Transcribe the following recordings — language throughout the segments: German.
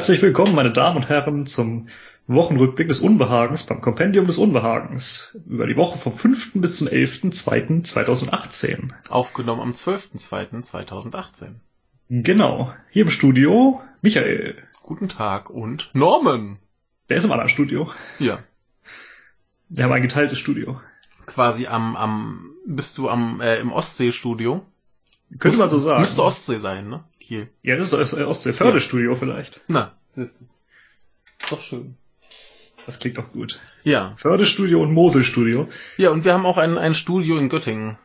Herzlich willkommen, meine Damen und Herren, zum Wochenrückblick des Unbehagens beim Kompendium des Unbehagens über die Woche vom 5. bis zum 11.02.2018. Aufgenommen am 12.02.2018. Genau. Hier im Studio Michael. Guten Tag und Norman. Der ist im anderen Studio. Ja. Wir haben ein geteiltes Studio. Quasi am, am, bist du am, äh, im Ostseestudio? Könnte man so sagen. Müsste Ostsee sein, ne? Kiel. Ja, das ist das Ostsee-Fördestudio ja. vielleicht. Na, siehst du. Ist doch schön. Das klingt doch gut. Ja. Fördestudio und Moselstudio. Ja, und wir haben auch ein, ein Studio in Göttingen.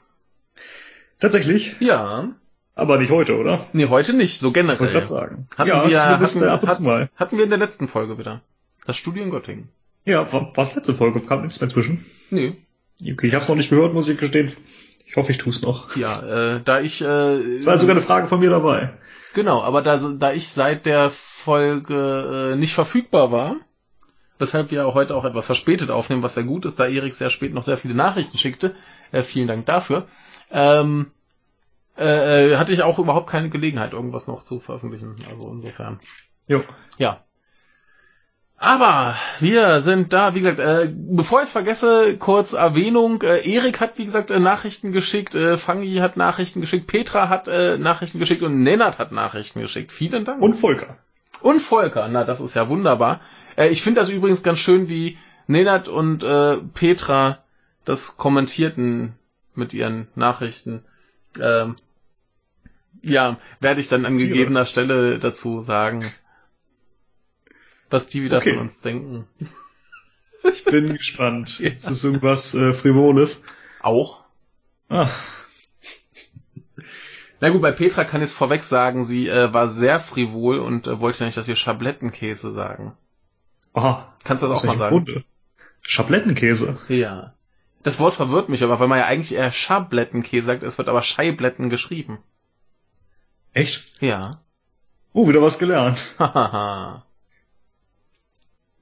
Tatsächlich? Ja. Aber nicht heute, oder? Nee, heute nicht, so generell. Ich sagen. Hatten ja, wir, zumindest hatten, ab und zu mal. Hatten wir in der letzten Folge wieder. Das Studio in Göttingen. Ja, war, war's letzte Folge? Kam nichts mehr zwischen? Nee. Okay, ich hab's noch nicht gehört, muss ich gestehen. Ich hoffe, ich tu's noch. Ja, äh, da ich... Äh, es war sogar eine Frage von mir dabei. Genau, aber da, da ich seit der Folge äh, nicht verfügbar war, weshalb wir heute auch etwas verspätet aufnehmen, was sehr gut ist, da Erik sehr spät noch sehr viele Nachrichten schickte, äh, vielen Dank dafür, ähm, äh, äh hatte ich auch überhaupt keine Gelegenheit, irgendwas noch zu veröffentlichen. Also insofern. Jo. Ja. Aber wir sind da, wie gesagt, äh, bevor ich es vergesse, kurz Erwähnung. Äh, Erik hat, wie gesagt, äh, Nachrichten geschickt, äh, Fangi hat Nachrichten geschickt, Petra hat äh, Nachrichten geschickt und Nennert hat Nachrichten geschickt. Vielen Dank. Und Volker. Und Volker, na, das ist ja wunderbar. Äh, ich finde das übrigens ganz schön, wie Nennert und äh, Petra das kommentierten mit ihren Nachrichten. Ähm, ja, werde ich dann an gegebener Stelle dazu sagen was die wieder okay. von uns denken. Ich bin gespannt. Ja. Ist das irgendwas äh, Frivoles? Auch. Ah. Na gut, bei Petra kann ich es vorweg sagen, sie äh, war sehr frivol und äh, wollte nicht, dass wir Schablettenkäse sagen. Aha. Kannst du das auch mal sagen? Grunde? Schablettenkäse? Ja. Das Wort verwirrt mich aber, weil man ja eigentlich eher Schablettenkäse sagt, es wird aber Scheibletten geschrieben. Echt? Ja. Oh, wieder was gelernt. Hahaha.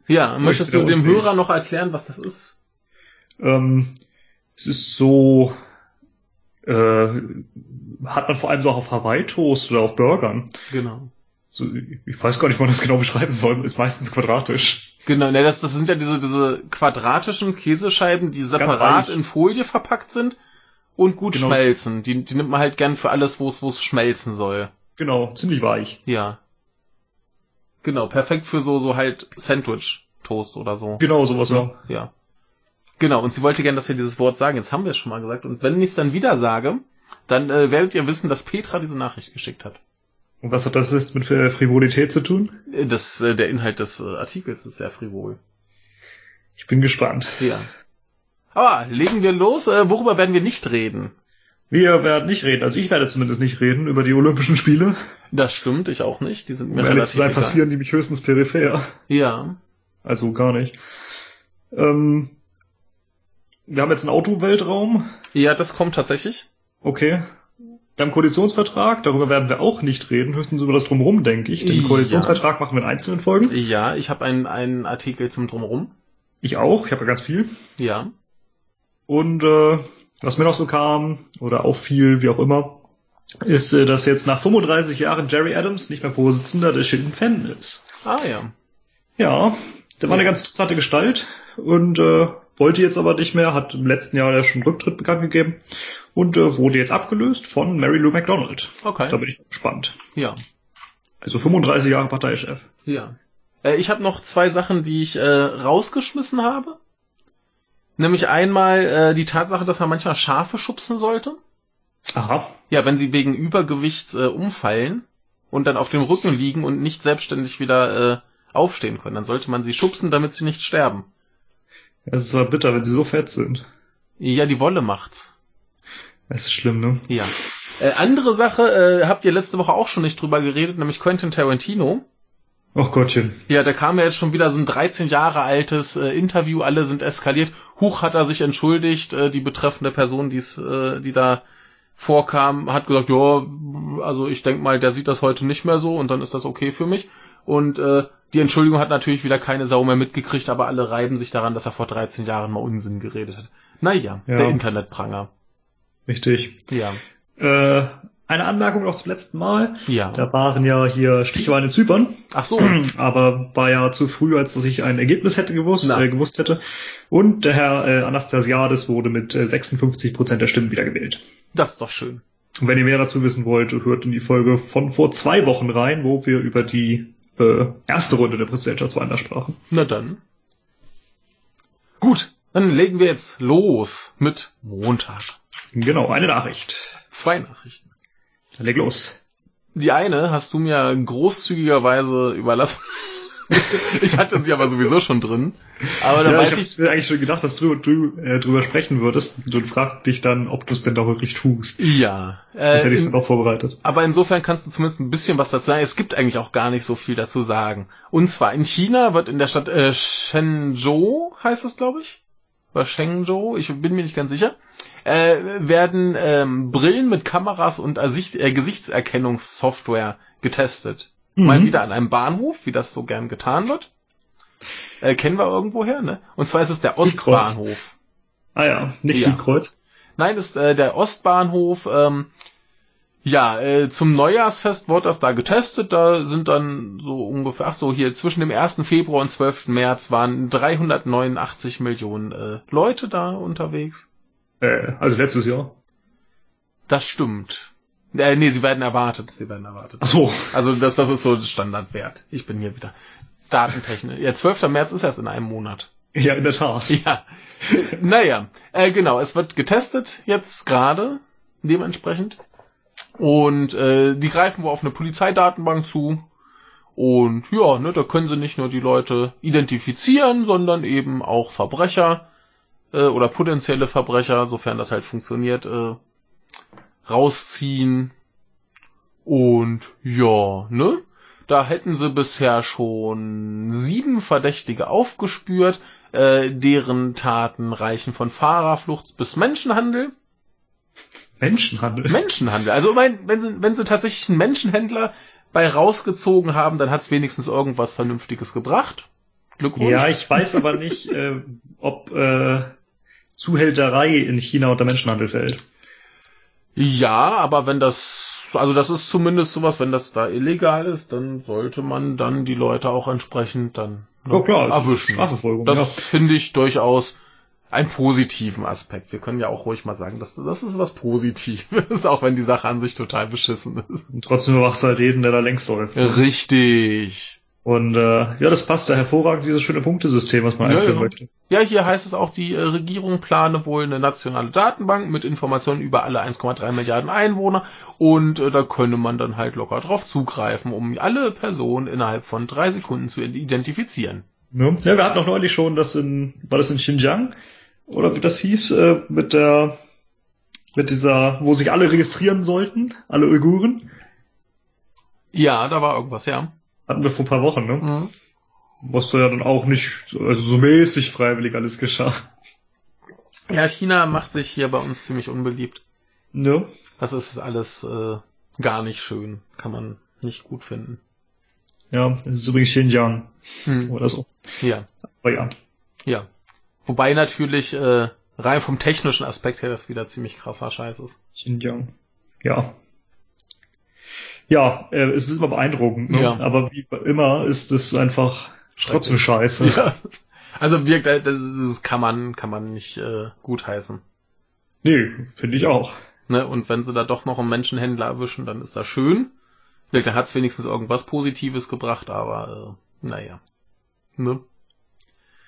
Ja, möchtest du dem Hörer noch erklären, was das ist? Ähm, es ist so, äh, hat man vor allem so auch auf Hawaii-Toast oder auf Burgern. Genau. So, ich weiß gar nicht, wie man das genau beschreiben soll. Ist meistens quadratisch. Genau, ne, das, das sind ja diese, diese quadratischen Käsescheiben, die separat in Folie verpackt sind und gut genau. schmelzen. Die, die nimmt man halt gern für alles, wo es, wo es schmelzen soll. Genau, ziemlich weich. Ja. Genau, perfekt für so, so halt Sandwich-Toast oder so. Genau, sowas, ja. Ja. Genau, und sie wollte gerne, dass wir dieses Wort sagen. Jetzt haben wir es schon mal gesagt. Und wenn ich es dann wieder sage, dann äh, werdet ihr wissen, dass Petra diese Nachricht geschickt hat. Und was hat das jetzt mit Frivolität zu tun? Äh, das, äh, der Inhalt des äh, Artikels ist sehr frivol. Ich bin gespannt. Ja. Aber legen wir los. Äh, worüber werden wir nicht reden? Wir werden nicht reden, also ich werde zumindest nicht reden über die Olympischen Spiele. Das stimmt, ich auch nicht. Die sind mir um relativ zu sein, egal. passieren die mich höchstens peripher. Ja. Also gar nicht. Ähm, wir haben jetzt einen Autoweltraum. Ja, das kommt tatsächlich. Okay. Wir haben Koalitionsvertrag, darüber werden wir auch nicht reden, höchstens über das Drumherum, denke ich. Den Koalitionsvertrag ja. machen wir in einzelnen Folgen. Ja, ich habe einen, einen Artikel zum Drumherum. Ich auch, ich habe ja ganz viel. Ja. Und äh, was mir noch so kam oder auffiel, wie auch immer, ist, äh, dass jetzt nach 35 Jahren Jerry Adams nicht mehr Vorsitzender des Shilton Fan ist. Ah ja. Ja, der war ja. eine ganz interessante Gestalt und äh, wollte jetzt aber nicht mehr, hat im letzten Jahr ja schon Rücktritt bekannt gegeben und äh, wurde jetzt abgelöst von Mary Lou McDonald. Okay. Da bin ich gespannt. Ja. Also 35 Jahre Parteichef. Ja. Äh, ich habe noch zwei Sachen, die ich äh, rausgeschmissen habe. Nämlich einmal äh, die Tatsache, dass man manchmal Schafe schubsen sollte. Aha. Ja, wenn sie wegen Übergewichts äh, umfallen und dann auf dem Rücken liegen und nicht selbstständig wieder äh, aufstehen können, dann sollte man sie schubsen, damit sie nicht sterben. Es ist aber bitter, wenn sie so fett sind. Ja, die Wolle macht's. Es ist schlimm, ne? Ja. Äh, andere Sache, äh, habt ihr letzte Woche auch schon nicht drüber geredet, nämlich Quentin Tarantino. Ach Gottchen. Ja, da kam ja jetzt schon wieder so ein 13 Jahre altes äh, Interview, alle sind eskaliert. Huch hat er sich entschuldigt, äh, die betreffende Person, die's, äh, die da vorkam, hat gesagt, ja, also ich denk mal, der sieht das heute nicht mehr so und dann ist das okay für mich. Und äh, die Entschuldigung hat natürlich wieder keine Sau mehr mitgekriegt, aber alle reiben sich daran, dass er vor 13 Jahren mal Unsinn geredet hat. Naja, Ja. der Internetpranger. Richtig. Ja. Äh, eine Anmerkung noch zum letzten Mal. Ja. Da waren ja hier Stichwahlen in Zypern, Ach so. aber war ja zu früh, als dass ich ein Ergebnis hätte gewusst, äh, gewusst hätte. Und der Herr äh, Anastasiades wurde mit äh, 56 Prozent der Stimmen wiedergewählt. Das ist doch schön. Und wenn ihr mehr dazu wissen wollt, hört in die Folge von vor zwei Wochen rein, wo wir über die äh, erste Runde der Präsidentschaftswahlen da sprachen. Na dann. Gut, dann legen wir jetzt los mit Montag. Genau, eine Nachricht. Zwei Nachrichten. Dann leg los. Die eine hast du mir großzügigerweise überlassen. ich hatte sie aber sowieso schon drin. Aber da ja, ich weiß habe ich, mir eigentlich schon gedacht, dass du, du äh, drüber sprechen würdest und frag dich dann, ob du es denn doch wirklich tust. ja. Das Äh, hätte ich in, dann auch vorbereitet. aber insofern kannst du zumindest ein bisschen was dazu sagen. Es gibt eigentlich auch gar nicht so viel dazu sagen. Und zwar in China wird in der Stadt äh, Shenzhou, heißt es glaube ich, oder Shenzhou, ich bin mir nicht ganz sicher, äh, werden ähm, Brillen mit Kameras und Ersicht, äh, Gesichtserkennungssoftware getestet. Mhm. Mal wieder an einem Bahnhof, wie das so gern getan wird. Äh, kennen wir irgendwoher, ne? Und zwar ist es der. Ostbahnhof. Ah ja, nicht Ja. Südkreuz. Nein, ist äh, der Ostbahnhof. Ähm, ja, äh, zum Neujahrsfest wurde das da getestet. Da sind dann so ungefähr, ach so, hier zwischen dem 1. Februar und 12. März waren 389 Millionen äh, Leute da unterwegs. Äh, also letztes Jahr. Das stimmt. Äh, nee, sie werden erwartet. Sie werden erwartet. Ach so. Also das, das ist so das Standardwert. Ich bin hier wieder. Datentechnik. Ja, 12. März ist erst in einem Monat. Ja, in der Tat. Ja. naja, äh, genau, es wird getestet jetzt gerade, dementsprechend. Und äh, die greifen wohl auf eine Polizeidatenbank zu. Und ja, ne, da können sie nicht nur die Leute identifizieren, sondern eben auch Verbrecher äh, oder potenzielle Verbrecher, sofern das halt funktioniert, äh, rausziehen. Und ja, ne? Da hätten sie bisher schon sieben Verdächtige aufgespürt, äh, deren Taten reichen von Fahrerflucht bis Menschenhandel. Menschenhandel. Menschenhandel. Also mein, wenn sie, wenn sie tatsächlich einen Menschenhändler bei rausgezogen haben, dann hat's wenigstens irgendwas Vernünftiges gebracht. Glückwunsch. ja, ich weiß aber nicht, äh, ob äh, Zuhälterei in China unter Menschenhandel fällt. Ja, aber wenn das, also das ist zumindest sowas, wenn das da illegal ist, dann sollte man dann die Leute auch entsprechend dann ne, Ja klar, es erwischen. Strafverfolgung. Das ja. finde ich durchaus einen positiven Aspekt. Wir können ja auch ruhig mal sagen, das, das ist was Positives, auch wenn die Sache an sich total beschissen ist. Und trotzdem überwachst du halt jeden, der da längs läuft. Richtig. Und äh, ja, das passt ja hervorragend, dieses schöne Punktesystem, was man Ja, einführen ja. möchte. Ja, hier heißt es auch, die äh, Regierung plane wohl eine nationale Datenbank mit Informationen über alle 1,3 Milliarden Einwohner und äh, da könne man dann halt locker drauf zugreifen, um alle Personen innerhalb von drei Sekunden zu identifizieren. Ne? Ja, wir hatten auch neulich schon das in, war das in Xinjiang? Oder wie das hieß, äh, mit der, mit dieser, wo sich alle registrieren sollten, alle Uiguren. Ja, da war irgendwas, ja. Hatten wir vor ein paar Wochen, ne? Mhm. Was da ja dann auch nicht, also so mäßig freiwillig alles geschah. Ja, China macht sich hier bei uns ziemlich unbeliebt. Ne? Das ist alles äh, gar nicht schön. Kann man nicht gut finden. Ja, es ist übrigens Xinjiang Hm. oder so. Ja, Aber ja. ja. Wobei natürlich äh, rein vom technischen Aspekt her das wieder ziemlich krasser Scheiß ist. Xinjiang. Ja. Ja, äh, es ist immer beeindruckend, ne? Ja. aber wie immer ist es einfach trotzdem scheiße. Ja. Also wirkt, das, das kann man, kann man nicht äh, gutheißen. Nee, finde ich auch. Ne? Und wenn sie da doch noch einen Menschenhändler erwischen, dann ist das schön. Wirkt, da hat's wenigstens irgendwas Positives gebracht, aber äh, naja. Ne?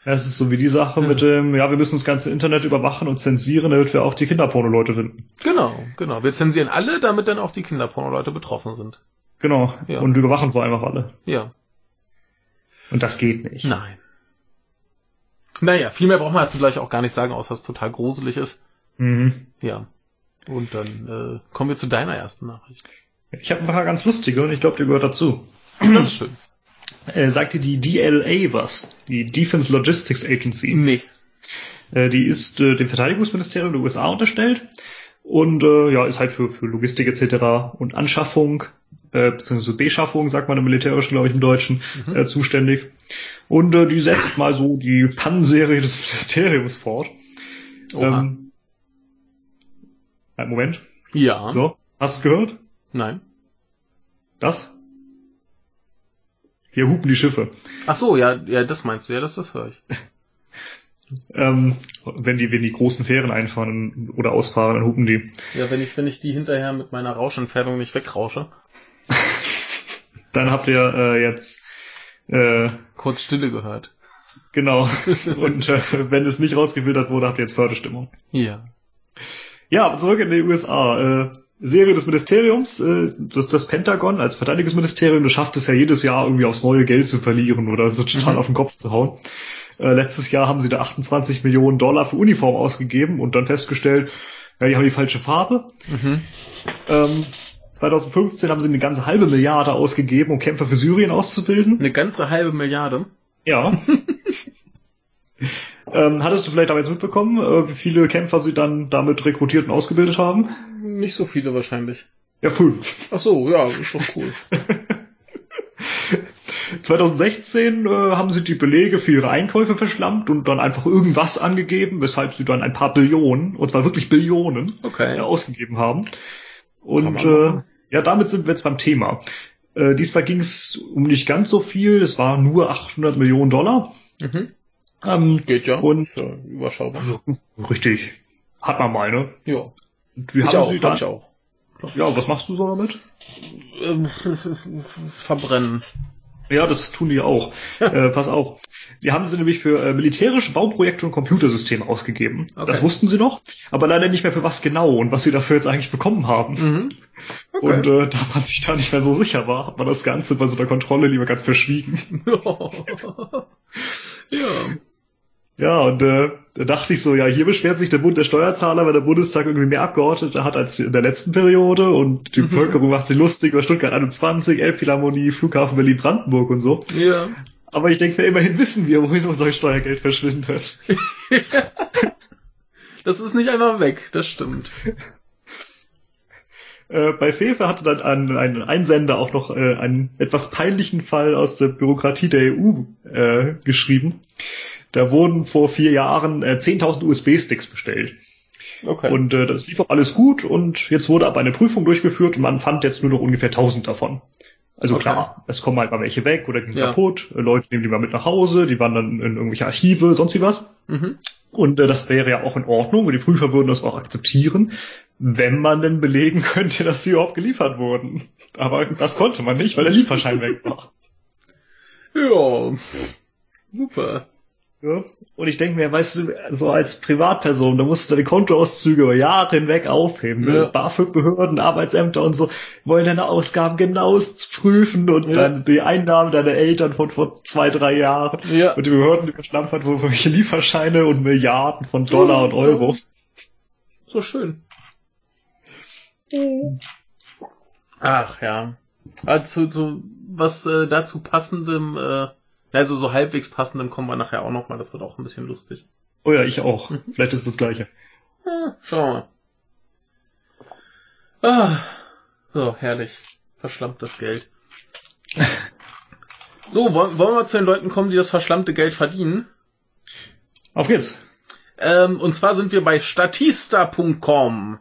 Ja, Es ist so wie die Sache mit dem, ja, wir müssen das ganze Internet überwachen und zensieren, damit wir auch die Kinderporno-Leute finden. Genau, genau. Wir zensieren alle, damit dann auch die Kinderporno-Leute betroffen sind. Genau. Ja. Und überwachen vor einfach alle. Ja. Und das geht nicht. Nein. Naja, viel mehr braucht man dazu gleich auch gar nicht sagen, außer dass es total gruselig ist. Mhm. Ja. Und dann äh, kommen wir zu deiner ersten Nachricht. Ich habe ein paar ganz lustige und ich glaube, die gehört dazu. Das ist schön. Äh, sagt dir die DLA was? Die Defense Logistics Agency. Nee. Äh, die ist äh, dem Verteidigungsministerium der USA unterstellt Und äh, ja, ist halt für, für Logistik etc. und Anschaffung, äh, beziehungsweise Beschaffung, sagt man im Militärischen, glaube ich, im Deutschen, mhm. äh, zuständig. Und äh, die setzt mal so die Pannenserie des Ministeriums fort. Ähm, einen Moment. Ja. So, hast du es gehört? Nein. Das? Hier hupen die Schiffe. Ach so, ja, ja, das meinst du, ja, das, das höre ich. ähm, wenn die, wenn die großen Fähren einfahren oder ausfahren, dann hupen die. Ja, wenn ich, wenn ich die hinterher mit meiner Rauschentfernung nicht wegrausche. dann habt ihr äh, jetzt äh, kurz Stille gehört. Genau. Und äh, wenn es nicht rausgefiltert wurde, habt ihr jetzt Förderstimmung. Ja. Ja, aber zurück in die USA. Äh, Serie des Ministeriums, äh, das, das Pentagon als Verteidigungsministerium, das schafft es ja jedes Jahr irgendwie aufs neue Geld zu verlieren oder so total mhm. auf den Kopf zu hauen. Äh, letztes Jahr haben sie da 28 Millionen Dollar für Uniform ausgegeben und dann festgestellt, ja, die haben die falsche Farbe. Mhm. Ähm, 2015 haben sie eine ganze halbe Milliarde ausgegeben, um Kämpfer für Syrien auszubilden. Eine ganze halbe Milliarde? Ja. ähm, hattest du vielleicht damals mitbekommen, äh, wie viele Kämpfer sie dann damit rekrutiert und ausgebildet haben? Nicht so viele wahrscheinlich. Ja, fünf. Ach so, ja, ist doch cool. 2016 äh, haben sie die Belege für ihre Einkäufe verschlampt und dann einfach irgendwas angegeben, weshalb sie dann ein paar Billionen, und zwar wirklich Billionen, okay. äh, ausgegeben haben. Und äh, ja, damit sind wir jetzt beim Thema. Äh, diesmal ging es um nicht ganz so viel, es war nur 800 Millionen Dollar. Mhm. Ähm, Geht ja. Und ja überschaubar. Richtig. Hat man mal, ne? Ja. Und wie ich haben auch, sie dann? Ich auch. Ja, was machst du so damit? Ähm, verbrennen. Ja, das tun die auch. äh, pass auf. Die haben sie nämlich für äh, militärische Bauprojekte und Computersysteme ausgegeben. Okay. Das wussten sie noch, aber leider nicht mehr für was genau und was sie dafür jetzt eigentlich bekommen haben. Mhm. Okay. Und äh, da man sich da nicht mehr so sicher war, hat man das Ganze bei so einer Kontrolle lieber ganz verschwiegen. ja. Ja, und äh, da dachte ich so, ja, hier beschwert sich der Bund der Steuerzahler, weil der Bundestag irgendwie mehr Abgeordnete hat als in der letzten Periode und die mhm. Bevölkerung macht sich lustig über Stuttgart 21, Elbphilharmonie, Flughafen Berlin-Brandenburg und so. Ja. Aber ich denke, immerhin wissen wir, wohin unser Steuergeld verschwindet. das ist nicht einfach weg, das stimmt. Äh, bei Fefe hatte dann ein, ein Einsender auch noch äh, einen etwas peinlichen Fall aus der Bürokratie der EU äh, geschrieben. Da wurden vor vier Jahren äh, 10.000 USB-Sticks bestellt. Okay. Und äh, das lief auch alles gut und jetzt wurde aber eine Prüfung durchgeführt und man fand jetzt nur noch ungefähr 1000 davon. Also okay. klar, es kommen halt mal welche weg oder gehen ja. kaputt, Leute nehmen die mal mit nach Hause, die wandern in irgendwelche Archive, sonst wie was. Mhm. Und äh, das wäre ja auch in Ordnung und die Prüfer würden das auch akzeptieren, wenn man denn belegen könnte, dass sie überhaupt geliefert wurden. Aber das konnte man nicht, weil der Lieferschein weg war. Ja, super. Ja. Und ich denke mir, weißt du, so als Privatperson, da musst du deine Kontoauszüge über Jahre hinweg aufheben. Ne? Ja. BAföG-Behörden, Arbeitsämter und so wollen deine Ausgaben genauest prüfen und ja. dann die Einnahmen deiner Eltern von vor zwei, drei Jahren. Ja. Und die Behörden überschlampt hat, wo welche Lieferscheine und Milliarden von Dollar und Euro. So schön. Ach ja. Also so was äh, dazu passendem äh, also so halbwegs passenden kommen wir nachher auch noch mal. Das wird auch ein bisschen lustig. Oh ja, ich auch. Mhm. Vielleicht ist das gleiche. Ja, schauen wir mal. Ah, so, herrlich. Verschlammtes Geld. so, wollen, wollen wir zu den Leuten kommen, die das verschlammte Geld verdienen? Auf geht's. Ähm, und zwar sind wir bei statista.com.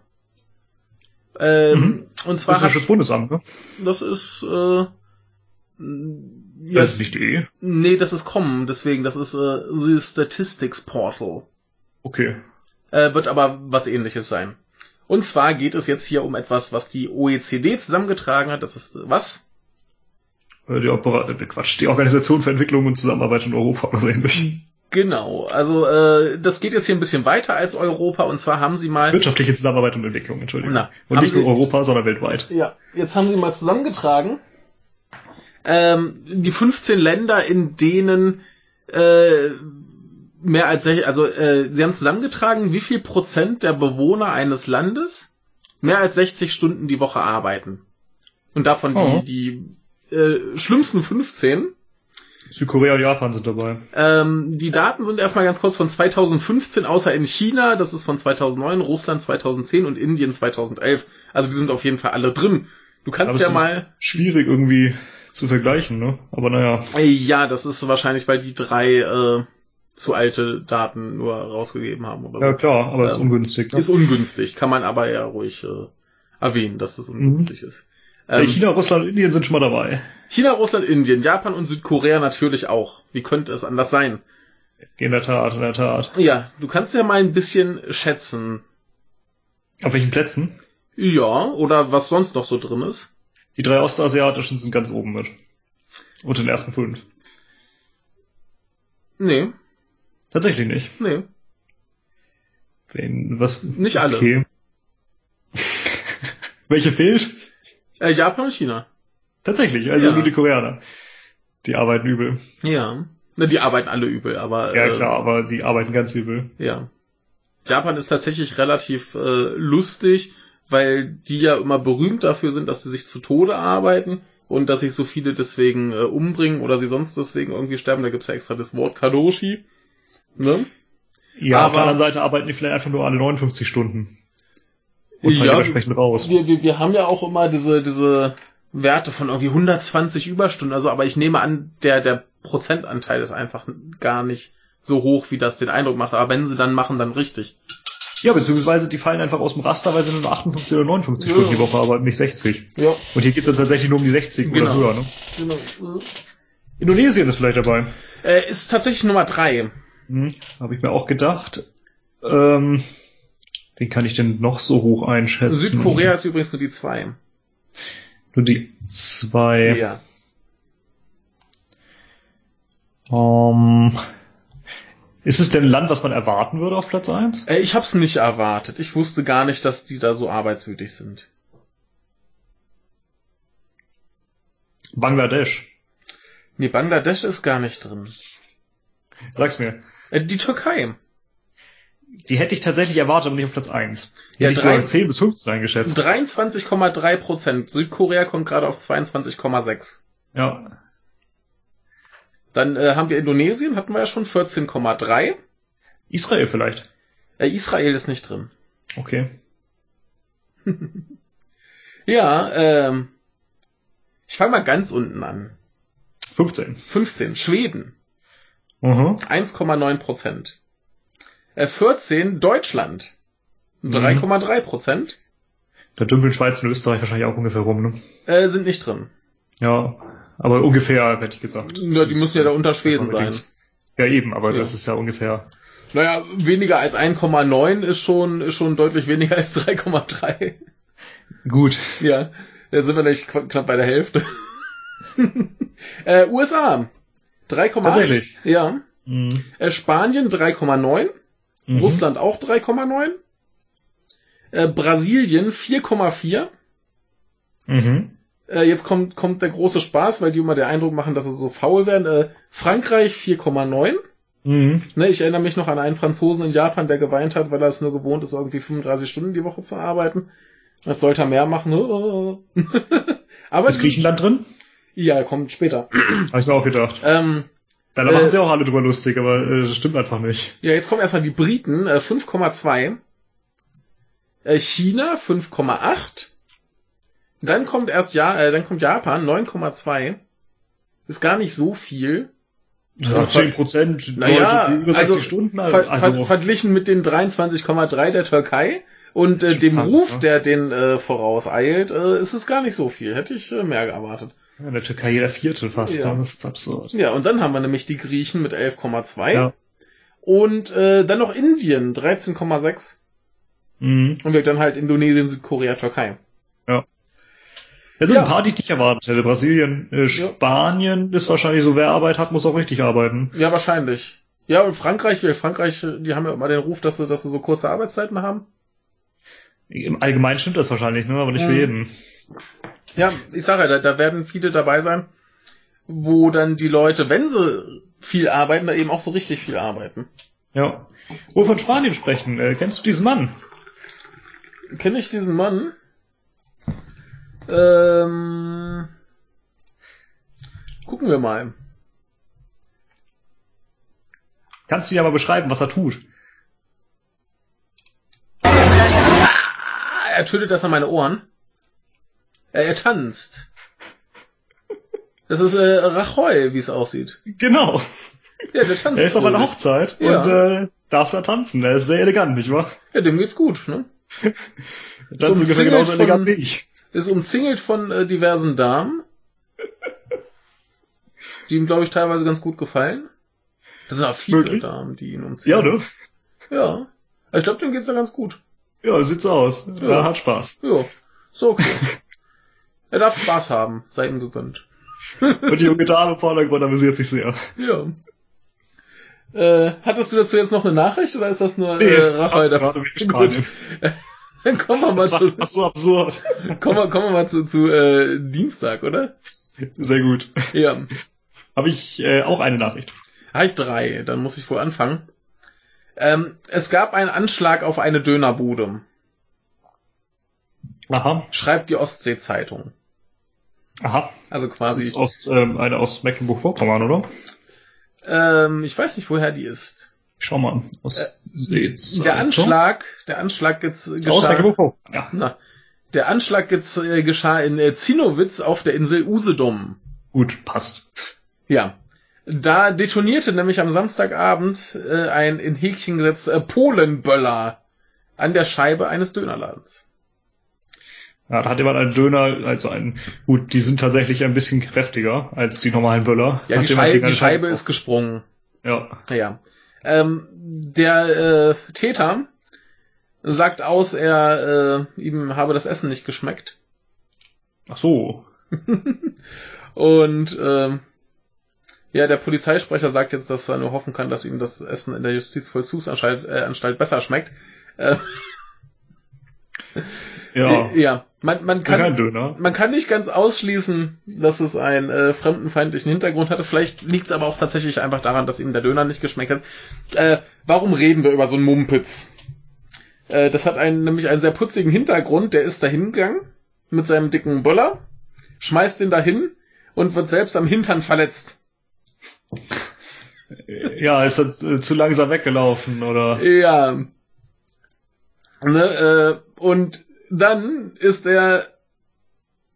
Ähm, mhm. Und zwar das ist das Bundesamt, ne? Das ist äh, ja, das ist nicht E? Nee, das ist Com, deswegen, das ist äh, The Statistics Portal. Okay. Äh, wird aber was ähnliches sein. Und zwar geht es jetzt hier um etwas, was die OECD zusammengetragen hat. Das ist was? Äh, die, Opera äh, Quatsch, die Organisation für Entwicklung und Zusammenarbeit in Europa oder so ähnlich. Genau, also äh, das geht jetzt hier ein bisschen weiter als Europa und zwar haben sie mal wirtschaftliche Zusammenarbeit und Entwicklung, Entschuldigung. Na, und nicht nur Europa, sondern weltweit. Ja, jetzt haben sie mal zusammengetragen, ähm, die 15 Länder, in denen äh, mehr als also äh, sie haben zusammengetragen, wie viel Prozent der Bewohner eines Landes mehr als 60 Stunden die Woche arbeiten. Und davon oh. die, die äh, schlimmsten 15 Südkorea und Japan sind dabei. Ähm, die Daten sind erstmal ganz kurz von 2015, außer in China, das ist von 2009, Russland 2010 und Indien 2011. Also die sind auf jeden Fall alle drin. Du kannst ja ist mal... Schwierig irgendwie zu vergleichen, ne? Aber naja. Ja, das ist wahrscheinlich, weil die drei äh, zu alte Daten nur rausgegeben haben oder so. Ja klar, aber ist Ähm, ungünstig. Ne? Ist ungünstig, kann man aber ja ruhig äh, erwähnen, dass das ungünstig ist. Äh, Ähm, China, Russland Indien sind schon mal dabei. China, Russland, Indien, Japan und Südkorea natürlich auch. Wie könnte es anders sein? In der Tat, in der Tat. Ja, du kannst ja mal ein bisschen schätzen. Auf welchen Plätzen? Ja, oder was sonst noch so drin ist. Die drei ostasiatischen sind ganz oben mit. Und den ersten fünf. Nee, Tatsächlich nicht. nee. Wen, was? Nicht alle. Okay. Welche fehlt? Äh, Japan und China. Tatsächlich, also Ja. nur die Koreaner. Die arbeiten übel. Ja. Na, die arbeiten alle übel, aber. Ja äh, klar, aber die arbeiten ganz übel. Ja. Japan ist tatsächlich relativ äh, lustig, weil die ja immer berühmt dafür sind, dass sie sich zu Tode arbeiten und dass sich so viele deswegen äh, umbringen oder sie sonst deswegen irgendwie sterben. Da gibt's ja extra das Wort Kadoshi. Ne? Ja, auf Aber- der anderen Seite arbeiten die vielleicht einfach nur alle 59 Stunden. Und Ja, dementsprechend raus. Wir, wir, wir haben ja auch immer diese, diese Werte von irgendwie 120 Überstunden, also aber ich nehme an, der, der Prozentanteil ist einfach gar nicht so hoch, wie das den Eindruck macht. Aber wenn sie dann machen, dann richtig. Ja, beziehungsweise die fallen einfach aus dem Raster, weil sie nur 58 oder 59 Ja. Stunden die Woche arbeiten, nicht 60. Ja, Und hier geht's dann tatsächlich nur um die 60 Genau. oder höher. Ne? genau. Indonesien ist vielleicht dabei. Äh, ist tatsächlich Nummer drei. Hm, Habe ich mir auch gedacht. Ähm, wen kann ich denn noch so hoch einschätzen? Südkorea ist übrigens nur die zwei. Nur die zwei. Ja. Ähm, ist es denn ein Land, was man erwarten würde auf Platz 1? Äh, ich hab's nicht erwartet. Ich wusste gar nicht, dass die da so arbeitswütig sind. Bangladesch. Nee, Bangladesch ist gar nicht drin. Sag's mir. Äh, die Türkei. Die hätte ich tatsächlich erwartet, aber nicht auf Platz 1. Die Ja, hätte ich drei- sogar 10 bis 15 eingeschätzt. 23,3 Prozent. Südkorea kommt gerade auf 22,6. Ja. Dann äh, haben wir Indonesien, hatten wir ja schon 14,3. Israel vielleicht. Äh, Israel ist nicht drin. Okay. Ja, ähm, ich fange mal ganz unten an. 15. 15, Schweden, Mhm. 1,9 Prozent. Äh, 14, Deutschland, Mhm. 3,3 Prozent. Da dümpeln Schweiz und Österreich wahrscheinlich auch ungefähr rum, ne? Äh, sind nicht drin. Ja. Aber ungefähr, hätte ich gesagt. Ja, die müssen ja da unter Schweden sein. Ja, eben, aber Ja. das ist ja ungefähr. Naja, weniger als 1,9 ist schon, ist schon deutlich weniger als 3,3. Gut. Ja, da sind wir qu- knapp bei der Hälfte. äh, USA 3,8. Tatsächlich. Ja. Mhm. Äh, Spanien 3,9. Mhm. Russland auch 3,9. Äh, Brasilien 4,4. Mhm. Äh, jetzt kommt, kommt der große Spaß, weil die immer den Eindruck machen, dass sie so faul werden. Äh, Frankreich 4,9. Mhm. Ne, ich erinnere mich noch an einen Franzosen in Japan, der geweint hat, weil er es nur gewohnt ist, irgendwie 35 Stunden die Woche zu arbeiten. Jetzt sollte er mehr machen. Aber Ist Griechenland drin? ja, kommt später. Habe ich mir auch gedacht. Ähm, Da Äh, machen sie auch alle drüber lustig, aber äh, das stimmt einfach nicht. ja, jetzt kommen erstmal die Briten, äh, 5,2. Äh, China 5,8. Dann kommt erst ja, äh, dann kommt Japan 9,2. Ist gar nicht so viel. Ja, 10 Prozent, Naja, über 60 also, Stunden. Ver Also, verglichen mit den 23,3 der Türkei und äh, dem krank, Ruf, ne? der den äh, vorauseilt, äh, ist es gar nicht so viel. Hätte ich äh, mehr erwartet. in der Türkei jeder Vierte fast. Ja. Ja. Das ist absurd. Ja, und dann haben wir nämlich die Griechen mit 11,2 Ja. und äh, dann noch Indien 13,6 Mhm. und wir dann halt Indonesien, Südkorea, Türkei. Es sind Ja. ein paar, die ich nicht erwartet hätte. Brasilien, äh, Spanien ist wahrscheinlich so, wer Arbeit hat, muss auch richtig arbeiten. Ja, wahrscheinlich. Ja, und Frankreich, wir Frankreich, die haben ja immer den Ruf, dass sie, dass sie so kurze Arbeitszeiten haben. Im Allgemeinen stimmt das wahrscheinlich, ne? aber nicht für Mhm. jeden. Ja, ich sage ja, da, da werden viele dabei sein, wo dann die Leute, wenn sie viel arbeiten, da eben auch so richtig viel arbeiten. Ja. Wo wir von Spanien sprechen, äh, kennst du diesen Mann? Kenne ich diesen Mann? Ähm, gucken wir mal. Kannst du dir aber beschreiben, was er tut? Ah, er tötet das an meine Ohren. Äh, er tanzt. Das ist äh, Rajoy, wie es aussieht. Genau. Ja, der tanzt. Er ist auf einer. Hochzeit Ja. und äh, darf da tanzen. Er ist sehr elegant, nicht wahr? Ja, dem geht's gut, ne? Das ist ungefähr genauso elegant wie ich. Ist umzingelt von äh, diversen Damen, die ihm, glaube ich, teilweise ganz gut gefallen. Das sind auch viele Möglich. Damen, die ihn Ja, umzingeln. ne? Ja. Aber ich glaube, dem geht's da ganz gut. Ja, sieht so aus. Ja. Er hat Spaß. Ja, so okay. er darf Spaß haben, sei ihm gegönnt. Und die junge Dame im Vordergrund amüsiert sich sehr. Ja. Äh, hattest du dazu jetzt noch eine Nachricht oder ist das nur Nee, äh, Raphael? gerade kommen wir mal Das zu, einfach so absurd. kommen wir, kommen wir mal zu, zu äh, Dienstag, oder? Sehr gut. Ja. Habe ich äh, auch eine Nachricht. Habe ich drei, dann muss ich wohl anfangen. Ähm, es gab einen Anschlag auf eine Dönerbude, Aha. schreibt die Ostsee-Zeitung. Aha. Also Das quasi, ist aus, ähm, eine aus Mecklenburg-Vorpommern, oder? ähm, ich weiß nicht, woher die ist. Schau mal. Aus Seezeitung. Der Anschlag, der Anschlag jetzt geschah, Mecklenburg-Vorpommern. Ja. na, der Anschlag jetzt, äh, geschah in äh, Zinnowitz auf der Insel Usedom. Gut, passt. Ja. Da detonierte nämlich am Samstagabend äh, ein in Häkchen gesetzt äh, Polenböller an der Scheibe eines Dönerladens. Ja, da hat jemand einen Döner, also einen, gut, die sind tatsächlich ein bisschen kräftiger als die normalen Böller. Ja, die, gegen die Scheibe ist gesprungen. Ja. Ja. Ähm, der äh, Täter sagt aus, er äh, ihm habe das Essen nicht geschmeckt. Ach so. Und ähm, ja, der Polizeisprecher sagt jetzt, dass er nur hoffen kann, dass ihm das Essen in der Justizvollzugsanstalt äh, Anstalt besser schmeckt. Äh, Ja. äh, ja. Man, man kann Döner. man kann nicht ganz ausschließen, dass es einen äh, fremdenfeindlichen Hintergrund hatte. Vielleicht liegt es aber auch tatsächlich einfach daran, dass ihm der Döner nicht geschmeckt hat. Äh, warum reden wir über so einen Mumpitz? Äh, das hat einen, nämlich einen sehr putzigen Hintergrund. Der ist dahin gegangen mit seinem dicken Böller, schmeißt ihn dahin und wird selbst am Hintern verletzt. Ja, ist er äh, zu langsam weggelaufen, oder? Ja. Ne, äh, und dann ist er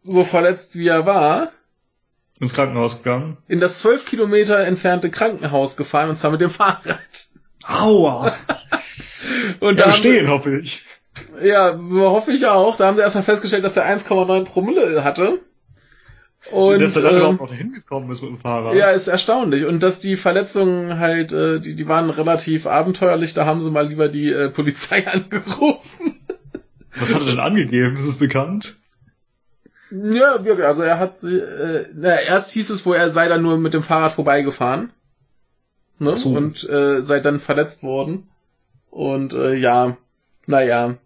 so verletzt, wie er war, Ins Krankenhaus gegangen. in das zwölf Kilometer entfernte Krankenhaus gefahren, und zwar mit dem Fahrrad. Aua! Und Ja, da bestehen, hoffe ich. ja, hoffe ich auch. Da haben sie erstmal festgestellt, dass er 1,9 Promille hatte. Und Dass er dann ähm, überhaupt noch hingekommen ist mit dem Fahrrad. ja, ist erstaunlich. Und dass die Verletzungen halt, äh, die, die waren relativ abenteuerlich, da haben sie mal lieber die äh, Polizei angerufen. Was hat er denn angegeben? Ist es bekannt? Ja, wirklich. Also er hat äh, na, erst hieß es, wo er sei dann nur mit dem Fahrrad vorbeigefahren. Ne? So. Und äh, sei dann verletzt worden. Und äh, ja, naja.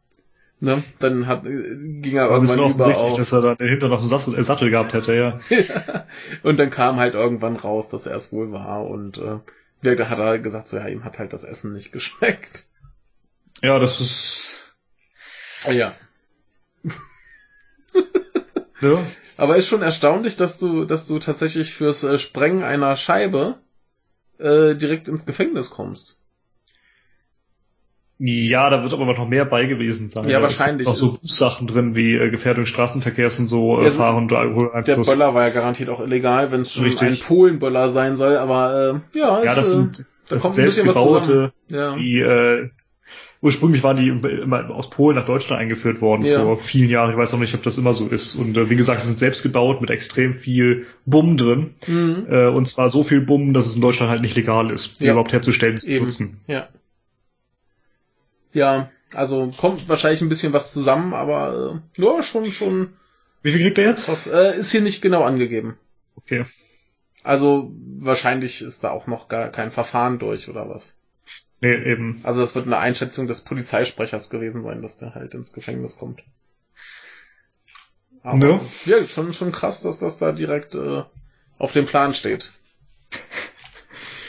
Ne? Dann hat, äh, ging er Aber ist irgendwann über offensichtlich, auf. dass er dann dahinter noch einen Sattel, äh, Sattel gehabt hätte, ja. und dann kam halt irgendwann raus, dass er es wohl war. Und äh, da hat er gesagt, so ja, ihm hat halt das Essen nicht geschmeckt. Ja, das ist, Ja. ja. Aber ist schon erstaunlich, dass du, dass du tatsächlich fürs äh, Sprengen einer Scheibe äh, direkt ins Gefängnis kommst. Ja, da wird aber noch mehr bei gewesen sein. Ja, Da ist wahrscheinlich. Noch so Buchsachen drin wie äh, Gefährdung des Straßenverkehrs und so, äh, Fahren Der Alkoholeinfluss. Böller war ja garantiert auch illegal, wenn es schon Richtig. ein Polenböller sein soll, aber äh, ja, Ja, ist, das äh, sind, da das kommt sind ein bisschen was zusammen. selbstgebaute, Ja. die äh, ursprünglich waren die immer aus Polen nach Deutschland eingeführt worden Ja. vor vielen Jahren. Ich weiß noch nicht, ob das immer so ist. Und äh, wie gesagt, die sind selbst gebaut mit extrem viel Bumm drin. Mhm. Äh, und zwar so viel Bumm, dass es in Deutschland halt nicht legal ist, die Ja. überhaupt herzustellen zu Eben. nutzen. Ja. Ja, also kommt wahrscheinlich ein bisschen was zusammen, aber äh, ja, schon, schon Wie viel kriegt er jetzt? krass. Äh, ist hier nicht genau angegeben. Okay. Also wahrscheinlich ist da auch noch gar kein Verfahren durch oder was. Nee, eben. Also das wird eine Einschätzung des Polizeisprechers gewesen sein, dass der halt ins Gefängnis kommt. Aber Ne? ja, schon, schon krass, dass das da direkt äh, auf dem Plan steht.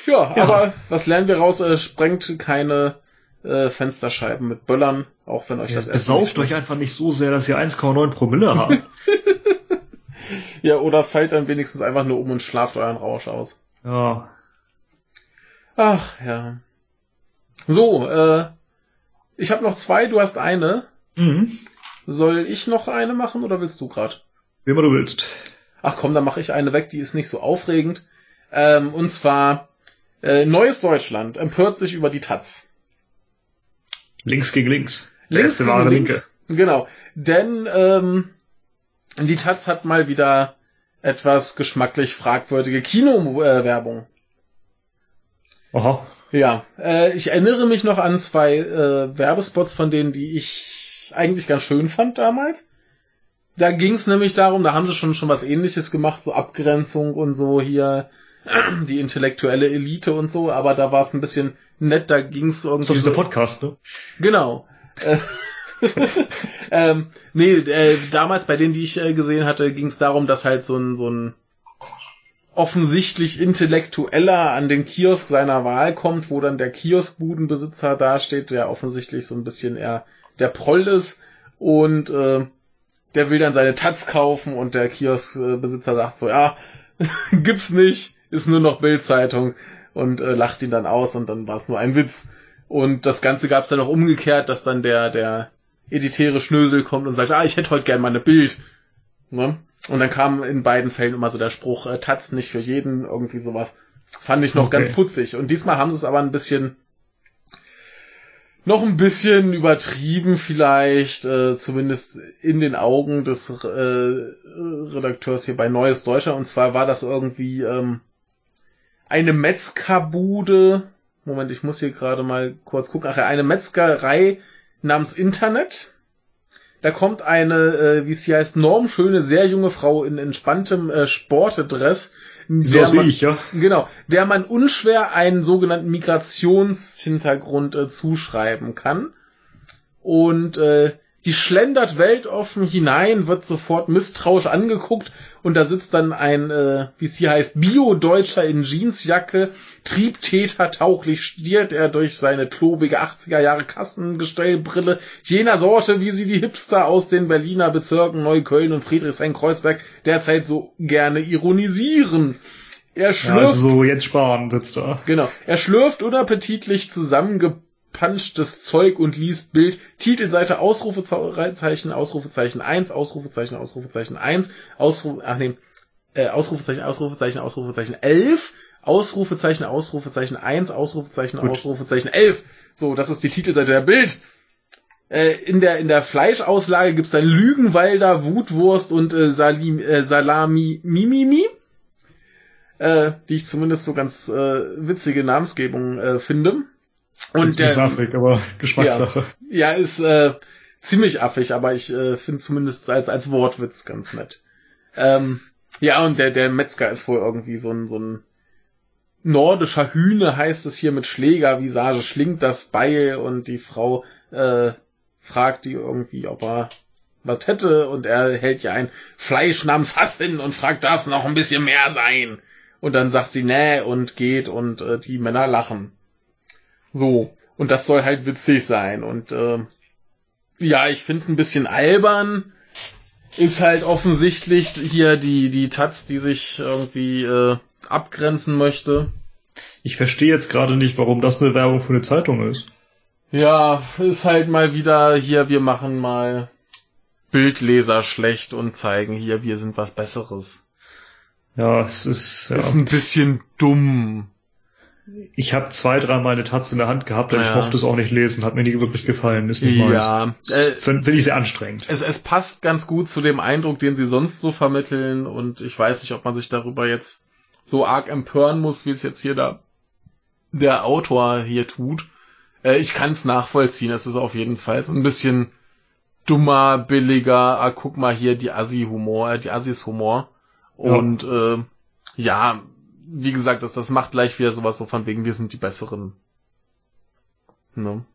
Ja, Ja. aber was lernen wir raus? Äh, sprengt keine äh, Fensterscheiben mit Böllern, auch wenn euch das Jetzt Essen besauft euch einfach nicht so sehr, dass ihr 1,9 Promille habt. Ja, oder fallt dann wenigstens einfach nur um und schlaft euren Rausch aus. ja. Ach ja. So, äh, ich habe noch zwei, du hast eine. Mhm. Soll ich noch eine machen oder willst du grad? Wie immer du willst. Ach komm, dann mache ich eine weg, die ist nicht so aufregend. Ähm, und zwar äh, Neues Deutschland empört sich über die Taz. Links gegen links. Der links erste wahre links. Linke. Genau. Denn ähm, die Taz hat mal wieder etwas geschmacklich fragwürdige Kinowerbung. Aha. Ja, äh, ich erinnere mich noch an zwei äh, Werbespots von denen, die ich eigentlich ganz schön fand damals. Da ging es nämlich darum, da haben sie schon schon was ähnliches gemacht, so Abgrenzung und so hier die intellektuelle Elite und so, aber da war es ein bisschen nett, da ging es irgendwie. So dieser Podcast, ne? Genau. Äh, ähm, nee, äh, damals bei denen, die ich äh, gesehen hatte, ging es darum, dass halt so ein, so ein offensichtlich Intellektueller an den Kiosk seiner Wahl kommt, wo dann der Kioskbudenbesitzer dasteht, der offensichtlich so ein bisschen eher der Proll ist und äh, der will dann seine Taz kaufen und der Kioskbesitzer sagt so, ja, gibt's nicht, ist nur noch Bildzeitung und äh, lacht ihn dann aus und dann war es nur ein Witz. Und das Ganze gab's dann auch umgekehrt, dass dann der, der editäre Schnösel kommt und sagt, ah, ich hätte heute gern mal eine Bild. Ne? Und dann kam in beiden Fällen immer so der Spruch, äh, Taz nicht für jeden, irgendwie sowas. Fand ich noch okay. ganz putzig. Und diesmal haben sie es aber ein bisschen, noch ein bisschen übertrieben vielleicht, äh, zumindest in den Augen des äh, Redakteurs hier bei Neues Deutschland. Und zwar war das irgendwie ähm, eine Metzgerbude. Moment, ich muss hier gerade mal kurz gucken. Ach ja, eine Metzgerei namens Internet. Da kommt eine, äh, wie es hier heißt, normschöne, sehr junge Frau in entspanntem äh, Sportdress. Der so man, ich, ja. Genau, der man unschwer einen sogenannten Migrationshintergrund äh, zuschreiben kann. Und äh, die schlendert weltoffen hinein, wird sofort misstrauisch angeguckt und da sitzt dann ein, äh, wie es hier heißt, Bio-Deutscher in Jeansjacke, Triebtäter tauglich stiert er durch seine klobige 80er Jahre Kassengestellbrille, jener Sorte, wie sie die Hipster aus den Berliner Bezirken Neukölln und Friedrichshain-Kreuzberg derzeit so gerne ironisieren. Er schlürft, ja, also so jetzt sparen sitzt da. Genau. Er schlürft unappetitlich zusammenge punchtes Zeug und liest Bild, Titelseite, Ausrufezeichen, Ausrufezeichen 1, Ausrufezeichen, Ausrufezeichen 1, Ausruf, ach nee, äh, Ausrufezeichen, Ausrufezeichen, Ausrufezeichen 11, Ausrufezeichen, Ausrufezeichen 1, Ausrufezeichen, Gut. Ausrufezeichen 11. So, das ist die Titelseite der Bild. Äh, in der, in der Fleischauslage gibt's dann Lügenwalder, Wutwurst und äh, Salim, äh, Salami Mimimi. Äh, die ich zumindest so ganz äh, witzige Namensgebung äh, finde. Und der, affig, aber Geschmackssache. Ja, ja ist äh, ziemlich affig, aber ich äh, finde zumindest als als Wortwitz ganz nett. Ähm, ja, und der der Metzger ist wohl irgendwie so ein so ein nordischer Hühne heißt es hier mit Schlägervisage schlingt das Beil und die Frau äh, fragt die irgendwie, ob er was hätte und er hält ja ein Fleisch namens Hassin und fragt, darf es noch ein bisschen mehr sein? Und dann sagt sie, nee, und geht und äh, die Männer lachen. So. Und das soll halt witzig sein. Und äh, ja, ich find's ein bisschen albern. Ist halt offensichtlich hier die, die Taz, die sich irgendwie äh, abgrenzen möchte. Ich verstehe jetzt gerade nicht, warum das eine Werbung für eine Zeitung ist. Ja, ist halt mal wieder hier, wir machen mal Bildleser schlecht und zeigen hier, wir sind was Besseres. Ja, es ist. Ja. Ist ein bisschen dumm ich habe zwei, drei Mal eine Taz in der Hand gehabt, aber ja. ich mochte es auch nicht lesen, hat mir nie wirklich gefallen, ist nicht ja. meins. Äh, Finde find ich sehr anstrengend. Es, es passt ganz gut zu dem Eindruck, den sie sonst so vermitteln und ich weiß nicht, ob man sich darüber jetzt so arg empören muss, wie es jetzt hier da der Autor hier tut. Äh, ich kann es nachvollziehen, es ist auf jeden Fall so ein bisschen dummer, billiger, ah, guck mal hier die Assi-Humor, äh, die Assis-Humor. Und ja. äh, ja, wie gesagt, das, das macht gleich wieder sowas so von wegen, wir sind die Besseren. Ne?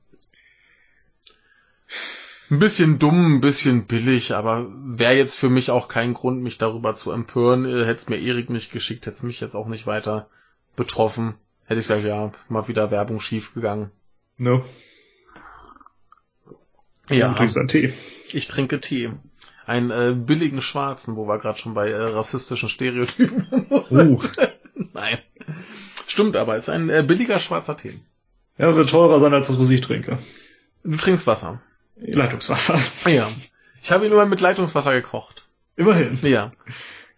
Ein bisschen dumm, ein bisschen billig, aber wäre jetzt für mich auch kein Grund, mich darüber zu empören. Äh, hätte es mir Erik nicht geschickt, hätte es mich jetzt auch nicht weiter betroffen. Hätte ich gesagt, ja, mal wieder Werbung schief gegangen. No. Ja. Du trinkst einen Tee. Ich trinke Tee. Einen äh, billigen schwarzen, wo wir gerade schon bei äh, rassistischen Stereotypen. Uh. Nein. Stimmt, aber ist ein äh, billiger schwarzer Tee. Ja, wird teurer sein als das, was ich trinke. Du trinkst Wasser. Leitungswasser. Ja. Ich habe ihn nur mit Leitungswasser gekocht. Immerhin. Ja.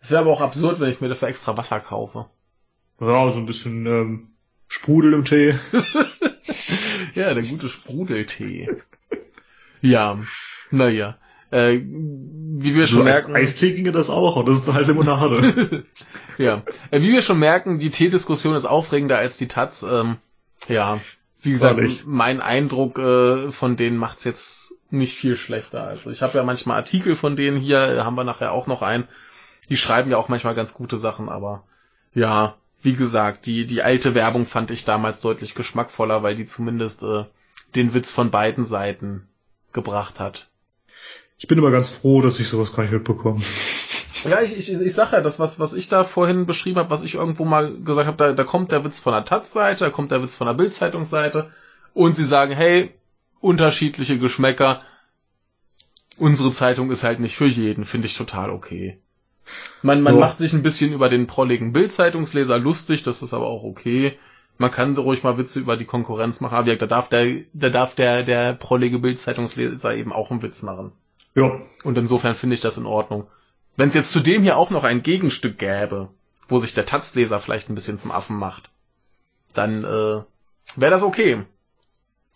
Es wäre aber auch absurd, wenn ich mir dafür extra Wasser kaufe. Ja, so ein bisschen ähm, Sprudel im Tee. Ja, der gute Sprudeltee. Ja, naja. Äh, wie wir schon So merken. Eistee ginge das auch, und das ist halt Limonade. Ja. Äh, Wie wir schon merken, die Teediskussion ist aufregender als die Taz. Ähm, ja, wie gesagt, Wahrlich. mein Eindruck äh, von denen macht's jetzt nicht viel schlechter. Also ich habe ja manchmal Artikel von denen hier, haben wir nachher auch noch einen. Die schreiben ja auch manchmal ganz gute Sachen, aber ja, wie gesagt, die, die alte Werbung fand ich damals deutlich geschmackvoller, weil die zumindest äh, den Witz von beiden Seiten gebracht hat. Ich bin immer ganz froh, dass ich sowas gar nicht mitbekomme. Ja, ich, ich, ich sag ja, das, was, was ich da vorhin beschrieben habe, was ich irgendwo mal gesagt habe, da, da kommt der Witz von der Taz-Seite, da kommt der Witz von der Bild-Zeitungsseite und sie sagen, hey, unterschiedliche Geschmäcker, unsere Zeitung ist halt nicht für jeden, finde ich total okay. Man, man Ja. macht sich ein bisschen über den prolligen Bild-Zeitungsleser lustig, das ist aber auch okay. Man kann ruhig mal Witze über die Konkurrenz machen, aber ja, da darf der, da darf der, der prollige Bild-Zeitungsleser eben auch einen Witz machen. Ja, Und insofern finde ich das in Ordnung. Wenn es jetzt zudem hier auch noch ein Gegenstück gäbe, wo sich der Taz-Leser vielleicht ein bisschen zum Affen macht, dann äh, wäre das okay.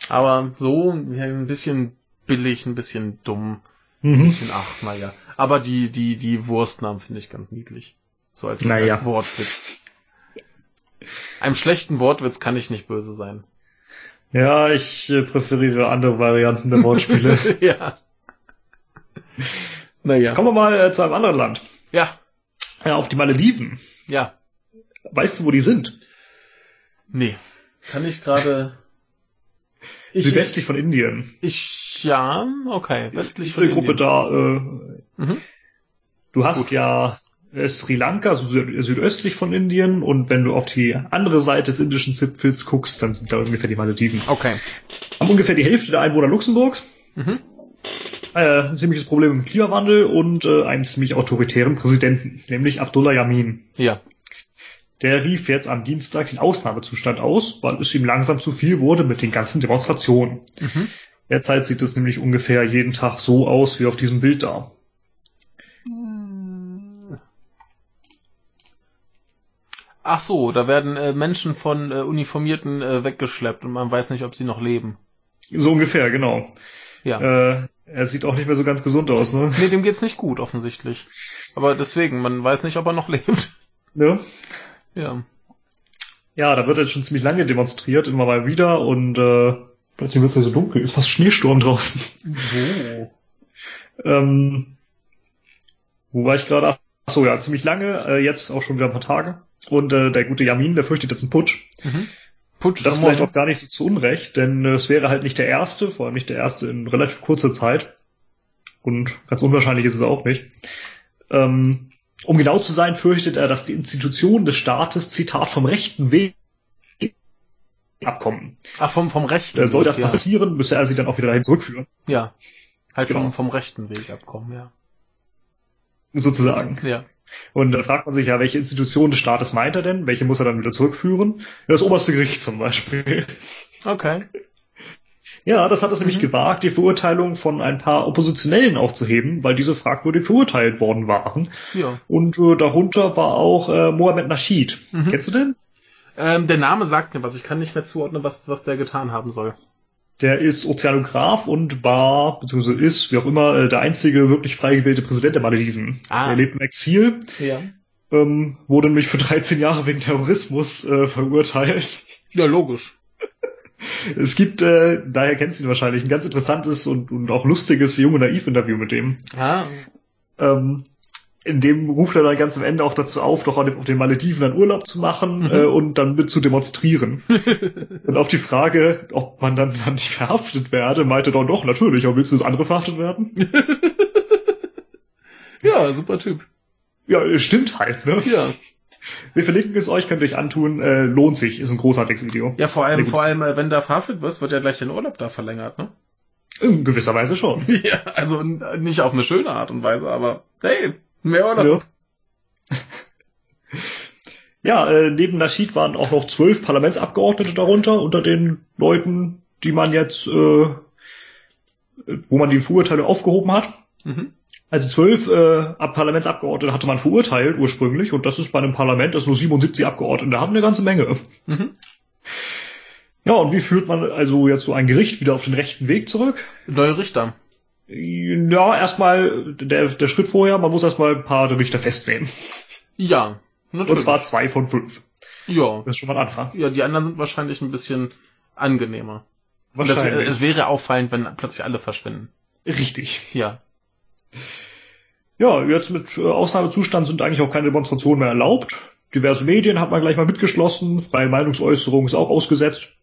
Aber so ein bisschen billig, ein bisschen dumm, ein mhm. bisschen ach, naja. Aber die, die, die Wurstnamen finde ich ganz niedlich. So als, Naja. als Wortwitz. Einem schlechten Wortwitz kann ich nicht böse sein. ja ich äh, präferiere andere Varianten der Wortspiele. ja. Naja. Kommen wir mal äh, zu einem anderen Land. Ja, Ja, auf die Malediven. ja. Weißt du, wo die sind? Nee. Kann ich gerade. Ich, Südwestlich von Indien. Ich, ja, okay, westlich Diese von Gruppe Indien. da, äh, Mhm. du hast Gut. ja äh, Sri Lanka, so süd südöstlich von Indien, und wenn du auf die andere Seite des indischen Zipfels guckst, dann sind da ungefähr die Malediven. Okay. Haben ungefähr die Hälfte der Einwohner Luxemburgs, Mhm. Äh, ein ziemliches Problem mit Klimawandel und äh, einen ziemlich autoritären Präsidenten, nämlich Abdullah Yamin. Ja. Der rief jetzt am Dienstag den Ausnahmezustand aus, weil es ihm langsam zu viel wurde mit den ganzen Demonstrationen. Mhm. Derzeit sieht es nämlich ungefähr jeden Tag so aus wie auf diesem Bild da. Ach so, da werden äh, Menschen von äh, Uniformierten äh, weggeschleppt und man weiß nicht, ob sie noch leben. So ungefähr, genau. Ja. Äh, er sieht auch nicht mehr so ganz gesund aus, ne? Nee, dem geht's nicht gut, offensichtlich. Aber deswegen, man weiß nicht, ob er noch lebt. ne? Ja. Ja, da wird jetzt schon ziemlich lange demonstriert, immer mal wieder und äh, plötzlich wird es ja so dunkel, ist fast Schneesturm draußen. Wo? Ähm, wo war ich gerade? Ach so, ja, ziemlich lange, äh, jetzt auch schon wieder ein paar Tage. Und äh, der gute Yamin, der fürchtet jetzt einen Putsch. Mhm. Putsch Das vielleicht auch gar nicht so zu Unrecht, denn äh, es wäre halt nicht der erste, vor allem nicht der erste in relativ kurzer Zeit. Und ganz unwahrscheinlich ist es auch nicht. Ähm, um genau zu sein, fürchtet er, dass die Institutionen des Staates, Zitat, vom rechten Weg abkommen. Ach, vom, vom rechten Äh, soll das ja. passieren, müsste er sie dann auch wieder dahin zurückführen, Ja. Halt Genau. vom, vom rechten Weg abkommen, ja. sozusagen. Ja. Und dann fragt man sich ja, welche Institution des Staates meint er denn? Welche muss er dann wieder zurückführen? Das oberste Gericht zum Beispiel. Okay. Ja, das hat es nämlich Mhm. gewagt, die Verurteilung von ein paar Oppositionellen aufzuheben, weil diese fragwürdig verurteilt worden waren. Ja. Und äh, darunter war auch äh, Mohamed Nasheed. Mhm. Kennst du den? Ähm, der Name sagt mir was. Ich kann nicht mehr zuordnen, was, was der getan haben soll. Der ist Ozeanograf und war, beziehungsweise ist, wie auch immer, äh, der einzige wirklich frei gewählte Präsident der Malediven. Ah. Er lebt im Exil, Ja. ähm, wurde nämlich für 13 Jahre wegen Terrorismus äh, verurteilt. Ja, logisch. Es gibt, äh, daher kennst du ihn wahrscheinlich, ein ganz interessantes und, und auch lustiges Jung und Naiv-Interview mit dem. Ah. Ähm, in dem ruft er dann ganz am Ende auch dazu auf, doch auf den Malediven dann Urlaub zu machen Mhm. äh, und dann mit zu demonstrieren. und auf die Frage, ob man dann, dann nicht verhaftet werde, meinte er doch, natürlich, aber willst du das andere verhaftet werden? Ja, super Typ. ja, stimmt halt, ne? Ja. Wir verlinken es euch, könnt ihr euch antun, äh, lohnt sich, ist ein großartiges Video. Ja, vor allem, vor allem, äh, wenn da verhaftet wirst, wird ja gleich dein Urlaub da verlängert, ne? In gewisser Weise schon. Ja, also nicht auf eine schöne Art und Weise, aber hey, mehr Urlaub. Ja. Ja, äh, neben Nasheed waren auch noch zwölf Parlamentsabgeordnete darunter, unter den Leuten, die man jetzt, äh, wo man die Verurteilung aufgehoben hat. Mhm. Also zwölf äh, Parlamentsabgeordnete hatte man verurteilt ursprünglich und das ist bei einem Parlament, das nur 77 Abgeordnete haben, eine ganze Menge. Mhm. Ja, und wie führt man also jetzt so ein Gericht wieder auf den rechten Weg zurück? Neue Richter. Ja, erstmal der, der Schritt vorher, man muss erstmal ein paar Richter festnehmen. Ja, natürlich. Und zwar zwei von fünf. ja. Das ist schon mal ein Anfang. Ja, die anderen sind wahrscheinlich ein bisschen angenehmer. Und das, Wahrscheinlich. es wäre auffallend, wenn plötzlich alle verschwinden. Richtig. Ja. Ja, jetzt mit äh, Ausnahmezustand sind eigentlich auch keine Demonstrationen mehr erlaubt. Diverse Medien hat man gleich mal mitgeschlossen, freie Meinungsäußerung ist auch ausgesetzt.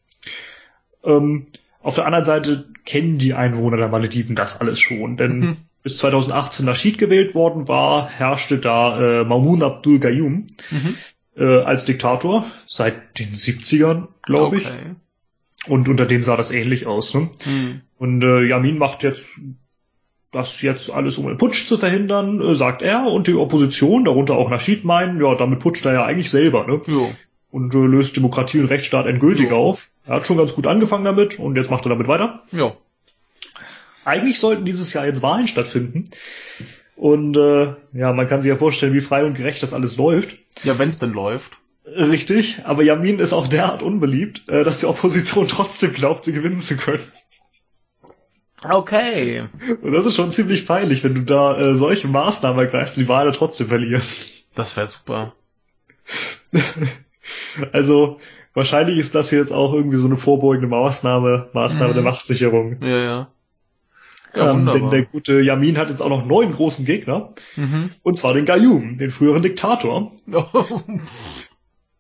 Ähm, auf der anderen Seite kennen die Einwohner der Malediven das alles schon, denn Mhm. bis 2018 Nasheed gewählt worden war, herrschte da äh, Maumun Abdul Gayoom Mhm. äh, als Diktator seit den 70ern, glaube ich. Okay. Und unter dem sah das ähnlich aus. Ne? Mhm. Und äh, Yamin macht jetzt das jetzt alles, um einen Putsch zu verhindern, äh, sagt er. Und die Opposition, darunter auch Nasheed, meinen, ja, damit putscht er ja eigentlich selber. Ne? Jo. Und äh, löst Demokratie und Rechtsstaat endgültig Jo. auf. Er hat schon ganz gut angefangen damit und jetzt macht er damit weiter. Jo. Eigentlich sollten dieses Jahr jetzt Wahlen stattfinden. Und äh, ja, man kann sich ja vorstellen, wie frei und gerecht das alles läuft. Ja, wenn's denn läuft. Richtig, aber Yamin ist auch derart unbeliebt, äh, dass die Opposition trotzdem glaubt, sie gewinnen zu können. Okay. Und das ist schon ziemlich peinlich, wenn du da äh, solche Maßnahmen ergreifst und die Wahl trotzdem verlierst. Das wäre super. Also wahrscheinlich ist das jetzt auch irgendwie so eine vorbeugende Maßnahme, Maßnahme Mhm. der Machtsicherung. Ja, ja. Ja, ähm, denn der gute Yamin hat jetzt auch noch neuen großen Gegner, Mhm. und zwar den Gayoom, den früheren Diktator.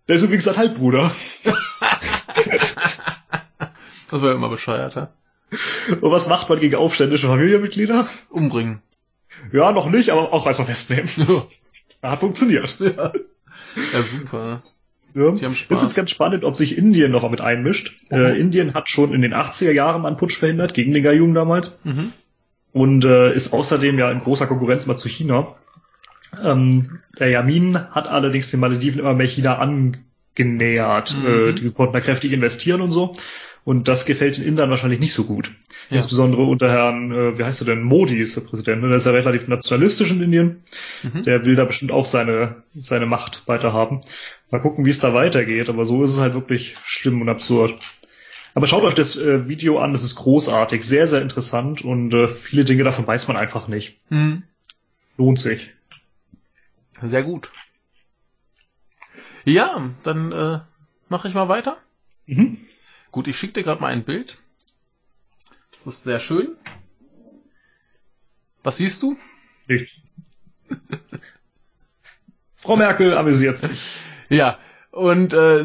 Der ist übrigens ein Halbbruder. das wäre immer bescheuert, hä? Und was macht man gegen aufständische Familienmitglieder? Umbringen. Ja, noch nicht, aber auch erstmal festnehmen. Hat funktioniert. ja. ja, super. Ja. Die haben Spaß. Ist jetzt ganz spannend, ob sich Indien noch mit einmischt. Mhm. Äh, Indien hat schon in den 80er Jahren einen Putsch verhindert, gegen den Gayoom damals. Mhm. Und äh, ist außerdem ja in großer Konkurrenz mal zu China. Ähm, der Yamin hat allerdings den Malediven immer mehr China angenähert. Mhm. Äh, die konnten da kräftig investieren und so. Und das gefällt den Indern wahrscheinlich nicht so gut. Ja. Insbesondere unter Herrn, äh, wie heißt er denn, Modi ist der Präsident. Ne? Der ist ja relativ nationalistisch in Indien. Mhm. Der will da bestimmt auch seine, seine Macht weiter haben. Mal gucken, wie es da weitergeht. Aber so ist es halt wirklich schlimm und absurd. Aber schaut euch das äh, Video an, das ist großartig, sehr, sehr interessant und äh, viele Dinge davon weiß man einfach nicht. Mhm. Lohnt sich. Sehr gut. Ja, dann äh, mache ich mal weiter. Mhm. Gut, ich schicke dir gerade mal ein Bild. Das ist sehr schön. Was siehst du? Nicht. Frau Merkel amüsiert sich. Ja, und äh,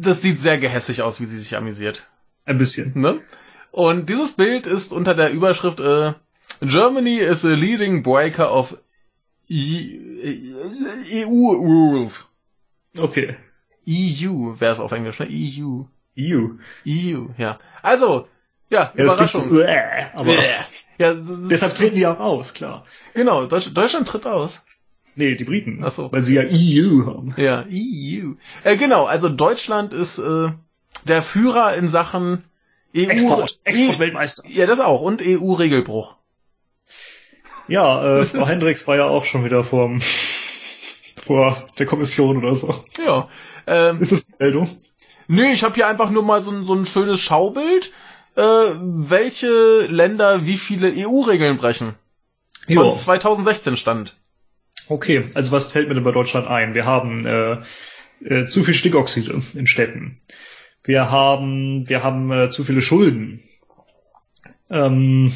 das sieht sehr gehässig aus, wie sie sich amüsiert. Ein bisschen. Ne? Und dieses Bild ist unter der Überschrift äh, Germany is a leading breaker of E- EU rules. Okay. EU wäre es auf Englisch, ne? EU. EU. EU, ja. Also, ja, Ja, das Überraschung. so, äh, aber ja, das ist- deshalb treten die auch aus, klar. genau, Deutsch, Deutschland tritt aus. Nee, die Briten. Ach so. Weil sie ja EU haben. Ja, EU. Äh, genau, also Deutschland ist äh, der Führer in Sachen EU. Export. E- Exportweltmeister. ja, das auch. Und EU-Regelbruch. Ja, äh, Frau Hendricks war ja auch schon wieder vorm, vor der Kommission oder so. Ja. Ähm, Ist das die Meldung? nö, ich habe hier einfach nur mal so, ein- so ein schönes Schaubild, äh, welche Länder wie viele EU-Regeln brechen. Von Ja. 2016 stand. Okay, also was fällt mir denn bei Deutschland ein? Wir haben äh, äh, zu viel Stickoxide in Städten. Wir haben, wir haben äh, zu viele Schulden. Ähm,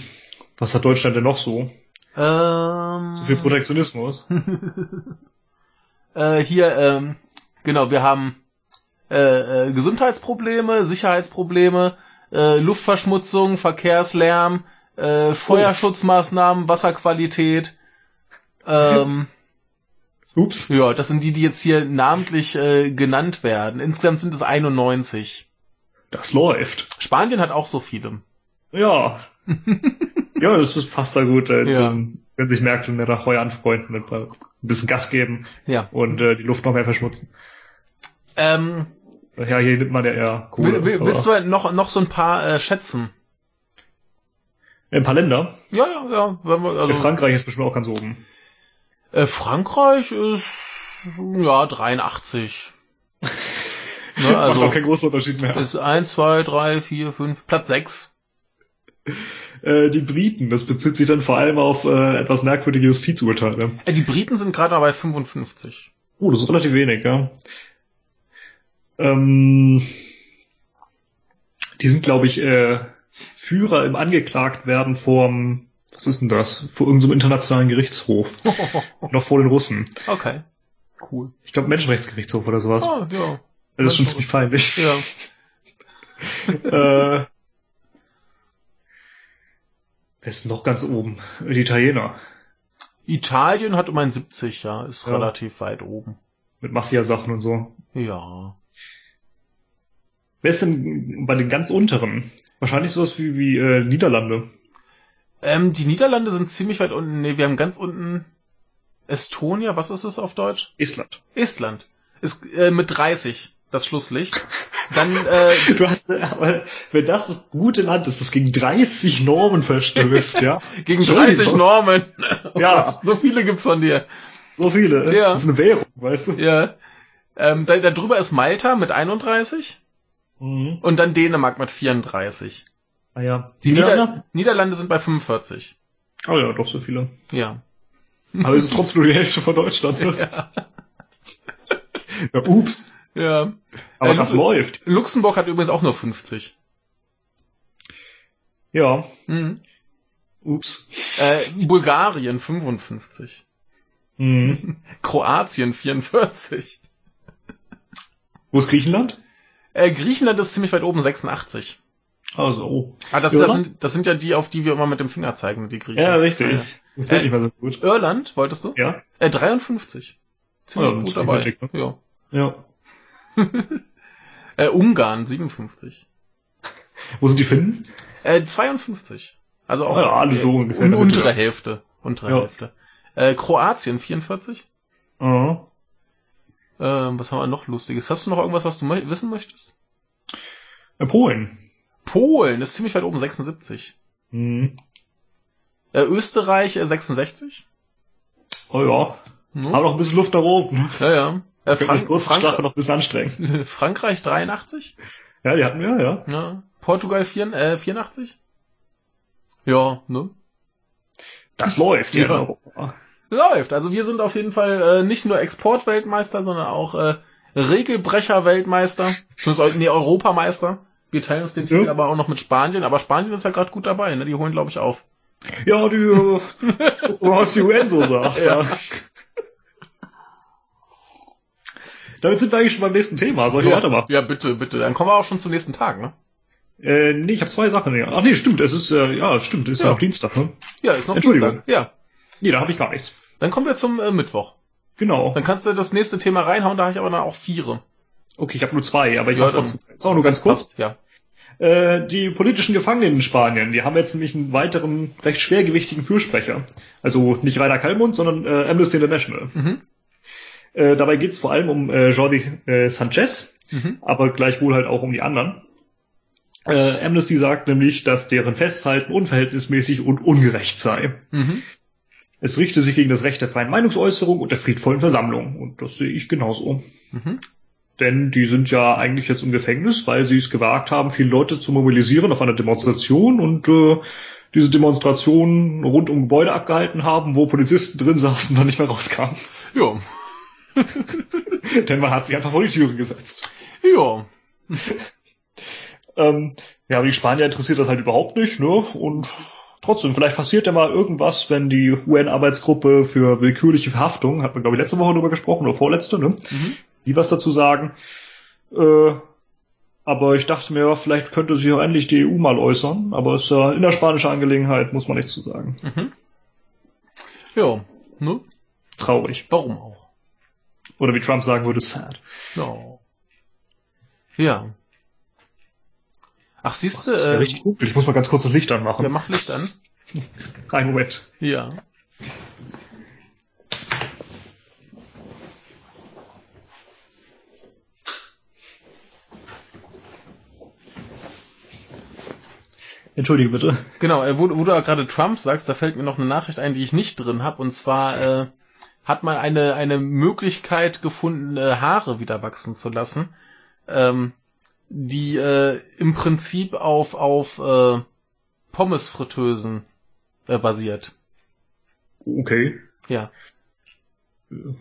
was hat Deutschland denn noch so? Ähm, Zu viel Protektionismus. äh, hier, ähm, genau, wir haben äh, äh, Gesundheitsprobleme, Sicherheitsprobleme, äh, Luftverschmutzung, Verkehrslärm, äh, Feuerschutzmaßnahmen, Wasserqualität. Ähm, Ups. ja, das sind die, die jetzt hier namentlich äh, genannt werden. Insgesamt sind es 91. Das läuft. Spanien hat auch so viele. Ja. ja, das, das passt da gut. Äh, Ja. wenn sich Märkte mehr nach Heu anfreunden, ein, paar, ein bisschen Gas geben Ja. und äh, die Luft noch mehr verschmutzen. Ähm, Ja, hier nimmt man ja eher Kohle. will, will, willst du noch, noch so ein paar äh, schätzen? Ein paar Länder. Ja, ja, ja. Also, Frankreich ist bestimmt auch ganz oben. Äh, Frankreich ist ja 83. ne, Macht also auch keinen großen Unterschied mehr. ist 1, 2, 3, 4, 5, Platz 6. Äh, die Briten, das bezieht sich dann vor allem auf äh, etwas merkwürdige Justizurteile. Äh, die Briten sind gerade bei 55. Oh, das ist relativ wenig, ja. Ähm, die sind, glaube ich, äh, Führer im Angeklagtwerden vorm, was ist denn das? Vor irgendeinem internationalen Gerichtshof. Noch vor den Russen. okay. Cool. Ich glaube Menschenrechtsgerichtshof oder sowas. Ah, ja. das ist schon ziemlich peinlich. Ja. äh, wer ist noch ganz oben? Die Italiener. Italien hat um ein 70, ja, ist Ja. relativ weit oben. Mit Mafia-Sachen und so. Ja. Wer ist denn bei den ganz unteren? Wahrscheinlich sowas wie, wie äh, Niederlande. Ähm, die Niederlande sind ziemlich weit unten. Nee, wir haben ganz unten Estonia, was ist es auf Deutsch? Estland. Estland. Ist äh, mit 30 das Schlusslicht. Dann äh, Du hast, aber wenn das das gute Land ist, was gegen 30 Normen verstößt, ja? gegen 30 Entschuldigung. Normen. Ja. So viele gibt's von dir. So viele. Ja. Das ist eine Währung, weißt du? Ja. Ähm, da, da drüber ist Malta mit 31 Mhm. und dann Dänemark mit 34. Ah ja. Die Niederlande? Nieder Niederlande sind bei 45. Oh ja, doch so viele. Ja. Aber es ist trotzdem nur die Hälfte von Deutschland. Ne? Ja. Ja, ups. ja. Aber Äh, das Lu- läuft. Luxemburg hat übrigens auch nur 50. Ja. Mhm. Ups. Äh, Bulgarien 55. Mhm. Kroatien 44. Wo ist Griechenland? Äh, Griechenland ist ziemlich weit oben 86. Also, oh. Ah, das, das, sind, das sind ja die, auf die wir immer mit dem Finger zeigen, die Griechen. Ja, richtig. Ja. Äh, nicht mehr so gut. Irland, wolltest du? Ja? Äh, 53. Ziemlich Ja, gut dabei. ne? Ja. Ja. Äh, Ungarn 57. Wo sind die Finnen? Äh, 52. Also auch Ja, alle so äh, ungefähr un untere Hälfte. Untere Ja. Hälfte. Äh, Kroatien 44. Mhm. Ähm, was haben wir noch Lustiges? Hast du noch irgendwas, was du wissen möchtest? Äh, Polen. Polen ist ziemlich weit oben 76. Mhm. Äh, Österreich äh, 66. Oh ja. Hm? Haben noch ein bisschen Luft nach oben. Ja, ja. Äh, Frank Frank noch ein bisschen anstrengen. Frankreich 83. Ja, die hatten wir, ja. Ja. Portugal 4, äh, 84. Ja, ne? Das läuft hier Ja. in Europa. Läuft. Also wir sind auf jeden Fall äh, nicht nur Exportweltmeister, sondern auch äh, Regelbrecher-Weltmeister. Zumindest nee, Europameister. Wir teilen uns den Ja. Titel aber auch noch mit Spanien. Aber Spanien ist ja gerade gut dabei. Ne? Die holen, glaube ich, auf. Ja, die, was die UN so sagt. Ja. Ja. Damit sind wir eigentlich schon beim nächsten Thema. Soll ich ja, weitermachen? ja, bitte, bitte. Dann kommen wir auch schon zum nächsten Tag, ne? Äh, nee, ich habe zwei Sachen. Ja. Ach nee, stimmt. Es ist, äh, ja, stimmt. Ist ja, Ja. auch Dienstag, ne? Ja, ist noch Entschuldigung. Dienstag. Ja. Nee, da habe ich gar nichts. Dann kommen wir zum äh, Mittwoch. Genau. Dann kannst du das nächste Thema reinhauen, da habe ich aber dann auch viere. Okay, ich habe nur zwei, aber ich Ja, trotzdem. Ist auch nur ganz kurz. Passt, ja. Äh, die politischen Gefangenen in Spanien, die haben jetzt nämlich einen weiteren recht schwergewichtigen Fürsprecher. Also nicht Rainer Kallmund, sondern äh, Amnesty International. Mhm. Äh, dabei geht's vor allem um äh, Jordi äh, Sanchez, Mhm. aber gleichwohl halt auch um die anderen. Äh, Amnesty sagt nämlich, dass deren Festhalten unverhältnismäßig und ungerecht sei. Mhm. Es richte sich gegen das Recht der freien Meinungsäußerung und der friedvollen Versammlung. Und das sehe ich genauso. Mhm. Denn die sind ja eigentlich jetzt im Gefängnis, weil sie es gewagt haben, viele Leute zu mobilisieren auf einer Demonstration und äh, diese Demonstration rund um Gebäude abgehalten haben, wo Polizisten drin saßen und dann nicht mehr rauskamen. Ja. Denn man hat sich einfach vor die Türe gesetzt. Ja. Ähm, ja, aber die Spanier interessiert das halt überhaupt nicht, ne? Und trotzdem, vielleicht passiert ja mal irgendwas, wenn die UN-Arbeitsgruppe für willkürliche Verhaftung, hat man glaube ich letzte Woche drüber gesprochen oder vorletzte, ne? Mhm. Die was dazu sagen. Äh, aber ich dachte mir, vielleicht könnte sich auch endlich die EU mal äußern, aber es ist ja innerspanische Angelegenheit, muss man nichts zu sagen. Mhm. Ja. Ne? Traurig. Warum auch? Oder wie Trump sagen würde, sad. Ja. Ja. Ach, siehst du. Äh, richtig dunkel. Ich muss mal ganz kurz das Licht anmachen. Ja, mach Licht an. Rein wet. Ja. Entschuldige bitte. Genau, äh, wo, wo du gerade Trump sagst, da fällt mir noch eine Nachricht ein, die ich nicht drin habe. Und zwar äh, hat man eine, eine Möglichkeit gefunden, äh, Haare wieder wachsen zu lassen. Ähm, die äh, im Prinzip auf, auf äh, Pommesfritteusen äh, basiert. Okay. Ja.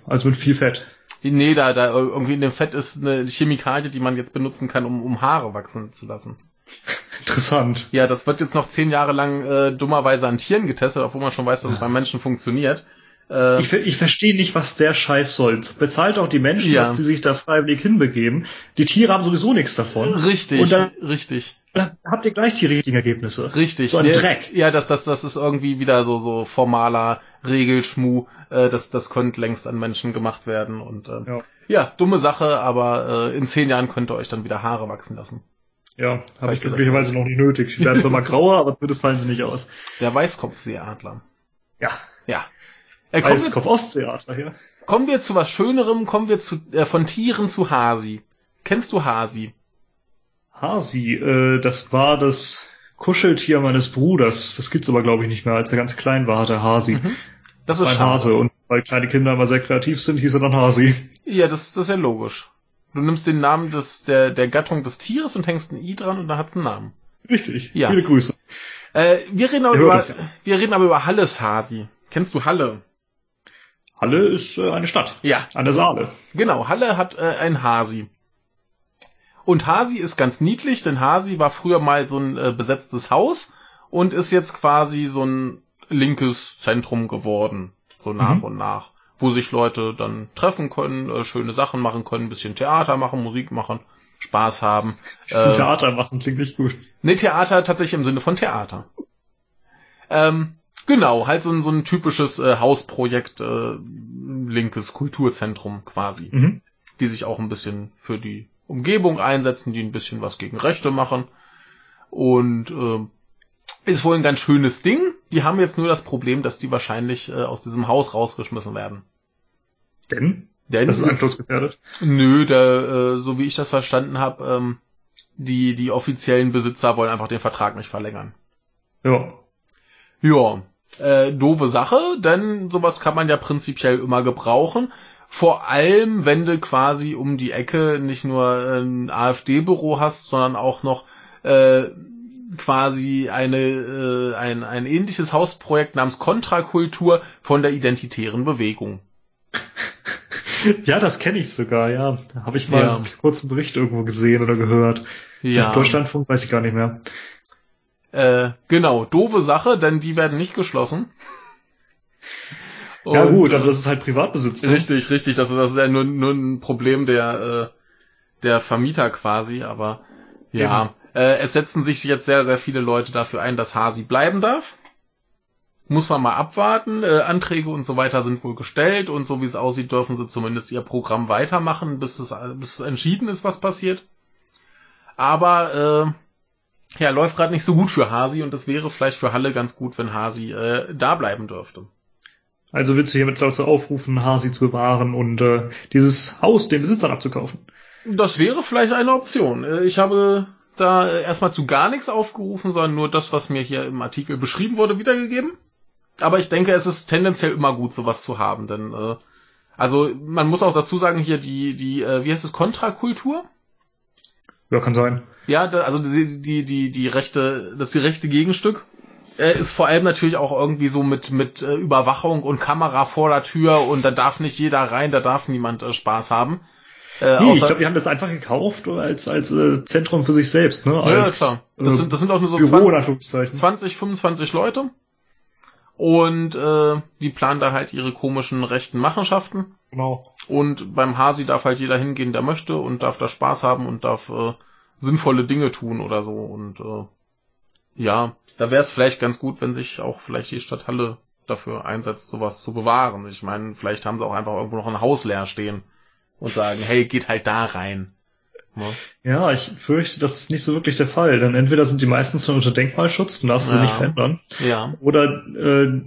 Also mit viel Fett. Nee, da, da irgendwie in dem Fett ist eine Chemikalie, die man jetzt benutzen kann, um, um Haare wachsen zu lassen. Interessant. Ja, das wird jetzt noch zehn Jahre lang äh, dummerweise an Tieren getestet, obwohl man schon weiß, dass es beim Menschen funktioniert. Äh, ich, ich verstehe nicht, was der Scheiß soll. Bezahlt auch die Menschen, ja. dass die sich da freiwillig hinbegeben. Die Tiere haben sowieso nichts davon. Richtig, Und dann, richtig. Dann habt ihr gleich die richtigen Ergebnisse. Richtig. So ein Dreck. Ja, das, das, das ist irgendwie wieder so, so formaler Regelschmu. Äh, das, das könnte längst an Menschen gemacht werden. Und äh, ja. ja, dumme Sache, aber äh, in zehn Jahren könnt ihr euch dann wieder Haare wachsen lassen. Ja, habe ich glücklicherweise noch nicht nötig. Sie werden zwar mal grauer, aber zumindest fallen sie nicht aus. Der Weißkopfseeadler. Ja. Ja. Äh, Weißkopf-Ostseeadler, ja. Kommen wir zu was Schönerem, kommen wir zu, äh, von Tieren zu Hasi. Kennst du Hasi? Hasi, äh, das war das Kuscheltier meines Bruders. Das gibt's aber, glaube ich, nicht mehr. Als er ganz klein war, hat er Hasi. Mhm. Das ist ein schade. Hase. Und weil kleine Kinder immer sehr kreativ sind, hieß er dann Hasi. Ja, das, das ist ja logisch. Du nimmst den Namen des, der, der Gattung des Tieres und hängst ein I dran und dann hat's einen Namen. Richtig. Ja. Viele Grüße. Äh, wir reden aber über, wir reden aber über Halles Hasi. Kennst du Halle? Halle ist äh, eine Stadt. Ja. Der Saale. Genau. Halle hat äh, ein Hasi. Und Hasi ist ganz niedlich, denn Hasi war früher mal so ein äh, besetztes Haus und ist jetzt quasi so ein linkes Zentrum geworden. So nach mhm. und nach wo sich Leute dann treffen können, äh, schöne Sachen machen können, ein bisschen Theater machen, Musik machen, Spaß haben. Bisschen äh, Theater machen klingt nicht gut. Nee, Theater tatsächlich im Sinne von Theater. Ähm, genau, halt so ein, so ein typisches äh, Hausprojekt, äh, linkes Kulturzentrum quasi. Mhm. Die sich auch ein bisschen für die Umgebung einsetzen, die ein bisschen was gegen Rechte machen. Und äh, ist wohl ein ganz schönes Ding. Die haben jetzt nur das Problem, dass die wahrscheinlich äh, aus diesem Haus rausgeschmissen werden. Denn? Denn das ist einsturzgefährdet? Nö, der, äh, so wie ich das verstanden habe, ähm, die, die offiziellen Besitzer wollen einfach den Vertrag nicht verlängern. Ja. Ja, äh, doofe Sache, denn sowas kann man ja prinzipiell immer gebrauchen. Vor allem, wenn du quasi um die Ecke nicht nur ein AfD-Büro hast, sondern auch noch äh, quasi eine, äh, ein, ein ähnliches Hausprojekt namens Kontrakultur von der identitären Bewegung. Ja, das kenne ich sogar, ja. Da habe ich mal ja. einen kurzen Bericht irgendwo gesehen oder gehört. Ja. Deutschlandfunk weiß ich gar nicht mehr. Äh, genau, doofe Sache, denn die werden nicht geschlossen. Und, ja gut, aber das ist halt Privatbesitz. Ne? Richtig, richtig. Das ist, das ist ja nur, nur ein Problem der, äh, der Vermieter quasi, aber ja. Äh, es setzen sich jetzt sehr, sehr viele Leute dafür ein, dass Hasi bleiben darf. Muss man mal abwarten. Äh, Anträge und so weiter sind wohl gestellt und so wie es aussieht, dürfen sie zumindest ihr Programm weitermachen, bis es, bis entschieden ist, was passiert. Aber äh, ja, läuft gerade nicht so gut für Hasi und es wäre vielleicht für Halle ganz gut, wenn Hasi äh, da bleiben dürfte. Also willst du hiermit dazu aufrufen, Hasi zu bewahren und äh, dieses Haus den Besitzern abzukaufen? Das wäre vielleicht eine Option. Äh, ich habe da erstmal zu gar nichts aufgerufen, sondern nur das, was mir hier im Artikel beschrieben wurde, wiedergegeben. Aber ich denke, es ist tendenziell immer gut, sowas zu haben, denn äh, also man muss auch dazu sagen hier die die äh, wie heißt es Kontrakultur? Ja, kann sein. Ja, da, also die die die die rechte das die rechte Gegenstück äh, ist vor allem natürlich auch irgendwie so mit mit äh, Überwachung und Kamera vor der Tür und da darf nicht jeder rein, da darf niemand äh, Spaß haben. Äh, nee, ich glaube, die haben das einfach gekauft als als äh, Zentrum für sich selbst, ne? Als, ja, klar. Das, äh, sind, das sind auch nur so Büro, 20, 20, 25 Leute. Und äh, die planen da halt ihre komischen rechten Machenschaften. Genau. Und beim Hasi darf halt jeder hingehen, der möchte und darf da Spaß haben und darf äh, sinnvolle Dinge tun oder so. Und äh, ja, da wäre es vielleicht ganz gut, wenn sich auch vielleicht die Stadthalle dafür einsetzt, sowas zu bewahren. Ich meine, vielleicht haben sie auch einfach irgendwo noch ein Haus leer stehen und sagen, hey, geht halt da rein. Ja. Ne? ja, ich fürchte, das ist nicht so wirklich der Fall. Denn entweder sind die meisten schon unter Denkmalschutz, dann darfst du ja. sie nicht verändern. Ja. Oder äh,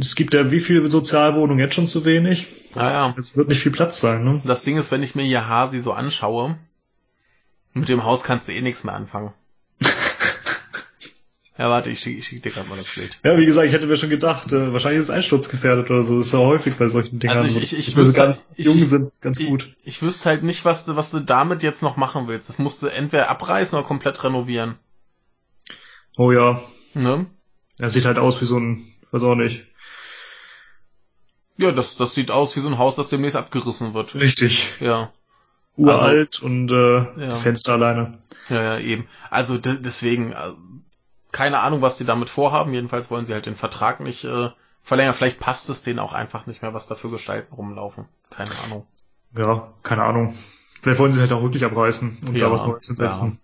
es gibt ja wie viele Sozialwohnungen jetzt schon zu wenig. Ja, ja. Es wird nicht viel Platz sein. Ne? Das Ding ist, wenn ich mir hier Hasi so anschaue, mit dem Haus kannst du eh nichts mehr anfangen. Ja, warte, ich schicke schick dir gerade mal das Bild. Ja, wie gesagt, ich hätte mir schon gedacht, äh, wahrscheinlich ist es einsturzgefährdet oder so. Das ist ja häufig bei solchen Dingern. Also so, ich- ich- ich wüsste- ganz ich- jung ich- sind, ganz Ich, gut. ich wüsste halt nicht, was du, was du damit jetzt noch machen willst. Das musst du entweder abreißen oder komplett renovieren. Oh ja. Ne? Er sieht halt aus wie so ein, weiß auch nicht. Ja, das, das sieht aus wie so ein Haus, das demnächst abgerissen wird. Richtig. Ja. Uralt und äh, Ja. Fenster alleine. Ja, ja, eben. Also de deswegen, äh, keine Ahnung, was die damit vorhaben. Jedenfalls wollen sie halt den Vertrag nicht äh, verlängern. Vielleicht passt es denen auch einfach nicht mehr, was da für Gestalten rumlaufen. Keine Ahnung. Ja, keine Ahnung. Vielleicht wollen sie halt auch wirklich abreißen und Ja, da was Neues hinsetzen.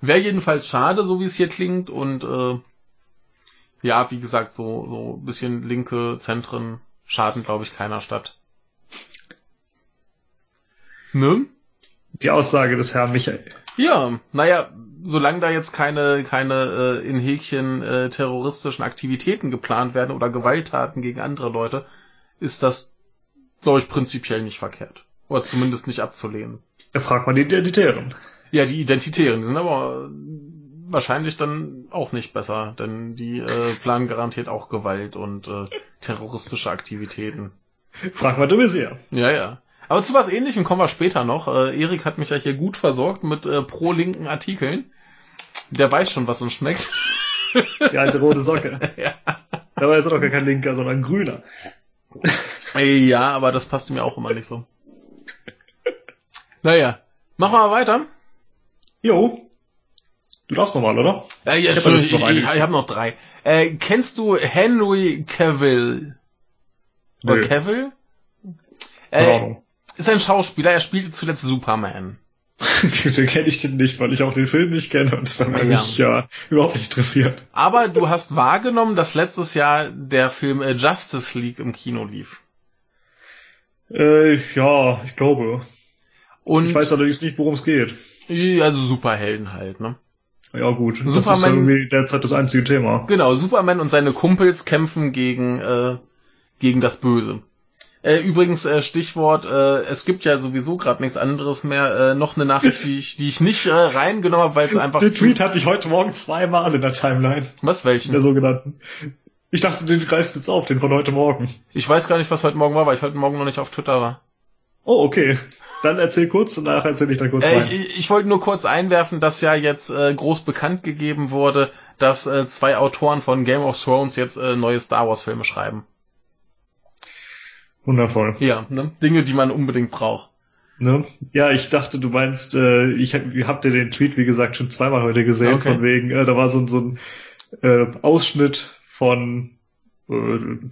Wäre jedenfalls schade, so wie es hier klingt. Und äh, ja, wie gesagt, so so ein bisschen linke Zentren schaden, glaube ich, keiner Stadt. Ne? Die Aussage des Herrn Michael. Ja, naja, solange da jetzt keine, keine äh, in Häkchen äh, terroristischen Aktivitäten geplant werden oder Gewalttaten gegen andere Leute, ist das, glaube ich, prinzipiell nicht verkehrt. Oder zumindest nicht abzulehnen. Da fragt man die Identitären. Ja, die Identitären, die sind aber wahrscheinlich dann auch nicht besser, denn die äh, planen garantiert auch Gewalt und äh, terroristische Aktivitäten. Frag mal du Messier. Ja, ja. Aber zu was ähnlichem kommen wir später noch. Äh, Erik hat mich ja hier gut versorgt mit äh, pro-linken Artikeln. Der weiß schon, was uns schmeckt. Die alte rote Socke. ja. Dabei ist er doch gar kein Linker, sondern ein Grüner. ja, aber das passt mir auch immer nicht so. Naja, machen wir mal weiter. Jo. Du darfst nochmal, oder? Äh, ja, Ich hab ich, noch ich, ich habe noch drei. Äh, kennst du Henry Cavill? Oder Nö. Cavill? Äh. Ist ein Schauspieler, er spielte zuletzt Superman. den kenne ich den nicht, weil ich auch den Film nicht kenne und das dann Ja. mich ja überhaupt nicht interessiert. Aber du hast wahrgenommen, dass letztes Jahr der Film äh, Justice League im Kino lief. Äh, ja, ich glaube. Und Ich weiß allerdings nicht, worum es geht. also Superhelden halt, ne? Ja gut, das ist Superman- irgendwie derzeit das einzige Thema. Genau, Superman und seine Kumpels kämpfen gegen, äh, gegen das Böse. Äh, übrigens, äh, Stichwort, äh, es gibt ja sowieso gerade nichts anderes mehr. Äh, noch eine Nachricht, die ich, die ich nicht äh, reingenommen habe, weil es einfach... Den Tweet hatte ich heute Morgen zweimal in der Timeline, Was, in welchen? der sogenannten. Ich dachte, den greifst du jetzt auf, den von heute Morgen. Ich weiß gar nicht, was heute Morgen war, weil ich heute Morgen noch nicht auf Twitter war. Oh, okay. Dann erzähl kurz und nachher erzähl ich dann kurz Äh, ich, ich wollte nur kurz einwerfen, dass ja jetzt äh, groß bekannt gegeben wurde, dass äh, zwei Autoren von Game of Thrones jetzt äh, neue Star Wars Filme schreiben. Wundervoll. Ja, ne? Dinge, die man unbedingt braucht. Ne? Ja, ich dachte, du meinst, äh, ich hab, ihr habt ja den Tweet, wie gesagt, schon zweimal heute gesehen, Okay. von wegen, äh, da war so, ein- so ein äh, Ausschnitt von äh,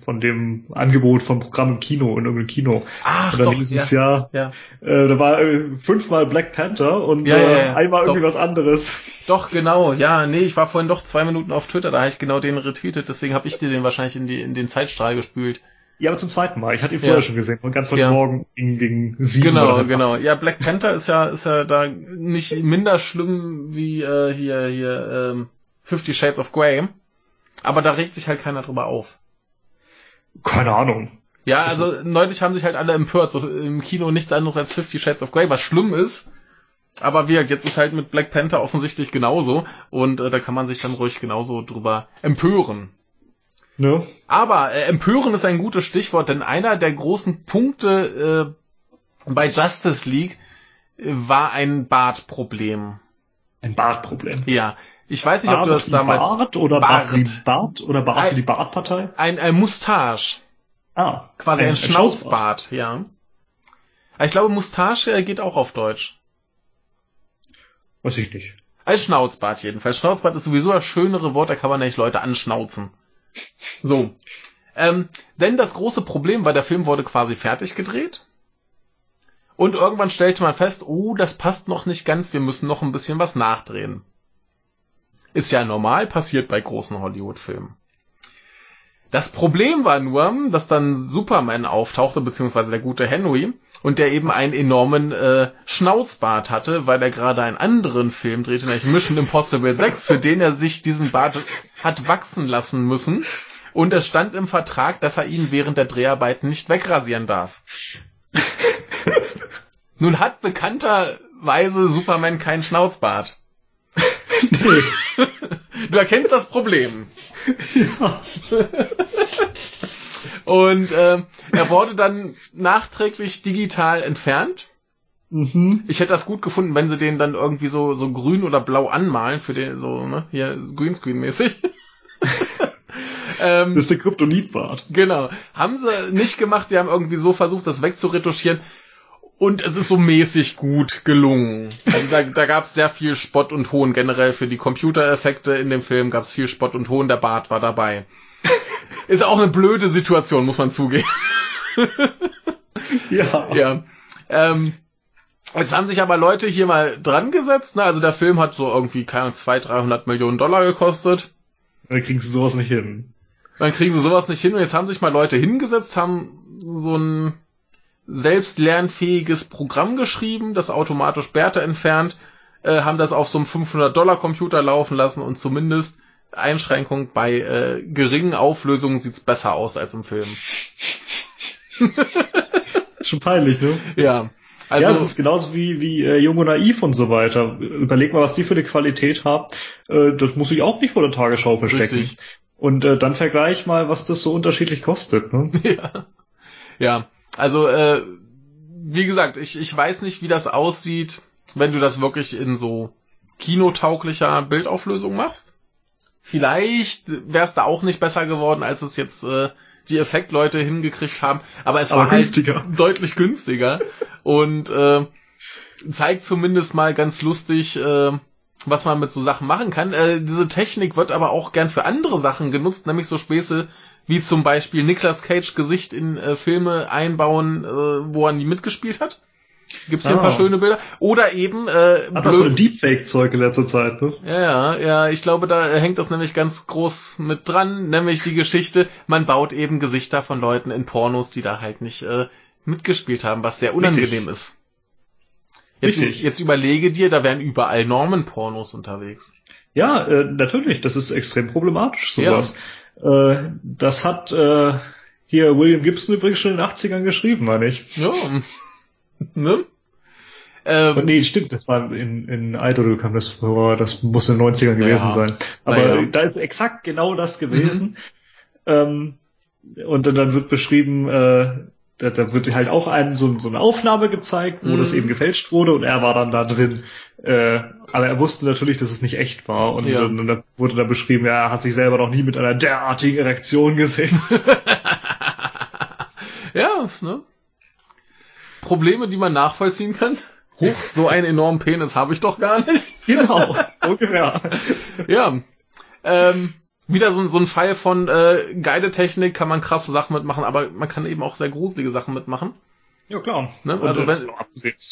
von dem Angebot vom Programm im Kino, in irgendeinem Kino. Ach, Und dann doch, dieses ja, Jahr, ja. äh, da war äh, fünfmal Black Panther und Ja, äh, ja, einmal irgendwie doch. was anderes. Doch, genau, ja, nee, ich war vorhin doch zwei Minuten auf Twitter, da habe ich genau den retweetet, deswegen habe ich dir den wahrscheinlich in, die, in den Zeitstrahl gespült. Ja, aber zum zweiten Mal. Ich hatte ihn Ja. vorher schon gesehen. Und ganz heute Ja. Morgen gegen, gegen sieben. Genau, genau. Ja, Black Panther ist ja, ist ja da nicht minder schlimm wie äh, hier, hier, ähm, Fifty Shades of Grey. Aber da regt sich halt keiner drüber auf. Keine Ahnung. Ja, also neulich haben sich halt alle empört, so im Kino nichts anderes als Fifty Shades of Grey, was schlimm ist. Aber wie gesagt, jetzt ist halt mit Black Panther offensichtlich genauso und äh, da kann man sich dann ruhig genauso drüber empören. Ne? Aber äh, empören ist ein gutes Stichwort, denn einer der großen Punkte äh, bei Justice League äh, war ein Bartproblem. Ein Bartproblem. Ja, ich weiß nicht, ob Bart du das damals Bart oder Bart. Bart Bart oder Bart Ein- wie die Bartpartei? ein, ein Mustache, Ah. quasi ein, Schnauzbart, ja. Ich glaube, Mustache geht auch auf Deutsch. Weiß ich nicht. Ein Schnauzbart jedenfalls. Schnauzbart ist sowieso das schönere Wort, da kann man nämlich Leute anschnauzen. So. Ähm, denn das große Problem war, der Film wurde quasi fertig gedreht. Und irgendwann stellte man fest, oh, das passt noch nicht ganz, wir müssen noch ein bisschen was nachdrehen. Ist ja normal, passiert bei großen Hollywood-Filmen. Das Problem war nur, dass dann Superman auftauchte, beziehungsweise der gute Henry, und der eben einen enormen äh, Schnauzbart hatte, weil er gerade einen anderen Film drehte, nämlich Mission Impossible 6, für den er sich diesen Bart hat wachsen lassen müssen. Und es stand im Vertrag, dass er ihn während der Dreharbeiten nicht wegrasieren darf. Nun hat bekannterweise Superman keinen Schnauzbart. Nee. Du erkennst das Problem. Ja. Und äh, er wurde dann nachträglich digital entfernt. Mhm. Ich hätte das gut gefunden, wenn sie den dann irgendwie so so grün oder blau anmalen für den so ne hier Greenscreen mäßig. ähm, das ist der Kryptonitbart. Genau. Haben sie nicht gemacht, sie haben irgendwie so versucht, das wegzuretuschieren. Und es ist so mäßig gut gelungen. Also da, da gab es sehr viel Spott und Hohn. Generell für die Computereffekte in dem Film gab es viel Spott und Hohn. Der Bart war dabei. Ist auch eine blöde Situation, muss man zugeben. ja. Ja. Ähm, jetzt haben sich aber Leute hier mal dran gesetzt. Ne? Also der Film hat so irgendwie keine 200, 300 Millionen Dollar gekostet. Dann kriegen sie sowas nicht hin. Dann kriegen sie sowas nicht hin. Und jetzt haben sich mal Leute hingesetzt, haben so ein selbstlernfähiges Programm geschrieben, das automatisch Bärte entfernt, äh, haben das auf so einem 500-Dollar-Computer laufen lassen und zumindest Einschränkung bei äh, geringen Auflösungen sieht's besser aus als im Film. Schon peinlich, ne? Ja. Also, ja, das ist genauso wie, wie äh, Jung und Naiv und so weiter. Überleg mal, was die für eine Qualität haben. Äh, das muss ich auch nicht vor der Tagesschau verstecken. Richtig. Und äh, dann vergleich mal, was das so unterschiedlich kostet. Ne? Ja. Ja. Also, äh, wie gesagt, ich, ich weiß nicht, wie das aussieht, wenn du das wirklich in so kinotauglicher Bildauflösung machst. Vielleicht wäre es da auch nicht besser geworden, als es jetzt äh, die Effektleute hingekriegt haben. Aber es Aber war halt günstiger. halt deutlich günstiger und äh, zeigt zumindest mal ganz lustig, äh, was man mit so Sachen machen kann. Äh, diese Technik wird aber auch gern für andere Sachen genutzt, nämlich so Späße wie zum Beispiel Nicolas Cage Gesicht in äh, Filme einbauen, äh, wo er nie mitgespielt hat. Gibt's hier ah. ein paar ah. schöne Bilder. Oder eben äh, Hat das so ein Deepfake-Zeug in letzter Zeit, ne? Ja, ja, ja, ich glaube, da hängt das nämlich ganz groß mit dran, nämlich die Geschichte, man baut eben Gesichter von Leuten in Pornos, die da halt nicht äh, mitgespielt haben, was sehr unangenehm Richtig. ist. Jetzt, Richtig. jetzt überlege dir, da wären überall Normen-Pornos unterwegs. Ja, äh, natürlich, das ist extrem problematisch, sowas. Ja. Äh, das hat äh, hier William Gibson übrigens schon in den 80ern geschrieben, meine ich. Ja. ne? Ähm, nee, stimmt, das war in, in Idol kam das vor, das muss in den 90ern gewesen ja, sein. Aber ja. da ist exakt genau das gewesen. Mhm. Ähm, und dann, dann wird beschrieben, äh, da, da wird halt auch einem so, so eine Aufnahme gezeigt, wo mhm. das eben gefälscht wurde und er war dann da drin. Äh, aber er wusste natürlich, dass es nicht echt war und ja. dann, dann wurde da beschrieben, ja, er hat sich selber noch nie mit einer derartigen Erektion gesehen. ja, ne? Probleme, die man nachvollziehen kann. Hoch, so einen enormen Penis habe ich doch gar nicht. Genau, ungefähr. ja. Ähm, wieder so, so ein Fall von äh, geile Technik, kann man krasse Sachen mitmachen, aber man kann eben auch sehr gruselige Sachen mitmachen. Ja klar. Ne? Also wenn,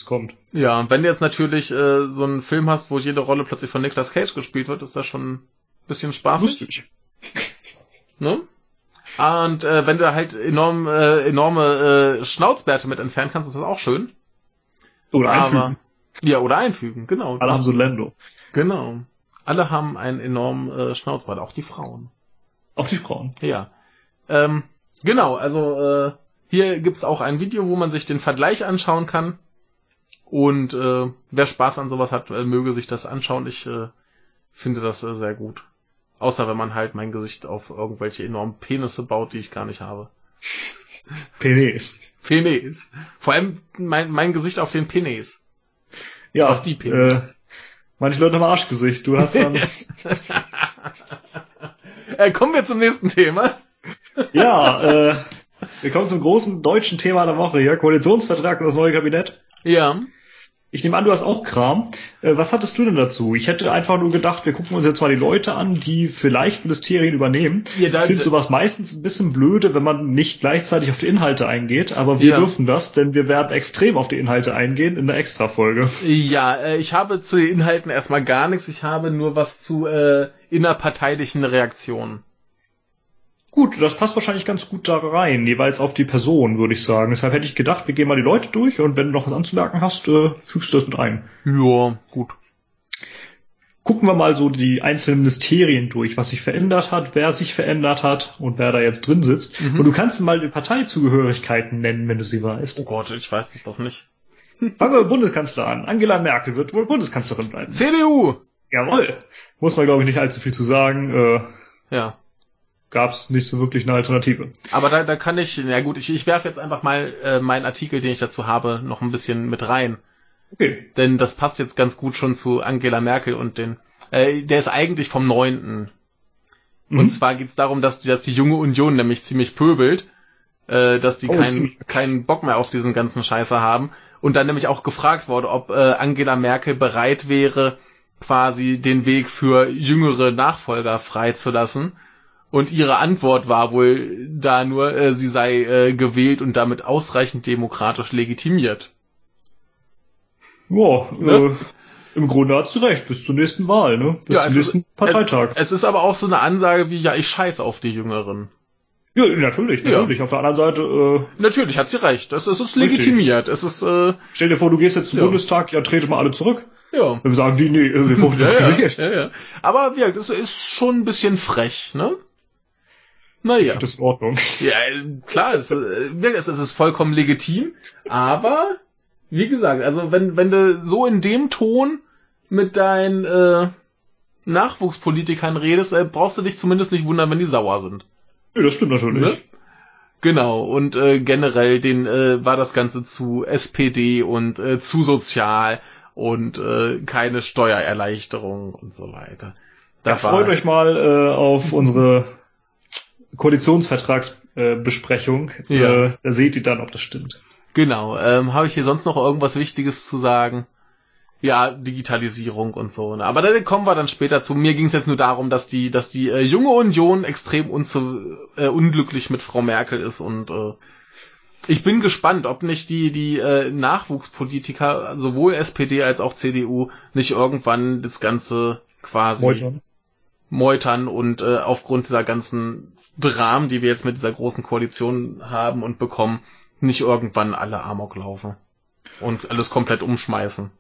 kommt. Ja, wenn du jetzt natürlich äh, so einen Film hast, wo jede Rolle plötzlich von Nicolas Cage gespielt wird, ist das schon ein bisschen spaßig. Lustig. Ne? Und äh, wenn du halt enorm, äh, enorme äh, Schnauzbärte mit entfernen kannst, ist das auch schön. Oder einfügen. Aber, ja, oder einfügen, genau. Alle haben so Lando. Genau. Alle haben einen enormen äh, Schnauzbart, auch die Frauen. Auch die Frauen. Ja. Ähm, genau, also äh, hier gibt's auch ein Video, wo man sich den Vergleich anschauen kann. Und äh, wer Spaß an sowas hat, äh, möge sich das anschauen. Ich äh, finde das äh, sehr gut. Außer wenn man halt mein Gesicht auf irgendwelche enormen Penisse baut, die ich gar nicht habe. Penis. Penis. Vor allem mein, mein Gesicht auf den Penis. Ja. Auf die Penis. Äh, manche Leute haben Arschgesicht. Du hast dann. äh, kommen wir zum nächsten Thema. ja, äh, wir kommen zum großen deutschen Thema der Woche hier. Koalitionsvertrag und das neue Kabinett. Ja. Ich nehme an, du hast auch Kram. Äh, was hattest du denn dazu? Ich hätte einfach nur gedacht, wir gucken uns jetzt mal die Leute an, die vielleicht Ministerien übernehmen. Ja, da, ich finde sowas meistens ein bisschen blöde, wenn man nicht gleichzeitig auf die Inhalte eingeht, aber wir ja. dürfen das, denn wir werden extrem auf die Inhalte eingehen in der Extra-Folge. Ja, äh, ich habe zu den Inhalten erstmal gar nichts, ich habe nur was zu äh, innerparteilichen Reaktionen. Gut, das passt wahrscheinlich ganz gut da rein, jeweils auf die Person, würde ich sagen. Deshalb hätte ich gedacht, wir gehen mal die Leute durch und wenn du noch was anzumerken hast, äh, fügst du das mit ein. Ja, gut. Gucken wir mal so die einzelnen Ministerien durch, was sich verändert hat, wer sich verändert hat und wer da jetzt drin sitzt. Mhm. Und du kannst mal die Parteizugehörigkeiten nennen, wenn du sie weißt. Oh Gott, ich weiß es doch nicht. Fangen wir mit Bundeskanzler an. Angela Merkel wird wohl Bundeskanzlerin bleiben. CDU! Jawohl. Muss man, glaube ich, nicht allzu viel zu sagen. Äh, Ja. Gab es nicht so wirklich eine Alternative. Aber da, da kann ich, na gut, ich, ich werfe jetzt einfach mal äh, meinen Artikel, den ich dazu habe, noch ein bisschen mit rein. Okay. Denn das passt jetzt ganz gut schon zu Angela Merkel und den. Äh, der ist eigentlich vom 9. Mhm. Und zwar geht's darum, dass die, dass die junge Union nämlich ziemlich pöbelt, äh, dass die Oh, keinen keinen Bock mehr auf diesen ganzen Scheiße haben. Und dann nämlich auch gefragt wurde, ob äh, Angela Merkel bereit wäre, quasi den Weg für jüngere Nachfolger freizulassen. Und ihre Antwort war wohl da nur, äh, sie sei äh, gewählt und damit ausreichend demokratisch legitimiert. Ja, Ne? äh, im Grunde hat sie recht, bis zur nächsten Wahl, ne? Bis Ja, zum es ist- nächsten Parteitag. Es ist aber auch so eine Ansage wie, ja, ich scheiß auf die Jüngeren. ja, natürlich, Ja. natürlich. Auf der anderen Seite, äh, Natürlich hat sie recht. Es, es ist Richtig. legitimiert. Es ist, äh, stell dir vor, du gehst jetzt zum Ja. Bundestag, ja, trete mal alle zurück. ja. Dann sagen die, nee, äh, wir wurden Ja, ja, ja, ja. Aber ja, das ist schon ein bisschen frech, ne? Naja. Das ist in Ordnung. Ja, äh, klar, es, äh, es, ist vollkommen legitim, aber wie gesagt, also wenn, wenn du so in dem Ton mit deinen äh, Nachwuchspolitikern redest, äh, brauchst du dich zumindest nicht wundern, wenn die sauer sind. Ja, das stimmt natürlich. Ne? Genau, und äh, generell den äh, war das Ganze zu SPD und äh, zu sozial und äh, keine Steuererleichterung und so weiter. Da freut euch mal äh, auf unsere Koalitionsvertragsbesprechung. Äh. Ja. Äh, da seht ihr dann, ob das stimmt. Genau, ähm, habe ich hier sonst noch irgendwas Wichtiges zu sagen? Ja, Digitalisierung und so. Ne? Aber da kommen wir dann später zu. Mir ging es jetzt nur darum, dass die, dass die äh, junge Union extrem unzu äh, unglücklich mit Frau Merkel ist und äh, ich bin gespannt, ob nicht die die äh, Nachwuchspolitiker sowohl SPD als auch CDU nicht irgendwann das Ganze quasi Meutern. meutern und äh, aufgrund dieser ganzen Dramen, die wir jetzt mit dieser großen Koalition haben und bekommen, nicht irgendwann alle Amok laufen und alles komplett umschmeißen.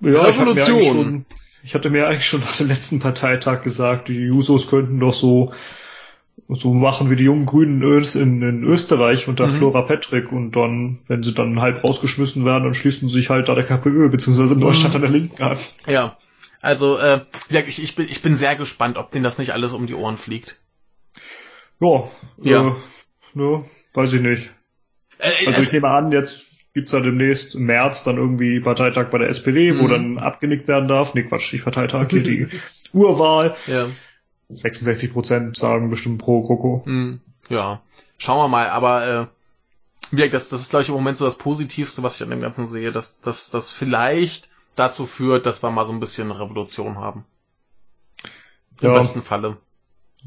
Ja, Revolution. schon, ich hatte mir eigentlich schon nach dem letzten Parteitag gesagt, die Jusos könnten doch so so machen wie die jungen Grünen in, in, Österreich unter Mhm. Flora Patrick und dann, wenn sie dann halb rausgeschmissen werden, dann schließen sie sich halt da der KPÖ beziehungsweise in Deutschland Mhm. an der Linken an. Ja, also äh, ich, ich, bin, ich bin sehr gespannt, ob denen das nicht alles um die Ohren fliegt. Ja, Ja. Äh, ne, weiß ich nicht. Äh, Also es, ich nehme an, jetzt gibt's ja demnächst im März dann irgendwie Parteitag bei der SPD, wo Mhm. dann abgenickt werden darf. Nee, Quatsch, nicht Parteitag, hier die Urwahl. ja, 66 Prozent sagen bestimmt pro Kroko. hm, ja, schauen wir mal. Aber äh, wie gesagt, das, das ist glaube ich im Moment so das Positivste, was ich an dem Ganzen sehe, dass dass das vielleicht dazu führt, dass wir mal so ein bisschen Revolution haben. Im Ja. besten Falle.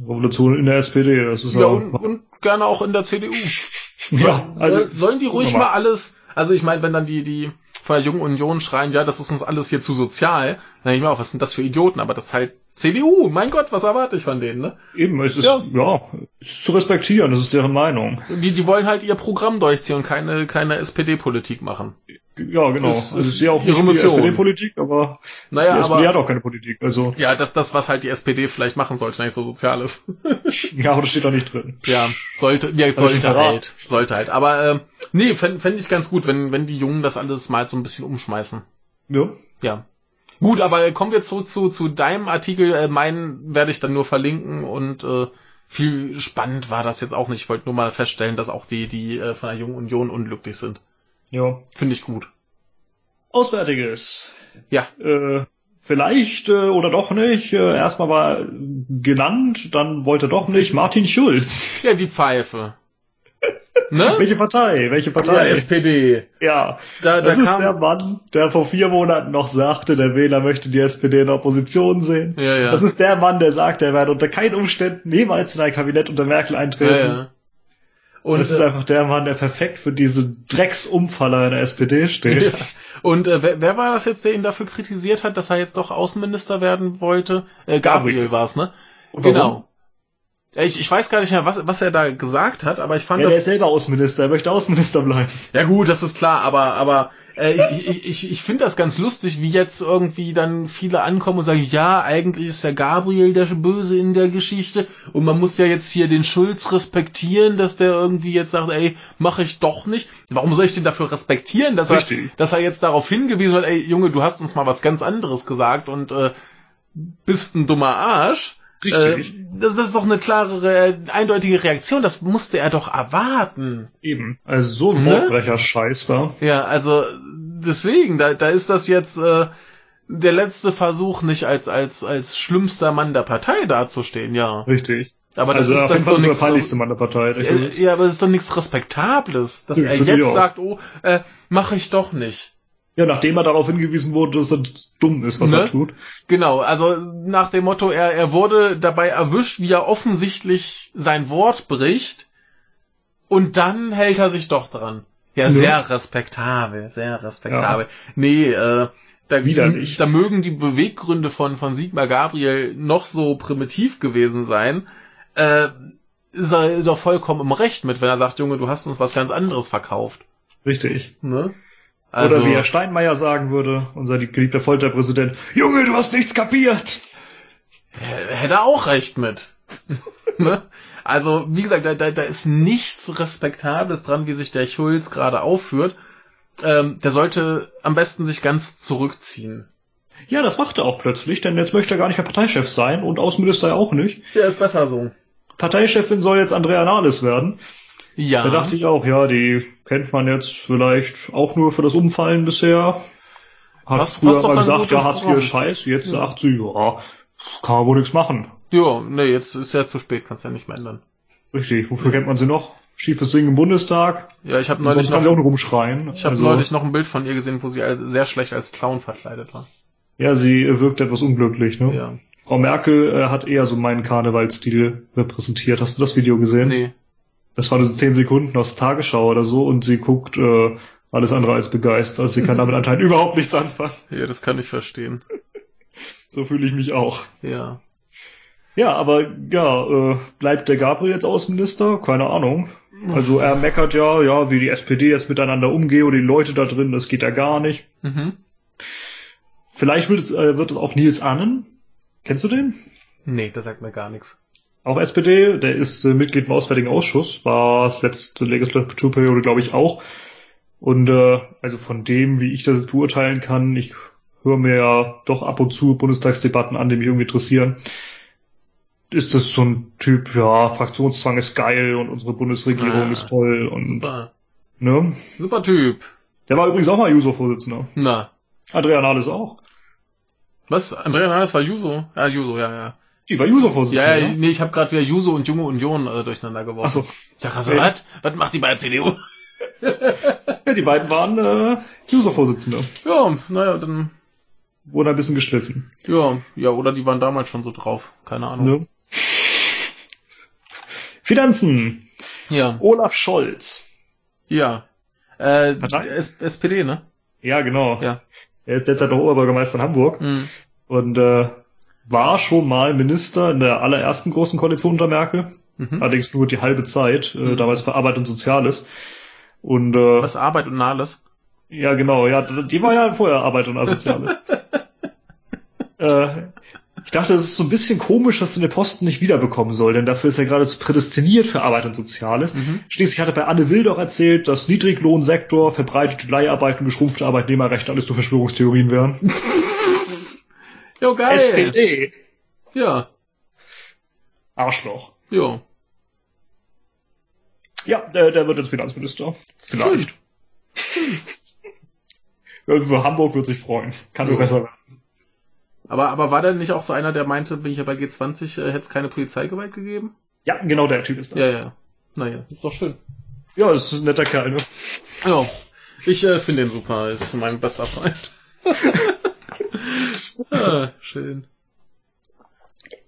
Revolution in der SPD, das ist Ja, ja, und, und gerne auch in der CDU. ja, also Soll, sollen die ruhig wir mal alles, also ich meine, wenn dann die, die von der Jungen Union schreien, ja, das ist uns alles hier zu sozial, dann denke ich mir auch, was sind das für Idioten, aber das ist halt CDU, mein Gott, was erwarte ich von denen, ne? eben, es ist Ja. ja. ist zu respektieren, das ist deren Meinung. Die, die wollen halt ihr Programm durchziehen und keine, keine SPD-Politik machen. Ja, genau. Es also ist sehe auch ihre nicht die Mission. SPD-Politik, aber Naja, die SPD aber, hat auch keine Politik. Also ja, das, das, was halt die SPD vielleicht machen sollte, wenn nicht so sozial ist. ja, aber das steht da nicht drin. Ja, sollte, ja, sollte halt, sollte halt. Aber, ähm, nee, fände fänd ich ganz gut, wenn, wenn die Jungen das alles mal so ein bisschen umschmeißen. Ja. Ja. Gut, aber kommen wir zurück zu, zu deinem Artikel. Äh, meinen werde ich dann nur verlinken und äh, viel spannend war das jetzt auch nicht. Ich wollte nur mal feststellen, dass auch die, die äh, von der Jungen Union unglücklich sind. Ja. Finde ich gut. Auswärtiges. Ja. Äh, vielleicht äh, oder doch nicht. Äh, erstmal war genannt, dann wollte doch nicht Martin Schulz. Ja, die Pfeife. Ne? Welche Partei? Welche Ja, Partei? SPD. Ja, Da, da das ist kam, der Mann, der vor vier Monaten noch sagte, der Wähler möchte die SPD in der Opposition sehen. Ja, ja. Das ist der Mann, der sagt, er werde unter keinen Umständen niemals in ein Kabinett unter Merkel eintreten. ja, ja. Und, das ist äh, einfach der Mann, der perfekt für diese Drecksumfaller in der SPD steht. Ja. Und äh, wer, wer war das jetzt, der ihn dafür kritisiert hat, dass er jetzt doch Außenminister werden wollte? Äh, Gabriel Gabriel. war es, ne? Warum? Genau. Ja, Ich, ich weiß gar nicht mehr, was, was er da gesagt hat, aber ich fand Ja, das. ist selber Außenminister, er möchte Außenminister bleiben. Ja gut, das ist klar, aber aber äh, ich, ich, ich, ich finde das ganz lustig, wie jetzt irgendwie dann viele ankommen und sagen, ja, eigentlich ist der Gabriel der Böse in der Geschichte und man muss ja jetzt hier den Schulz respektieren, dass der irgendwie jetzt sagt, ey, mache ich doch nicht. Warum soll ich den dafür respektieren, dass Richtig. er, dass er jetzt darauf hingewiesen hat, ey Junge, du hast uns mal was ganz anderes gesagt und äh, bist ein dummer Arsch. Richtig. Äh, das, das ist doch eine klare, Re- eindeutige Reaktion. Das musste er doch erwarten. Eben. Also so ein Ne? Wortbrecher-Scheiß da. Ja, also deswegen, da, da ist das jetzt äh, der letzte Versuch, nicht als als als schlimmster Mann der Partei dazustehen, ja. Richtig. Aber das also ist das ist doch ist der nichts. peinlichste Mann der Partei. Äh, ja, aber es ist doch nichts Respektables, dass Ja, er jetzt sagt, oh, äh, mache ich doch nicht. Ja, nachdem er darauf hingewiesen wurde, dass er dumm ist, was Ne? er tut. Genau, also nach dem Motto, er, er wurde dabei erwischt, wie er offensichtlich sein Wort bricht und dann hält er sich doch dran. Ja, Ne? sehr respektabel, sehr respektabel. Nee, äh, da, Widerlich. da mögen die Beweggründe von, von Sigmar Gabriel noch so primitiv gewesen sein, äh, ist er doch vollkommen im Recht mit, wenn er sagt, Junge, du hast uns was ganz anderes verkauft. Richtig. Ne? Also, Oder wie Herr Steinmeier sagen würde, unser geliebter Folterpräsident, Junge, du hast nichts kapiert! hätte er auch recht mit. ne? Also, wie gesagt, da, da, da ist nichts Respektables dran, wie sich der Schulz gerade aufführt. Ähm, der sollte am besten sich ganz zurückziehen. Ja, das macht er auch plötzlich, denn jetzt möchte er gar nicht mehr Parteichef sein und Außenminister ja auch nicht. Der ist besser so. Parteichefin soll jetzt Andrea Nahles werden. Ja. Da dachte ich auch, ja, die kennt man jetzt vielleicht auch nur für das Umfallen bisher. Hat Was- früher mal gesagt, ja, Hartz Programm. IV Scheiß, jetzt sagt sie, ja, kann man wohl nichts machen. ja, nee, jetzt ist ja zu spät, kannst ja nicht mehr ändern. Richtig, wofür kennt man sie noch? Schiefes Singen im Bundestag. Ja, ich habe neulich kann sie auch noch, nur rumschreien. ich habe Also, neulich noch ein Bild von ihr gesehen, wo sie sehr schlecht als Clown verkleidet war. Ja, sie wirkt etwas unglücklich, ne? Ja. Frau Merkel äh, hat eher so meinen Karnevalsstil repräsentiert. Hast du das Video gesehen? Nee. Das war nur so zehn Sekunden aus der Tagesschau oder so und sie guckt äh, alles andere als begeistert. Also sie kann damit anscheinend überhaupt nichts anfangen. Ja, das kann ich verstehen. So fühle ich mich auch. Ja. Ja, aber ja, äh, bleibt der Gabriel jetzt Außenminister? Keine Ahnung. Also er meckert ja, ja, wie die SPD jetzt miteinander umgeht oder die Leute da drin, das geht ja gar nicht. Mhm. Vielleicht wird es, äh, wird es auch Nils Annen. Kennst du den? Nee, das sagt mir gar nichts. Auch SPD, der ist äh, Mitglied im Auswärtigen Ausschuss, war es letzte Legislaturperiode, glaube ich, auch. Und äh, also von dem, wie ich das beurteilen kann, ich höre mir ja doch ab und zu Bundestagsdebatten an, die mich irgendwie interessieren, ist das so ein Typ, ja, Fraktionszwang ist geil und unsere Bundesregierung Ah, ist toll und Super. ne? Super Typ. Der war übrigens auch mal Juso-Vorsitzender. Na. Adrian Nahles auch. Was? Andrea Nahles war Juso? Ja, Juso, ja, ja. Die war Juso-Vorsitzender. Ja, ja, nee, ich habe gerade wieder Juso und Junge Union äh, durcheinander geworfen. Achso. Ich dachte, also, Nee. was? Was macht die bei der CDU? Ja, die beiden waren äh, Juso-Vorsitzende. Ja, naja, dann, Wurden ein bisschen gestriffen. ja, ja, oder die waren damals schon so drauf. Keine Ahnung. Ne? Finanzen. Ja, Olaf Scholz. ja. Äh? S SPD, ne? Ja, genau. Ja. Er ist derzeit noch Oberbürgermeister in Hamburg Hm. und äh, war schon mal Minister in der allerersten großen Koalition unter Merkel. Mhm. Allerdings nur die halbe Zeit, äh, Mhm. damals für Arbeit und Soziales. Und äh, Was Arbeit und Nahles? ja, genau, ja, die war ja vorher Arbeit und Soziales. äh, ich dachte, es ist so ein bisschen komisch, dass er den Posten nicht wiederbekommen soll, denn dafür ist er geradezu prädestiniert für Arbeit und Soziales. Mhm. Schließlich hat er bei Anne Will doch erzählt, dass Niedriglohnsektor, verbreitete Leiharbeit und geschrumpfte Arbeitnehmerrechte alles nur Verschwörungstheorien wären. Jo, geil. SPD. Ja, Arschloch. jo. Ja, der, der wird jetzt Finanzminister. Vielleicht. Für Hamburg wird sich freuen. Kann nur besser werden. Aber, aber war der nicht auch so einer, der meinte, bin ich ja bei G20, äh, hätte es keine Polizeigewalt gegeben? Ja, genau der Typ ist das. Ja, ja. Naja, ist doch schön. Ja, das ist ein netter Kerl, ne? Ja, ich äh, finde den super, ist mein bester Freund. ah, schön.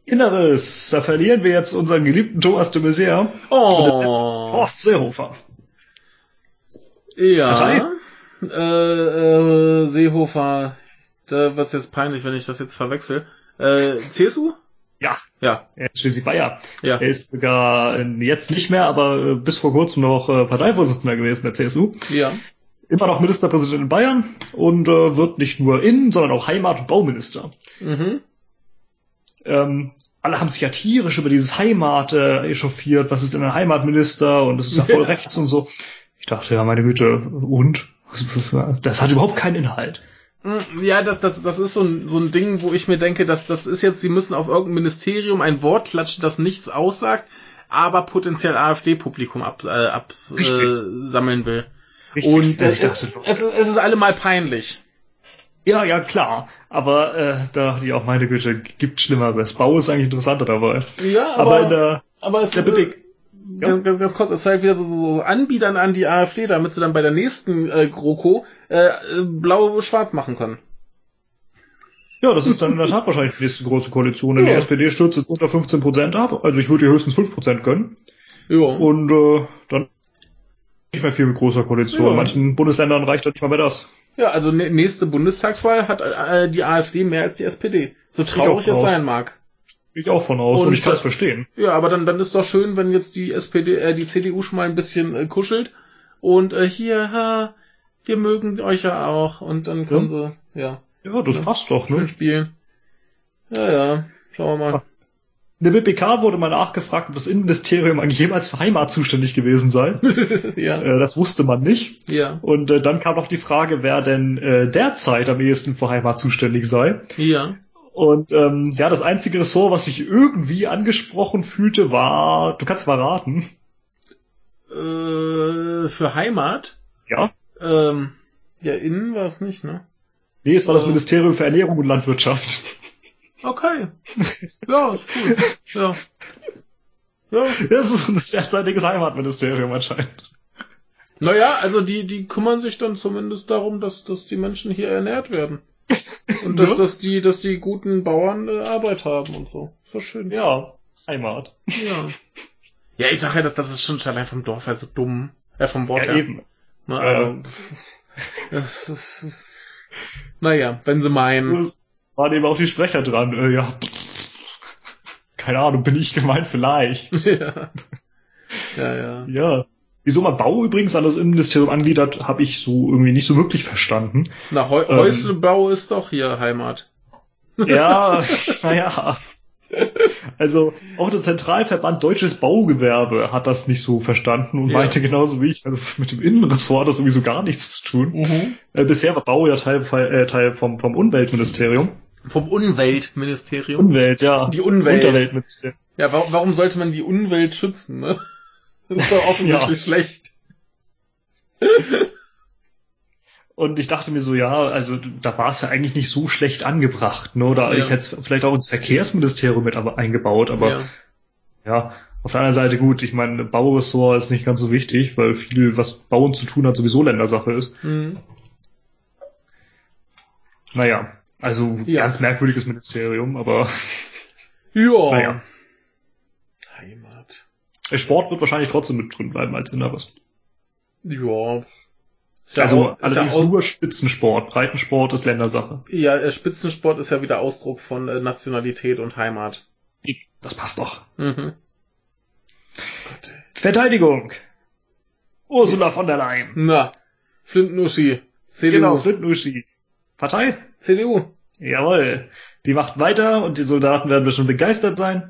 Inneres, da verlieren wir jetzt unseren geliebten Thomas de Maizière. Oh, Horst Seehofer. ja. Partei? Äh, äh, Seehofer, da wird's jetzt peinlich, wenn ich das jetzt verwechsel. Äh, CSU? Ja, Ja, er ist schließlich Bayer. ja. Er ist sogar äh, jetzt nicht mehr, aber äh, bis vor kurzem noch äh, Parteivorsitzender gewesen der CSU. Ja. Immer noch Ministerpräsident in Bayern und äh, wird nicht nur Innen, sondern auch Heimat- und Bauminister. Mhm. ähm, alle haben sich ja tierisch über dieses Heimat äh, echauffiert, was ist denn ein Heimatminister und das ist ja voll Ja. rechts und so. Ich dachte, ja, meine Güte, und? Das hat überhaupt keinen Inhalt. Mm, Ja, das, das, das ist so ein, so ein Ding, wo ich mir denke, dass das ist jetzt, sie müssen auf irgendein Ministerium ein Wort klatschen, das nichts aussagt, aber potenziell AfD-Publikum ab, äh, ab äh, will. Richtig. Und äh, dachte, es, ist, es ist allemal peinlich. ja, ja, klar. Aber äh, da dachte ich auch, meine Güte, gibt Schlimmeres. Bau ist eigentlich interessanter dabei. Ja, Aber, aber, in der, aber es der ist, äh, Big- Ja. ganz, ganz, kurz, es ist halt wieder so, so Anbietern an die AfD, damit sie dann bei der nächsten äh, GroKo äh, äh, blau-schwarz machen können. ja, das ist dann in der Tat wahrscheinlich die nächste große Koalition. Denn Ja. die SPD stürzt jetzt unter 15 Prozent ab. Also ich würde ihr höchstens 5 Prozent gönnen. Ja. Und äh, dann nicht mehr viel mit großer Koalition. Ja. In manchen Bundesländern reicht dann nicht mal mehr das. Ja, also nä- nächste Bundestagswahl hat äh, die AfD mehr als die SPD. So traurig es sein mag. Ich auch von aus. Und Und, ich kann es verstehen. Ja, aber dann, dann ist doch schön, wenn jetzt die SPD, äh, die CDU schon mal ein bisschen äh, kuschelt und äh, hier, ha, wir mögen euch ja auch und dann können sie, ja, Ja, das Ja. passt doch, ne? spielen. Ja, ja, schauen wir mal. In der BPK wurde mal nachgefragt, ob das Innenministerium eigentlich jemals für Heimat zuständig gewesen sei. ja, äh, das wusste man nicht. ja, Und äh, dann kam noch die Frage, wer denn äh, derzeit am ehesten für Heimat zuständig sei. ja. Und ähm, ja, das einzige Ressort, was sich irgendwie angesprochen fühlte, war, du kannst mal raten. Äh, für Heimat, Ja? ähm, ja, innen war es nicht, ne? Nee, es war das Äh. Ministerium für Ernährung und Landwirtschaft. Okay. Ja, ist cool. Ja. Ja, Das ist unser derzeitiges Heimatministerium anscheinend. Naja, also die, die kümmern sich dann zumindest darum, dass, dass die Menschen hier ernährt werden. Und dass, Ja. dass die, dass die guten Bauern äh, Arbeit haben und so. Ist doch schön. Ja, Heimat. Ja. Ja, ich sag ja, dass das ist schon allein vom Dorf her so dumm. Äh, vom Wort Ja, her. eben. Ja. also, das, das, naja, wenn sie meinen. Waren eben auch die Sprecher dran. Äh, ja, keine Ahnung, bin ich gemeint vielleicht. ja. Ja, ja. Ja. Wieso man Bau übrigens an das Innenministerium angliedert, habe ich so irgendwie nicht so wirklich verstanden. Na, Heu Ähm. Häuslebau ist doch hier Heimat. Ja, naja. Also auch der Zentralverband Deutsches Baugewerbe hat das nicht so verstanden und Ja. meinte genauso wie ich, also mit dem Innenressort hat das sowieso gar nichts zu tun. Mhm. Äh, bisher war Bau ja Teil, äh, Teil vom, vom Umweltministerium. Vom Umweltministerium. Umwelt, ja. Die Umwelt. Unterweltministerium. Ja, warum, warum sollte man die Umwelt schützen, ne? Das ist doch offensichtlich schlecht. Und ich dachte mir so, ja, also da war es ja eigentlich nicht so schlecht angebracht, ne? Oder Ja. ich hätte vielleicht auch ins Verkehrsministerium mit aber eingebaut, aber ja. Ja, auf der anderen Seite gut, ich meine, Bauressort ist nicht ganz so wichtig, weil viel, was Bauen zu tun hat, sowieso Ländersache ist. Mhm. Naja, also Ja. ganz merkwürdiges Ministerium, aber Ja. Naja. Heimat. Sport wird wahrscheinlich trotzdem mit drin bleiben als Inneres. Ja. Ist ja also auch- allerdings ja, nur Spitzensport. Breitensport ist Ländersache. ja, äh, Spitzensport ist ja wieder Ausdruck von äh, Nationalität und Heimat. Das passt doch. Mhm. Gott. Verteidigung. Ursula von der Leyen. Na, Flint-Nuschi. CDU. Genau, Frittenuschi. Partei? CDU. Jawohl. Die macht weiter und die Soldaten werden bestimmt begeistert sein.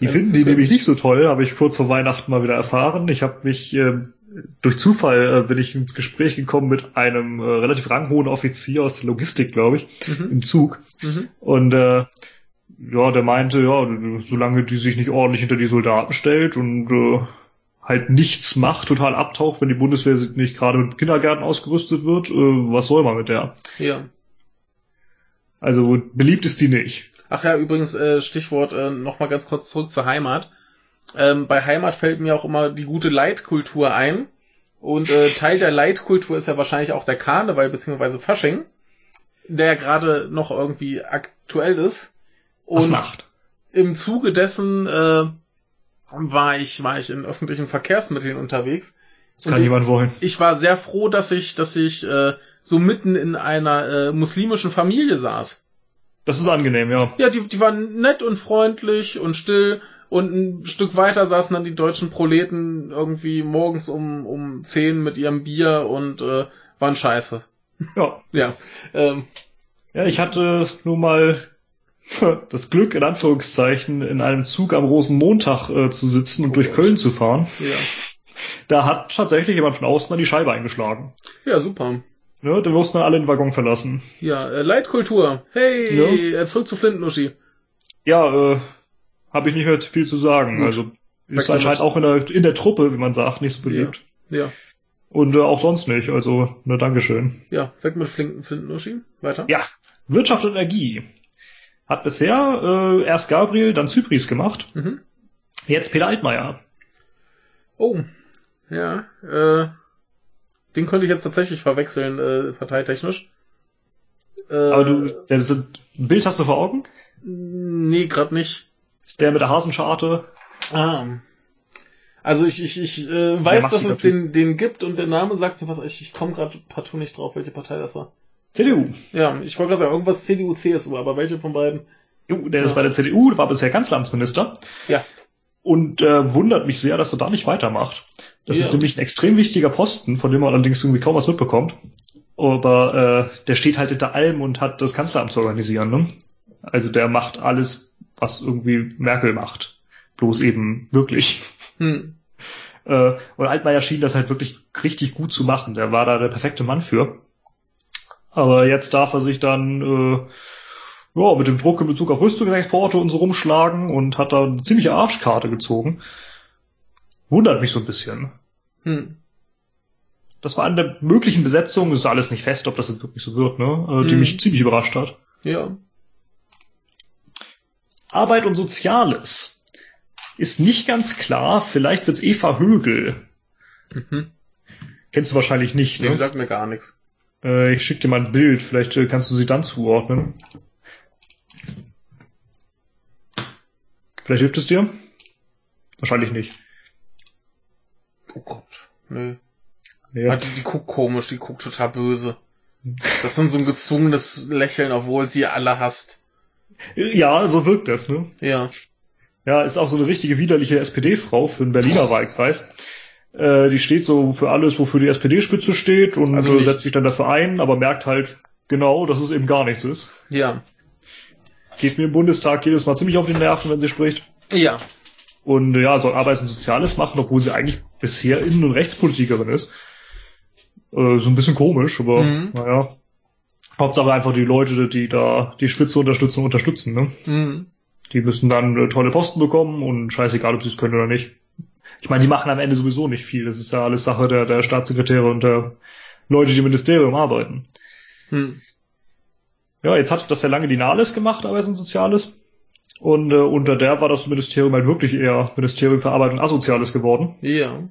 Die finden die nämlich nicht so toll, habe ich kurz vor Weihnachten mal wieder erfahren. Ich habe mich ähm, durch Zufall äh, bin ich ins Gespräch gekommen mit einem äh, relativ ranghohen Offizier aus der Logistik, glaube ich, Mhm. im Zug. Mhm. Und äh, ja, der meinte, ja, solange die sich nicht ordentlich hinter die Soldaten stellt und äh, halt nichts macht, total abtaucht, wenn die Bundeswehr nicht gerade mit Kindergärten ausgerüstet wird, äh, was soll man mit der? Ja. Also beliebt ist die nicht. Ach ja, übrigens, äh, Stichwort äh, nochmal ganz kurz zurück zur Heimat. Ähm, bei Heimat fällt mir auch immer die gute Leitkultur ein. Und äh, Teil der Leitkultur ist ja wahrscheinlich auch der Karneval beziehungsweise Fasching, der ja gerade noch irgendwie aktuell ist. Was Und macht? im Zuge dessen äh, war ich war ich in öffentlichen Verkehrsmitteln unterwegs. Das kann niemand wollen. Ich war sehr froh, dass ich dass ich äh, so mitten in einer äh, muslimischen Familie saß. Das ist angenehm, ja. Ja, die, die waren nett und freundlich und still und ein Stück weiter saßen dann die deutschen Proleten irgendwie morgens um, um 10 mit ihrem Bier und äh, waren scheiße. Ja. Ja. Ähm, Ja, ich hatte nur mal das Glück, in Anführungszeichen, in einem Zug am Rosenmontag äh, zu sitzen und Oh durch Gott. Köln zu fahren. ja. Da hat tatsächlich jemand von außen an die Scheibe eingeschlagen. Ja, super. Ne, dann mussten alle den Waggon verlassen. Ja, äh, Leitkultur. Hey, äh, zurück zu Flintenuschi. Ja, äh, habe ich nicht mehr viel zu sagen. Gut. Also ist Weg anscheinend auch in der, in der Truppe, wie man sagt, nicht so beliebt. Ja, Und äh, auch sonst nicht. Also, ne, Dankeschön. ja, weg mit Flinten, Flintenuschi. Weiter. Ja, Wirtschaft und Energie. Hat bisher äh, erst Gabriel, dann Zypris gemacht. Mhm. Jetzt Peter Altmaier. Oh, ja, äh, den könnte ich jetzt tatsächlich verwechseln, äh, parteitechnisch. Äh, Aber du, der, ein Bild hast du vor Augen? Nee, grad nicht. Ist der mit der Hasenscharte? Ah. Also ich, ich, ich äh, weiß, dass es den, den gibt und der Name sagt mir was. Ich, ich komme gerade partout nicht drauf, welche Partei das war. CDU. Ja, ich wollte gerade sagen, irgendwas CDU, CSU, aber welche von beiden? Jo, der Ja. ist bei der CDU, war bisher Kanzleramtsminister. Ja. Und äh, wundert mich sehr, dass er da nicht weitermacht. Das Ja. ist nämlich ein extrem wichtiger Posten, von dem man allerdings irgendwie kaum was mitbekommt. Aber äh, der steht halt hinter allem und hat das Kanzleramt zu organisieren. Ne? Also der macht alles, was irgendwie Merkel macht. Bloß eben wirklich. Hm. Äh, und Altmaier schien das halt wirklich richtig gut zu machen. Der war da der perfekte Mann für. Aber jetzt darf er sich dann äh, ja, mit dem Druck in Bezug auf Rüstungsexporte und so rumschlagen und hat da eine ziemliche Arschkarte gezogen. Wundert mich so ein bisschen. Hm. Das war eine der möglichen Besetzungen, ist alles nicht fest, ob das jetzt wirklich so wird, ne? Äh, die Mhm. mich ziemlich überrascht hat. Ja. Arbeit und Soziales. Ist nicht ganz klar, vielleicht wird's Eva Högel. Mhm. Kennst du wahrscheinlich nicht, Nee, ne? die sagt mir gar nichts. Äh, ich schicke dir mal ein Bild, vielleicht äh, kannst du sie dann zuordnen. Vielleicht hilft es dir? Wahrscheinlich nicht. Oh Gott. Nee. Ja. Ah, die, die guckt komisch, die guckt total böse. Das ist so ein gezwungenes Lächeln, obwohl sie alle hasst. ja, so wirkt das, ne? Ja. Ja, ist auch so eine richtige widerliche SPD-Frau für den Berliner Wahlkreis. Äh, die steht so für alles, wofür die SPD-Spitze steht und Also setzt sich dann dafür ein, aber merkt halt genau, dass es eben gar nichts ist. Ja. Geht mir im Bundestag jedes Mal ziemlich auf die Nerven, wenn sie spricht. Ja. Und ja, soll Arbeits- und Soziales machen, obwohl sie eigentlich bisher Innen- und Rechtspolitikerin ist. Äh, so ein bisschen komisch, aber Mhm. naja. Hauptsache einfach die Leute, die da die Spitze unterstützen, unterstützen. Ne? Mhm. Die müssen dann äh, tolle Posten bekommen und scheißegal, ob sie es können oder nicht. Ich meine, die machen am Ende sowieso nicht viel. Das ist ja alles Sache der, der Staatssekretäre und der Leute, die im Ministerium arbeiten. Hm. Ja, jetzt hat das ja lange die Nahles gemacht, Arbeits- und Soziales. Und äh, unter der war das Ministerium halt wirklich eher Ministerium für Arbeit und Asoziales geworden. Ja.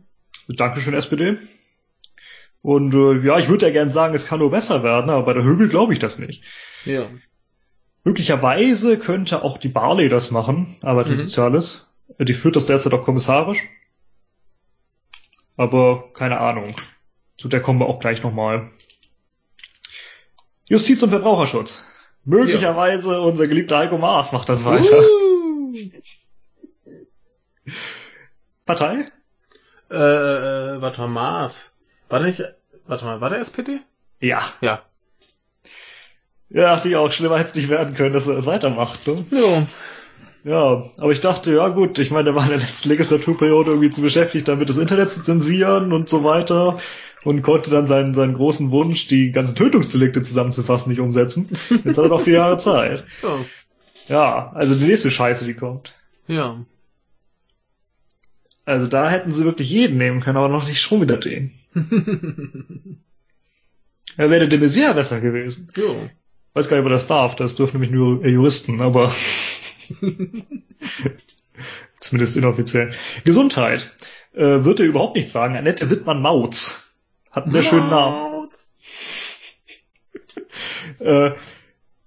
Dankeschön, SPD. Und äh, ja, ich würde ja gern sagen, es kann nur besser werden, aber bei der Högel glaube ich das nicht. Ja. Möglicherweise könnte auch die Barley das machen, Arbeit und Mhm. Soziales. Äh, Die führt das derzeit auch kommissarisch. Aber keine Ahnung. Zu der kommen wir auch gleich nochmal. Justiz und Verbraucherschutz. Möglicherweise unser geliebter Heiko Maas macht das weiter. Uh. Partei? Äh, äh, warte mal, Maas. War der nicht, warte mal, war der SPD? Ja. Ja. Ja, ich auch. Schlimmer hätte es nicht werden können, dass er das weitermacht. Ne? Ja. Ja, aber ich dachte, ja gut, ich meine, der war in der letzten Legislaturperiode irgendwie zu beschäftigt, damit das Internet zu zensieren und so weiter und konnte dann seinen, seinen großen Wunsch, die ganzen Tötungsdelikte zusammenzufassen, nicht umsetzen. Jetzt hat er noch vier Jahre Zeit. Ja. Ja, also die nächste Scheiße, die kommt. Ja. Also da hätten sie wirklich jeden nehmen können, aber noch nicht schon wieder den. Er wäre der de Maizière besser gewesen. ja. Weiß gar nicht, ob er das darf, das dürfen nämlich nur Juristen, aber zumindest inoffiziell. Gesundheit. Äh, wird er überhaupt nichts sagen. Annette Wittmann-Mautz. Hat einen sehr schönen Namen. Äh,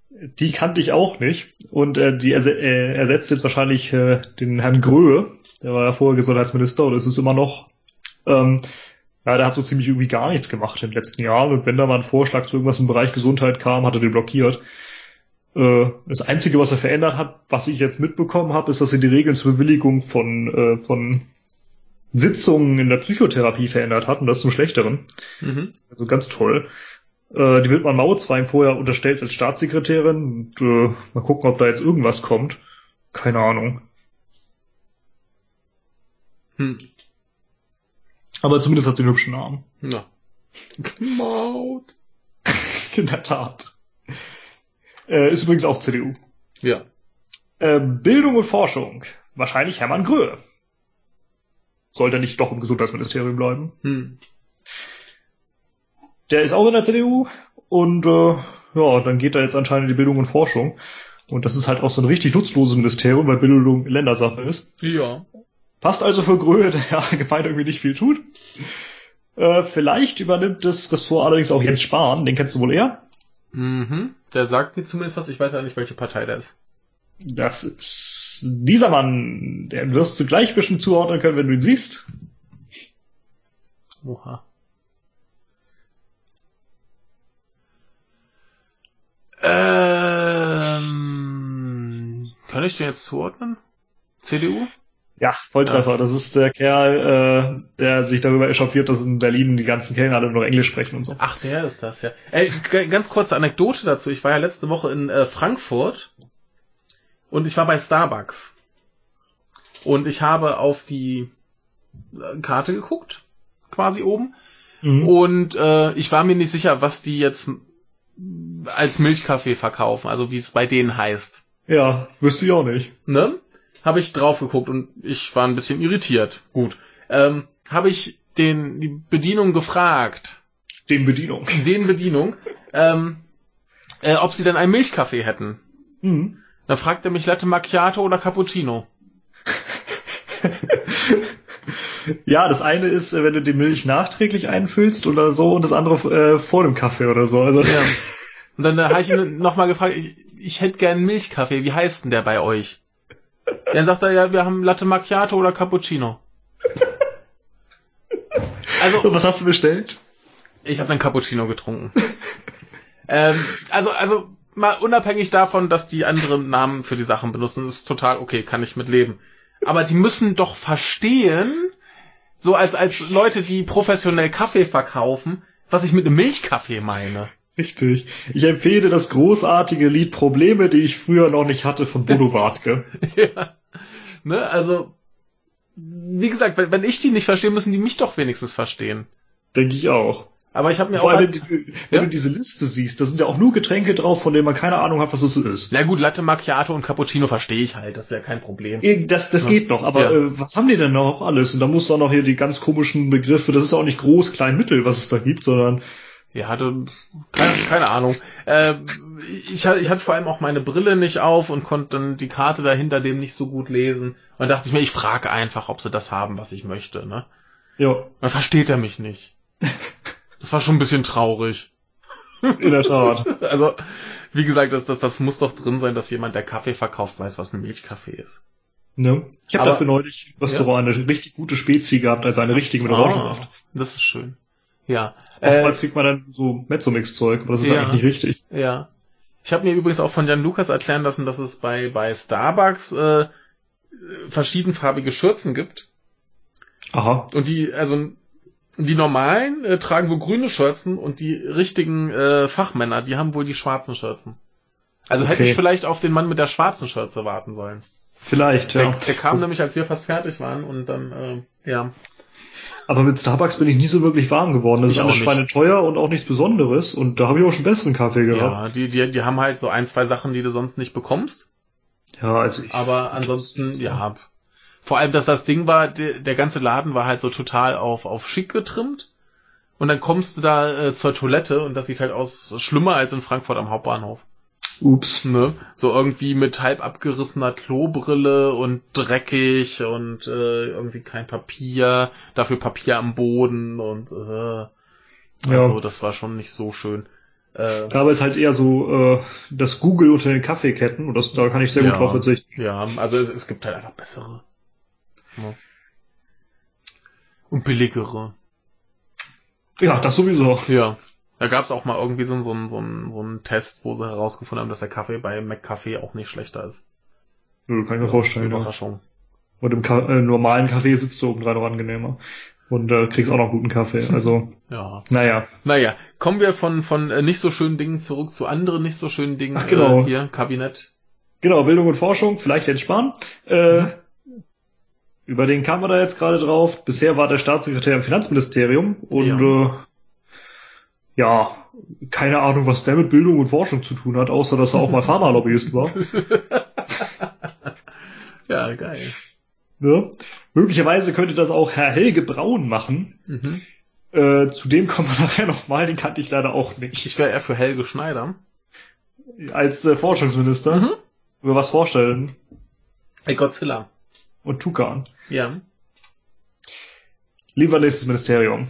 die kannte ich auch nicht. Und äh, die erse äh, ersetzt jetzt wahrscheinlich äh, den Herrn Gröhe. Der war ja vorher Gesundheitsminister oder ist es immer noch. Ähm, ja, der hat so ziemlich irgendwie gar nichts gemacht in den letzten Jahren. Und wenn da mal ein Vorschlag zu irgendwas im Bereich Gesundheit kam, hat er den blockiert. Äh, das Einzige, was er verändert hat, was ich jetzt mitbekommen habe, ist, dass er die Regeln zur Bewilligung von, äh, von Sitzungen in der Psychotherapie verändert hat und das zum Schlechteren. Mhm. Also ganz toll. Äh, die Wildmann Mautz war ihm vorher unterstellt als Staatssekretärin und äh, mal gucken, ob da jetzt irgendwas kommt. Keine Ahnung. Hm. Aber zumindest hat sie einen hübschen Namen. Ja. Maut. In der Tat. Äh, ist übrigens auch CDU. Ja. Äh, Bildung und Forschung. Wahrscheinlich Hermann Gröhe. Sollte nicht doch im Gesundheitsministerium bleiben. Hm. Der ist auch in der CDU und äh, ja, dann geht da jetzt anscheinend in die Bildung und Forschung. Und das ist halt auch so ein richtig nutzloses Ministerium, weil Bildung Ländersache ist. Ja. Passt also für Gröhe, der ja gemeint irgendwie nicht viel tut. Äh, vielleicht übernimmt das Ressort allerdings auch Jens Spahn, den kennst du wohl eher. Mhm. Der sagt mir zumindest was, ich weiß ja nicht, welche Partei der ist. Das ist dieser Mann, den wirst du gleich bestimmt zuordnen können, wenn du ihn siehst. Oha. Ähm, kann ich den jetzt zuordnen? CDU? Ja, Volltreffer. Ja. Das ist der Kerl, äh, der sich darüber echauffiert, dass in Berlin die ganzen Kellner alle nur Englisch sprechen und so. Ach, der ist das, ja. Ey, ganz kurze Anekdote dazu. Ich war ja letzte Woche in äh, Frankfurt und ich war bei Starbucks. Und ich habe auf die äh, Karte geguckt, quasi oben. Mhm. Und äh, ich war mir nicht sicher, was die jetzt als Milchkaffee verkaufen, also wie es bei denen heißt. Ja, wüsste ich auch nicht. Ne? Habe ich drauf geguckt und ich war ein bisschen irritiert. Gut. Ähm, habe ich den die Bedienung gefragt. Den Bedienung. Den Bedienung, ähm, äh, ob sie denn einen Milchkaffee hätten. Mhm. Dann fragt er mich Latte Macchiato oder Cappuccino. Ja, das eine ist, wenn du die Milch nachträglich einfüllst oder so, und das andere äh, vor dem Kaffee oder so. Also. Ja. Und dann äh, habe ich ihn nochmal gefragt, ich, ich hätte gern Milchkaffee, wie heißt denn der bei euch? Dann sagt er, ja, wir haben Latte Macchiato oder Cappuccino. Also, was hast du bestellt? Ich habe einen Cappuccino getrunken. ähm, also, also mal unabhängig davon, dass die anderen Namen für die Sachen benutzen, ist total okay, kann ich mit leben. Aber die müssen doch verstehen, so als, als Leute, die professionell Kaffee verkaufen, was ich mit einem Milchkaffee meine. Richtig. Ich empfehle das großartige Lied Probleme, die ich früher noch nicht hatte von Bodo Wartke. ja. Ne, also, wie gesagt, wenn, wenn ich die nicht verstehe, müssen die mich doch wenigstens verstehen. Denke ich auch. Aber ich habe mir Vor auch. allem, halt, wenn, ja? du diese Liste siehst, da sind ja auch nur Getränke drauf, von denen man keine Ahnung hat, was das ist. Na gut, Latte Macchiato und Cappuccino verstehe ich halt, das ist ja kein Problem. Das, das ja. geht noch, aber ja. äh, was haben die denn noch alles? Und da muss dann noch hier die ganz komischen Begriffe, das ist auch nicht groß, klein, mittel, was es da gibt, sondern ja, hatte keine, keine Ahnung. Äh, ich, hatte, ich hatte vor allem auch meine Brille nicht auf und konnte dann die Karte dahinter dem nicht so gut lesen. Und dachte ich mir, ich frage einfach, ob sie das haben, was ich möchte. Ne? Ja. Dann versteht er mich nicht. Das war schon ein bisschen traurig. In der Tat. Also, wie gesagt, das, das, das muss doch drin sein, dass jemand, der Kaffee verkauft, weiß, was ein Milchkaffee ist. Ne? Ich habe dafür neulich Restaurant ja. eine richtig gute Spezie gehabt, also eine richtige mit Orangensaft. Ah, das ist schön. Ja. Oftmals äh, kriegt man dann so Mezzomix-Zeug, aber das ist ja, eigentlich nicht richtig. Ja. Ich habe mir übrigens auch von Jan Lukas erklären lassen, dass es bei, bei Starbucks äh, verschiedenfarbige Schürzen gibt. Aha. Und die, also die normalen äh, tragen wohl grüne Schürzen und die richtigen äh, Fachmänner, die haben wohl die schwarzen Schürzen. Also okay. hätte ich vielleicht auf den Mann mit der schwarzen Schürze warten sollen. Vielleicht, ja. Der, der kam nämlich, als wir fast fertig waren und dann, äh, ja. Aber mit Starbucks bin ich nie so wirklich warm geworden. Das ich ist alles schweineteuer und auch nichts Besonderes. Und da habe ich auch schon besseren Kaffee gehabt. Ja, die, die, die haben halt so ein, zwei Sachen, die du sonst nicht bekommst. Ja, also ich. Aber ansonsten, ja. Vor allem, dass das Ding war, der, der ganze Laden war halt so total auf, auf schick getrimmt. Und dann kommst du da äh, zur Toilette und das sieht halt aus schlimmer als in Frankfurt am Hauptbahnhof. Ups. Ne? So irgendwie mit halb abgerissener Klobrille und dreckig und äh, irgendwie kein Papier, dafür Papier am Boden und äh, also ja. das war schon nicht so schön. Äh, aber es ist halt eher so äh, das Google unter den Kaffeeketten und das, da kann ich sehr ja, gut drauf verzichten. Ja, also es, es gibt halt einfach bessere. Ja. Und billigere. Ja, das sowieso. Ja. Da gab es auch mal irgendwie so, so, so, so einen Test, wo sie herausgefunden haben, dass der Kaffee bei McCafe auch nicht schlechter ist. Ja, kann ich mir vorstellen. Überraschung. Ja. Und im Ka äh, normalen Kaffee sitzt du obendrein noch angenehmer. Und äh, kriegst auch noch guten Kaffee. Also, ja. naja. Naja, kommen wir von, von äh, nicht so schönen Dingen zurück zu anderen nicht so schönen Dingen. Ach, genau. Äh, hier, Kabinett. Genau, Bildung und Forschung, vielleicht entspannen. Äh, mhm. Über den kam man da jetzt gerade drauf. Bisher war der Staatssekretär im Finanzministerium und ja. äh, ja, keine Ahnung, was der mit Bildung und Forschung zu tun hat, außer dass er auch mal Pharmalobbyist war. ja, geil. Ne? Möglicherweise könnte das auch Herr Helge Braun machen. Mhm. Äh, zu dem kommen wir nachher nochmal, den kannte ich leider auch nicht. Ich wäre eher für Helge Schneider. Als äh, Forschungsminister. Mhm. Über was vorstellen? Hey Godzilla. Und Tukan. Ja. Lieber nächstes Ministerium.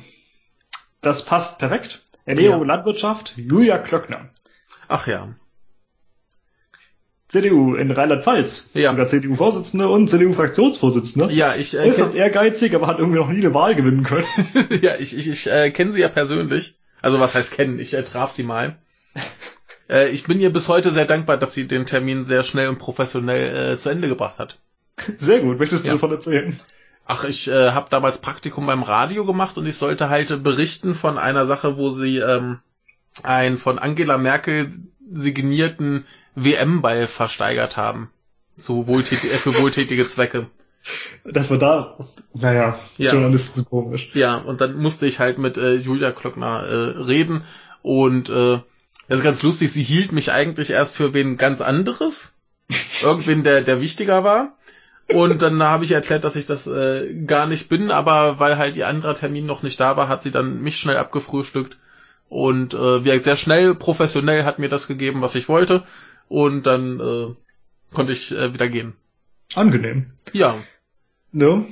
Das passt perfekt. Ernährung ja. und Landwirtschaft, Julia Klöckner. Ach ja. CDU in Rheinland-Pfalz. Ja. Sogar CDU-Vorsitzende und CDU-Fraktionsvorsitzende. Ja, ich äh, ist das ehrgeizig, aber hat irgendwie noch nie eine Wahl gewinnen können. ja, ich, ich, ich äh, kenne sie ja persönlich. Also was heißt kennen? Ich äh, traf sie mal. äh, ich bin ihr bis heute sehr dankbar, dass sie den Termin sehr schnell und professionell äh, zu Ende gebracht hat. Sehr gut. Möchtest du ja. davon erzählen? Ach, ich äh, habe damals Praktikum beim Radio gemacht und ich sollte halt berichten von einer Sache, wo sie ähm, ein von Angela Merkel signierten WM-Ball versteigert haben. Zu wohltätig, äh, für wohltätige Zwecke. Das war da, naja, ja. Journalisten so komisch. Ja, und dann musste ich halt mit äh, Julia Klockner äh, reden und äh, das ist ganz lustig, sie hielt mich eigentlich erst für wen ganz anderes. Irgendwen, der, der wichtiger war. Und dann habe ich erklärt, dass ich das äh, gar nicht bin, aber weil halt ihr anderer Termin noch nicht da war, hat sie dann mich schnell abgefrühstückt. Und äh, wie sehr schnell, professionell hat mir das gegeben, was ich wollte. Und dann äh, konnte ich äh, wieder gehen. Angenehm. Ja. Ne?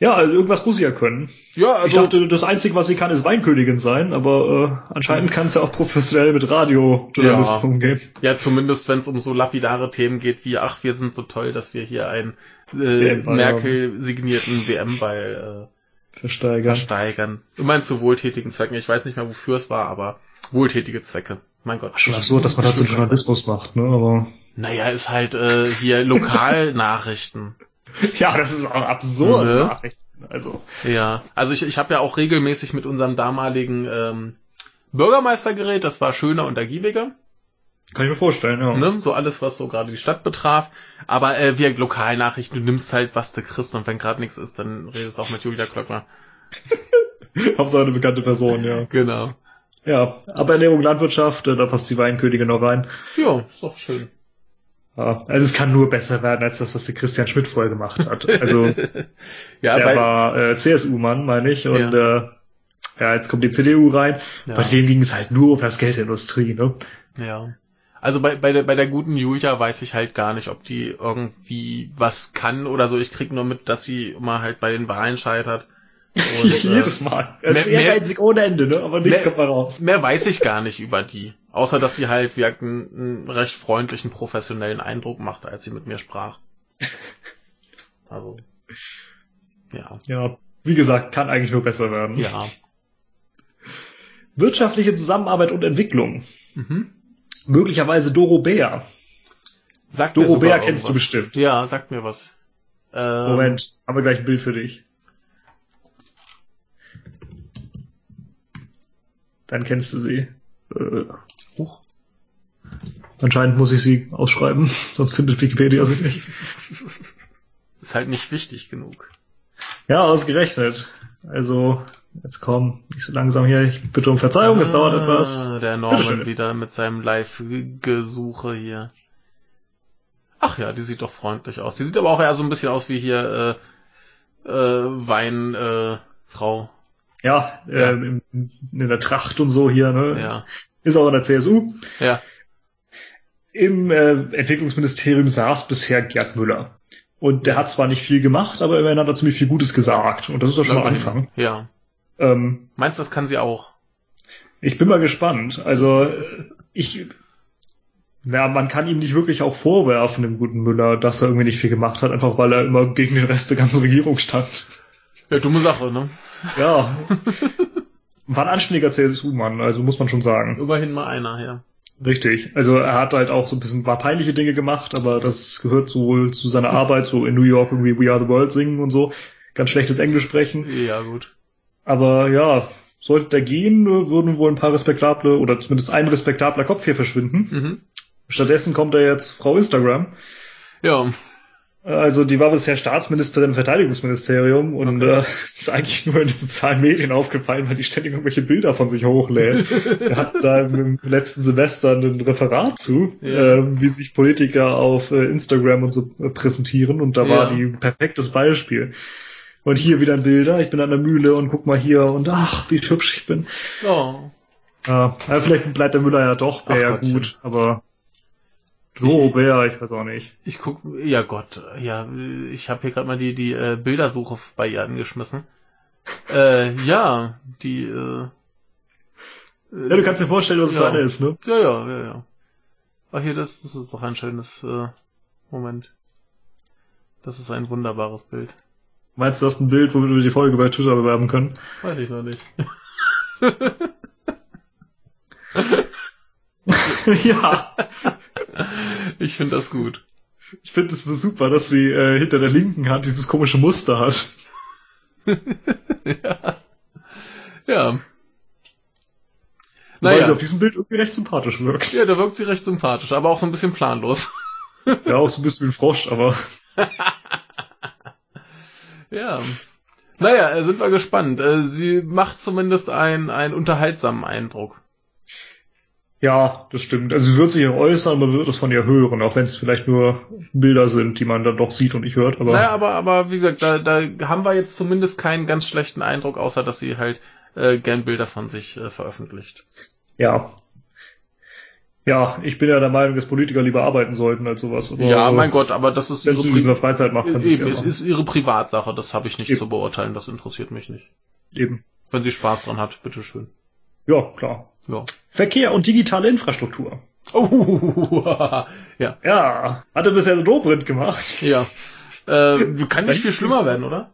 Ja, also irgendwas muss sie ja können. Ja, also, ich dachte, das Einzige, was sie kann, ist Weinkönigin sein, aber äh, anscheinend kann es ja auch professionell mit Radiojournalisten ja. umgehen. Ja, zumindest wenn es um so lapidare Themen geht wie, ach, wir sind so toll, dass wir hier einen äh, Merkel-signierten WM-Ball äh, versteigern. versteigern. Immerhin zu wohltätigen Zwecken. Ich weiß nicht mehr, wofür es war, aber wohltätige Zwecke. Mein Gott. Schon absurd, dass man dazu Journalismus macht, ne? Aber naja, ist halt äh, hier Lokalnachrichten. Ja, das ist auch absurd. Ne? Also. Ja, also ich, ich habe ja auch regelmäßig mit unserem damaligen ähm, Bürgermeister geredet, das war schöner und ergiebiger. Kann ich mir vorstellen, ja. Ne? So alles, was so gerade die Stadt betraf. Aber äh, wir Lokalnachrichten, du nimmst halt, was du kriegst und wenn gerade nichts ist, dann redest du auch mit Julia Klöckner. Hauptsache eine bekannte Person, ja. Genau. Ja, aber Ernährung, Landwirtschaft, äh, da passt die Weinkönigin noch rein. Ja, ist doch schön. Also es kann nur besser werden als das, was der Christian Schmidt vorher gemacht hat. Also ja, der war äh, CSU-Mann, meine ich, und ja. äh, ja, jetzt kommt die CDU rein. Ja. Bei dem ging es halt nur um das Geld der Industrie, ne? Ja. Also bei, bei, der, bei der guten Julia weiß ich halt gar nicht, ob die irgendwie was kann oder so. Ich krieg nur mit, dass sie immer halt bei den Wahlen scheitert. Und, Jedes Mal. Das mehr, ist ehrgeizig mehr, ohne Ende, ne? aber nichts mehr, kommt mal raus. Mehr weiß ich gar nicht über die. Außer, dass sie halt wie einen, einen recht freundlichen, professionellen Eindruck machte, als sie mit mir sprach. Also, ja. Ja, wie gesagt, kann eigentlich nur besser werden. Ja. Wirtschaftliche Zusammenarbeit und Entwicklung. Mhm. Möglicherweise Doro Bär. Sagt Doro Bär kennst du bestimmt. Ja, sagt mir was. Ähm, Moment, haben wir gleich ein Bild für dich. Dann kennst du sie. Äh, Huch. Anscheinend muss ich sie ausschreiben, sonst findet Wikipedia sie nicht. Ist halt nicht wichtig genug. Ja, ausgerechnet. Also, jetzt komm, nicht so langsam hier. Ich bitte um Verzeihung, ah, es dauert etwas. Der Norman wieder mit seinem Live-Gesuche hier. Ach ja, die sieht doch freundlich aus. Die sieht aber auch eher so ein bisschen aus wie hier äh, äh, Weinfrau. Äh, ja, ja. Ähm, in, in der Tracht und so hier, ne? Ja. Ist auch in der CSU. Ja. Im äh, Entwicklungsministerium saß bisher Gerd Müller. Und der hat zwar nicht viel gemacht, aber immerhin hat er ziemlich viel Gutes gesagt. Und das ist doch schon mal Anfang. Ja. Ähm, Meinst du, das kann sie auch? Ich bin mal gespannt. Also ich, ja, man kann ihm nicht wirklich auch vorwerfen, dem guten Müller, dass er irgendwie nicht viel gemacht hat, einfach weil er immer gegen den Rest der ganzen Regierung stand. Ja, dumme Sache, ne? Ja. War ein anständiger CSU-Mann, also muss man schon sagen. Immerhin mal einer, ja. Richtig. Also er hat halt auch so ein bisschen war peinliche Dinge gemacht, aber das gehört sowohl zu seiner Arbeit, so in New York irgendwie We Are the World singen und so. Ganz schlechtes Englisch sprechen. Ja, gut. Aber ja, sollte der gehen, würden wohl ein paar respektable oder zumindest ein respektabler Kopf hier verschwinden. Mhm. Stattdessen kommt da jetzt Frau Instagram. Ja. Also die war bisher Staatsministerin im Verteidigungsministerium und Okay. äh, ist eigentlich nur in den sozialen Medien aufgefallen, weil die ständig irgendwelche Bilder von sich hochlädt. er hat da im letzten Semester ein Referat zu, Ja. äh, wie sich Politiker auf äh, Instagram und so äh, präsentieren und da Ja. war die ein perfektes Beispiel. Und hier wieder Bilder, ich bin an der Mühle und guck mal hier und ach, wie hübsch ich bin. Oh. Ja, vielleicht bleibt der Müller ja doch, wäre ja gut, aber so wäre, ich weiß auch nicht. Ich guck, ja Gott, ja, ich habe hier gerade mal die die äh, Bildersuche bei ihr angeschmissen. Äh, ja, die äh, Ja, du kannst dir vorstellen, was es Ja. für eine ist, ne? Ja, ja, ja, ja. Ach hier, das, das ist doch ein schönes äh, Moment. Das ist ein wunderbares Bild. Meinst du, das ist ein Bild, womit wir die Folge bei Twitter bewerben können? Weiß ich noch nicht. ja, Ich finde das gut. ich finde es so super, dass sie äh, hinter der linken Hand dieses komische Muster hat. ja. Ja. Weil sie Naja. auf diesem Bild irgendwie recht sympathisch wirkt. Ja, da wirkt sie recht sympathisch, aber auch so ein bisschen planlos. Ja, auch so ein bisschen wie ein Frosch, aber Ja. Naja, äh, sind wir gespannt. Äh, Sie macht zumindest einen, einen unterhaltsamen Eindruck. Ja, das stimmt. Also sie wird sich auch äußern, man wird es von ihr hören, auch wenn es vielleicht nur Bilder sind, die man dann doch sieht und nicht hört. Aber Naja, aber, aber wie gesagt, da, da haben wir jetzt zumindest keinen ganz schlechten Eindruck, außer dass sie halt äh, gern Bilder von sich äh, veröffentlicht. ja. Ja, ich bin ja der Meinung, dass Politiker lieber arbeiten sollten als sowas. Aber, ja, mein Gott, aber das ist Wenn ihre sie in der Freizeit macht, kann Eben, es ist ihre Privatsache, das habe ich nicht Eben. zu beurteilen, das interessiert mich nicht. Eben. Wenn sie Spaß dran hat, bitteschön. Ja, klar. Ja. Verkehr und digitale Infrastruktur. Oh, ja, Ja, hatte bisher eine Dobrindt gemacht. ja. Äh, kann nicht viel schlimmer werden, oder?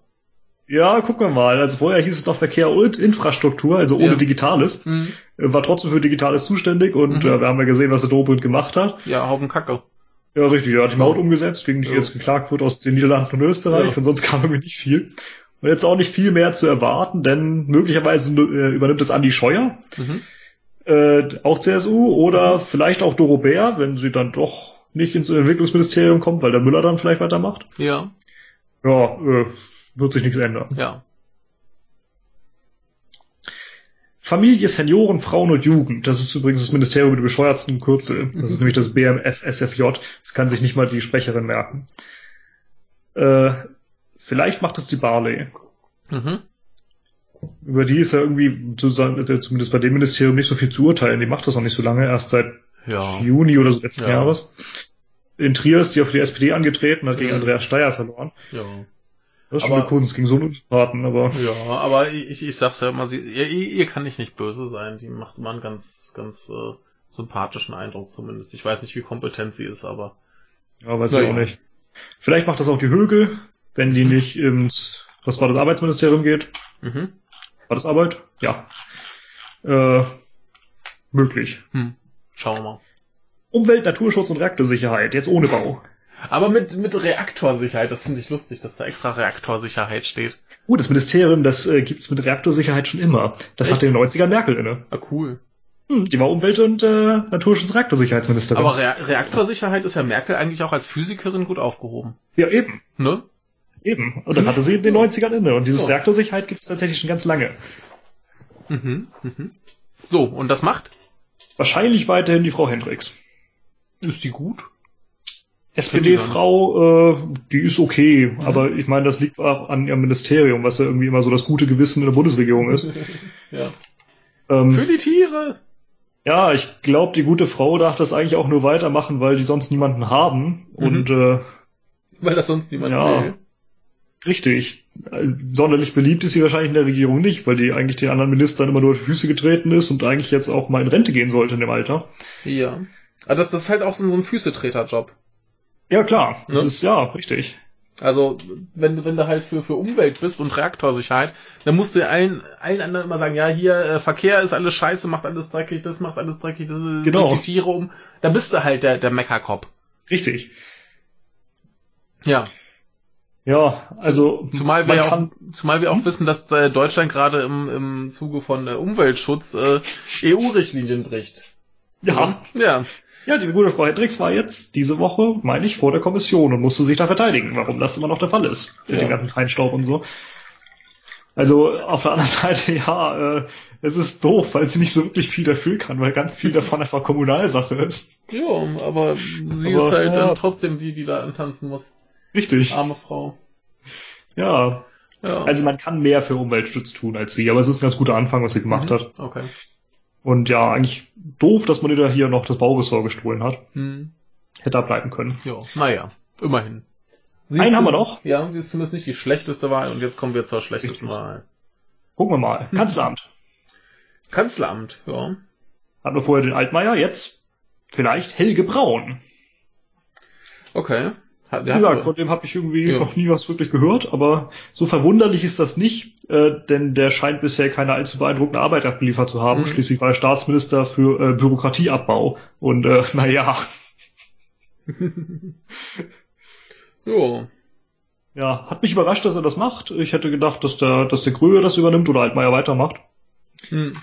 Ja, gucken wir mal. Also vorher hieß es noch Verkehr und Infrastruktur, also ohne Ja. Digitales. Mhm. Äh, War trotzdem für Digitales zuständig und Mhm. äh, wir haben ja gesehen, was der Dobrindt gemacht hat. Ja, Haufen Kacke. Ja, richtig, er hat die Maut umgesetzt, gegen die Ja. jetzt geklagt wird aus den Niederlanden und Österreich Ja. und sonst kam irgendwie nicht viel. Und jetzt auch nicht viel mehr zu erwarten, denn möglicherweise äh, übernimmt es Andi Scheuer, Mhm. Äh, auch CSU, oder vielleicht auch Doro Bär, wenn sie dann doch nicht ins Entwicklungsministerium kommt, weil der Müller dann vielleicht weitermacht. Ja, Ja, äh, wird sich nichts ändern. ja. Familie, Senioren, Frauen und Jugend. Das ist übrigens das Ministerium mit dem bescheuertsten Kürzel. Das ist nämlich das BMF-SFJ. Das kann sich nicht mal die Sprecherin merken. Äh, vielleicht macht es die Barley. Mhm. Über die ist ja irgendwie, äh, zumindest bei dem Ministerium, nicht so viel zu urteilen. Die macht das noch nicht so lange, erst seit Ja. Juni oder so letzten Ja. Jahres. In Trier ist die auf die SPD angetreten, hat gegen Mhm. Andreas Steyer verloren. Ja. Das ist schon Aber- eine Kunst, gegen so einen Unsympathen, aber Ja, aber ich, ich sag's ja immer, sie, ihr, ihr kann ich nicht böse sein. Die macht immer einen ganz, ganz äh, sympathischen Eindruck zumindest. Ich weiß nicht, wie kompetent sie ist, aber. Ja, weiß ich ja. auch nicht. Vielleicht macht das auch die Högel, wenn die nicht ins, was war das Arbeitsministerium geht. Mhm. War das Arbeit? Ja. Äh, möglich. Hm. Schauen wir mal. Umwelt, Naturschutz und Reaktorsicherheit, jetzt ohne Bau. Aber mit, mit Reaktorsicherheit, das finde ich lustig, dass da extra Reaktorsicherheit steht. Uh, das Ministerium, das äh, gibt's mit Reaktorsicherheit schon immer. Das Echt? hatte in den 90ern Merkel inne. Ah, cool. Hm, die war Umwelt- und äh, Naturschutz- und Reaktorsicherheitsministerin. Aber Re Reaktorsicherheit ist ja Merkel eigentlich auch als Physikerin gut aufgehoben. ja, eben. Ne? Eben. Und das hatte sie in den 90ern inne. Und dieses Ja. Reaktorsicherheit gibt's tatsächlich schon ganz lange. Mhm. Mhm. So, und das macht? Wahrscheinlich weiterhin die Frau Hendricks. Ist die gut? SPD-Frau, äh, die ist okay, Mhm. aber ich meine, das liegt auch an ihrem Ministerium, was ja irgendwie immer so das gute Gewissen in der Bundesregierung ist. ja. Ähm, Für die Tiere. ja, ich glaube, die gute Frau darf das eigentlich auch nur weitermachen, weil die sonst niemanden haben. Mhm. Und äh, Weil das sonst niemand Ja. will. Richtig, sonderlich beliebt ist sie wahrscheinlich in der Regierung nicht, weil die eigentlich den anderen Ministern immer nur auf die Füße getreten ist und eigentlich jetzt auch mal in Rente gehen sollte in dem Alter. Ja. Aber das, das ist halt auch so, so ein Füßetreterjob. Ja, klar, das Ne? ist ja richtig. Also, wenn, wenn du halt für, für Umwelt bist und Reaktorsicherheit, dann musst du allen, allen anderen immer sagen, ja, hier, äh, Verkehr ist alles scheiße, macht alles dreckig, das macht alles dreckig, das äh, Genau. die Tiere um. Da bist du halt der, der Meckerkopf. Richtig. Ja. Ja, also Zumal wir, auch, kann zumal wir auch wissen, dass äh, Deutschland gerade im, im Zuge von äh, Umweltschutz äh, EU-Richtlinien bricht. ja, Ja. Ja, die gute Frau Hendricks war jetzt diese Woche, meine ich, vor der Kommission und musste sich da verteidigen, warum das immer noch der Fall ist. Mit Ja. dem ganzen Feinstaub und so. Also auf der anderen Seite, ja, äh, es ist doof, weil sie nicht so wirklich viel dafür kann, weil ganz viel davon einfach Kommunalsache ist. Ja, aber sie Aber, ist halt ja. dann trotzdem die, die da antanzen muss. Richtig. Arme Frau. Ja. Ja. Also man kann mehr für Umweltschutz tun als sie, aber es ist ein ganz guter Anfang, was sie gemacht Mhm. hat. Okay. Und ja, eigentlich doof, dass man hier noch das Bauressort gestohlen hat. Hm. Hätte da bleiben können. Ja, naja, immerhin. Sie Einen haben wir noch. Ja, sie ist zumindest nicht die schlechteste Wahl und jetzt kommen wir zur schlechtesten Richtig. Wahl. Gucken wir mal. Kanzleramt. Kanzleramt, ja. Hatten wir vorher den Altmaier, jetzt vielleicht Helge Braun. Okay. Hat, Wie gesagt, von dem habe ich irgendwie Ja. noch nie was wirklich gehört, aber so verwunderlich ist das nicht, äh, denn der scheint bisher keine allzu beeindruckende Arbeit abgeliefert zu haben. Mhm. Schließlich war er Staatsminister für äh, Bürokratieabbau. Und äh, naja, jo. ja, hat mich überrascht, dass er das macht. Ich hätte gedacht, dass der, dass der Gröhe das übernimmt oder Altmaier weitermacht. Hm.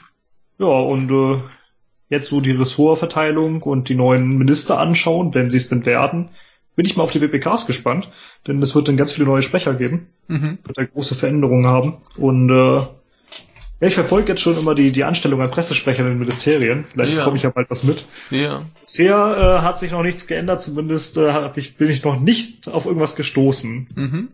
Ja, und äh, jetzt so die Ressortverteilung und die neuen Minister anschauen, wenn sie es denn werden, bin ich mal auf die WPKs gespannt, denn es wird dann ganz viele neue Sprecher geben, Mhm. wird da große Veränderungen haben. Und äh, ich verfolge jetzt schon immer die, die Anstellung an Pressesprechern in den Ministerien. Vielleicht Ja. bekomme ich ja bald was mit. Ja. Bisher äh, hat sich noch nichts geändert, zumindest äh, hab ich, bin ich noch nicht auf irgendwas gestoßen. Mhm.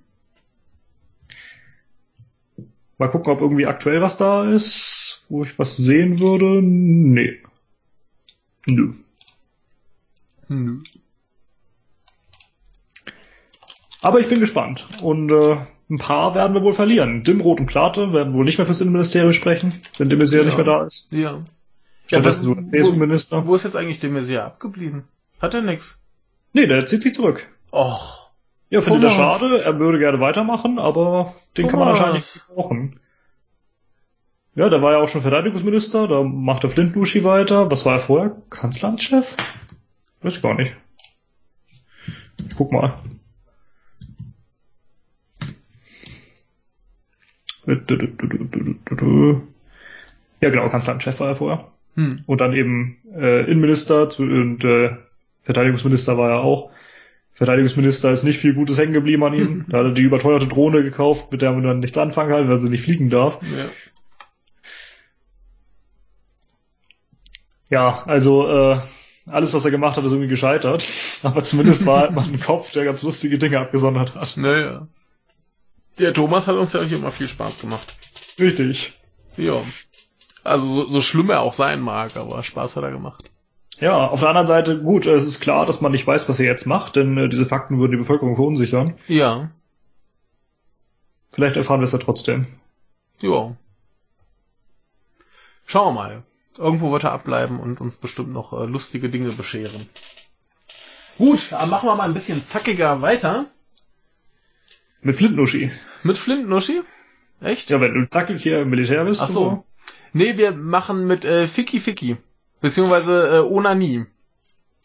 Mal gucken, ob irgendwie aktuell was da ist, wo ich was sehen würde. Nee. Nö. Nö. Aber ich bin gespannt. Und äh, ein paar werden wir wohl verlieren. Dimroth und Plate werden wohl nicht mehr fürs Innenministerium sprechen, wenn de Maizière Ja. nicht mehr da ist. Ja. Stattdessen Ja, wo- ein CSU-Minister. Wo ist jetzt eigentlich Messier abgeblieben? Hat er nix? Nee, der zieht sich zurück. Och. Ja, findet er Thomas. schade. Er würde gerne weitermachen, aber den kann man Thomas. anscheinend nicht brauchen. Ja, der war ja auch schon Verteidigungsminister. Da macht der Flintluschi weiter. Was war er vorher? Kanzleramtschef? Weiß ich gar nicht. Ich guck mal. Ja, genau, Kanzleramtschef war er vorher. Hm. Und dann eben äh, Innenminister und äh, Verteidigungsminister war er auch. Verteidigungsminister ist nicht viel Gutes hängen geblieben an ihm. Da hat er die überteuerte Drohne gekauft, mit der man dann nichts anfangen kann, weil sie nicht fliegen darf. Ja. Ja, also äh, alles, was er gemacht hat, ist irgendwie gescheitert. Aber zumindest war er mal ein Kopf, der ganz lustige Dinge abgesondert hat. Naja. Der Thomas hat uns ja hier immer viel Spaß gemacht. Richtig. Ja. Also so, so schlimm er auch sein mag, aber Spaß hat er gemacht. Ja, auf der anderen Seite, gut, es ist klar, dass man nicht weiß, was er jetzt macht, denn äh, diese Fakten würden die Bevölkerung verunsichern. Ja. Vielleicht erfahren wir es ja trotzdem. Ja. Schauen wir mal. Irgendwo wird er abbleiben und uns bestimmt noch äh, lustige Dinge bescheren. Gut, dann machen wir mal ein bisschen zackiger weiter. Mit Flintnuschi. Mit Flintnuschi? Echt? Ja, wenn du zackig hier im Militär bist. Ach so. Nee, wir machen mit äh, Ficky Ficky. Beziehungsweise äh, Onanie.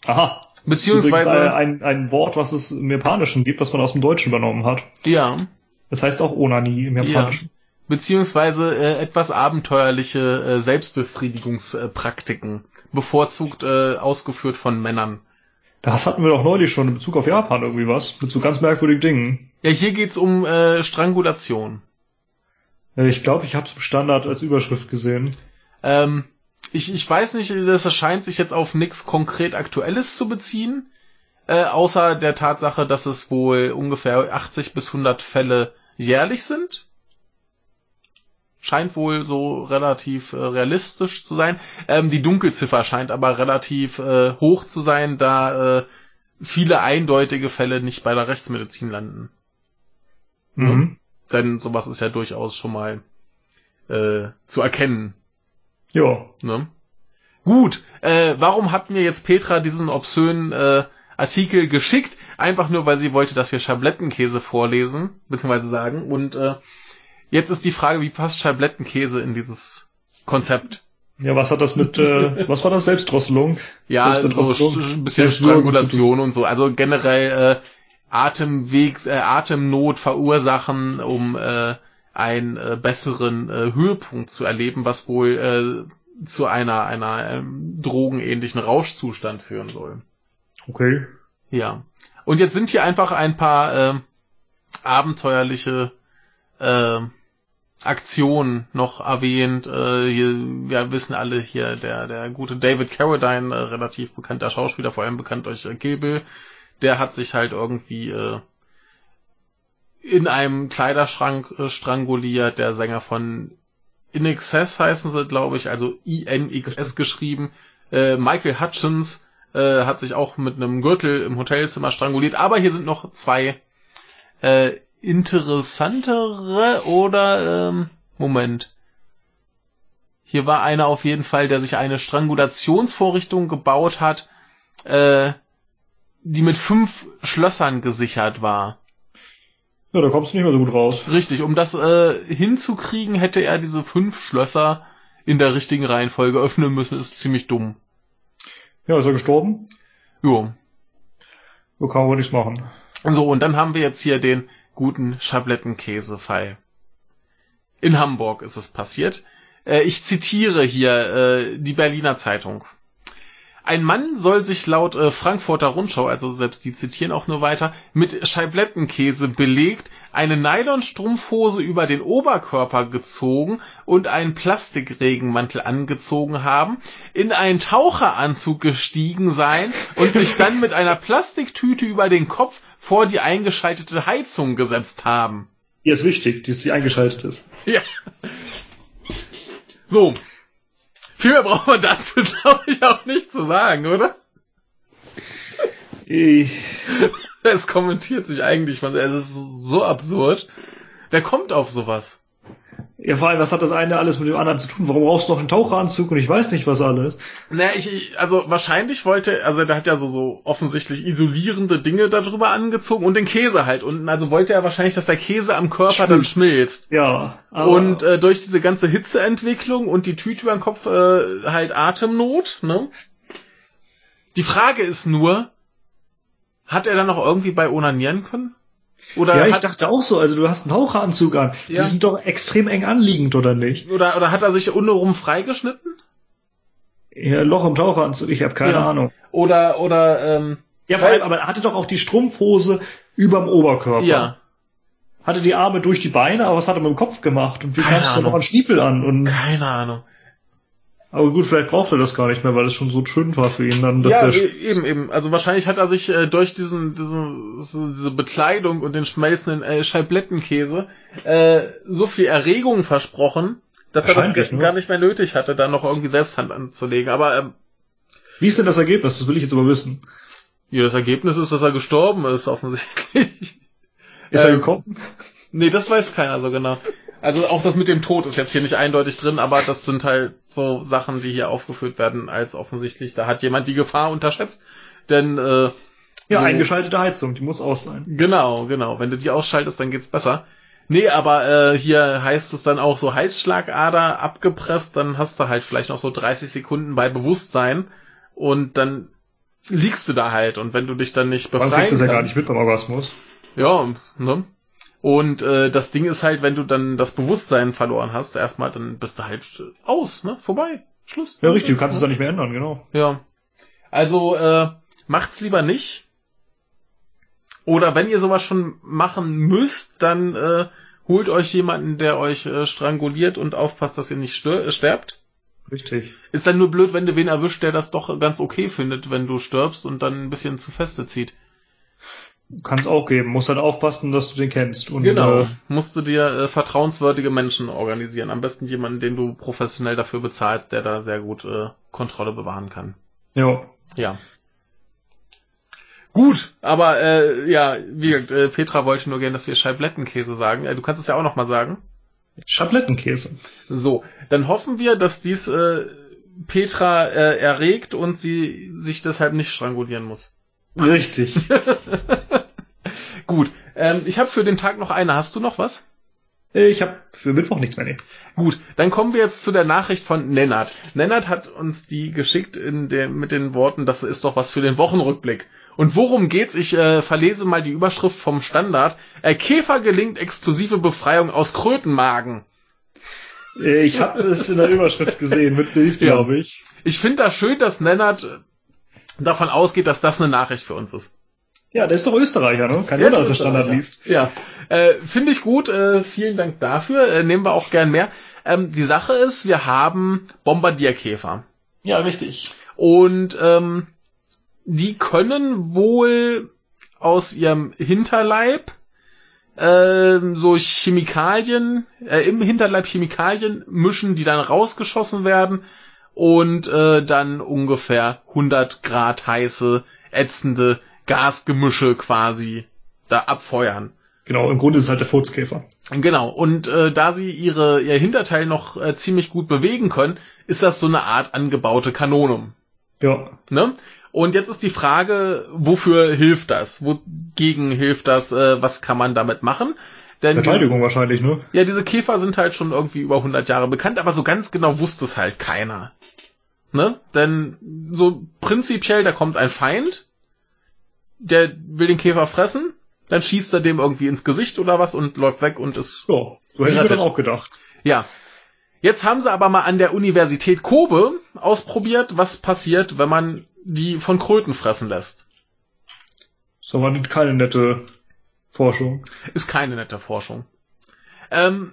Aha. Beziehungsweise, Das ist ein, ein Wort, was es im Japanischen gibt, was man aus dem Deutschen übernommen hat. ja, Das heißt auch Onani im ja. Japanischen. Beziehungsweise äh, etwas abenteuerliche äh, Selbstbefriedigungspraktiken. Bevorzugt äh, ausgeführt von Männern. Das hatten wir doch neulich schon in Bezug auf Japan irgendwie was. Mit so ganz merkwürdigen Dingen. Ja, hier geht's um äh, Strangulation. Äh, Ich glaube, ich habe es im Standard als Überschrift gesehen. Ähm, ich, ich weiß nicht, das scheint sich jetzt auf nichts konkret Aktuelles zu beziehen, äh, außer der Tatsache, dass es wohl ungefähr 80 bis 100 Fälle jährlich sind. Scheint wohl so relativ äh, realistisch zu sein. Ähm, die Dunkelziffer scheint aber relativ äh, hoch zu sein, da äh, viele eindeutige Fälle nicht bei der Rechtsmedizin landen. Mhm. Denn sowas ist ja durchaus schon mal äh, zu erkennen. Ja. Ne? Gut, äh, warum hat mir jetzt Petra diesen obszönen äh, Artikel geschickt? Einfach nur, weil sie wollte, dass wir Schablettenkäse vorlesen, beziehungsweise sagen. Und äh, jetzt ist die Frage, wie passt Schablettenkäse in dieses Konzept? Ja, was hat das mit, äh, was war das? Selbstdrosselung? Ja, so st- ein bisschen Strangulation und so. Also generell äh, Atemwegs, äh, Atemnot verursachen, um äh, einen äh, besseren äh, Höhepunkt zu erleben, was wohl äh, zu einer, einer ähm, drogenähnlichen Rauschzustand führen soll. Okay. Ja. Und jetzt sind hier einfach ein paar äh, abenteuerliche äh, Aktionen noch erwähnt. Äh, hier, wir wissen alle hier, der, der gute David Carradine, äh, relativ bekannter Schauspieler, vor allem bekannt durch äh, Kill Bill, der hat sich halt irgendwie äh, in einem Kleiderschrank äh, stranguliert, der Sänger von In Excess heißen sie, glaube ich, also INXS geschrieben. Äh, Michael Hutchins äh, hat sich auch mit einem Gürtel im Hotelzimmer stranguliert, aber hier sind noch zwei äh, interessantere oder ähm, Moment. Hier war einer auf jeden Fall, der sich eine Strangulationsvorrichtung gebaut hat, äh, die mit fünf Schlössern gesichert war. Ja, da kommst du nicht mehr so gut raus. Richtig, um das äh, hinzukriegen, hätte er diese fünf Schlösser in der richtigen Reihenfolge öffnen müssen. Ist ziemlich dumm. Ja, ist er gestorben? Jo. So kann man nichts machen. So, und dann haben wir jetzt hier den guten Schablettenkäsefall. In Hamburg ist es passiert. Äh, ich zitiere hier äh, die Berliner Zeitung. Ein Mann soll sich laut äh, Frankfurter Rundschau, also selbst die zitieren auch nur weiter, mit Scheiblettenkäse belegt, eine Nylonstrumpfhose über den Oberkörper gezogen und einen Plastikregenmantel angezogen haben, in einen Taucheranzug gestiegen sein und sich dann mit einer Plastiktüte über den Kopf vor die eingeschaltete Heizung gesetzt haben. Ja, ist wichtig, dass sie eingeschaltet ist. Ja. So, viel mehr braucht man dazu, glaube ich, auch nicht zu sagen, oder? Ich, Es kommentiert sich eigentlich, man, es ist so absurd. Wer kommt auf sowas? ja, vor allem, was hat das eine alles mit dem anderen zu tun? Warum brauchst du noch einen Taucheranzug und ich weiß nicht, was alles? Na, ich, also wahrscheinlich wollte, also der hat ja so, so offensichtlich isolierende Dinge darüber angezogen und den Käse halt unten. Also wollte er wahrscheinlich, dass der Käse am Körper dann schmilzt. Ja. aber- Und äh, durch diese ganze Hitzeentwicklung und die Tüte über den Kopf äh, halt Atemnot, ne? Die Frage ist nur, hat er dann noch irgendwie bei onanieren können? Oder ja, ich dachte auch so, also du hast einen Taucheranzug an. Ja. Die sind doch extrem eng anliegend, oder nicht? oder, oder hat er sich untenrum freigeschnitten? Ja, Loch im Taucheranzug, ich habe keine Ja. Ahnung. Oder, oder, ähm, Ja, vor allem, aber er hatte doch auch die Strumpfhose überm Oberkörper. ja, Hatte die Arme durch die Beine, aber was hat er mit dem Kopf gemacht? Und wie kannst du noch einen Stiefel an? Und, keine Ahnung. Aber gut, vielleicht braucht er das gar nicht mehr, weil es schon so schön war für ihn dann, dass Ja, der e- eben, eben. Also wahrscheinlich hat er sich äh, durch diesen, diesen, diese Bekleidung und den schmelzenden äh, Scheiblettenkäse äh, so viel Erregung versprochen, dass er das ne? gar nicht mehr nötig hatte, da noch irgendwie selbst Hand anzulegen. Aber ähm, Wie ist denn das Ergebnis? Das will ich jetzt aber wissen. ja, das Ergebnis ist, dass er gestorben ist, offensichtlich. Ist er Ähm, gekommen? Nee, das weiß keiner so genau. Also auch das mit dem Tod ist jetzt hier nicht eindeutig drin, aber das sind halt so Sachen, die hier aufgeführt werden, als offensichtlich, da hat jemand die Gefahr unterschätzt. Denn äh, Ja, so- eingeschaltete Heizung, die muss aus sein. Genau, genau. Wenn du die ausschaltest, dann geht's besser. Nee, aber äh, hier heißt es dann auch so Halsschlagader abgepresst, dann hast du halt vielleicht noch so 30 Sekunden bei Bewusstsein und dann liegst du da halt und wenn du dich dann nicht befreien kriegst du es ja gar nicht mit beim Orgasmus. Ja, ne? Und äh, das Ding ist halt, wenn du dann das Bewusstsein verloren hast, erstmal, dann bist du halt aus, ne? Vorbei. Schluss. Ja, richtig, du kannst es dann nicht mehr ändern, genau. Ja. Also, äh, macht's lieber nicht. Oder wenn ihr sowas schon machen müsst, dann äh, holt euch jemanden, der euch äh, stranguliert und aufpasst, dass ihr nicht stör- äh, sterbt. Richtig. Ist dann nur blöd, wenn du wen erwischt, der das doch ganz okay findet, wenn du stirbst und dann ein bisschen zu feste zieht. Kann es auch geben. Musst halt aufpassen, dass du den kennst. Und, Genau. Äh, Musst du dir äh, vertrauenswürdige Menschen organisieren. Am besten jemanden, den du professionell dafür bezahlst, der da sehr gut äh, Kontrolle bewahren kann. ja. Ja. Gut, aber äh, ja, wie gesagt, äh, Petra wollte nur gerne, dass wir Scheiblettenkäse sagen. Äh, du kannst es ja auch noch mal sagen. Schablettenkäse. So, dann hoffen wir, dass dies äh, Petra äh, erregt und sie sich deshalb nicht strangulieren muss. Richtig. Gut, ähm, ich habe für den Tag noch eine. Hast du noch was? Äh, ich habe für Mittwoch nichts mehr. Nee. Gut, dann kommen wir jetzt zu der Nachricht von Nennert. Nennert hat uns die geschickt in der, mit den Worten, das ist doch was für den Wochenrückblick. Und worum geht's? Ich äh, verlese mal die Überschrift vom Standard. Äh, Käfer gelingt exklusive Befreiung aus Krötenmagen. Äh, Ich habe es in der Überschrift gesehen, mit Bild, glaube ich. Ich finde das schön, dass Lennart davon ausgeht, dass das eine Nachricht für uns ist. Ja, der ist doch Österreicher, ne? Kein Der dass er Standard liest. Ja, äh, finde ich gut. Äh, vielen Dank dafür. Äh, nehmen wir auch gern mehr. Ähm, die Sache ist, wir haben Bombardierkäfer. Ja, richtig. Und ähm, die können wohl aus ihrem Hinterleib ähm, so Chemikalien, äh, im Hinterleib Chemikalien mischen, die dann rausgeschossen werden und äh, dann ungefähr 100 Grad heiße, ätzende Gasgemische quasi da abfeuern. Genau, im Grunde ist es halt der Furzkäfer. Genau, und äh, da sie ihre, ihr Hinterteil noch äh, ziemlich gut bewegen können, ist das so eine Art angebaute Kanone. Ja. Ne? Und jetzt ist die Frage, wofür hilft das? Wogegen hilft das? Äh, was kann man damit machen? Denn Verteidigung wahrscheinlich, ne? ja, diese Käfer sind halt schon irgendwie über 100 Jahre bekannt, aber so ganz genau wusste es halt keiner. Ne? Denn so prinzipiell, da kommt ein Feind, der will den Käfer fressen, dann schießt er dem irgendwie ins Gesicht oder was und läuft weg und ist Ja, so hätte ich mir auch gedacht. ja. Jetzt haben sie aber mal an der Universität Kobe ausprobiert, was passiert, wenn man die von Kröten fressen lässt. Das war keine nette Forschung. Ist keine nette Forschung. Ähm,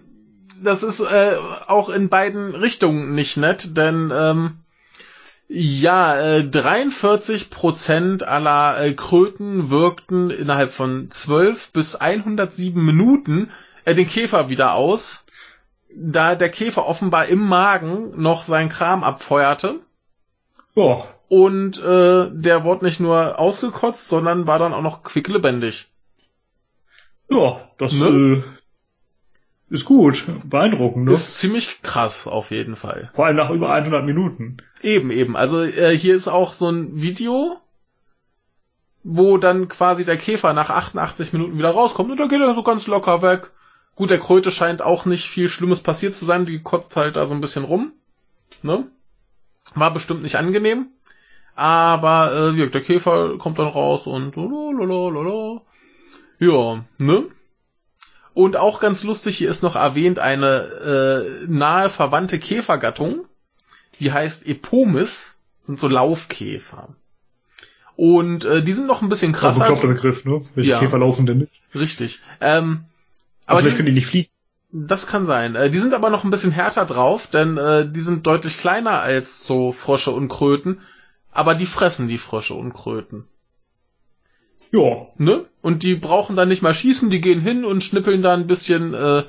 das ist äh, auch in beiden Richtungen nicht nett, denn ähm, ja, äh, 43 Prozent aller äh, Kröten wirkten innerhalb von 12 bis 107 Minuten äh, den Käfer wieder aus, da der Käfer offenbar im Magen noch seinen Kram abfeuerte. Ja, Und äh, der wurde nicht nur ausgekotzt, sondern war dann auch noch quicklebendig. ja, das Ne? äh, ist gut, beeindruckend, ne? Ist ziemlich krass auf jeden Fall. Vor allem nach über 100 Minuten. Eben, eben. Also äh, hier ist auch so ein Video, wo dann quasi der Käfer nach 88 Minuten wieder rauskommt und da geht er so ganz locker weg. Gut, der Kröte scheint auch nicht viel Schlimmes passiert zu sein, die kotzt halt da so ein bisschen rum. Ne? War bestimmt nicht angenehm. Aber äh, der Käfer kommt dann raus und lalalala. ja, ne? Und auch ganz lustig, hier ist noch erwähnt eine äh, nahe verwandte Käfergattung, die heißt Epomis, sind so Laufkäfer. Und äh, die sind noch ein bisschen Also krasser. bekloppter Begriff, ne? Welche Ja. Käfer laufen denn nicht? Richtig. Ähm, Aber aber vielleicht die, können die nicht fliegen. das kann sein. Äh, die sind aber noch ein bisschen härter drauf, denn äh, die sind deutlich kleiner als so Frösche und Kröten. Aber die fressen die Frösche und Kröten. Ja, Ne? Und die brauchen dann nicht mal schießen, die gehen hin und schnippeln da ein bisschen äh,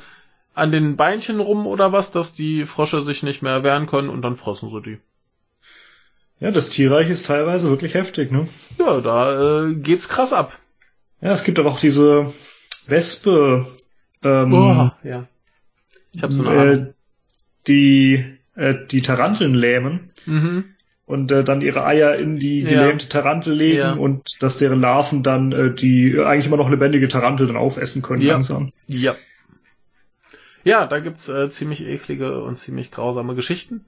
an den Beinchen rum oder was, dass die Frösche sich nicht mehr wehren können und dann fressen sie die. ja, das Tierreich ist teilweise wirklich heftig, ne? Ja, da äh, geht's krass ab. Ja, es gibt aber auch diese Wespe, ähm, Boah, ja. Ich hab so eine Ahnung. äh, die äh, die Taranteln lähmen Mhm. Und äh, dann ihre Eier in die Ja. gelähmte Tarantel legen Ja. und dass deren Larven dann äh, die eigentlich immer noch lebendige Tarantel dann aufessen können Ja. langsam. Ja. Ja, da gibt's äh, ziemlich eklige und ziemlich grausame Geschichten.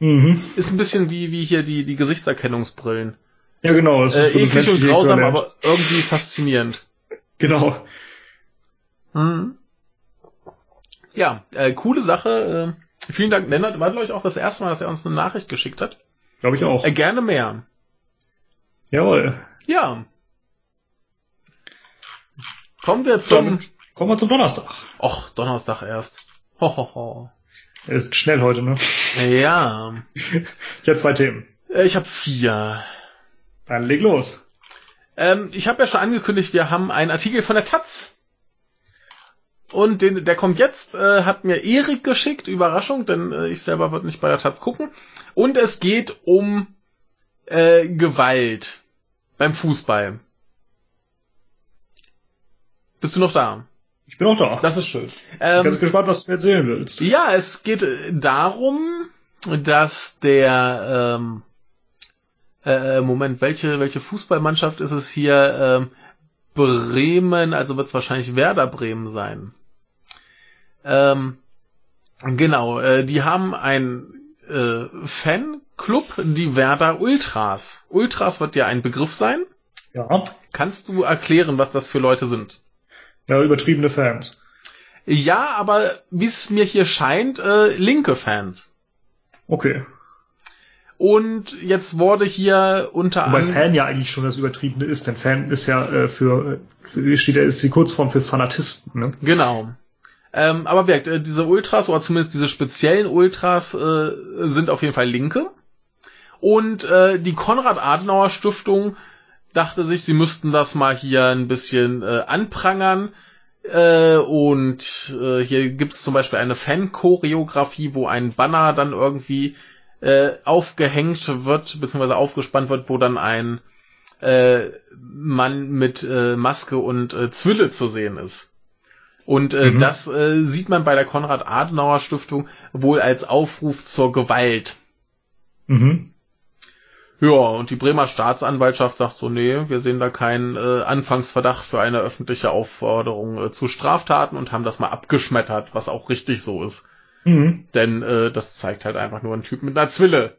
Mhm. Ist ein bisschen wie, wie hier die, die Gesichtserkennungsbrillen. Ja, genau. Das Äh, eklig und grausam, Äquivalent. aber irgendwie faszinierend. Genau. Mhm. Ja, äh, coole Sache. Äh, vielen Dank, Lennart. War, glaube ich, auch das erste Mal, dass er uns eine Nachricht geschickt hat. Glaube ich auch. Äh, gerne mehr. Jawohl. Ja. Kommen wir zum... Damit kommen wir zum Donnerstag. Och, Donnerstag erst. Hohoho. Er ist schnell heute, ne? Ja. Ich habe zwei Themen. Äh, Ich habe vier. Dann leg los. Ähm, ich habe ja schon angekündigt, wir haben einen Artikel von der Taz. Und den, der kommt jetzt, äh, hat mir Erik geschickt, Überraschung, denn äh, ich selber würde nicht bei der Taz gucken. Und es geht um äh, Gewalt beim Fußball. Bist du noch da? Ich bin auch da. Das ist schön. Ich bin ganz Ähm, gespannt, was du erzählen willst. ja, es geht äh, darum, dass der ähm, äh, Moment, welche welche Fußballmannschaft ist es hier? Ähm, Bremen, also wird es wahrscheinlich Werder Bremen sein. Ähm, genau, äh, die haben ein äh, Fanclub, die Werder Ultras. Ultras wird ja ein Begriff sein. Ja. Kannst du erklären, was das für Leute sind? Ja, übertriebene Fans. Ja, aber wie es mir hier scheint, äh, linke Fans. Okay. Und jetzt wurde hier unter Wobei Fan ja eigentlich schon das Übertriebene ist, denn Fan ist ja äh, für, für steht ja, ist die Kurzform für Fanatisten, ne? Genau. Ähm, aber wirkt, äh, diese Ultras, oder zumindest diese speziellen Ultras, äh, sind auf jeden Fall Linke. Und äh, die Konrad-Adenauer-Stiftung dachte sich, sie müssten das mal hier ein bisschen äh, anprangern. Äh, und äh, hier gibt's zum Beispiel eine Fan-Choreografie, wo ein Banner dann irgendwie äh, aufgehängt wird, beziehungsweise aufgespannt wird, wo dann ein äh, Mann mit äh, Maske und äh, Zwille zu sehen ist. Und äh, mhm. das äh, sieht man bei der Konrad-Adenauer-Stiftung wohl als Aufruf zur Gewalt. Mhm. Ja, und die Bremer Staatsanwaltschaft sagt so, nee, wir sehen da keinen äh, Anfangsverdacht für eine öffentliche Aufforderung äh, zu Straftaten und haben das mal abgeschmettert, was auch richtig so ist. Mhm. Denn äh, das zeigt halt einfach nur einen Typ mit einer Zwille.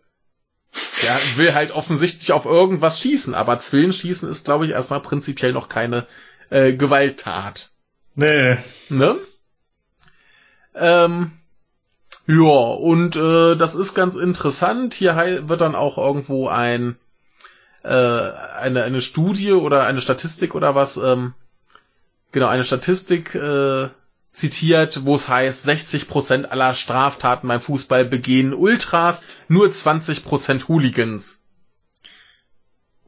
Der will halt offensichtlich auf irgendwas schießen, aber Zwillenschießen ist, glaube ich, erstmal prinzipiell noch keine äh, Gewalttat. Nee. Ne? Ähm, ja, und äh, das ist ganz interessant. Hier wird dann auch irgendwo ein äh, eine eine Studie oder eine Statistik oder was ähm, genau eine Statistik äh, zitiert, wo es heißt, 60% aller Straftaten beim Fußball begehen Ultras, nur 20% Hooligans.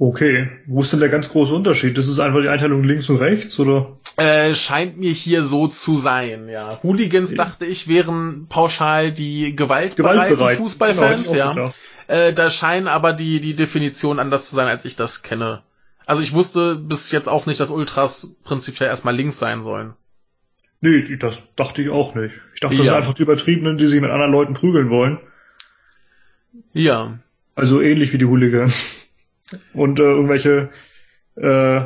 Okay, wo ist denn der ganz große Unterschied? Das ist einfach die Einteilung links und rechts, oder? Äh, scheint mir hier so zu sein, ja. Hooligans, ja. dachte ich, wären pauschal die gewaltbereiten Gewaltbereit. Fußballfans, genau, ja. Äh, da scheinen aber die, die Definition anders zu sein, als ich das kenne. Also ich wusste bis jetzt auch nicht, dass Ultras prinzipiell erstmal links sein sollen. Nee, das dachte ich auch nicht. Ich dachte, das sind einfach die Übertriebenen, die sich mit anderen Leuten prügeln wollen. Ja. Also ähnlich wie die Hooligans und äh, irgendwelche äh,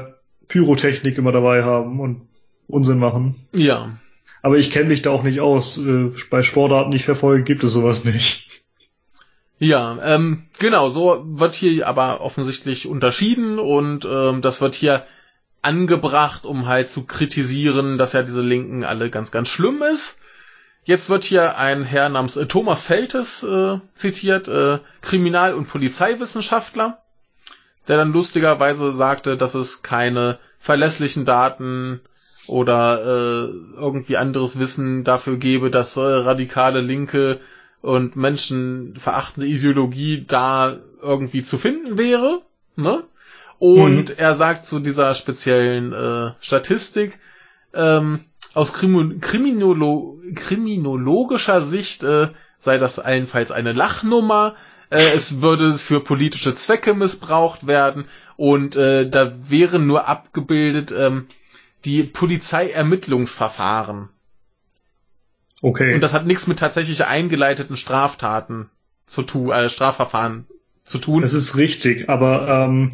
Pyrotechnik immer dabei haben und Unsinn machen. Ja. Aber ich kenne mich da auch nicht aus. Äh, bei Sportarten, die ich verfolge, gibt es sowas nicht. Ja, ähm, genau, so wird hier aber offensichtlich unterschieden und ähm, das wird hier angebracht, um halt zu kritisieren, dass ja diese Linken alle ganz, ganz schlimm ist. Jetzt wird hier ein Herr namens äh, Thomas Feltes äh, zitiert, äh, Kriminal- und Polizeiwissenschaftler der dann lustigerweise sagte, dass es keine verlässlichen Daten oder äh, irgendwie anderes Wissen dafür gebe, dass äh, radikale Linke und menschenverachtende Ideologie da irgendwie zu finden wäre. Ne? Und mhm. er sagt zu dieser speziellen äh, Statistik, ähm, aus Krimin Kriminolo kriminologischer Sicht äh, sei das allenfalls eine Lachnummer, äh, es würde für politische Zwecke missbraucht werden und äh, da wären nur abgebildet ähm, die Polizeiermittlungsverfahren. Okay. Und das hat nichts mit tatsächlich eingeleiteten Straftaten zu tun, äh, Strafverfahren zu tun. Das ist richtig, aber ähm,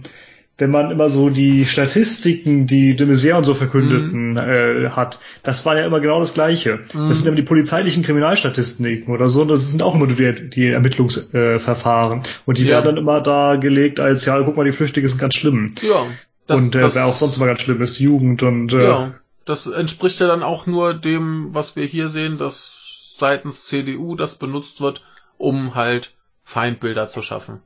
wenn man immer so die Statistiken, die de Maizière und so verkündeten, mhm. äh, hat, das war ja immer genau das Gleiche. Mhm. Das sind immer die polizeilichen Kriminalstatistiken oder so, das sind auch immer die, die Ermittlungsverfahren. Äh, und die ja. werden dann immer da gelegt als, ja, guck mal, die Flüchtige sind ganz schlimm. Ja. Das, und äh, wer auch sonst immer ganz schlimm ist, Jugend und äh, Ja, das entspricht ja dann auch nur dem, was wir hier sehen, dass seitens CDU das benutzt wird, um halt Feindbilder zu schaffen.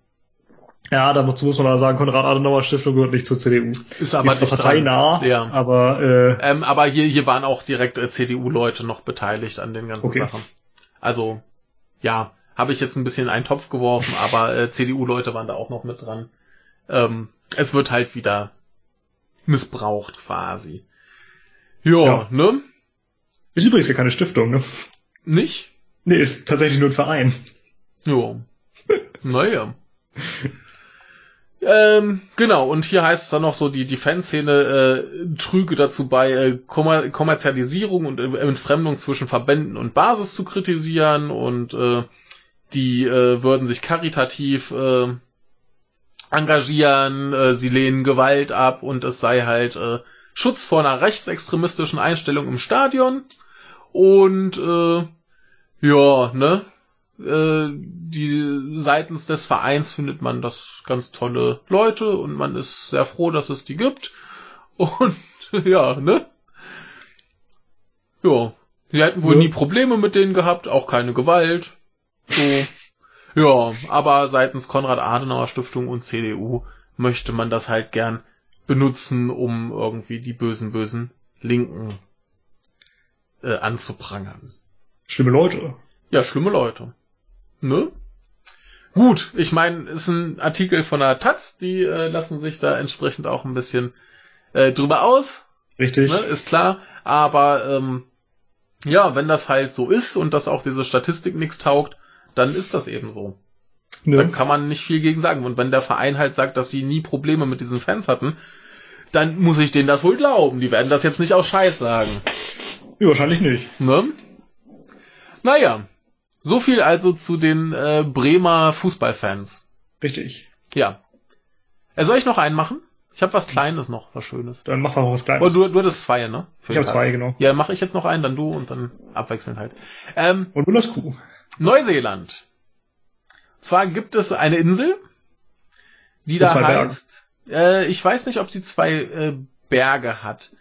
Ja, dazu muss man da sagen, Konrad-Adenauer-Stiftung gehört nicht zur CDU. Ist aber nicht parteinah, ja. aber äh, ähm, aber hier hier waren auch direkt äh, CDU-Leute noch beteiligt an den ganzen okay. Sachen. Also ja, habe ich jetzt ein bisschen in einen Topf geworfen, aber äh, CDU-Leute waren da auch noch mit dran. Ähm, es wird halt wieder missbraucht quasi. Jo, ja, ne? Ist übrigens ja keine Stiftung, ne? Nicht? Nee, ist tatsächlich nur ein Verein. Jo. naja. Ähm, genau, und hier heißt es dann noch so, die, die Fanszene äh, trüge dazu bei, äh, Kommer Kommerzialisierung und äh, Entfremdung zwischen Verbänden und Basis zu kritisieren und äh, die äh, würden sich karitativ äh, engagieren, äh, sie lehnen Gewalt ab und es sei halt äh, Schutz vor einer rechtsextremistischen Einstellung im Stadion und äh, ja, ne? Äh, die seitens des Vereins findet man das ganz tolle Leute und man ist sehr froh, dass es die gibt. Und ja, ne? Ja, Die hätten wohl ja. nie Probleme mit denen gehabt, auch keine Gewalt. So. ja, aber seitens Konrad-Adenauer-Stiftung und CDU möchte man das halt gern benutzen, um irgendwie die bösen, bösen Linken äh, anzuprangern. Schlimme Leute. Ja, schlimme Leute. Ne? Gut, ich meine, ist ein Artikel von der Taz, die äh, lassen sich da entsprechend auch ein bisschen äh, drüber aus. Richtig. Ne, ist klar. Aber ähm, ja, wenn das halt so ist und dass auch diese Statistik nichts taugt, dann ist das eben so. Ja. Dann kann man nicht viel gegen sagen. Und wenn der Verein halt sagt, dass sie nie Probleme mit diesen Fans hatten, dann muss ich denen das wohl glauben. Die werden das jetzt nicht aus Scheiß sagen. Ja, wahrscheinlich nicht. Ne? Naja, so viel also zu den äh, Bremer Fußballfans. Richtig. Ja. Äh, soll ich noch einen machen? Ich habe was Kleines noch, was Schönes. Dann mach mal was Kleines. Oh, du, du hattest zwei, ne? Für ich habe zwei, genau. Ja, mache ich jetzt noch einen, dann du und dann abwechselnd halt. Ähm, und du das Kuh. Neuseeland. Zwar gibt es eine Insel, die da heißt. Äh, ich weiß nicht, ob sie zwei äh, Berge hat.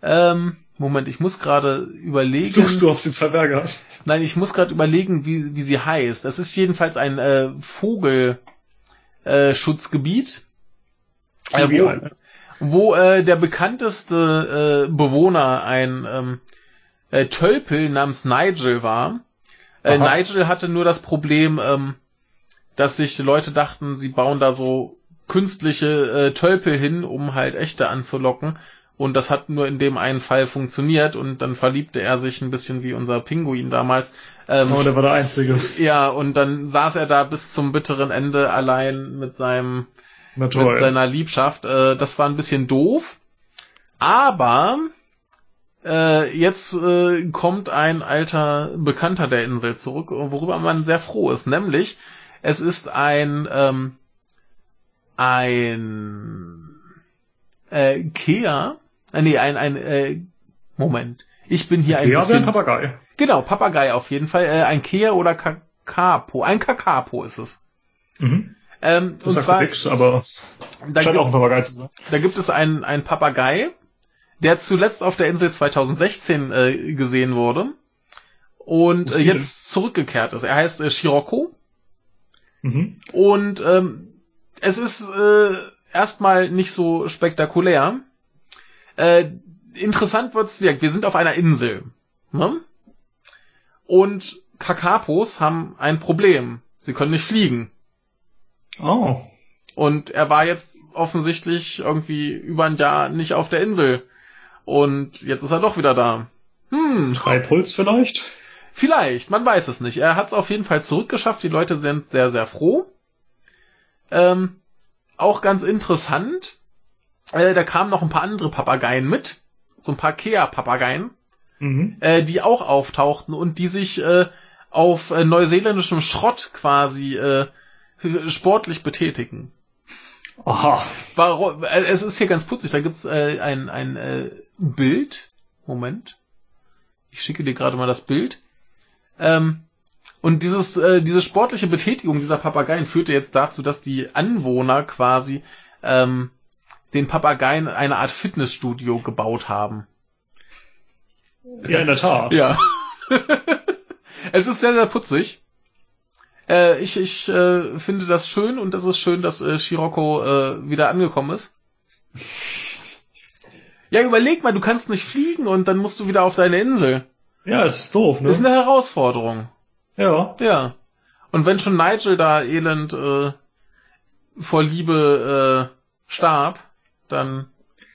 Ähm, Moment, ich muss gerade überlegen. Suchst du, ob sie zwei Berge hat? Nein, ich muss gerade überlegen, wie, wie sie heißt. Das ist jedenfalls ein äh, Vogelschutzgebiet, äh, wo, wo äh, der bekannteste äh, Bewohner ein ähm, äh, Tölpel namens Nigel war. Äh, Nigel hatte nur das Problem, ähm, dass sich Leute dachten, sie bauen da so künstliche äh, Tölpel hin, um halt echte anzulocken. Und das hat nur in dem einen Fall funktioniert und dann verliebte er sich ein bisschen wie unser Pinguin damals. Ähm, oh, der war der Einzige. Ja, und dann saß er da bis zum bitteren Ende allein mit seinem, mit seiner Liebschaft. Äh, das war ein bisschen doof. Aber äh, jetzt äh, kommt ein alter Bekannter der Insel zurück, worüber man sehr froh ist. Nämlich, es ist ein, ähm, ein äh, Kea, nee, ein, ein, äh, Moment. Ich bin hier ein Kea bisschen... ein Papagei. Genau, Papagei auf jeden Fall. Äh, ein Kea oder Kakapo. Ein Kakapo ist es. Mhm. Ähm, das und zwar, nix, aber da scheint auch ein Papagei zu sein. Da gibt es einen, einen Papagei, der zuletzt auf der Insel 2016 äh, gesehen wurde und äh, jetzt zurückgekehrt ist. Er heißt äh, Shiroko. Mhm. Und ähm, es ist äh, erstmal nicht so spektakulär. Äh, interessant wird's wirklich. Wir sind auf einer Insel. Ne? Und Kakapos haben ein Problem. Sie können nicht fliegen. Oh. Und er war jetzt offensichtlich irgendwie über ein Jahr nicht auf der Insel. Und jetzt ist er doch wieder da. Hm. Treibholz vielleicht? Vielleicht, man weiß es nicht. Er hat es auf jeden Fall zurückgeschafft. Die Leute sind sehr, sehr froh. Ähm, auch ganz interessant. Äh, da kamen noch ein paar andere Papageien mit. So ein paar Kea-Papageien. Mhm. Äh, die auch auftauchten und die sich äh, auf äh, neuseeländischem Schrott quasi äh, sportlich betätigen. Aha. Warum? Äh, es ist hier ganz putzig. Da gibt's äh, ein, ein äh, Bild. Moment. Ich schicke dir gerade mal das Bild. Ähm, und dieses, äh, diese sportliche Betätigung dieser Papageien führte jetzt dazu, dass die Anwohner quasi ähm, den Papageien eine Art Fitnessstudio gebaut haben. Ja, in der Tat. Ja. es ist sehr, sehr putzig. Äh, ich ich äh, finde das schön und es ist schön, dass äh, Shiroko äh, wieder angekommen ist. Ja, überleg mal, du kannst nicht fliegen und dann musst du wieder auf deine Insel. Ja, ist doof, ne? Ist eine Herausforderung. Ja. Ja. Und wenn schon Nigel da elend äh, vor Liebe äh, starb, dann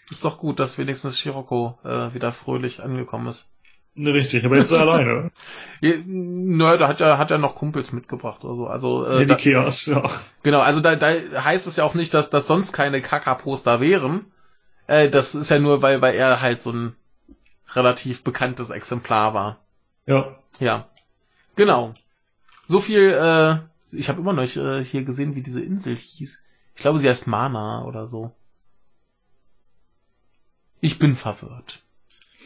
ist doch gut, dass wenigstens Shiroko äh, wieder fröhlich angekommen ist. Ne, richtig, aber jetzt alleine. Ja, naja, da hat er, hat er noch Kumpels mitgebracht oder so. Also, äh, ja, die Kias, ja. Genau, also da, da heißt es ja auch nicht, dass, dass sonst keine Kaka-Poster wären. Äh, das ist ja nur, weil, weil er halt so ein relativ bekanntes Exemplar war. Ja. Ja. Genau. So viel, äh, ich habe immer noch äh, hier gesehen, wie diese Insel hieß. Ich glaube, sie heißt Mana oder so. Ich bin verwirrt.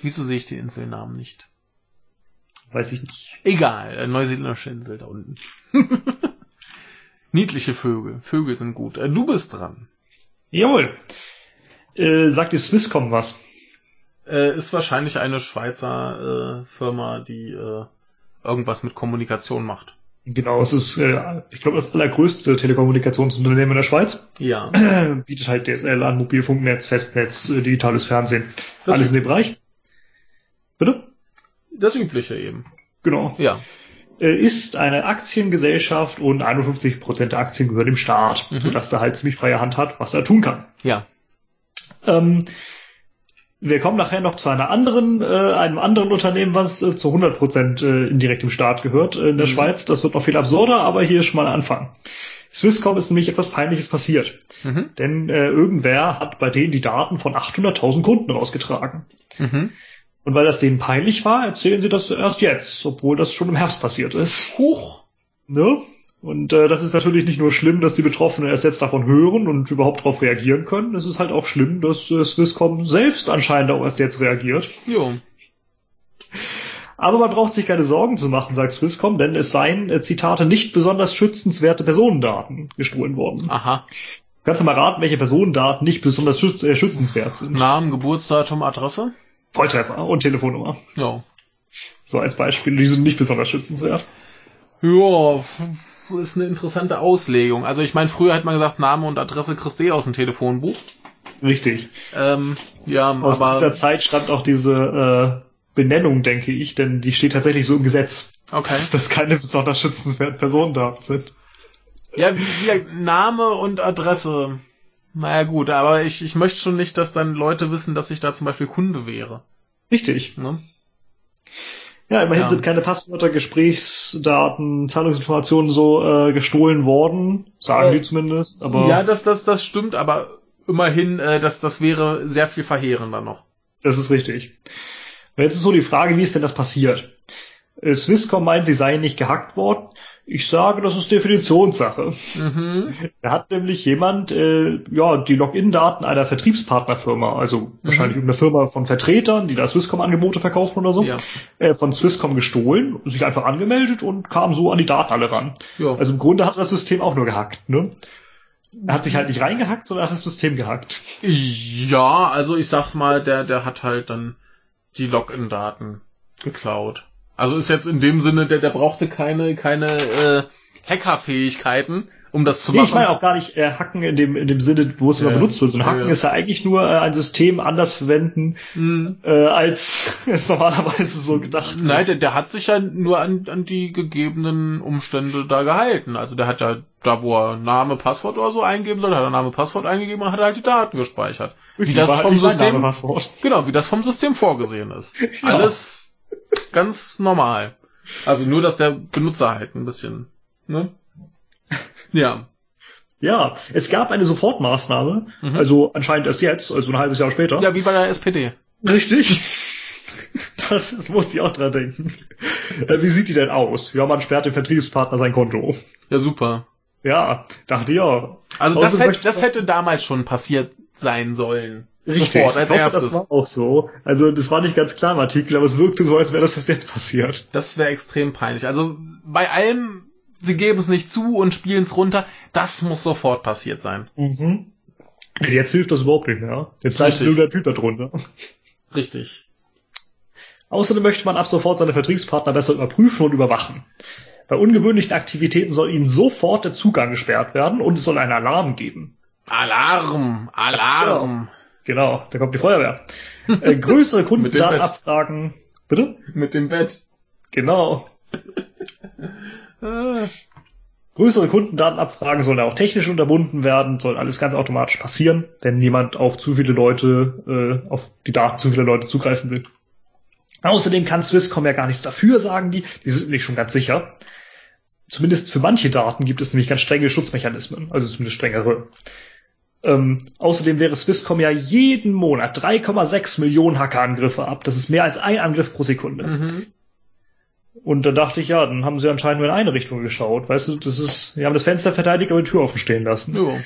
Wieso sehe ich den Inselnamen nicht? Weiß ich nicht. Egal, äh, neuseeländische Insel da unten. Niedliche Vögel. Vögel sind gut. Äh, du bist dran. Jawohl. Äh, sagt die Swisscom was? Äh, ist wahrscheinlich eine Schweizer äh, Firma, die äh, irgendwas mit Kommunikation macht. Genau, es ist, äh, ich glaube, das allergrößte Telekommunikationsunternehmen in der Schweiz. Ja. Bietet halt DSL an, Mobilfunknetz, Festnetz, äh, digitales Fernsehen. Das alles in dem Bereich. Bitte? Das Übliche eben. Genau. Ja. Äh, ist eine Aktiengesellschaft und 51% der Aktien gehören dem Staat, Mhm. sodass er halt ziemlich freie Hand hat, was er tun kann. Ja. Ähm, wir kommen nachher noch zu einer anderen, äh, einem anderen Unternehmen, was äh, zu 100% äh, indirekt dem Staat gehört äh, in der Mhm. Schweiz. Das wird noch viel absurder, aber hier ist schon mal ein Anfang. Swisscom ist nämlich etwas Peinliches passiert. Mhm. Denn äh, irgendwer hat bei denen die Daten von 800.000 Kunden rausgetragen. Mhm. Und weil das denen peinlich war, erzählen sie das erst jetzt, obwohl das schon im Herbst passiert ist. Huch. Ne? Und äh, das ist natürlich nicht nur schlimm, dass die Betroffenen erst jetzt davon hören und überhaupt darauf reagieren können. Es ist halt auch schlimm, dass äh, Swisscom selbst anscheinend auch erst jetzt reagiert. Jo. Aber man braucht sich keine Sorgen zu machen, sagt Swisscom, denn es seien, äh, Zitate, nicht besonders schützenswerte Personendaten gestohlen worden. Aha. Kannst du mal raten, welche Personendaten nicht besonders schütz äh, schützenswert sind? Namen, Geburtsdatum, Adresse? Volltreffer und Telefonnummer. Ja. So als Beispiel. Die sind nicht besonders schützenswert. Ja, ist eine interessante Auslegung. Also ich meine, früher hat man gesagt, Name und Adresse kriegst du eh aus dem Telefonbuch. Richtig. Ähm, ja, Aus dieser aber Zeit stammt auch diese äh, Benennung, denke ich, denn die steht tatsächlich so im Gesetz, okay. dass das keine besonders schützenswerten Personendaten sind. Ja, wie, wie, Name und Adresse. Naja gut, aber ich, ich möchte schon nicht, dass dann Leute wissen, dass ich da zum Beispiel Kunde wäre. Richtig. Ne? Ja, immerhin Ja. sind keine Passwörter, Gesprächsdaten, Zahlungsinformationen so äh, gestohlen worden, sagen Äh, die zumindest, aber Ja, das, das, das stimmt, aber immerhin, äh, das, das wäre sehr viel verheerender noch. das ist richtig. Und jetzt ist so die Frage, wie ist denn das passiert? Äh, Swisscom meint, sie seien nicht gehackt worden. Ich sage, das ist Definitionssache. Mhm. Da hat nämlich jemand äh, ja die Login-Daten einer Vertriebspartnerfirma, also wahrscheinlich irgendeine Firma von Vertretern, die da Swisscom-Angebote verkaufen oder so, Ja. äh, von Swisscom gestohlen, sich einfach angemeldet und kam so an die Daten alle ran. Ja. Also im Grunde hat das System auch nur gehackt, ne? Er hat sich halt nicht reingehackt, sondern hat das System gehackt. Ja, also ich sag mal, der, der hat halt dann die Login-Daten geklaut. Also ist jetzt in dem Sinne, der, der brauchte keine, keine äh, Hackerfähigkeiten, um das zu Nee, machen. ich meine auch gar nicht äh, hacken in dem, in dem Sinne, wo es immer Ja. benutzt wird, Ja, hacken ja. ist ja eigentlich nur äh, ein System anders verwenden, Hm. äh, als es normalerweise so gedacht Nein, ist. der, der hat sich ja nur an, an die gegebenen Umstände da gehalten. Also der hat ja da, wo er Name, Passwort oder so eingeben soll, hat er Name, Passwort eingegeben und hat halt die Daten gespeichert. Wie Richtig, das halt vom System, Name, genau, wie das vom System vorgesehen ist. Ja. Alles ganz normal. Also nur, dass der Benutzer halt ein bisschen, ne? Ja. Ja, es gab eine Sofortmaßnahme, Mhm. also anscheinend erst jetzt, also ein halbes Jahr später. Ja, wie bei der SPD. Richtig. Das, das muss ich auch dran denken. Äh, Wie sieht die denn aus? Ja, man sperrt dem Vertriebspartner sein Konto. Ja, super. Ja, dachte ich auch. Also das hätte, das hätte damals schon passiert sein sollen. Richtig. Sofort, als ich hoffe, erstes. das war auch so. Also das war nicht ganz klar im Artikel, aber es wirkte so, als wäre das erst jetzt passiert. Das wäre extrem peinlich. Also bei allem, sie geben es nicht zu und spielen es runter, das muss sofort passiert sein. Mhm. Jetzt hilft das überhaupt nicht mehr. Jetzt nur der Typ da drunter. Richtig. Außerdem möchte man ab sofort seine Vertriebspartner besser überprüfen und überwachen. Bei ungewöhnlichen Aktivitäten soll ihnen sofort der Zugang gesperrt werden und es soll einen Alarm geben. Alarm, Alarm. Genau, da kommt die Feuerwehr. Äh, größere. Kundendatenabfragen. Bitte? Mit dem Bett. Genau. Äh, Größere Kundendatenabfragen sollen auch technisch unterbunden werden, soll alles ganz automatisch passieren, wenn jemand auf zu viele Leute, äh, auf die Daten zu viele Leute zugreifen will. Außerdem kann Swisscom ja gar nichts dafür, sagen die. Die sind nicht schon ganz sicher. Zumindest für manche Daten gibt es nämlich ganz strenge Schutzmechanismen, also zumindest strengere. Ähm, außerdem wäre Swisscom ja jeden Monat 3,6 Millionen Hackerangriffe ab. Das ist mehr als ein Angriff pro Sekunde. mhm. Und da dachte ich, ja, dann haben sie anscheinend nur in eine Richtung geschaut. Weißt du, das ist, sie haben das Fenster verteidigt, aber die Tür offen stehen lassen. Jo.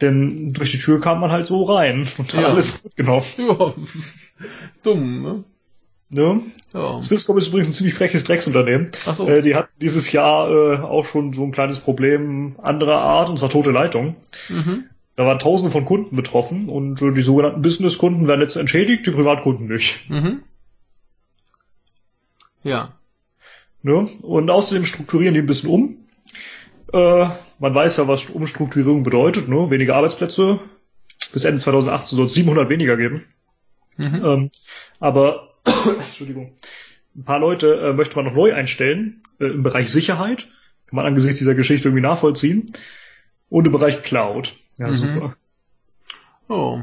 Denn durch die Tür kam man halt so rein und hat Ja. alles mitgenommen. Ja. Dumm, ne? Ne? Ja. Swisscom ist übrigens ein ziemlich freches Drecksunternehmen. Ach so. Äh, die hatten dieses Jahr äh, auch schon so ein kleines Problem anderer Art, und zwar tote Leitung. Mhm. Da waren tausende von Kunden betroffen und äh, die sogenannten Business-Kunden werden jetzt entschädigt, die Privatkunden nicht. Mhm. Ja. Ne? Und außerdem strukturieren die ein bisschen um. Äh, man weiß ja, was Umstrukturierung bedeutet, ne? Weniger Arbeitsplätze. Bis Ende 2018 soll es 700 weniger geben. Mhm. Ähm, aber, Entschuldigung, ein paar Leute äh, möchte man noch neu einstellen äh, im Bereich Sicherheit. Kann man angesichts dieser Geschichte irgendwie nachvollziehen. Und im Bereich Cloud. Ja, Mhm. super. Oh.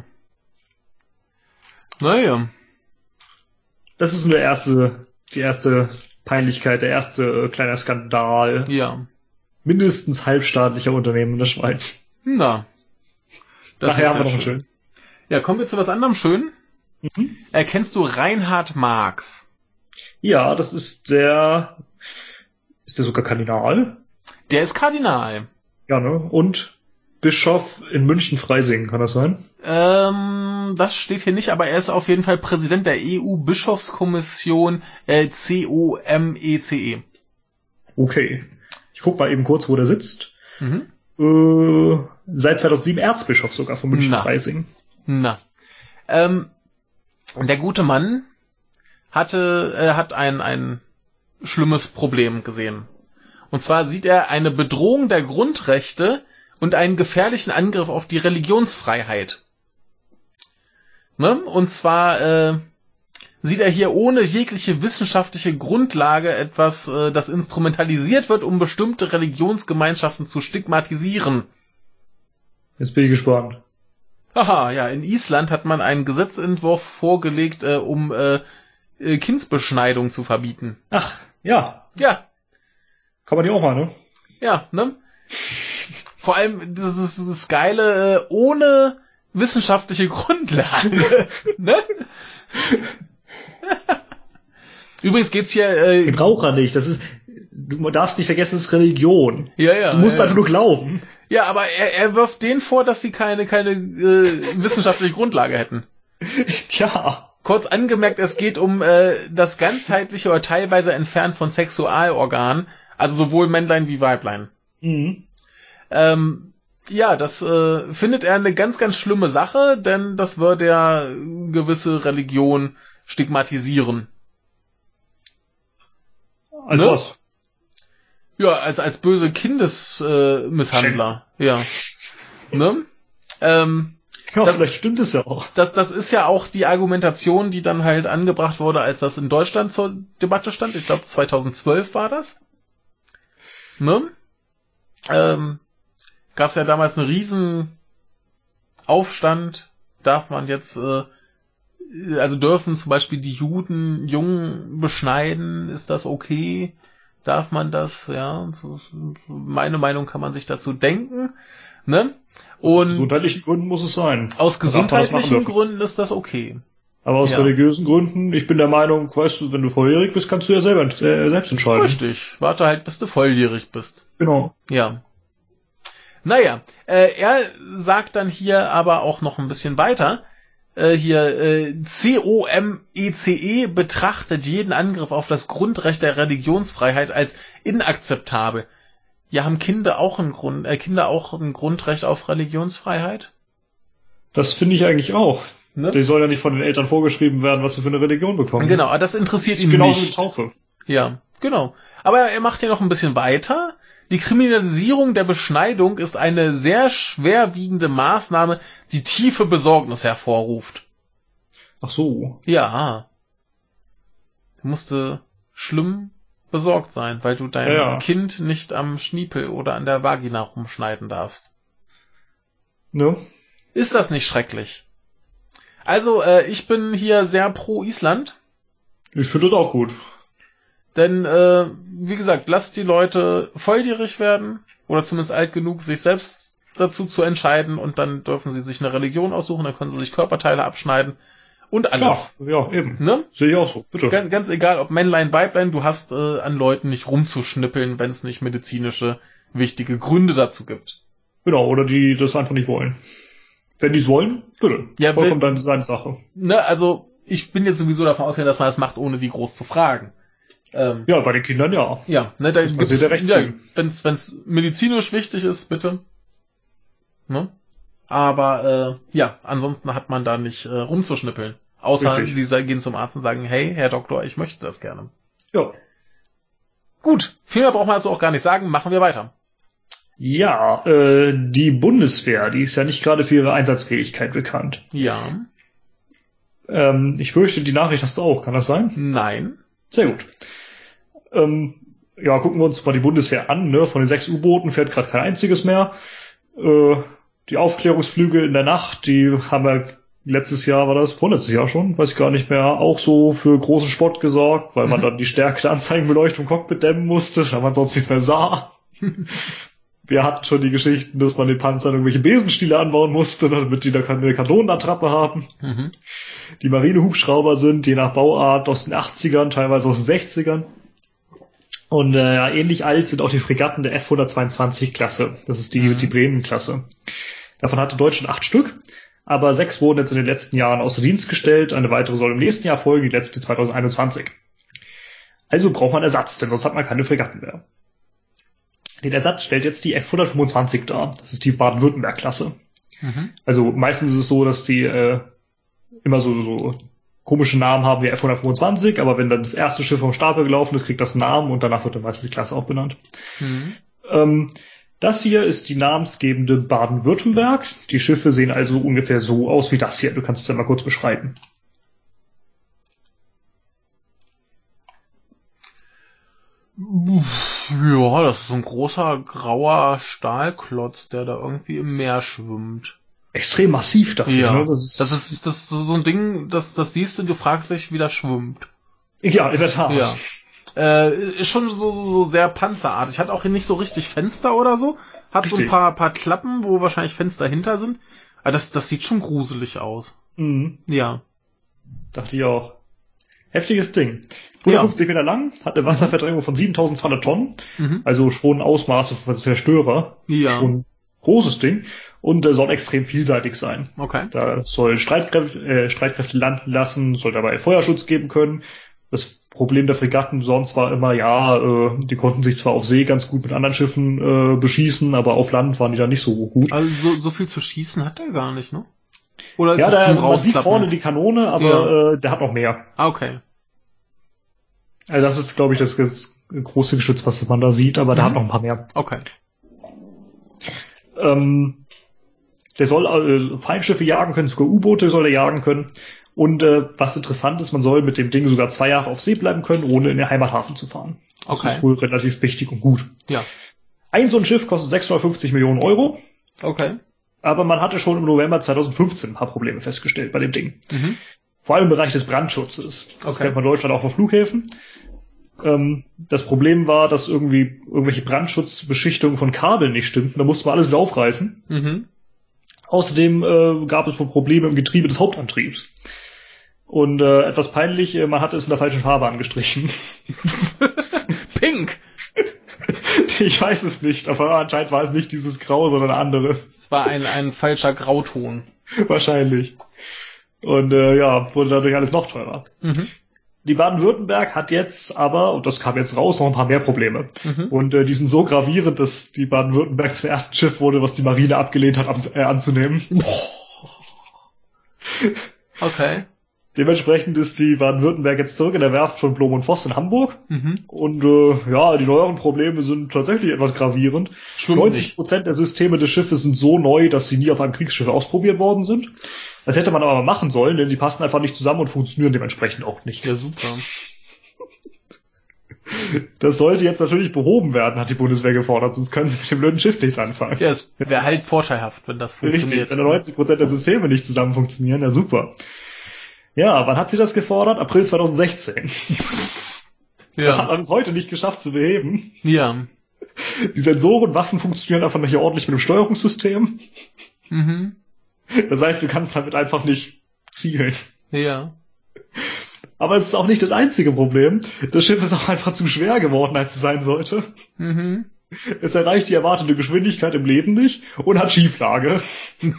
Naja. Das ist nur der erste, die erste Peinlichkeit, der erste äh, kleiner Skandal. Ja. Mindestens halbstaatlicher Unternehmen in der Schweiz. Na. Das Nachher ist haben wir ja noch einen schön. schönen. Ja, kommen wir zu was anderem schön. Mhm. Erkennst du Reinhard Marx? Ja, das ist der, ist der sogar Kardinal? Der ist Kardinal. Ja, ne? Und Bischof in München-Freising, kann das sein? Ähm, das steht hier nicht, aber er ist auf jeden Fall Präsident der EU-Bischofskommission äh, COMECE. Okay. Ich guck mal eben kurz, wo der sitzt. Mhm. Äh, seit 2007 Erzbischof sogar von München-Freising. Na. Ähm, der gute Mann hatte, äh, hat ein, ein schlimmes Problem gesehen. Und zwar sieht er eine Bedrohung der Grundrechte und einen gefährlichen Angriff auf die Religionsfreiheit. Ne? Und zwar äh, sieht er hier ohne jegliche wissenschaftliche Grundlage etwas, äh, das instrumentalisiert wird, um bestimmte Religionsgemeinschaften zu stigmatisieren. Jetzt bin ich gespannt. Haha, ja, in Island hat man einen Gesetzentwurf vorgelegt, äh, um äh, äh, Kindsbeschneidung zu verbieten. Ach, ja. Ja, Kann man die auch mal, ne? ja, ne? Vor allem, das ist das Geile, äh, ohne wissenschaftliche Grundlage. ne? Übrigens geht's hier, äh, brauchen er nicht. Das ist, du darfst nicht vergessen, es ist Religion. ja, ja. Du musst ja, einfach nur glauben. Ja, aber er, er wirft denen vor, dass sie keine, keine äh, wissenschaftliche Grundlage hätten. Tja. Kurz angemerkt, es geht um äh, das ganzheitliche oder teilweise Entfernen von Sexualorganen, also sowohl Männlein wie Weiblein. Mhm. Ähm, ja, das äh, findet er eine ganz, ganz schlimme Sache, denn das würde ja gewisse Religion stigmatisieren. Also Ne? was? Ja, als, als böse Kindesmisshandler. Äh, ja. Ne? Ähm, Ja, Das- vielleicht stimmt es ja auch. das, das ist ja auch die Argumentation, die dann halt angebracht wurde, als das in Deutschland zur Debatte stand. Ich glaube, 2012 war das. Ne? Ähm, Gab es ja damals einen riesen Aufstand. Darf man jetzt, äh, also dürfen zum Beispiel die Juden Jungen beschneiden? Ist das okay? Darf man das? Ja, meine Meinung kann man sich dazu denken. Ne? Aus Und gesundheitlichen Gründen muss es sein. aus gesundheitlichen. Gründen ist das okay. Aber aus Ja. religiösen Gründen, ich bin der Meinung, weißt du, wenn du volljährig bist, kannst du ja selber äh, selbst entscheiden. Richtig. Warte halt, bis du volljährig bist. Genau. Ja. Naja, äh, er sagt dann hier aber auch noch ein bisschen weiter. Äh, hier, äh, COMECE E betrachtet jeden Angriff auf das Grundrecht der Religionsfreiheit als inakzeptabel. Ja, haben Kinder auch ein Grund, äh, Kinder auch ein Grundrecht auf Religionsfreiheit? Das finde ich eigentlich auch. Ne? Die soll ja nicht von den Eltern vorgeschrieben werden, was sie für eine Religion bekommen. Genau, aber das interessiert Das ihn genauso wie nicht. Taufe. Ja, genau. Aber er macht hier noch ein bisschen weiter. Die Kriminalisierung der Beschneidung ist eine sehr schwerwiegende Maßnahme, die tiefe Besorgnis hervorruft. Ach so. Ja. Du musste schlimm besorgt sein, weil du dein Ja. Kind nicht am Schniepel oder an der Vagina rumschneiden darfst. Ne? Ist das nicht schrecklich? Also, äh, ich bin hier sehr pro Island. Ich finde das auch gut. Denn, äh, wie gesagt, lasst die Leute volljährig werden oder zumindest alt genug, sich selbst dazu zu entscheiden und dann dürfen sie sich eine Religion aussuchen, dann können sie sich Körperteile abschneiden und Klar, alles. ja, eben. Ne? Sehe ich auch so. Bitte. Ganz, ganz egal, ob Männlein, Weiblein, du hast äh, an Leuten nicht rumzuschnippeln, wenn es nicht medizinische wichtige Gründe dazu gibt. Genau, oder die das einfach nicht wollen. Wenn die es wollen, bitte. Ja, Vollkommen deine, deine Sache. Ne, also ich bin jetzt sowieso davon ausgegangen, dass man das macht, ohne die groß zu fragen. Ähm, Ja, bei den Kindern ja. Ja, ne, da gibt's, ja wenn's, wenn's medizinisch wichtig ist, bitte. Ne? Aber äh, ja, ansonsten hat man da nicht äh, rumzuschnippeln. Außer Richtig. sie gehen zum Arzt und sagen, hey, Herr Doktor, ich möchte das gerne. Ja. Gut, viel mehr braucht man also auch gar nicht sagen. Machen wir weiter. Ja, äh, die Bundeswehr, die ist ja nicht gerade für ihre Einsatzfähigkeit bekannt. Ja. Ähm, ich fürchte, die Nachricht hast du auch, kann das sein? Nein. Sehr gut. Ähm, ja, gucken wir uns mal die Bundeswehr an. Ne? Von den sechs U-Booten fährt gerade kein einziges mehr. Äh, die Aufklärungsflüge in der Nacht, die haben ja letztes Jahr, war das vorletztes Jahr schon, weiß ich gar nicht mehr, auch so für großen Spott gesorgt, weil man Mhm. dann die Stärke der Anzeigenbeleuchtung im Cockpit dämmen musste, weil man sonst nichts mehr sah. Wir hatten schon die Geschichten, dass man den Panzern irgendwelche Besenstiele anbauen musste, damit die da keine Kanonenattrappe haben Mhm. die Marinehubschrauber sind, je nach Bauart aus den 80ern, teilweise aus den 60ern. Und äh, ähnlich alt sind auch die Fregatten der F-122-Klasse. Das ist die, Mhm. die Bremen-Klasse. Davon hatte Deutschland acht Stück, aber sechs wurden jetzt in den letzten Jahren außer Dienst gestellt. Eine weitere soll im nächsten Jahr folgen, die letzte 2021. Also braucht man Ersatz, denn sonst hat man keine Fregatten mehr. Den Ersatz stellt jetzt die F-125 dar. Das ist die Baden-Württemberg-Klasse. Mhm. Also meistens ist es so, dass die äh, immer so, so komische Namen haben wie F125, aber wenn dann das erste Schiff vom Stapel gelaufen ist, kriegt das einen Namen und danach wird dann meistens die Klasse auch benannt. Mhm. Ähm, das hier ist die namensgebende Baden-Württemberg. Die Schiffe sehen also ungefähr so aus wie das hier. Du kannst es ja mal kurz beschreiben. Ja, das ist so ein großer grauer Stahlklotz, der da irgendwie im Meer schwimmt. Extrem massiv, dachte Ja, ich. Ne? Das ist, das ist das ist so ein Ding, das das siehst du und du fragst dich, wie das schwimmt. ja, in der Tat. Ja. Äh, ist schon so, so, sehr panzerartig. Hat auch hier nicht so richtig Fenster oder so. Hat so ein Richtig. paar, paar Klappen, wo wahrscheinlich Fenster hinter sind. Aber das, das sieht schon gruselig aus. Mhm, Ja. dachte ich auch. Heftiges Ding. 150 Meter lang, hat eine Wasserverdrängung von 7200 Tonnen. Mhm. Also schon Ausmaße von Zerstörer. Ja. Schon großes Ding. Und äh, soll extrem vielseitig sein. Okay. Da soll Streitkräfte, äh, Streitkräfte landen lassen, soll dabei Feuerschutz geben können. Das Problem der Fregatten sonst war immer, ja, äh, die konnten sich zwar auf See ganz gut mit anderen Schiffen äh, beschießen, aber auf Land waren die da nicht so gut. Also so, so viel zu schießen hat er gar nicht, ne? Oder ist Ja, das der, zum man sieht vorne die Kanone, aber äh, der hat noch mehr. ah, okay. Also das ist, glaube ich, das, das große Geschütz, was man da sieht, aber der Mhm. hat noch ein paar mehr. Okay. Ähm, der soll äh, Feindschiffe jagen können, sogar U-Boote soll er jagen können. Und äh, was interessant ist, man soll mit dem Ding sogar zwei Jahre auf See bleiben können, ohne in den Heimathafen zu fahren. Das Okay. ist wohl relativ wichtig und gut. Ja. Ein so ein Schiff kostet 650 Millionen Euro, Okay. aber man hatte schon im November 2015 ein paar Probleme festgestellt bei dem Ding. Mhm. Vor allem im Bereich des Brandschutzes. Das Okay. kennt man in Deutschland auch auf Flughäfen. Ähm, das Problem war, dass irgendwie irgendwelche Brandschutzbeschichtungen von Kabeln nicht stimmten. Da musste man alles wieder aufreißen. Mhm. Außerdem äh, gab es wohl Probleme im Getriebe des Hauptantriebs. Und äh, etwas peinlich, äh, man hatte es in der falschen Farbe angestrichen. Pink! ich weiß es nicht, aber anscheinend war es nicht dieses Grau, sondern anderes. Es war ein, ein falscher Grauton. Wahrscheinlich. Und äh, ja, wurde dadurch alles noch teurer. Mhm. Die Baden-Württemberg hat jetzt aber, und das kam jetzt raus, noch ein paar mehr Probleme. Mhm. Und äh, die sind so gravierend, dass die Baden-Württemberg zum ersten Schiff wurde, was die Marine abgelehnt hat, ab, äh, anzunehmen. Okay. Dementsprechend ist die Baden-Württemberg jetzt zurück in der Werft von Blom und Voss in Hamburg. Mhm. Und äh, ja, die neueren Probleme sind tatsächlich etwas gravierend. Schwimmt 90 Prozent der Systeme des Schiffes sind so neu, dass sie nie auf einem Kriegsschiff ausprobiert worden sind. Das hätte man aber mal machen sollen, denn sie passen einfach nicht zusammen und funktionieren dementsprechend auch nicht. Ja, super. Das sollte jetzt natürlich behoben werden, hat die Bundeswehr gefordert, sonst können sie mit dem blöden Schiff nichts anfangen. Ja, es wäre halt vorteilhaft, wenn das Richtig, funktioniert. wenn da 90 Prozent der Systeme nicht zusammen funktionieren, ja super. Ja, wann hat sie das gefordert? April 2016. Das hat Ja. man bis heute nicht geschafft zu beheben. Ja. Die Sensoren, Waffen funktionieren einfach nicht ordentlich mit dem Steuerungssystem. Mhm. Das heißt, du kannst damit einfach nicht zielen. Ja. Aber es ist auch nicht das einzige Problem. Das Schiff ist auch einfach zu schwer geworden, als es sein sollte. Mhm. Es erreicht die erwartete Geschwindigkeit im Leben nicht und hat Schieflage.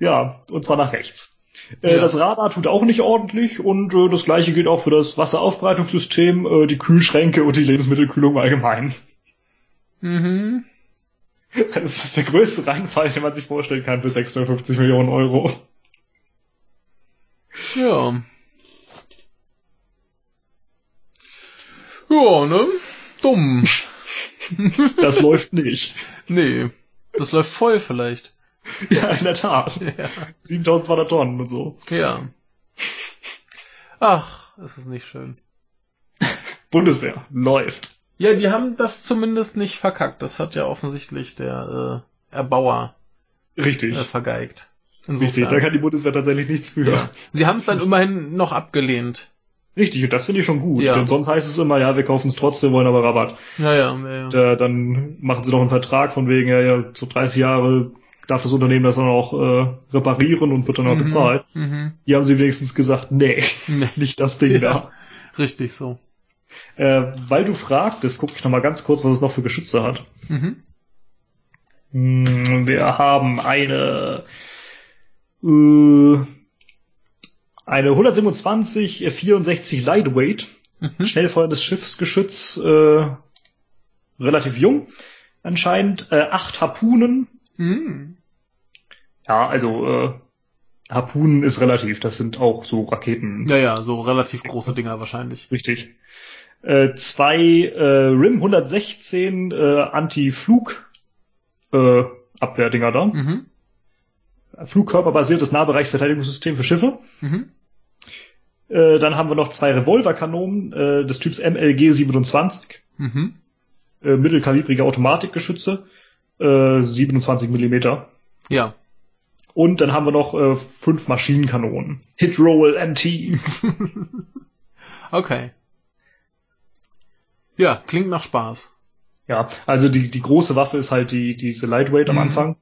ja, und zwar nach rechts. Äh, Ja. Das Radar tut auch nicht ordentlich und äh, das gleiche gilt auch für das Wasseraufbereitungssystem, äh, die Kühlschränke und die Lebensmittelkühlung allgemein. Mhm. Das ist der größte Reinfall, den man sich vorstellen kann für 650 Millionen Euro. Ja. Ja, ne? Dumm. Das läuft nicht. Nee. Das läuft voll vielleicht. Ja, in der Tat. Ja. 7200 Tonnen und so. Ja. Ach, es ist nicht schön. Bundeswehr läuft. Ja, die haben das zumindest nicht verkackt. Das hat ja offensichtlich der äh, Erbauer Richtig. äh, vergeigt. Richtig, da kann die Bundeswehr tatsächlich nichts für. ja. Sie haben es dann immerhin noch abgelehnt. Richtig, und das finde ich schon gut. Ja. Denn sonst heißt es immer, ja, wir kaufen es trotzdem, wollen aber Rabatt. Ja, ja, ja. Und, äh, dann machen sie doch einen Vertrag von wegen, ja, ja, so 30 Jahre darf das Unternehmen das dann auch äh, reparieren und wird dann auch Mhm, bezahlt. Mhm. Hier haben sie wenigstens gesagt, nee, Nee, nicht das Ding Ja. richtig so. Äh, weil du fragtest, gucke ich noch mal ganz kurz, was es noch für Geschütze hat. Mhm. Hm, Wir haben eine äh, eine 127 äh, 64 Lightweight, Mhm. schnellfeuerndes Schiffsgeschütz, äh, relativ jung anscheinend, äh, acht Harpunen. Mhm. Ja, also äh, Harpunen ist relativ, das sind auch so Raketen. Ja, ja, so relativ große Dinger wahrscheinlich. Richtig. Äh, zwei äh, RIM 116 äh, Anti-Flug äh, Abwehrdinger da. Mhm. Flugkörperbasiertes Nahbereichsverteidigungssystem für Schiffe. Mhm. Äh, dann haben wir noch zwei Revolverkanonen äh, des Typs MLG 27, Mhm. äh, mittelkalibrige Automatikgeschütze, äh, 27 Millimeter. Ja. Und dann haben wir noch äh, fünf Maschinenkanonen. Hit Roll NT. Okay. Ja, klingt nach Spaß. ja, also die, die große Waffe ist halt die diese Lightweight am Mhm. Anfang.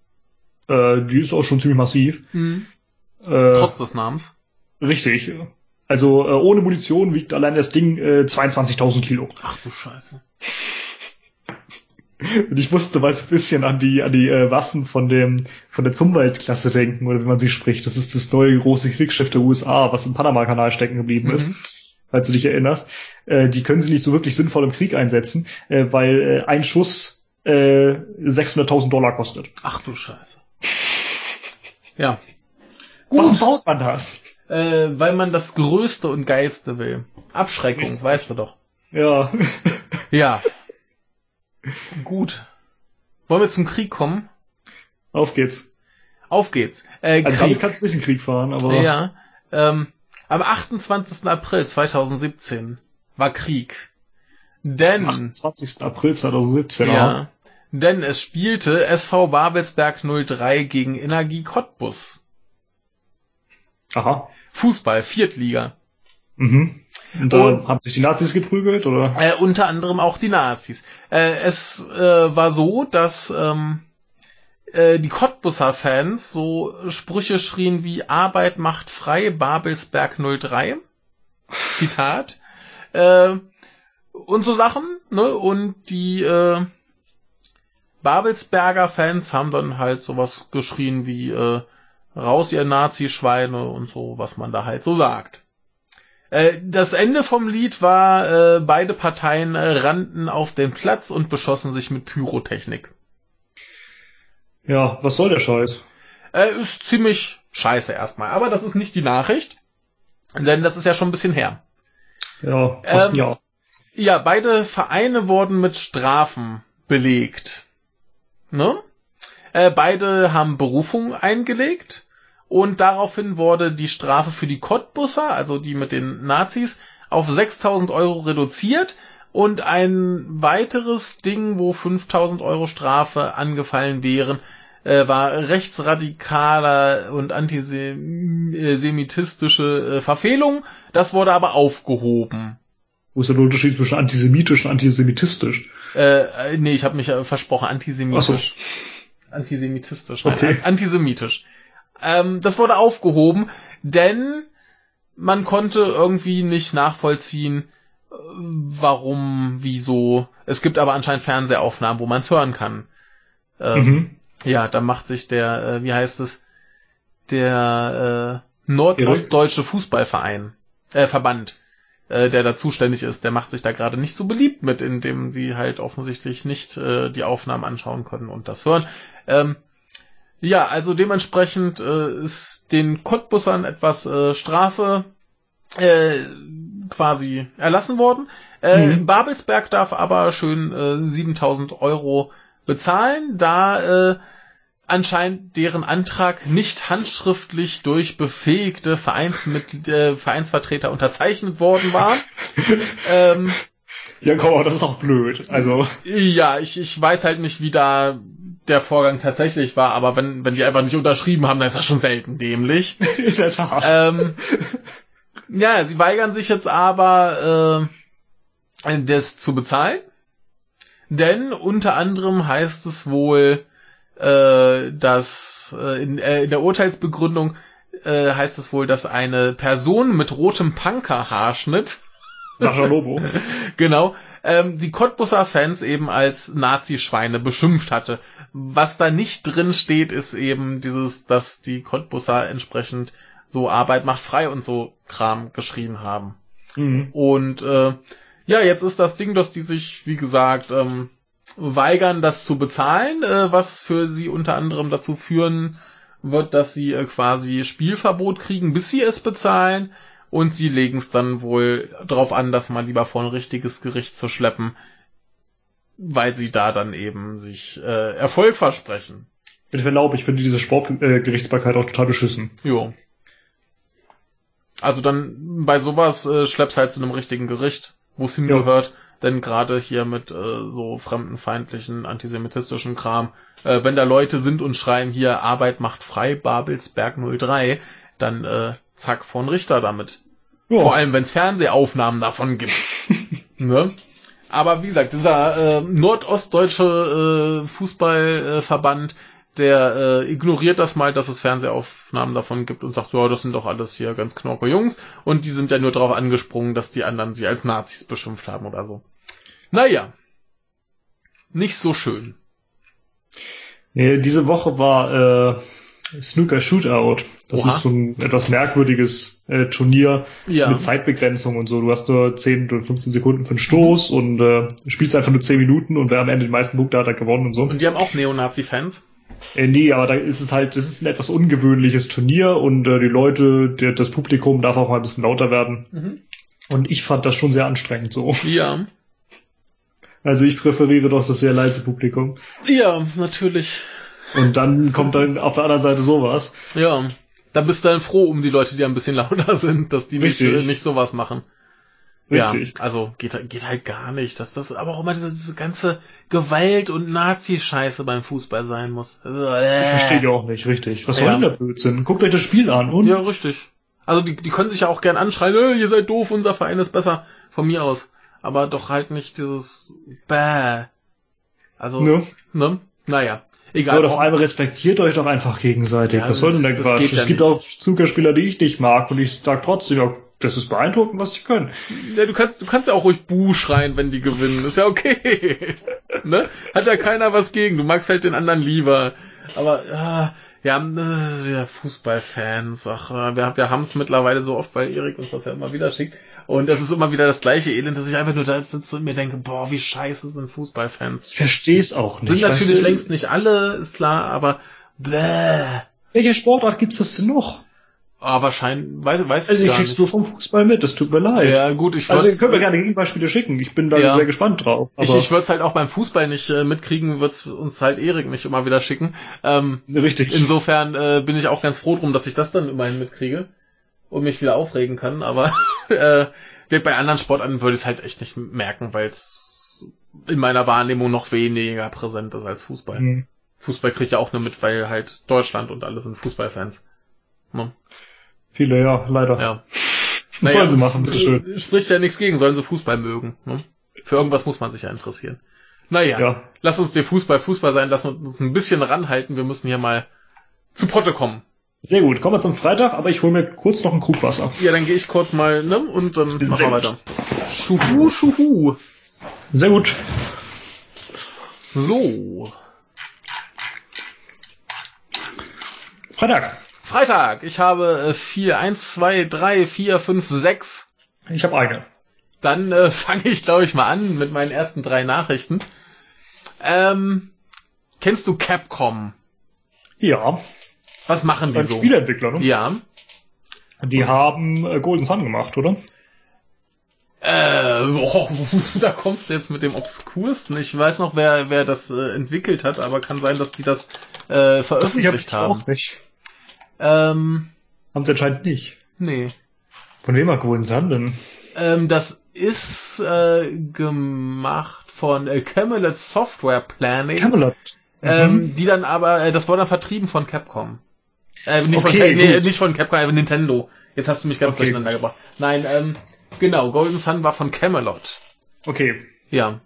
Äh, die ist auch schon ziemlich massiv. Mhm. Äh, Trotz des Namens. richtig. Also äh, ohne Munition wiegt allein das Ding äh, 22.000 Kilo. Ach du Scheiße. Und ich musste mal so ein bisschen an die, an die äh, Waffen von dem, von der Zumwalt-Klasse denken, oder wie man sie spricht. Das ist das neue große Kriegsschiff der USA, was im Panama-Kanal stecken geblieben ist, Mhm. Falls du dich erinnerst. Äh, die können sie nicht so wirklich sinnvoll im Krieg einsetzen, äh, weil äh, ein Schuss äh, 600.000 Dollar kostet. Ach du Scheiße. Ja. Warum baut man das? Äh, weil man das Größte und Geilste will. Abschreckung, Richtig. weißt du doch. Ja. Ja. Gut. Wollen wir zum Krieg kommen? Auf geht's. Auf geht's. Äh, Also damit Krieg. kannst du nicht in den Krieg fahren, aber Ja. Ähm, am 28. April 2017 war Krieg. Denn, am 28. April 2017. ja, denn es spielte SV Babelsberg 03 gegen Energie Cottbus. Aha. Fußball, Viertliga. Mhm. Und da Und- haben sich die Nazis geprügelt, oder? Äh, unter anderem auch die Nazis. Äh, es äh, war so, dass ähm, äh, die Cottbusser Fans so Sprüche schrien wie Arbeit macht frei, Babelsberg 03. Zitat. Äh, und so Sachen, ne? Und die äh, Babelsberger Fans haben dann halt sowas geschrien wie äh, raus ihr Nazi-Schweine und so, was man da halt so sagt. Äh, Das Ende vom Lied war, äh, beide Parteien rannten auf den Platz und beschossen sich mit Pyrotechnik. Ja, was soll der Scheiß? Äh, ist ziemlich scheiße erstmal, aber das ist nicht die Nachricht, denn das ist ja schon ein bisschen her. Ja, fast Ähm, Jahr. Ja, beide Vereine wurden mit Strafen belegt. Ne? Äh, beide haben Berufung eingelegt und daraufhin wurde die Strafe für die Cottbusser, also die mit den Nazis, auf 6000 Euro reduziert und ein weiteres Ding, wo 5000 Euro Strafe angefallen wären, äh, war rechtsradikaler und antisemitistische äh, Verfehlung. Das wurde aber aufgehoben. Wo ist denn der Unterschied zwischen antisemitisch und antisemitistisch? Äh, äh, nee, ich habe mich versprochen, antisemitisch. Antisemitistisch, nein, Okay. an- antisemitisch. Ähm, das wurde aufgehoben, denn man konnte irgendwie nicht nachvollziehen, warum, wieso. Es gibt aber anscheinend Fernsehaufnahmen, wo man es hören kann. Ähm, Mhm. Ja, da macht sich der, äh, wie heißt es, der äh, Nordostdeutsche Fußballverein, äh, Verband, äh, der da zuständig ist, der macht sich da gerade nicht so beliebt mit, indem sie halt offensichtlich nicht äh, die Aufnahmen anschauen können und das hören. Ähm, ja, also dementsprechend äh, ist den Cottbussern etwas äh, Strafe äh, quasi erlassen worden. Äh, mhm. Babelsberg darf aber schön äh, 7000 Euro bezahlen, da äh, anscheinend deren Antrag nicht handschriftlich durch befähigte Vereinsmitglied, äh, Vereinsvertreter unterzeichnet worden war. ähm, ja, komm, aber das ist auch blöd. Also. Ja, ich, ich weiß halt nicht, wie da der Vorgang tatsächlich war, aber wenn, wenn die einfach nicht unterschrieben haben, dann ist das schon selten dämlich. In der Tat. Ähm, ja, sie weigern sich jetzt aber, äh, das zu bezahlen. Denn unter anderem heißt es wohl, äh, dass äh, in, äh, in der Urteilsbegründung äh, heißt es wohl, dass eine Person mit rotem Punker-Haarschnitt Sascha Lobo. genau. Ähm, die Cottbusser Fans eben als Nazi-Schweine beschimpft hatte. Was da nicht drin steht, ist eben dieses, dass die Cottbusser entsprechend so Arbeit macht frei und so Kram geschrien haben. Mhm. Und äh, ja, jetzt ist das Ding, dass die sich, wie gesagt, ähm, weigern, das zu bezahlen, äh, was für sie unter anderem dazu führen wird, dass sie äh, quasi Spielverbot kriegen, bis sie es bezahlen. Und sie legen es dann wohl darauf an, das mal lieber vor ein richtiges Gericht zu schleppen, weil sie da dann eben sich äh, Erfolg versprechen. Mit Verlaub, ich finde diese Sportgerichtsbarkeit äh, auch total beschissen. Jo. Also dann bei sowas äh, schleppst halt zu einem richtigen Gericht, wo es hingehört. Denn gerade hier mit äh, so fremdenfeindlichen, antisemitistischen Kram, äh, wenn da Leute sind und schreien hier Arbeit macht frei, Babelsberg 03, dann äh, zack von Richter damit. Ja. Vor allem, wenn es Fernsehaufnahmen davon gibt. ne? Aber wie gesagt, dieser äh, nordostdeutsche äh, Fußballverband, äh, der äh, ignoriert das mal, dass es Fernsehaufnahmen davon gibt und sagt, ja, das sind doch alles hier ganz knorke Jungs und die sind ja nur darauf angesprungen, dass die anderen sie als Nazis beschimpft haben oder so. Naja, nicht so schön. Nee, diese Woche war äh, Snooker Shootout. Das Oha. ist so ein etwas merkwürdiges äh, Turnier ja. mit Zeitbegrenzung und so. Du hast nur 10 oder 15 Sekunden für einen Stoß mhm. und äh, spielst einfach nur 10 Minuten und wer am Ende die meisten Punkte hat, hat gewonnen und so. Und die haben auch Neonazi-Fans? Äh, nee, aber da ist es halt, das ist ein etwas ungewöhnliches Turnier und äh, die Leute, der, das Publikum darf auch mal ein bisschen lauter werden. Mhm. Und ich fand das schon sehr anstrengend so. Ja. Also ich präferiere doch das sehr leise Publikum. Ja, natürlich. Und dann kommt dann auf der anderen Seite sowas. Ja. Da bist du dann froh um die Leute, die ein bisschen lauter sind, dass die nicht, äh, nicht sowas machen. Richtig. Ja, also geht, geht halt gar nicht. Dass das aber auch immer diese, diese ganze Gewalt und Nazi-Scheiße beim Fußball sein muss. Also, äh. Ich verstehe ich auch nicht, richtig. Was soll denn der Blödsinn? Guckt euch das Spiel an und. Ja, richtig. Also die, die können sich ja auch gern anschreien, äh, ihr seid doof, unser Verein ist besser. Von mir aus. Aber doch halt nicht dieses Bäh. Also, ne? ne? Naja. Egal. Oder vor allem respektiert euch doch einfach gegenseitig. Ja, Was soll denn der Quatsch? Es ja gibt nicht. auch Zuckerspieler, die ich nicht mag und ich sag trotzdem, ja, das ist beeindruckend, was sie können. Ja, du kannst, du kannst ja auch ruhig Buh schreien, wenn die gewinnen. Ist ja okay. ne? Hat ja keiner was gegen. Du magst halt den anderen lieber. Aber, ja, ja, ja Fußballfans, ach, wir, wir haben es mittlerweile so oft, weil Erik uns das ja immer wieder schickt. Und es ist immer wieder das gleiche Elend, dass ich einfach nur da sitze und mir denke, boah, wie scheiße sind Fußballfans. Ich verstehe es auch nicht. Sind natürlich längst nicht alle, ist klar, aber bläh. Welche Sportart gibt's das denn noch? Ah, wahrscheinlich, weiß, weiß also ich gar kriegst nicht. du vom Fußball mit, das tut mir leid. Ja, gut, ich Also, ihr könnt mir gerne Gegenbeispiele schicken, ich bin da ja. sehr gespannt drauf. Aber ich ich würde es halt auch beim Fußball nicht äh, mitkriegen, wird's uns halt Erik nicht immer wieder schicken. Ähm, Richtig. Insofern äh, bin ich auch ganz froh drum, dass ich das dann immerhin mitkriege und mich wieder aufregen kann, aber äh, bei anderen Sportarten würde ich es halt echt nicht merken, weil es in meiner Wahrnehmung noch weniger präsent ist als Fußball. Mhm. Fußball kriegt ja auch nur mit, weil halt Deutschland und alle sind Fußballfans. Ne? Viele, ja, leider. Ja. Was naja, sollen sie machen, bitteschön. Spricht ja nichts gegen, sollen sie Fußball mögen. Ne? Für irgendwas muss man sich ja interessieren. Naja, ja. lass uns den Fußball Fußball sein, lass uns ein bisschen ranhalten. Wir müssen hier mal zu Potte kommen. Sehr gut, kommen wir zum Freitag, aber ich hole mir kurz noch ein Krug Wasser. Ja, dann gehe ich kurz mal, ne, und dann machen wir weiter. Schuhu, schuhu. Sehr gut. So. Freitag. Freitag. Ich habe äh, vier, eins, zwei, drei, vier, fünf, sechs. Ich habe eine. Dann äh, fange ich, glaube ich, mal an mit meinen ersten drei Nachrichten. Ähm, kennst du Capcom? Ja. Was machen die so? Spieleentwickler, ne? Ja. Die haben äh, Golden Sun gemacht, oder? Äh, oh, da kommst du jetzt mit dem Obskursten. Ich weiß noch, wer, wer das äh, entwickelt hat, aber kann sein, dass die das äh, veröffentlicht ich haben. Auch nicht. Ähm, Haben sie anscheinend nicht. nee. Von wem hat Golden Sun denn? Ähm, das ist äh, gemacht von äh, Camelot Software Planning, Camelot. ähm, Mhm. die dann aber, äh, das wurde dann vertrieben von Capcom. Äh, nicht, von, Okay, Ca- nee, nicht von Capcom, äh, Nintendo. Jetzt hast du mich ganz Okay. durcheinander gebracht. Nein, ähm, genau, Golden Sun war von Camelot. Okay, Ja.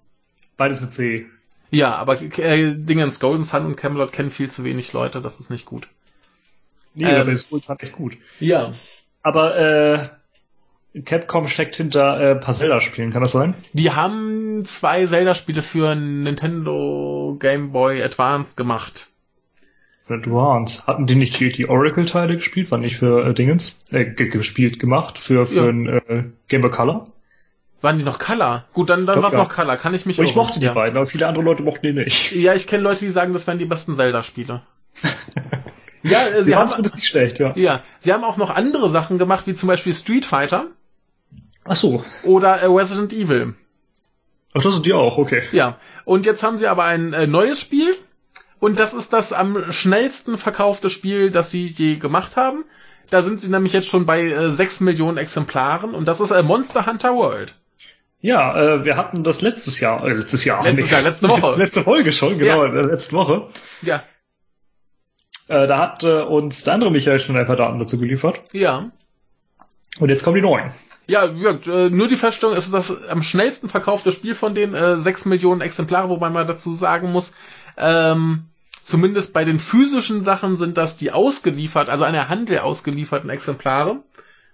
beides mit C. Ja, aber äh, Dingens, Golden Sun und Camelot kennen viel zu wenig Leute, das ist nicht gut. Nee, Ähm. aber ist Golden Sun echt gut. Ja. Aber äh, Capcom steckt hinter äh, ein paar Zelda-Spielen, kann das sein? Die haben zwei Zelda-Spiele für Nintendo Game Boy Advance gemacht. Für Advance. Hatten die nicht die, die Oracle-Teile gespielt? War nicht für äh, Dingens? Äh, ge gespielt, gemacht. Für, für Ja. ein äh, Game Boy Color? Waren die noch Color? Gut, dann, dann Doch, war's ja. noch Color. Kann ich mich Und ich irren. mochte die ja. beiden, aber viele andere Leute mochten die nicht. Ja, ich kenne Leute, die sagen, das wären die besten Zelda-Spiele. ja, äh, Sie sie haben, zumindest nicht schlecht, ja. ja, sie haben auch noch andere Sachen gemacht, wie zum Beispiel Street Fighter Ach so. oder äh, Resident Evil. Ach, das sind die auch, okay. Ja, und jetzt haben sie aber ein äh, neues Spiel und das ist das am schnellsten verkaufte Spiel, das sie je gemacht haben. Da sind sie nämlich jetzt schon bei äh, 6 Millionen Exemplaren und das ist äh, Monster Hunter World. Ja, äh, wir hatten das letztes Jahr, äh, letztes Jahr, Letztes nicht. Jahr, letzte Woche. letzte Folge schon, genau, äh, letzte Woche. Ja, Äh, da hat äh, uns der andere Michael schon ein paar Daten dazu geliefert. ja. Und jetzt kommen die neuen. Ja, gesagt, äh, nur die Feststellung, es ist das am schnellsten verkaufte Spiel von den äh, 6 Millionen Exemplare, wobei man dazu sagen muss, ähm, zumindest bei den physischen Sachen sind das die ausgeliefert, also an der Handel ausgelieferten Exemplare.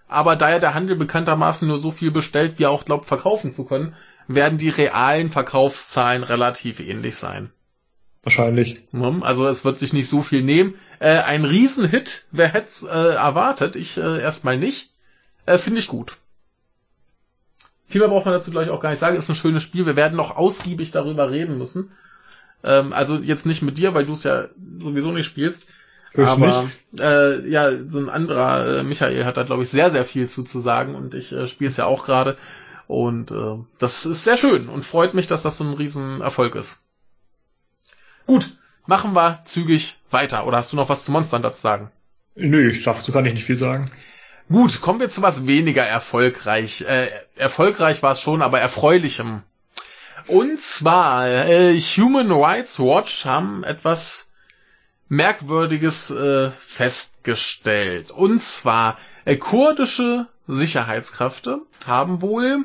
Aber da ja der Handel bekanntermaßen nur so viel bestellt, wie er auch glaubt verkaufen zu können, werden die realen Verkaufszahlen relativ ähnlich sein. Wahrscheinlich. Ne? Also es wird sich nicht so viel nehmen. Äh, ein Riesenhit, wer hätte es äh, erwartet? Ich äh, erstmal nicht. Äh, Finde ich gut. Viel mehr braucht man dazu gleich auch gar nicht sagen. Ist ein schönes Spiel. Wir werden noch ausgiebig darüber reden müssen. Ähm, also jetzt nicht mit dir, weil du es ja sowieso nicht spielst. Fürchte Aber äh, ja, so ein anderer äh, Michael hat da glaube ich sehr sehr viel zu zu sagen und ich äh, spiele es ja auch gerade und äh, das ist sehr schön und freut mich, dass das so ein riesen Erfolg ist. Gut, machen wir zügig weiter. Oder hast du noch was zu Monster Hunter zu sagen? Nö, ich dazu kann ich nicht viel sagen. Gut, kommen wir zu was weniger erfolgreich. Äh, erfolgreich war es schon, aber erfreulichem. Und zwar, äh, Human Rights Watch haben etwas Merkwürdiges äh, festgestellt. Und zwar, äh, kurdische Sicherheitskräfte haben wohl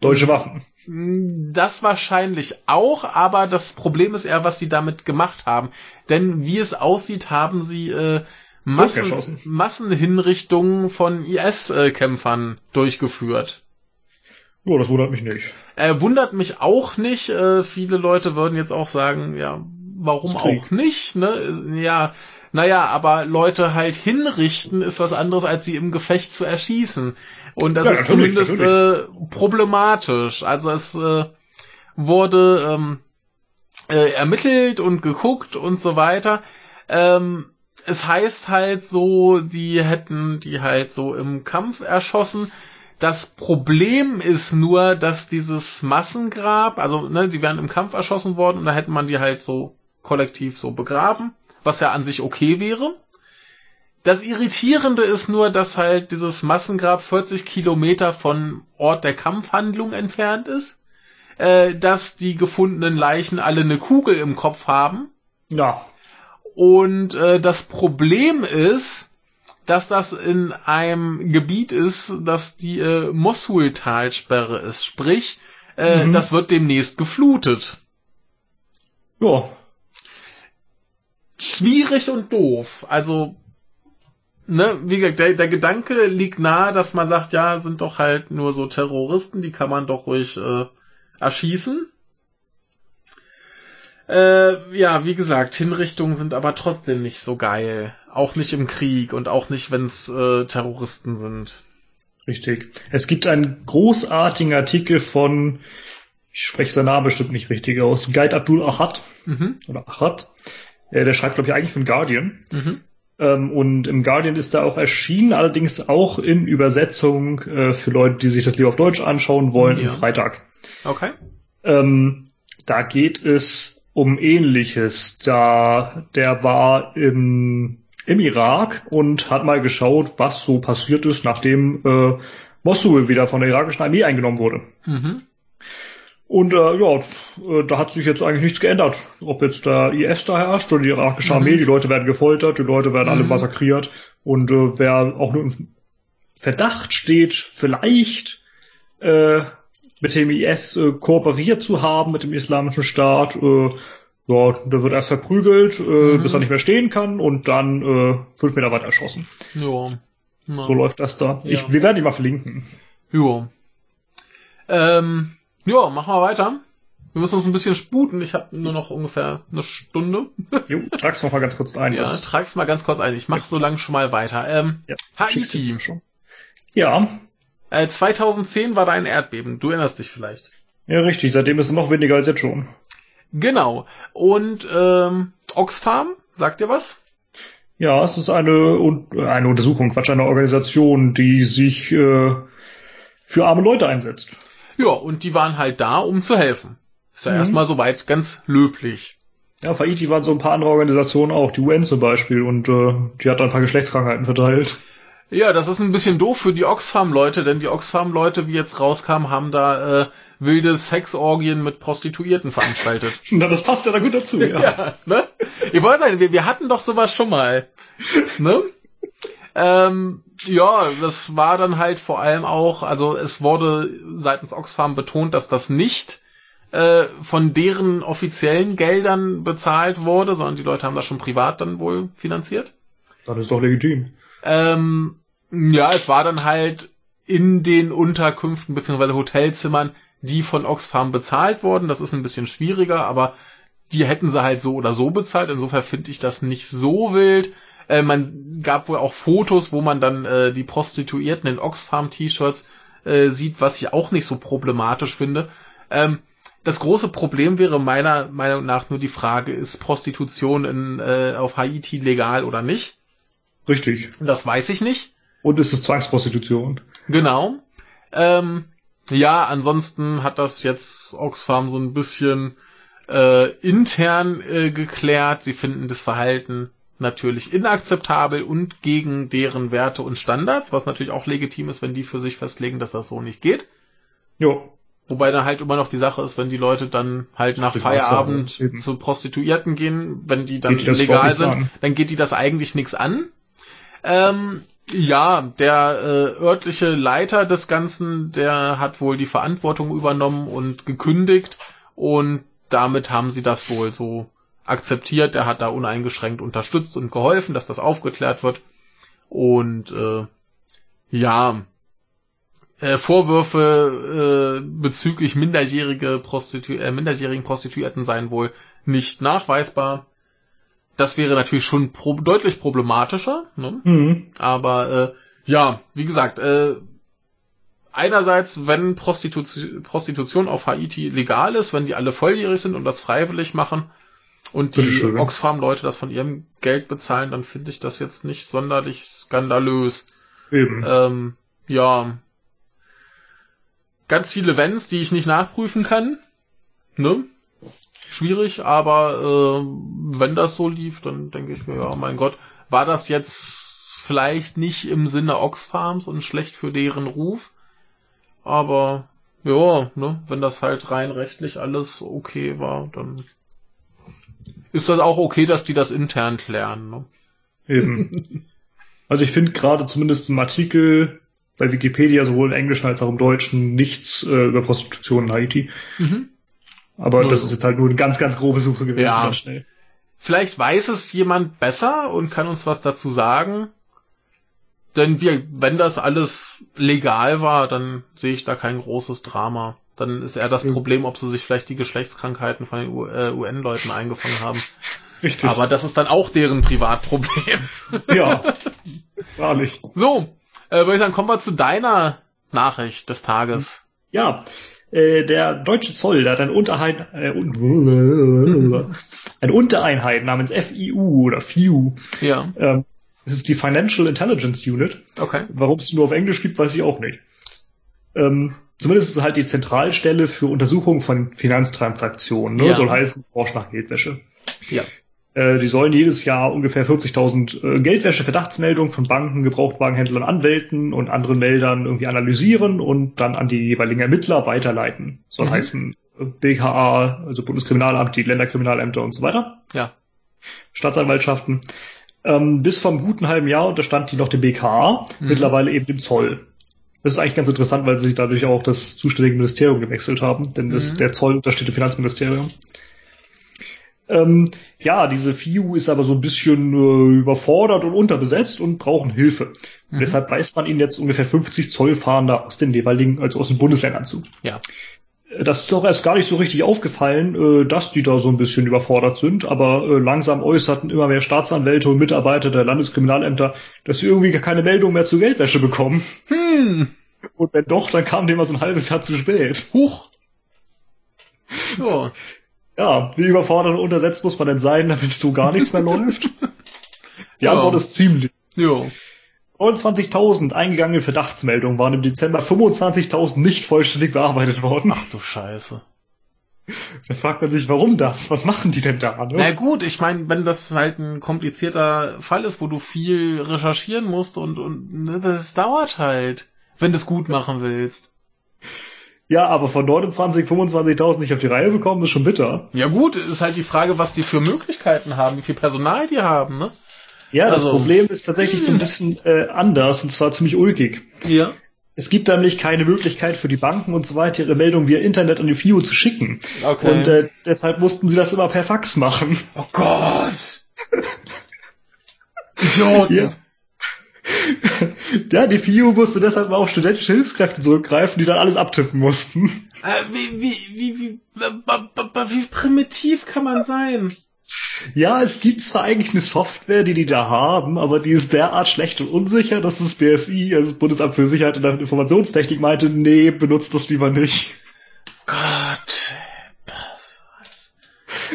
Deutsche Waffen. Das wahrscheinlich auch, aber das Problem ist eher, was sie damit gemacht haben. Denn wie es aussieht, haben sie äh, Massen. Massenhinrichtungen von IS-Kämpfern durchgeführt. Ja, das wundert mich nicht. Äh, wundert mich auch nicht. Äh, viele Leute würden jetzt auch sagen, ja, warum auch nicht? Ne? Ja, naja, aber Leute halt hinrichten ist was anderes, als sie im Gefecht zu erschießen. Und das Ja, ist natürlich, zumindest äh, problematisch. Also es äh, wurde ähm, äh, ermittelt und geguckt und so weiter. Ähm, es heißt halt so, die hätten die halt so im Kampf erschossen. Das Problem ist nur, dass dieses Massengrab, also ne, die wären im Kampf erschossen worden und da hätte man die halt so kollektiv so begraben, was ja an sich okay wäre. Das Irritierende ist nur, dass halt dieses Massengrab 40 Kilometer von Ort der Kampfhandlung entfernt ist, äh, dass die gefundenen Leichen alle eine Kugel im Kopf haben Ja. und äh, das Problem ist, dass das in einem Gebiet ist, das die äh, Mosul-Talsperre ist. Sprich, äh, Mhm. das wird demnächst geflutet. Ja. Schwierig und doof. Also, ne, wie gesagt, der, der Gedanke liegt nahe, dass man sagt, ja, sind doch halt nur so Terroristen, die kann man doch ruhig äh, erschießen. Äh, ja, wie gesagt, Hinrichtungen sind aber trotzdem nicht so geil. Auch nicht im Krieg und auch nicht, wenn's äh, Terroristen sind. Richtig. Es gibt einen großartigen Artikel von, ich spreche seinen Namen bestimmt nicht richtig aus, Guide Abdul Ahad Mhm. oder Ahad. Äh, der schreibt, glaube ich, eigentlich den Guardian. Mhm. Ähm, und im Guardian ist er auch erschienen, allerdings auch in Übersetzung äh, für Leute, die sich das lieber auf Deutsch anschauen wollen, Ja. am Freitag. Okay. Ähm, da geht es um Ähnliches. Da der war im, im Irak und hat mal geschaut, was so passiert ist, nachdem äh, Mosul wieder von der irakischen Armee eingenommen wurde. Mhm. Und äh, ja, äh, da hat sich jetzt eigentlich nichts geändert. Ob jetzt der IS da herrscht oder die irakische Mhm. Armee, die Leute werden gefoltert, die Leute werden alle Mhm. massakriert. Und äh, wer auch nur im Verdacht steht, vielleicht äh, mit dem IS äh, kooperiert zu haben, mit dem islamischen Staat, äh, ja, der wird erst verprügelt, äh, Mhm. bis er nicht mehr stehen kann und dann äh, fünf Meter weiter erschossen. Ja. Na. So läuft das da. Ja. Ich, wir werden die mal verlinken. Jo. Ähm, ja, machen wir weiter. Wir müssen uns ein bisschen sputen. Ich habe nur noch ungefähr eine Stunde. Jo, trag's noch mal ganz kurz ein. Ja, trag's mal ganz kurz ein. Ich mach so lange schon mal weiter. Ähm, Ja, Haiti. Ja, Äh, 2010 war da ein Erdbeben. Du erinnerst dich vielleicht. ja, richtig. Seitdem ist es noch weniger als jetzt schon. Genau. Und ähm, Oxfam, sagt dir was? Ja, es ist eine, eine Untersuchung, Quatsch, eine Organisation, die sich äh, für arme Leute einsetzt. Ja, und die waren halt da, um zu helfen. Ist ja Mhm. erstmal soweit ganz löblich. Ja, auf Haiti waren so ein paar andere Organisationen auch, die UN zum Beispiel, und äh, die hat da ein paar Geschlechtskrankheiten verteilt. Ja, das ist ein bisschen doof für die Oxfam-Leute, denn die Oxfam-Leute, wie jetzt rauskam, haben da äh, wilde Sexorgien mit Prostituierten veranstaltet. Na, das passt ja da gut dazu, ja. Ja, ne? Ihr wollt sagen, wir, wir hatten doch sowas schon mal. Ne? Ähm, ja, das war dann halt vor allem auch, also es wurde seitens Oxfam betont, dass das nicht äh, von deren offiziellen Geldern bezahlt wurde, sondern die Leute haben das schon privat dann wohl finanziert. Das ist doch legitim. Ähm, ja, es war dann halt in den Unterkünften beziehungsweise Hotelzimmern, die von Oxfam bezahlt wurden. Das ist ein bisschen schwieriger, aber die hätten sie halt so oder so bezahlt. Insofern finde ich das nicht so wild. Äh, man gab wohl auch Fotos, wo man dann äh, die Prostituierten in Oxfam-T-Shirts äh, sieht, was ich auch nicht so problematisch finde. Ähm, das große Problem wäre meiner Meinung nach nur die Frage, ist Prostitution in, äh, auf Haiti legal oder nicht? Richtig. Das weiß ich nicht. Und es ist Zwangsprostitution. Genau. Ähm, ja, ansonsten hat das jetzt Oxfam so ein bisschen äh, intern äh, geklärt. Sie finden das Verhalten natürlich inakzeptabel und gegen deren Werte und Standards, was natürlich auch legitim ist, wenn die für sich festlegen, dass das so nicht geht. Jo. Wobei dann halt immer noch die Sache ist, wenn die Leute dann halt nach Privatsache, Feierabend zu Prostituierten gehen, wenn die dann Geht das legal sind, an? dann geht die das eigentlich nichts an. Ähm, ja, der äh, örtliche Leiter des Ganzen, der hat wohl die Verantwortung übernommen und gekündigt und damit haben sie das wohl so akzeptiert. Der hat da uneingeschränkt unterstützt und geholfen, dass das aufgeklärt wird. Und äh, ja, äh, Vorwürfe äh, bezüglich minderjährige Prostitu äh, minderjährigen Prostituierten seien wohl nicht nachweisbar. Das wäre natürlich schon pro deutlich problematischer, ne? Mhm. aber äh, ja, wie gesagt, äh, einerseits, wenn Prostitu Prostitution auf Haiti legal ist, wenn die alle volljährig sind und das freiwillig machen und die Bitteschön. Oxfam-Leute das von ihrem Geld bezahlen, dann finde ich das jetzt nicht sonderlich skandalös. Eben. Ähm, ja. Ganz viele Wenns, die ich nicht nachprüfen kann. Ne? Schwierig, aber äh, wenn das so lief, dann denke ich mir, ja, mein Gott, war das jetzt vielleicht nicht im Sinne Oxfarms und schlecht für deren Ruf. Aber ja, ne, wenn das halt rein rechtlich alles okay war, dann ist das auch okay, dass die das intern klären. Ne? Eben. Also ich finde gerade zumindest im Artikel bei Wikipedia sowohl im Englischen als auch im Deutschen nichts äh, über Prostitution in Haiti. Mhm. Aber Null. das ist jetzt halt nur eine ganz, ganz grobe Suche gewesen. Ja. ganz schnell. Vielleicht weiß es jemand besser und kann uns was dazu sagen. Denn wir, wenn das alles legal war, dann sehe ich da kein großes Drama. Dann ist eher das Mhm. Problem, ob sie sich vielleicht die Geschlechtskrankheiten von den U- äh, UN-Leuten eingefangen haben. Richtig. Aber das ist dann auch deren Privatproblem. ja, wahrlich. So, Äh, würde ich sagen, kommen wir zu deiner Nachricht des Tages. Ja, äh, der deutsche Zoll, der hat eine Untereinheit, äh, eine Untereinheit namens FIU oder FIU. Ja. Ähm, das ist die Financial Intelligence Unit. Okay. Warum es nur auf Englisch gibt, weiß ich auch nicht. Ähm, zumindest ist es halt die Zentralstelle für Untersuchung von Finanztransaktionen. Ne? Ja. Soll heißen, Forsch nach Geldwäsche. Ja. Äh, die sollen jedes Jahr ungefähr 40.000 äh, Geldwäsche-Verdachtsmeldungen von Banken, Gebrauchtwagenhändlern, Anwälten und anderen Meldern irgendwie analysieren und dann an die jeweiligen Ermittler weiterleiten. Soll Mhm. heißen äh, BKA, also Bundeskriminalamt, die Länderkriminalämter und so weiter. Ja. Staatsanwaltschaften. Ähm, bis vor einem guten halben Jahr unterstand die noch dem BKA, Mhm. mittlerweile eben dem Zoll. Das ist eigentlich ganz interessant, weil sie sich dadurch auch das zuständige Ministerium gewechselt haben, denn das, Mhm. der Zoll untersteht dem Finanzministerium. Ähm, ja, diese FIU ist aber so ein bisschen äh, überfordert und unterbesetzt und brauchen Hilfe. Mhm. Deshalb weist man ihnen jetzt ungefähr 50 Zollfahnder aus den jeweiligen, also aus den Bundesländern zu. Ja. Das ist auch erst gar nicht so richtig aufgefallen, äh, dass die da so ein bisschen überfordert sind, aber äh, langsam äußerten immer mehr Staatsanwälte und Mitarbeiter der Landeskriminalämter, dass sie irgendwie gar keine Meldung mehr zu Geldwäsche bekommen. Hm. Und wenn doch, dann kam dem mal so ein halbes Jahr zu spät. Huch. So. Ja, wie überfordert und untersetzt muss man denn sein, damit so gar nichts mehr läuft? Die Ja. Antwort ist ziemlich. Jo. 29.000 eingegangene Verdachtsmeldungen waren im Dezember 25.000 nicht vollständig bearbeitet worden. Ach du Scheiße. Da fragt man sich, warum das? Was machen die denn da? Ne? Na gut, ich meine, wenn das halt ein komplizierter Fall ist, wo du viel recherchieren musst und, und ne, das dauert halt, wenn du es gut machen willst. Ja, aber von 29, 25.000 nicht auf die Reihe bekommen, ist schon bitter. Ja gut, ist halt die Frage, was die für Möglichkeiten haben, wie viel Personal die haben, ne? Ja, das Also- Problem ist tatsächlich so ein bisschen äh, anders und zwar ziemlich ulkig. Ja. Es gibt nämlich keine Möglichkeit für die Banken und so weiter, ihre Meldungen via Internet an die FIU zu schicken. Okay. Und äh, deshalb mussten sie das immer per Fax machen. oh Gott. Idioten. Ja. ja, die FIU musste deshalb mal auf studentische Hilfskräfte zurückgreifen, die dann alles abtippen mussten. Äh, wie, wie, wie, wie, wie primitiv kann man sein? Ja, es gibt zwar eigentlich eine Software, die die da haben, aber die ist derart schlecht und unsicher, dass das BSI, also das Bundesamt für Sicherheit und Informationstechnik, meinte, nee, benutzt das lieber nicht. Gott.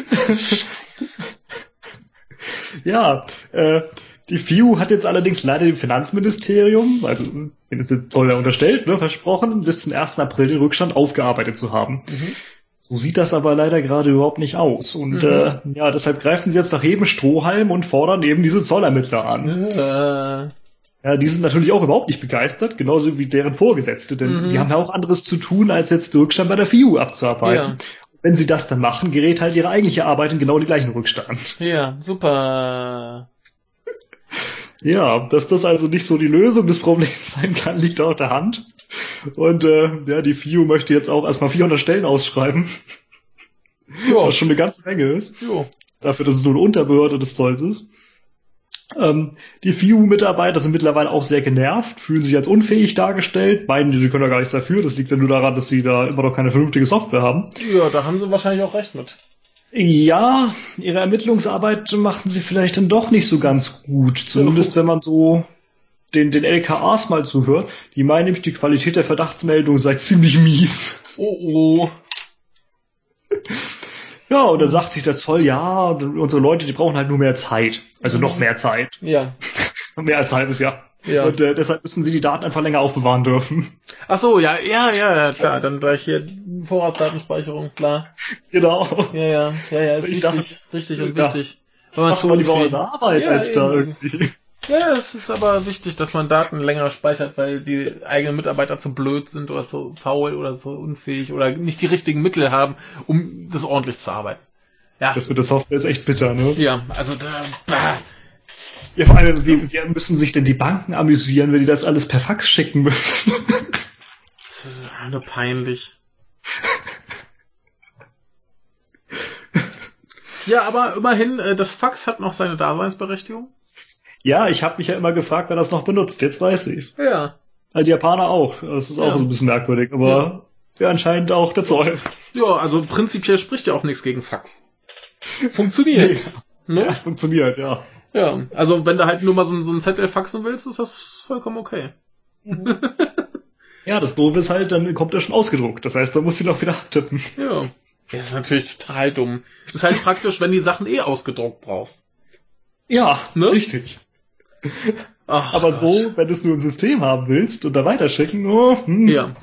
Ja, äh, die FIU hat jetzt allerdings leider dem Finanzministerium, also jetzt soll ja unterstellt, ne, versprochen, bis zum 1. April den Rückstand aufgearbeitet zu haben. Mhm. So sieht das aber leider gerade überhaupt nicht aus. Und Mhm. äh, ja, deshalb greifen sie jetzt nach jedem Strohhalm und fordern eben diese Zollermittler an. Äh, Ja, die sind natürlich auch überhaupt nicht begeistert, genauso wie deren Vorgesetzte, denn Mhm. die haben ja auch anderes zu tun, als jetzt den Rückstand bei der FIU abzuarbeiten. Ja. Wenn sie das dann machen, gerät halt ihre eigentliche Arbeit in genau den gleichen Rückstand. ja, super. Ja, dass das also nicht so die Lösung des Problems sein kann, liegt auf der Hand. Und äh, ja, die FIU möchte jetzt auch erstmal 400 Stellen ausschreiben, Jo, was schon eine ganze Menge ist, jo. dafür, dass es nur eine Unterbehörde des Zolls ist. Ähm, die FIU-Mitarbeiter sind mittlerweile auch sehr genervt, fühlen sich als unfähig dargestellt, meinen, sie können ja gar nichts dafür. Das liegt ja nur daran, dass sie da immer noch keine vernünftige Software haben. Ja, da haben sie wahrscheinlich auch recht mit. Ja, ihre Ermittlungsarbeit machten sie vielleicht dann doch nicht so ganz gut. Zumindest wenn man so den, den LKAs mal zuhört. Die meinen nämlich, die Qualität der Verdachtsmeldung sei ziemlich mies. Oh, oh. Ja, und dann sagt sich der Zoll, ja, unsere Leute, die brauchen halt nur mehr Zeit. Also noch mehr Zeit. Ja, Mehr als ein halbes Jahr. ja. Und äh, deshalb müssen sie die Daten einfach länger aufbewahren dürfen. Ach so, ja, ja, ja, ja, klar. Dann gleich hier Vorratsdatenspeicherung, klar. Genau. Ja, ja, ja, ja, ist Ich richtig, dachte- richtig und Ja. wichtig. Wenn man man lieber eure Arbeit Ja, als da irgendwie. Ja, es ist aber wichtig, dass man Daten länger speichert, weil die eigenen Mitarbeiter zu blöd sind oder zu faul oder zu unfähig oder nicht die richtigen Mittel haben, um das ordentlich zu arbeiten. Ja, Das mit der Software ist echt bitter, ne? ja, also da, bah. Ja, vor allem, wie, wie müssen sich denn die Banken amüsieren, wenn die das alles per Fax schicken müssen? das ist nur peinlich. Ja, aber immerhin, äh, das Fax hat noch seine Daseinsberechtigung. Ja, ich habe mich ja immer gefragt, wer das noch benutzt. Jetzt weiß ich's. Ja. Also die Japaner auch. Das ist auch Ja. so ein bisschen merkwürdig, aber ja. anscheinend auch der Zoll. Ja, also prinzipiell spricht ja auch nichts gegen Fax. Funktioniert. Ja, Ne? es funktioniert, ja. Ja, also wenn du halt nur mal so, so einen Zettel faxen willst, ist das vollkommen okay. ja, das Doofe ist halt, dann kommt er schon ausgedruckt. Das heißt, man muss ihn auch wieder abtippen. Ja. Das ist natürlich total dumm. Das ist halt praktisch, wenn die Sachen eh ausgedruckt brauchst. Ja, ne? richtig. Ach, Aber Gott. so, wenn du es nur im System haben willst und da weiterschicken, oh, hm. Ja.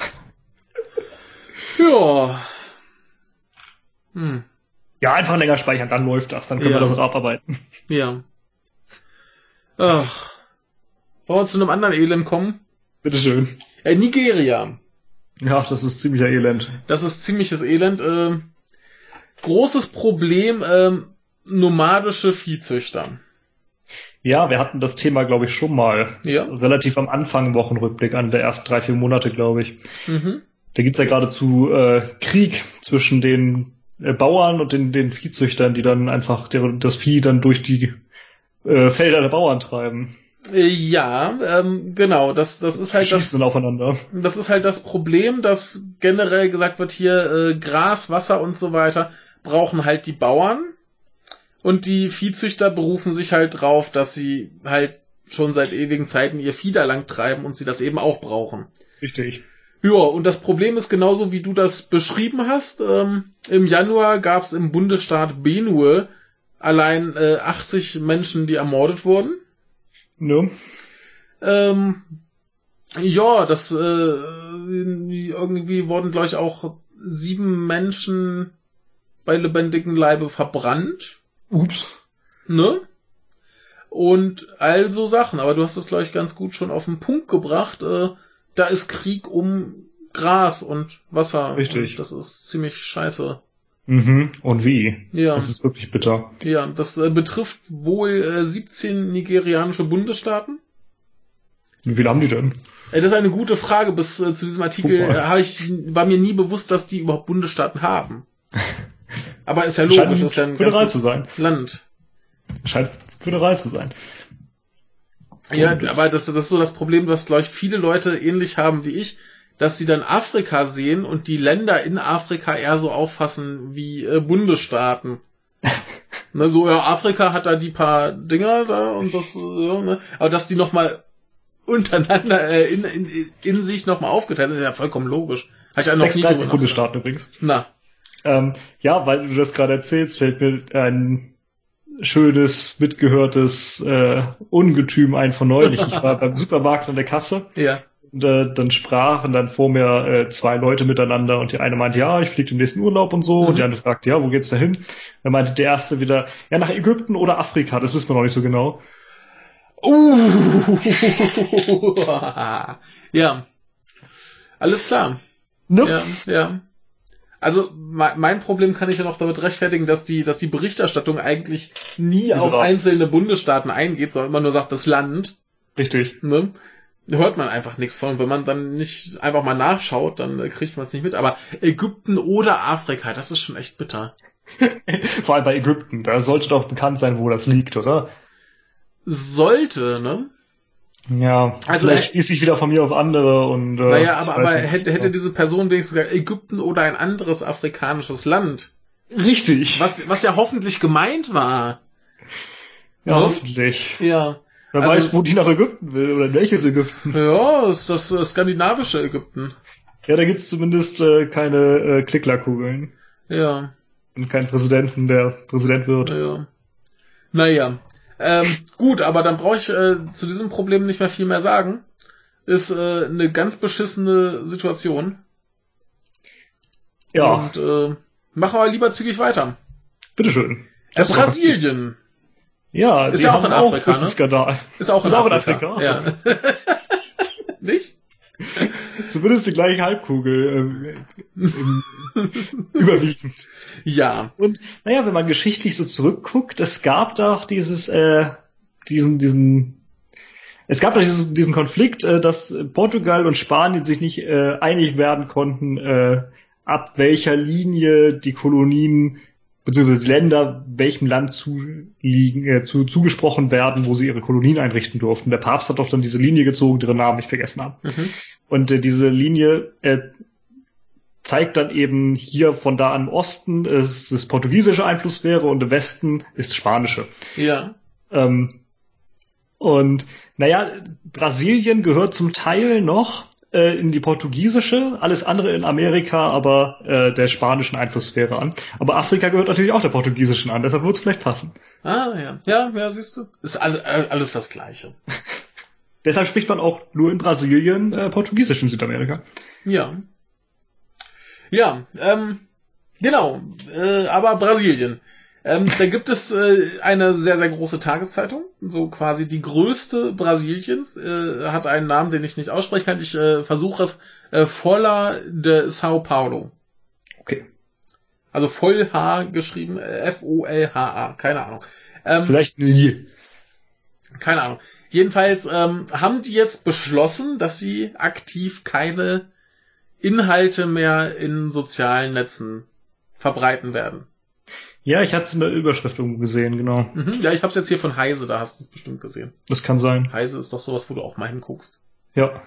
Ja. Hm. ja, einfach länger speichern, dann läuft das, dann können Ja. wir das auch abarbeiten. Ja. Ach. Wollen wir zu einem anderen Elend kommen? Bitteschön. Äh, Nigeria. Ja, das ist ziemlicher Elend. Das ist ziemliches Elend. Ähm, großes Problem, ähm, nomadische Viehzüchter. Ja, wir hatten das Thema, glaube ich, schon mal. Ja. Relativ am Anfang Wochenrückblick an der ersten drei, vier Monate, glaube ich. Mhm. Da gibt's ja geradezu äh, Krieg zwischen den äh, Bauern und den, den Viehzüchtern, die dann einfach der, das Vieh dann durch die äh, Felder der Bauern treiben. Äh, ja, ähm, genau. Das, das ist halt das. Das ist halt das Problem, dass generell gesagt wird hier äh, Gras, Wasser und so weiter brauchen halt die Bauern und die Viehzüchter berufen sich halt drauf, dass sie halt schon seit ewigen Zeiten ihr Vieh da lang treiben und sie das eben auch brauchen. Richtig. Ja, und das Problem ist genauso wie du das beschrieben hast. Ähm, Im Januar gab es im Bundesstaat Benue allein äh, 80 Menschen, die ermordet wurden. Ne? Ähm, ja, das äh, irgendwie wurden, glaube ich, auch sieben Menschen bei lebendigem Leibe verbrannt, Ups. ne? Und all so Sachen. Aber du hast es, glaube ich, ganz gut schon auf den Punkt gebracht. Äh, da ist Krieg um Gras und Wasser. Richtig. Und das ist ziemlich scheiße. Mhm. Und wie? Ja, Das ist wirklich bitter. ja, das äh, betrifft wohl äh, 17 nigerianische Bundesstaaten. Wie viele haben die denn? Äh, Das ist eine gute Frage. Bis äh, zu diesem Artikel äh, habe ich, war mir nie bewusst, dass die überhaupt Bundesstaaten haben. Aber ist ja logisch, ist ja ein föderal ganzes zu sein. Land. Scheint föderal zu sein. Ja, Komisch. aber das, das ist so das Problem, was, glaube ich, viele Leute ähnlich haben wie ich, dass sie dann Afrika sehen und die Länder in Afrika eher so auffassen wie äh, Bundesstaaten. ne, so, ja, Afrika hat da die paar Dinger da und das, ja, ne, aber dass die nochmal untereinander äh, in, in, in sich nochmal aufgeteilt sind, ist ja vollkommen logisch. Habe ich ja noch nie 36 drüber nachgedacht. Bundesstaaten übrigens. Na, Ähm, ja, weil du das gerade erzählst, fällt mir ein schönes, mitgehörtes äh, Ungetüm ein von neulich. Ich war beim Supermarkt an der Kasse ja. und äh, dann sprachen dann vor mir äh, zwei Leute miteinander und die eine meinte, ja, ich fliege im nächsten Urlaub und so Mhm. und die andere fragte, ja, wo geht's da hin? Dann meinte der erste wieder, ja, nach Ägypten oder Afrika, das wissen wir noch nicht so genau. Uh, ja. Alles klar. Ne? Ja, ja. Also me- mein Problem kann ich ja noch damit rechtfertigen, dass die, dass die Berichterstattung eigentlich nie Wieso auf einzelne Bundesstaaten eingeht, sondern immer nur sagt das Land. Richtig. Ne? Hört man einfach nichts von. Wenn man dann nicht einfach mal nachschaut, dann kriegt man es nicht mit. Aber Ägypten oder Afrika, das ist schon echt bitter. Vor allem bei Ägypten, da sollte doch bekannt sein, wo das liegt, oder? Sollte, ne? Ja, Also, vielleicht äh, schließe ich wieder von mir auf andere und äh, naja, aber, aber nicht. hätte, hätte diese Person wenigstens gesagt, Ägypten oder ein anderes afrikanisches Land. Richtig. Was, was ja hoffentlich gemeint war. Ja, ne? hoffentlich. Ja. Wer Also- weiß, wo die nach Ägypten will oder in welches Ägypten. Ja, ist das äh, skandinavische Ägypten. Ja, da gibt's zumindest äh, keine äh, Klickerkugeln Ja, und keinen Präsidenten, der Präsident wird. ja. Naja. Ähm, gut, aber dann brauche ich äh, zu diesem Problem nicht mehr viel mehr sagen. Ist äh, eine ganz beschissene Situation. Ja, Und äh, machen wir lieber zügig weiter. bitteschön. Äh, Brasilien Ja, Ist ja auch haben in auch Afrika, ne? Skandal. ist auch in Ist auch in Afrika. Afrika, Ja. Zumindest die gleiche Halbkugel ähm, überwiegend. Ja. Und naja, wenn man geschichtlich so zurückguckt, es gab doch dieses, äh, diesen, diesen, es gab doch dieses, diesen Konflikt, äh, dass Portugal und Spanien sich nicht äh, einig werden konnten, äh, ab welcher Linie die Kolonien beziehungsweise Länder welchem Land zuliegen, äh, zu, zugesprochen werden, wo sie ihre Kolonien einrichten durften. Der Papst hat doch dann diese Linie gezogen, deren Namen ich vergessen habe. Mhm. Und äh, diese Linie äh, zeigt dann eben hier von da an im Osten ist das portugiesische Einflusssphäre und im Westen ist spanische. Ja. Ähm, Und naja, Brasilien gehört zum Teil noch äh, in die portugiesische, alles andere in Amerika aber äh, der spanischen Einflusssphäre an. Aber Afrika gehört natürlich auch der portugiesischen an, deshalb wird es vielleicht passen. Ah, ja. Ja, ja, siehst du. Ist alles, alles das Gleiche. deshalb spricht man auch nur in Brasilien äh, Portugiesisch in Südamerika. Ja. Ja, ähm, genau. Äh, aber Brasilien. Ähm, da gibt es äh, eine sehr, sehr große Tageszeitung, so quasi die größte Brasiliens, äh, hat einen Namen, den ich nicht aussprechen kann. Ich äh, versuche es. Äh, Folha de Sao Paulo. Okay. Also voll H geschrieben, äh, F-O-L-H-A, keine Ahnung. Ähm, Vielleicht nie. Keine Ahnung. Jedenfalls ähm, haben die jetzt beschlossen, dass sie aktiv keine Inhalte mehr in sozialen Netzen verbreiten werden. Ja, ich hatte es in der Überschrift irgendwo gesehen, genau. Mhm, ja, ich habe es jetzt hier von Heise, da hast du es bestimmt gesehen. Das kann sein. Heise ist doch sowas, wo du auch mal hinguckst. Ja.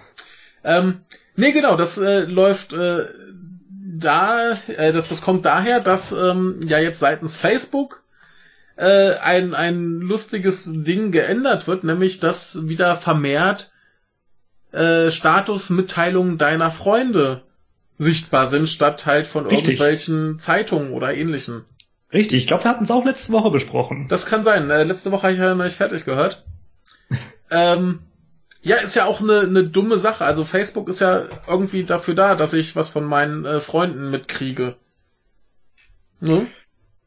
Ähm, nee, genau, das äh, läuft äh, da, äh, das, das kommt daher, dass ähm, ja jetzt seitens Facebook äh, ein, ein lustiges Ding geändert wird, nämlich dass wieder vermehrt äh, Statusmitteilungen deiner Freunde sichtbar sind, statt halt von Richtig. irgendwelchen Zeitungen oder ähnlichen. Richtig, ich glaube, wir hatten es auch letzte Woche besprochen. Das kann sein. Äh, letzte Woche habe ich ja noch nicht fertig gehört. ähm, ja, ist ja auch eine, eine dumme Sache. Also Facebook ist ja irgendwie dafür da, dass ich was von meinen äh, Freunden mitkriege. Ne?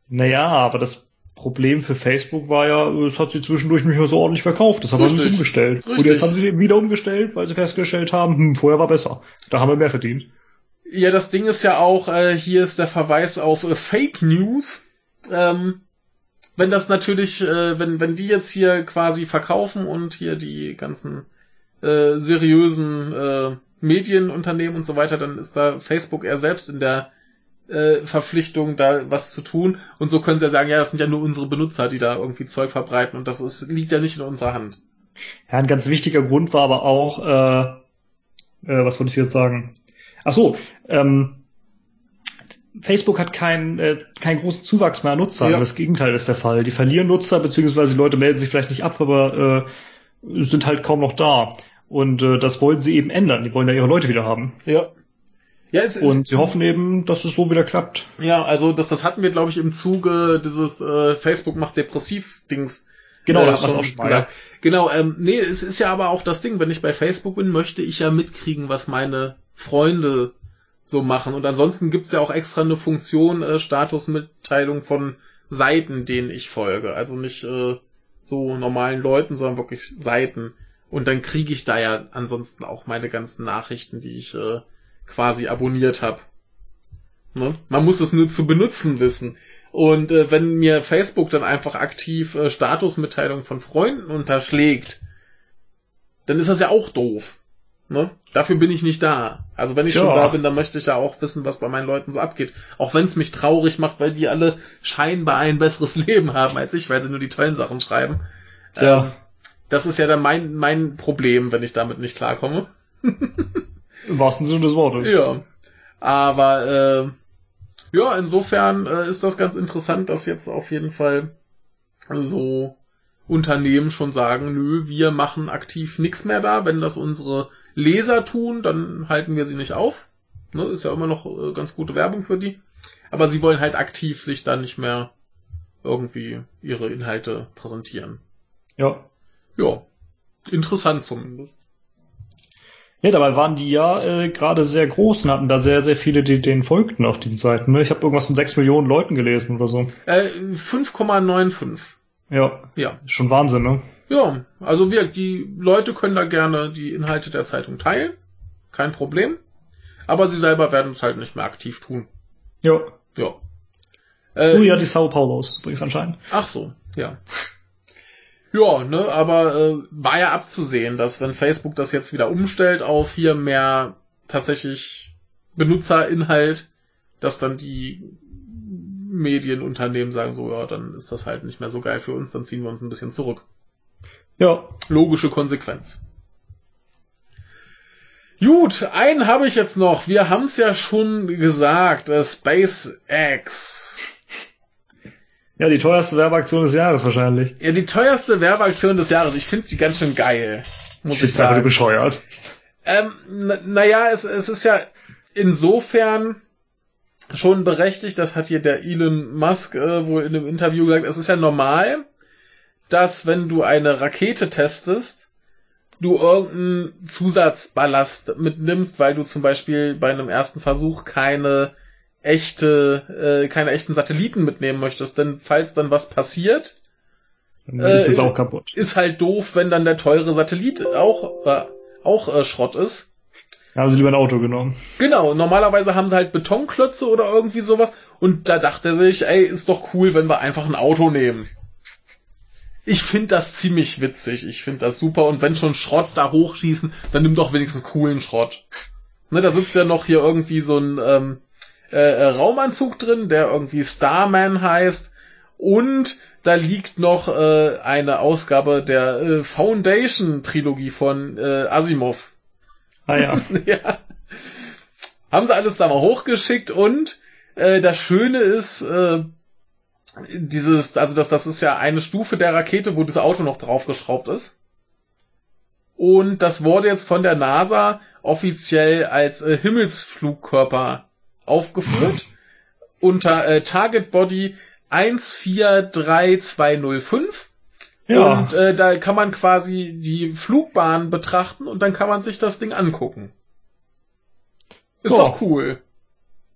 Naja, aber das Problem für Facebook war ja, es hat sie zwischendurch nicht mehr so ordentlich verkauft. Das haben sie Richtig. umgestellt. Richtig. Und jetzt haben sie eben wieder umgestellt, weil sie festgestellt haben, hm, vorher war besser. Da haben wir mehr verdient. Ja, das Ding ist ja auch, äh, hier ist der Verweis auf äh, Fake News. Ähm, wenn das natürlich, äh, wenn, wenn die jetzt hier quasi verkaufen und hier die ganzen äh, seriösen äh, Medienunternehmen und so weiter, dann ist da Facebook eher selbst in der äh, Verpflichtung, da was zu tun. Und so können sie ja sagen, ja, das sind ja nur unsere Benutzer, die da irgendwie Zeug verbreiten und das ist, liegt ja nicht in unserer Hand. Ja, ein ganz wichtiger Grund war aber auch, äh, äh, was wollte ich jetzt sagen? Ach so, ähm, Facebook hat keinen äh, keinen großen Zuwachs mehr an Nutzern. Ja. Das Gegenteil ist der Fall. Die verlieren Nutzer, beziehungsweise die Leute melden sich vielleicht nicht ab, aber äh, sind halt kaum noch da. Und äh, das wollen sie eben ändern. Die wollen ja ihre Leute wieder haben. Ja. Ja, es Und sie hoffen eben, dass es so wieder klappt. Ja, also das, das hatten wir, glaube ich, im Zuge dieses äh, Facebook macht Depressiv-Dings. Genau, äh, da hat man schon auch schon gesagt. Genau, ähm, nee, es ist ja aber auch das Ding, wenn ich bei Facebook bin, möchte ich ja mitkriegen, was meine Freunde so machen. Und ansonsten gibt's ja auch extra eine Funktion, äh, Statusmitteilung von Seiten, denen ich folge. Also nicht äh, so normalen Leuten, sondern wirklich Seiten. Und dann kriege ich da ja ansonsten auch meine ganzen Nachrichten, die ich äh, quasi abonniert habe. Ne? Man muss es nur zu benutzen wissen. Und äh, wenn mir Facebook dann einfach aktiv äh, Statusmitteilungen von Freunden unterschlägt, dann ist das ja auch doof. Ne? Dafür bin ich nicht da. Also wenn ich Ja. schon da bin, dann möchte ich ja auch wissen, was bei meinen Leuten so abgeht. Auch wenn es mich traurig macht, weil die alle scheinbar ein besseres Leben haben als ich, weil sie nur die tollen Sachen schreiben. Tja. Ähm, das ist ja dann mein, mein Problem, wenn ich damit nicht klarkomme. Im wahrsten Sinne des Wortes. Ja. Aber äh, ja, insofern äh, ist das ganz interessant, dass jetzt auf jeden Fall so Unternehmen schon sagen, nö, wir machen aktiv nichts mehr da. Wenn das unsere Leser tun, dann halten wir sie nicht auf. Ne, ist ja immer noch äh, ganz gute Werbung für die. Aber sie wollen halt aktiv sich dann nicht mehr irgendwie ihre Inhalte präsentieren. ja. Ja, interessant zumindest. Ja, dabei waren die ja äh, gerade sehr groß und hatten da sehr, sehr viele, die denen folgten auf diesen Seiten. Ne? Ich habe irgendwas von sechs Millionen Leuten gelesen oder so. Äh, 5,95. Ja, Ja, schon Wahnsinn, ne? Ja, also wir, die Leute können da gerne die Inhalte der Zeitung teilen. Kein Problem. Aber sie selber werden es halt nicht mehr aktiv tun. Ja. Ja. Äh, Nur ja die Sao Paulos übrigens anscheinend. Ach so, ja. Ja, ne, aber äh, war ja abzusehen, dass wenn Facebook das jetzt wieder umstellt auf hier mehr tatsächlich Benutzerinhalt, dass dann die Medienunternehmen sagen so, ja, dann ist das halt nicht mehr so geil für uns, dann ziehen wir uns ein bisschen zurück. Ja. Logische Konsequenz. Gut, einen habe ich jetzt noch. Wir haben es ja schon gesagt, äh, SpaceX. Ja, die teuerste Werbeaktion des Jahres wahrscheinlich. Ja, die teuerste Werbeaktion des Jahres. Ich finde sie ganz schön geil. Muss ich, Ich sage, sagen. bescheuert. Ähm, naja, es, es ist ja insofern schon berechtigt, das hat hier der Elon Musk äh, wohl in einem Interview gesagt, es ist ja normal, dass wenn du eine Rakete testest, du irgendeinen Zusatzballast mitnimmst, weil du zum Beispiel bei einem ersten Versuch keine echte, äh, keine echten Satelliten mitnehmen möchtest, denn falls dann was passiert, Dann ist es Äh, auch kaputt. ist halt doof, wenn dann der teure Satellit auch, äh, auch äh, Schrott ist. Haben sie lieber ein Auto genommen. Genau, normalerweise haben sie halt Betonklötze oder irgendwie sowas. Und da dachte er sich, ey, ist doch cool, wenn wir einfach ein Auto nehmen. Ich finde das ziemlich witzig. Ich finde das super. Und wenn schon Schrott da hochschießen, dann nimm doch wenigstens coolen Schrott. Ne, da sitzt ja noch hier irgendwie so ein ähm, äh, äh, Raumanzug drin, der irgendwie Starman heißt. Und da liegt noch äh, eine Ausgabe der äh, Foundation-Trilogie von äh, Asimov. Ah ja. ja. Haben sie alles da mal hochgeschickt und äh, das Schöne ist, äh, dieses, also das, das ist ja eine Stufe der Rakete, wo das Auto noch draufgeschraubt ist. Und das wurde jetzt von der NASA offiziell als äh, Himmelsflugkörper aufgeführt. unter äh, Target Body 143205. Ja. Und äh, da kann man quasi die Flugbahn betrachten und dann kann man sich das Ding angucken. Ist doch cool.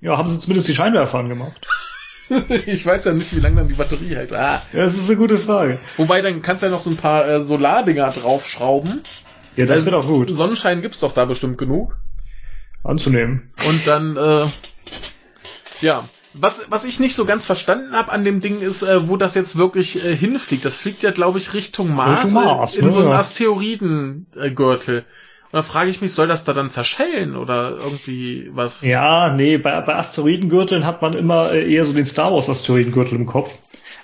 ja, haben sie zumindest die Scheinwerfer angemacht. ich weiß ja nicht, wie lange dann die Batterie hält. Ah. Ja, das ist eine gute Frage. Wobei, dann kannst du ja noch so ein paar äh, Solardinger draufschrauben. Ja, das Also, wird auch gut Sonnenschein gibt's doch da bestimmt genug. anzunehmen. Und dann, äh, ja. Was, was ich nicht so ganz verstanden habe an dem Ding ist, äh, wo das jetzt wirklich äh, hinfliegt. Das fliegt ja, glaube ich, Richtung Mars, Richtung Mars, in, in ne? so einen Ja. Asteroidengürtel. Und da frage ich mich, soll das da dann zerschellen oder irgendwie was? Ja, nee, bei, bei Asteroidengürteln hat man immer äh, eher so den Star Wars Asteroidengürtel im Kopf.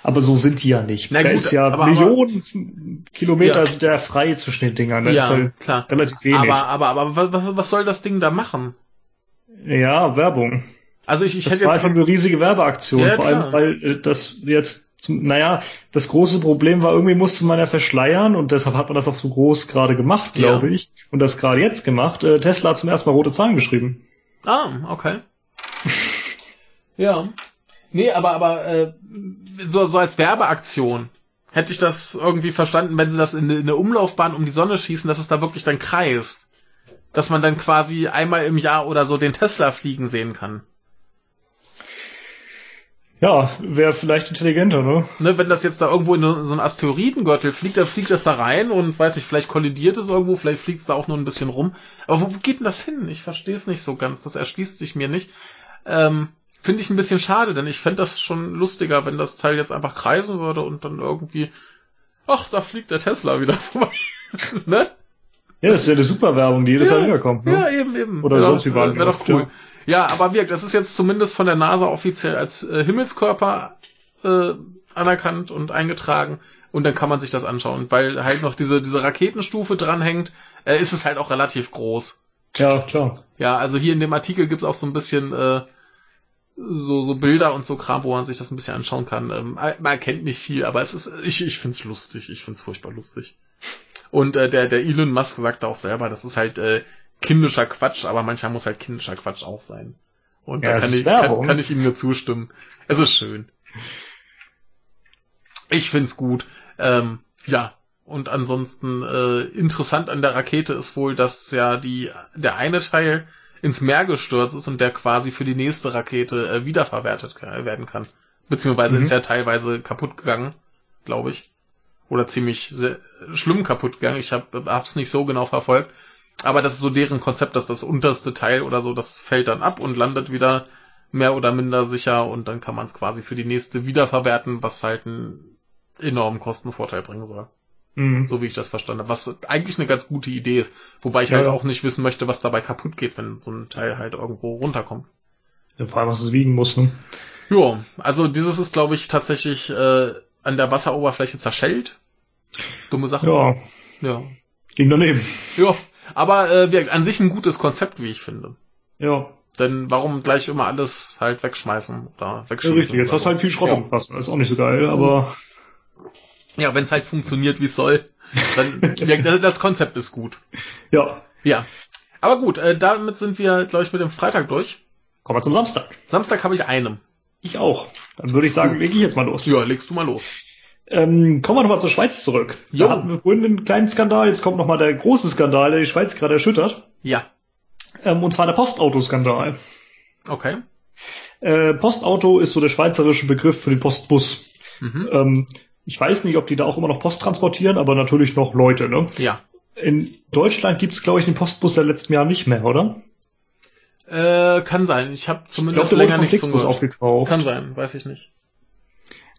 Aber so sind die ja nicht. Na da gut, ist ja aber- Millionen Kilometer Ja. sind ja frei zwischen den Dingern. Da ist ja halt klar. relativ wenig. Aber, aber, aber was- was soll das Ding da machen? ja, Werbung. Also ich, ich Das hätte war jetzt halt eine riesige Werbeaktion. Ja, vor klar. allem, weil äh, das jetzt, zum, naja, das große Problem war, irgendwie musste man ja verschleiern und deshalb hat man das auch so groß gerade gemacht, Ja. glaube ich. Und das gerade jetzt gemacht. Äh, Tesla hat zum ersten Mal rote Zahlen geschrieben. Ah, okay. ja. Nee, aber, aber äh, so, so als Werbeaktion hätte ich das irgendwie verstanden, wenn sie das in eine Umlaufbahn um die Sonne schießen, dass es da wirklich dann kreist. Dass man dann quasi einmal im Jahr oder so den Tesla fliegen sehen kann. Ja, wäre vielleicht intelligenter, ne? Ne, wenn das jetzt da irgendwo in so einen Asteroidengürtel fliegt, dann fliegt das da rein und weiß ich, vielleicht kollidiert es irgendwo, vielleicht fliegt es da auch nur ein bisschen rum. Aber wo, wo geht denn das hin? Ich verstehe es nicht so ganz. Das erschließt sich mir nicht. Ähm, Finde ich ein bisschen schade, denn ich fände das schon lustiger, wenn das Teil jetzt einfach kreisen würde und dann irgendwie, ach, da fliegt der Tesla wieder vorbei. ne? Ja, das ist ja eine super Werbung, die jedes Jahr wiederkommt, ne? Ja, eben, eben. Oder Wär sonst doch- die Wäre doch cool. Ja, aber wirkt, das ist jetzt zumindest von der NASA offiziell als äh, Himmelskörper äh, anerkannt und eingetragen. Und dann kann man sich das anschauen. Weil halt noch diese, diese Raketenstufe dranhängt, äh, ist es halt auch relativ groß. Ja, klar. Ja, also hier in dem Artikel gibt's auch so ein bisschen äh, so, so Bilder und so Kram, wo man sich das ein bisschen anschauen kann. Ähm, man erkennt nicht viel, aber es ist, ich, ich find's lustig. Ich find's furchtbar lustig. Und äh, der, der Elon Musk sagt auch selber, das ist halt äh, kindischer Quatsch, aber manchmal muss halt kindischer Quatsch auch sein. Und Ja, da kann ich, kann, kann ich ihm nur zustimmen. Es ist schön. Ich find's gut. Ähm, ja. Und ansonsten äh, interessant an der Rakete ist wohl, dass ja die der eine Teil ins Meer gestürzt ist und der quasi für die nächste Rakete äh, wiederverwertet werden kann. Beziehungsweise Mhm. ist er teilweise kaputt gegangen, glaube ich. Oder ziemlich sehr, schlimm kaputt gegangen. Ich habe hab's nicht so genau verfolgt. Aber das ist so deren Konzept, dass das unterste Teil oder so, das fällt dann ab und landet wieder mehr oder minder sicher und dann kann man es quasi für die nächste wiederverwerten, was halt einen enormen Kostenvorteil bringen soll. Mhm. So wie ich das verstanden habe. Was eigentlich eine ganz gute Idee ist. Wobei ich Ja, halt ja. auch nicht wissen möchte, was dabei kaputt geht, wenn so ein Teil halt irgendwo runterkommt. Ja, vor allem, was es wiegen muss, ne? Ja, also dieses ist, glaube ich, tatsächlich äh, an der Wasseroberfläche zerschellt. Dumme Sache. Ja, Ja. ging daneben. Ja. Aber äh, wir, an sich ein gutes Konzept, wie ich finde. Ja. Denn warum gleich immer alles halt wegschmeißen oder Ja, wegschmeißen? richtig, jetzt hast du halt viel Schrott Ja. im Kasten. Das ist auch nicht so geil, aber Ja, wenn es halt funktioniert, wie es soll, dann ja, das, das Konzept ist gut. ja. Ja. Aber gut, äh, damit sind wir, glaube ich, mit dem Freitag durch. Kommen wir zum Samstag. Samstag habe ich einen. Ich auch. Dann würde ich sagen, lege ich jetzt mal los. Ja, legst du mal los. Ähm, kommen wir nochmal zur Schweiz zurück. Jo. Da hatten wir vorhin einen kleinen Skandal, jetzt kommt nochmal der große Skandal, der die Schweiz gerade erschüttert. Ja. Ähm, und zwar der Postautoskandal. Okay. Äh, Postauto ist so der schweizerische Begriff für den Postbus. Mhm. Ähm, ich weiß nicht, ob die da auch immer noch Post transportieren, aber natürlich noch Leute. Ne? Ja. In Deutschland gibt es, glaube ich, den Postbus seit letztem Jahr nicht mehr, oder? Äh, kann sein. Ich habe Ich zumindest der wurde länger nichts von aufgekauft. Kann sein, weiß ich nicht.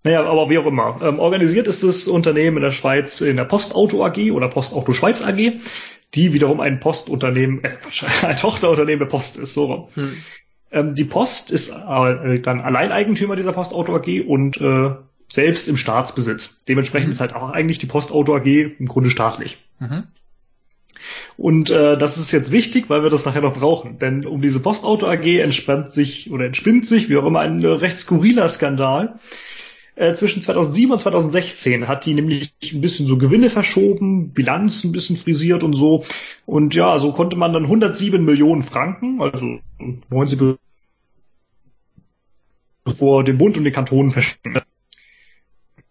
Naja, aber wie auch immer. Ähm, organisiert ist das Unternehmen in der Schweiz in der Postauto AG oder Postauto Schweiz AG, die wiederum ein Postunternehmen, äh, ein Tochterunternehmen der Post ist, so rum. Hm. Ähm, die Post ist äh, dann Alleineigentümer dieser Postauto AG und äh, selbst im Staatsbesitz. Dementsprechend Mhm. ist halt auch eigentlich die Postauto AG im Grunde staatlich. Mhm. Und äh, das ist jetzt wichtig, weil wir das nachher noch brauchen. Denn um diese Postauto AG entspannt sich oder entspinnt sich, wie auch immer, ein äh, recht skurriler Skandal. Äh, zwischen 2007 und 2016 hat die nämlich ein bisschen so Gewinne verschoben, Bilanz ein bisschen frisiert und so. Und ja, so konnte man dann 107 Millionen Franken, also 90 vor dem Bund und den Kantonen verschicken.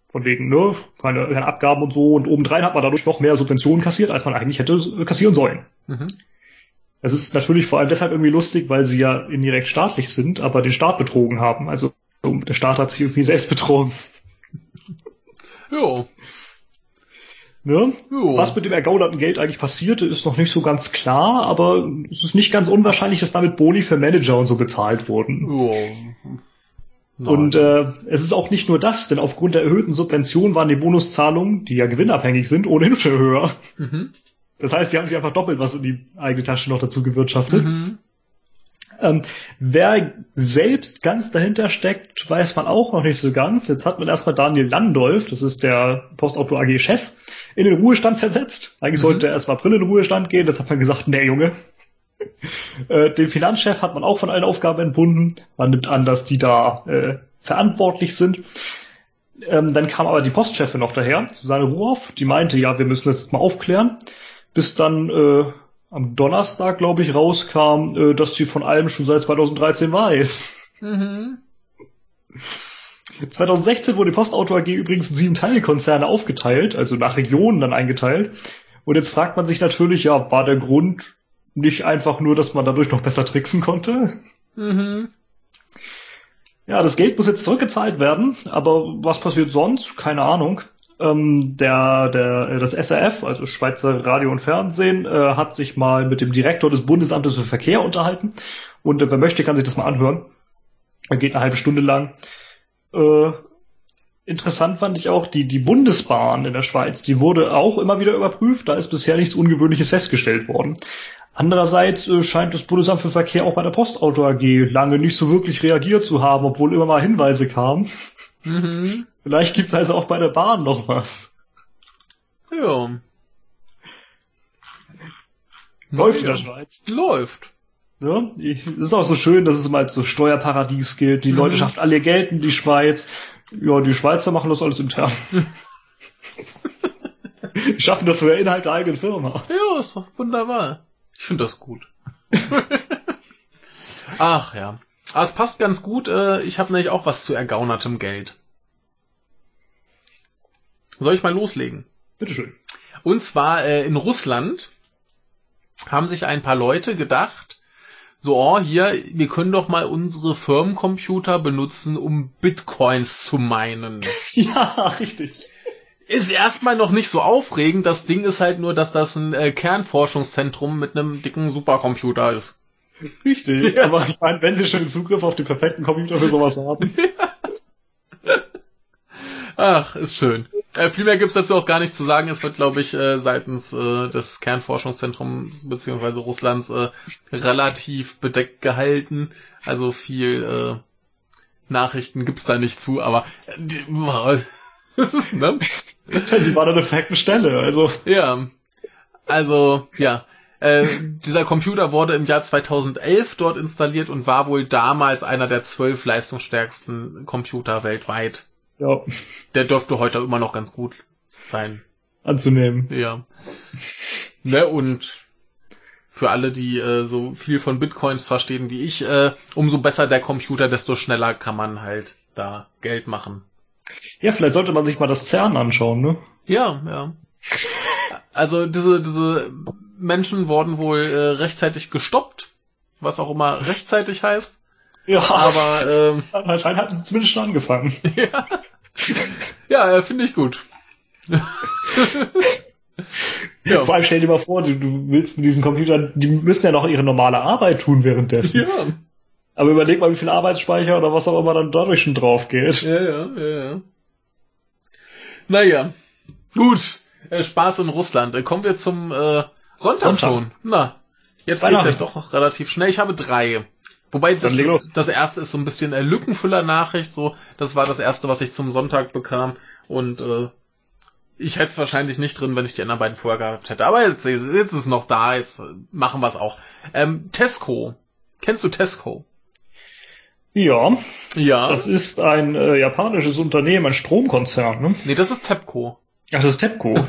Von wegen, ne, keine, keine Abgaben und so. Und obendrein hat man dadurch noch mehr Subventionen kassiert, als man eigentlich hätte kassieren sollen. Mhm. Es ist natürlich vor allem deshalb irgendwie lustig, weil sie ja indirekt staatlich sind, aber den Staat betrogen haben. Also der Staat hat sich irgendwie selbst betrogen. Jo. Ne? Jo. Was mit dem ergaunerten Geld eigentlich passierte, ist noch nicht so ganz klar, aber es ist nicht ganz unwahrscheinlich, dass damit Boni für Manager und so bezahlt wurden. Jo. Nein. Und äh, es ist auch nicht nur das, denn aufgrund der erhöhten Subvention waren die Bonuszahlungen, die ja gewinnabhängig sind, ohnehin schon höher. mhm. Das heißt, sie haben sich einfach doppelt was in die eigene Tasche noch dazu gewirtschaftet. Mhm. Ähm, wer selbst ganz dahinter steckt, weiß man auch noch nicht so ganz. Jetzt hat man erstmal Daniel Landolf, das ist der Postauto AG Chef, in den Ruhestand versetzt. Eigentlich Mhm. sollte er erst mal April in den Ruhestand gehen, jetzt hat man gesagt, nee Junge. äh, den Finanzchef hat man auch von allen Aufgaben entbunden. Man nimmt an, dass die da äh, verantwortlich sind. Ähm, dann kam aber die Postchefin noch daher, Susanne Ruhoff, die meinte, ja, wir müssen das jetzt mal aufklären. Bis dann äh, am Donnerstag, glaube ich, rauskam, äh, dass sie von allem schon seit 2013 weiß. Mhm. 2016 wurde die Postauto AG übrigens in sieben Teilkonzerne aufgeteilt, also nach Regionen dann eingeteilt. Und jetzt fragt man sich natürlich, ja, war der Grund nicht einfach nur, dass man dadurch noch besser tricksen konnte? Mhm. Ja, das Geld muss jetzt zurückgezahlt werden, aber was passiert sonst? Keine Ahnung. Ähm, der, der, das SRF, also Schweizer Radio und Fernsehen, äh, hat sich mal mit dem Direktor des Bundesamtes für Verkehr unterhalten. Und äh, wer möchte, kann sich das mal anhören. Er geht eine halbe Stunde lang. Äh, interessant fand ich auch, die, die Bundesbahn in der Schweiz, die wurde auch immer wieder überprüft. Da ist bisher nichts Ungewöhnliches festgestellt worden. Andererseits äh, scheint das Bundesamt für Verkehr auch bei der Postauto AG lange nicht so wirklich reagiert zu haben, obwohl immer mal Hinweise kamen. Mhm. Vielleicht gibt's also auch bei der Bahn noch was. Ja. Läuft in Ja. der Schweiz. Läuft. Ja? Ich- Es ist auch so schön, dass es mal so Steuerparadies gilt. Die Mhm. Leute schaffen alle ihr Geld in die Schweiz. Ja, die Schweizer machen das alles intern. die schaffen das sogar innerhalb der eigenen Firma. Ja, ist doch wunderbar. Ich finde das gut. Ach ja. Aber es passt ganz gut. äh, Ich habe nämlich auch was zu ergaunertem Geld. Soll ich mal loslegen? Bitteschön. Und zwar äh, in Russland haben sich ein paar Leute gedacht, so, oh, hier, wir können doch mal unsere Firmencomputer benutzen, um Bitcoins zu meinen. Ja, richtig. Ist erstmal noch nicht so aufregend. Das Ding ist halt nur, dass das ein äh, Kernforschungszentrum mit einem dicken Supercomputer ist. Richtig. Ja. Aber ich meine, wenn sie schon Zugriff auf den perfekten Computer für sowas haben. Ach, ist schön. Äh, viel mehr gibt's dazu auch gar nicht zu sagen. Es wird, glaube ich, äh, seitens äh, des Kernforschungszentrums beziehungsweise Russlands äh, relativ bedeckt gehalten. Also viel äh, Nachrichten gibt's da nicht zu, aber äh, die, ne? sie waren an der perfekten Stelle. Also, Ja. Also, ja. Äh, dieser Computer wurde im Jahr 2011 dort installiert und war wohl damals einer der zwölf leistungsstärksten Computer weltweit. Ja, Der dürfte heute immer noch ganz gut sein. anzunehmen. Ja. Ne, und für alle, die äh, so viel von Bitcoins verstehen wie ich, äh, umso besser der Computer, desto schneller kann man halt da Geld machen. Ja, vielleicht sollte man sich mal das CERN anschauen, ne? Ja, ja. Also diese, diese Menschen wurden wohl äh, rechtzeitig gestoppt, was auch immer rechtzeitig heißt. Ja, Aber ähm, anscheinend hatten sie zumindest schon angefangen. ja, ja äh, finde ich gut. ja. Vor allem stell dir mal vor, du, du willst mit diesen Computern, die müssen ja noch ihre normale Arbeit tun währenddessen. ja. Aber überleg mal, wie viel Arbeitsspeicher oder was auch immer dann dadurch schon drauf geht. Ja, ja, ja, ja. Naja, gut. Äh, Spaß in Russland. Äh, kommen wir zum äh, Sonntag, Sonntag. schon. Na, jetzt geht's ja doch relativ schnell. Ich habe drei. Wobei das, ist, das erste ist so ein bisschen äh, Lückenfüller-Nachricht. So, das war das erste, was ich zum Sonntag bekam. Und äh, ich hätte es wahrscheinlich nicht drin, wenn ich die anderen beiden vorher gehabt hätte. Aber jetzt, jetzt ist es noch da. Jetzt äh, machen wir es auch. Ähm, Tesco. Kennst du Tesco? Ja, Ja. das ist ein äh, japanisches Unternehmen, ein Stromkonzern, ne? nee, das ist Tepco. Ach, das ist TEPCO.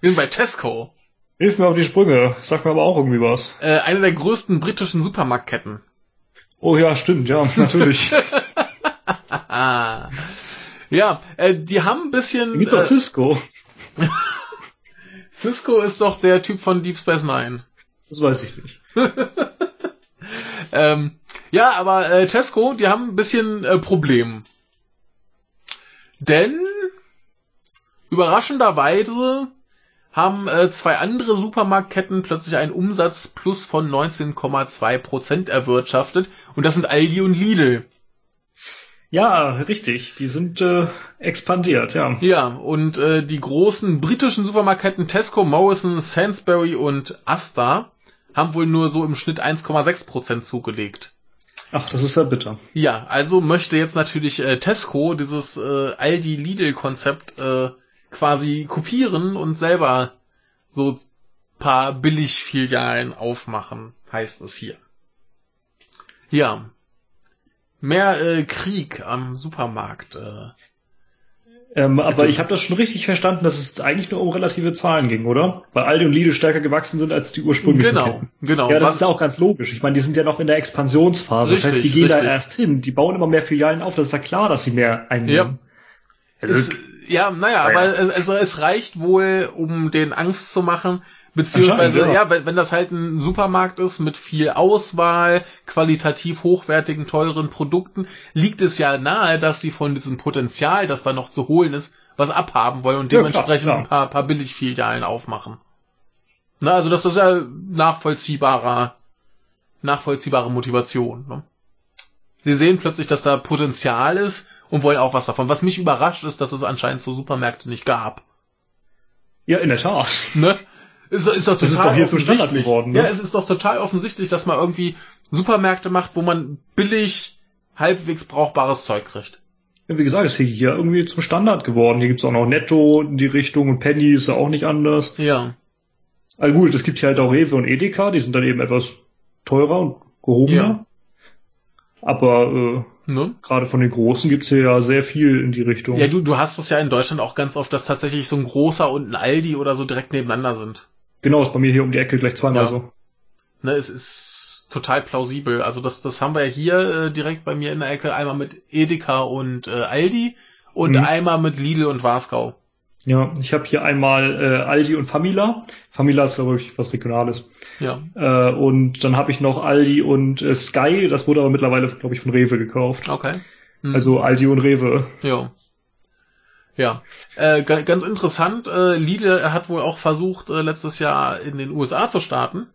Wir sind bei Tesco. Hilf mir auf die Sprünge. Sag mir aber auch irgendwie was. Äh, eine der größten britischen Supermarktketten. Oh ja, stimmt, ja, natürlich. Ja, äh, die haben ein bisschen. Gibt's auch Äh, Cisco? Cisco ist doch der Typ von Deep Space Nine. Das weiß ich nicht. Ähm, ja, aber äh, Tesco, die haben ein bisschen äh, Problem. Denn überraschenderweise haben äh, zwei andere Supermarktketten plötzlich einen Umsatz plus von 19,2 Prozent erwirtschaftet und das sind Aldi und Lidl. Ja, richtig. Die sind äh, expandiert, ja. Ja, und äh, die großen britischen Supermarktketten Tesco, Morrison, Sainsbury und Asda haben wohl nur so im Schnitt 1,6 Prozent zugelegt. Ach, das ist ja bitter. Ja, also möchte jetzt natürlich äh, Tesco dieses äh, Aldi-Lidl-Konzept äh, quasi kopieren und selber so paar Billigfilialen aufmachen, heißt es hier. Ja. Mehr äh, Krieg am Supermarkt. Äh. Ähm, aber ich habe das schon richtig verstanden, dass es eigentlich nur um relative Zahlen ging, oder? Weil Aldi und Lidl stärker gewachsen sind als die ursprünglichen Genau, Ketten. genau. Ja, das Was- ist ja auch ganz logisch. Ich meine, die sind ja noch in der Expansionsphase. das heißt, Richtig, die gehen richtig. da erst hin. Die bauen immer mehr Filialen auf. Das ist ja klar, dass sie mehr einnehmen. Also, Es, ja, naja, Naja. aber es, es, es reicht wohl, um den Angst zu machen, beziehungsweise, ja, ja. wenn, wenn das halt ein Supermarkt ist mit viel Auswahl, qualitativ hochwertigen, teuren Produkten, liegt es ja nahe, dass sie von diesem Potenzial, das da noch zu holen ist, was abhaben wollen und Ja, klar, dementsprechend klar. ein paar, paar Billigfilialen aufmachen. Na, also das ist ja nachvollziehbarer, nachvollziehbare Motivation. Ne? Sie sehen plötzlich, dass da Potenzial ist und wollen auch was davon. Was mich überrascht ist, dass es anscheinend so Supermärkte nicht gab. ja, in der Tat. Ne? Ist, ist doch total Das ist doch hier zum Standard geworden, ne? Ja, es ist doch total offensichtlich, dass man irgendwie Supermärkte macht, wo man billig halbwegs brauchbares Zeug kriegt. Ja, wie gesagt, ist hier- irgendwie zum Standard geworden. Hier gibt's auch noch Netto in die Richtung und Penny ist ja auch nicht anders. Ja. Also gut, es gibt hier halt auch Rewe und Edeka, die sind dann eben etwas teurer und gehobener. Aber äh, Ne? gerade von den Großen gibt's hier ja sehr viel in die Richtung. Ja, du, du hast es ja in Deutschland auch ganz oft, dass tatsächlich so ein großer und ein Aldi oder so direkt nebeneinander sind. Genau, ist bei mir hier um die Ecke gleich zweimal Ja. so. Ne, es ist total plausibel. Also das, das haben wir ja hier äh, direkt bei mir in der Ecke einmal mit Edeka und äh, Aldi und Mhm. einmal mit Lidl und Wasgau. Ja, ich habe hier einmal äh, Aldi und Famila. Famila ist, glaube ich, was Regionales. Ja. Äh, und dann habe ich noch Aldi und äh, Sky, das wurde aber mittlerweile, glaube ich, von Rewe gekauft. Okay. Hm. Also Aldi und Rewe. Ja. Ja. Äh, ga- ganz interessant, äh, Lidl hat wohl auch versucht, äh, letztes Jahr in den USA zu starten.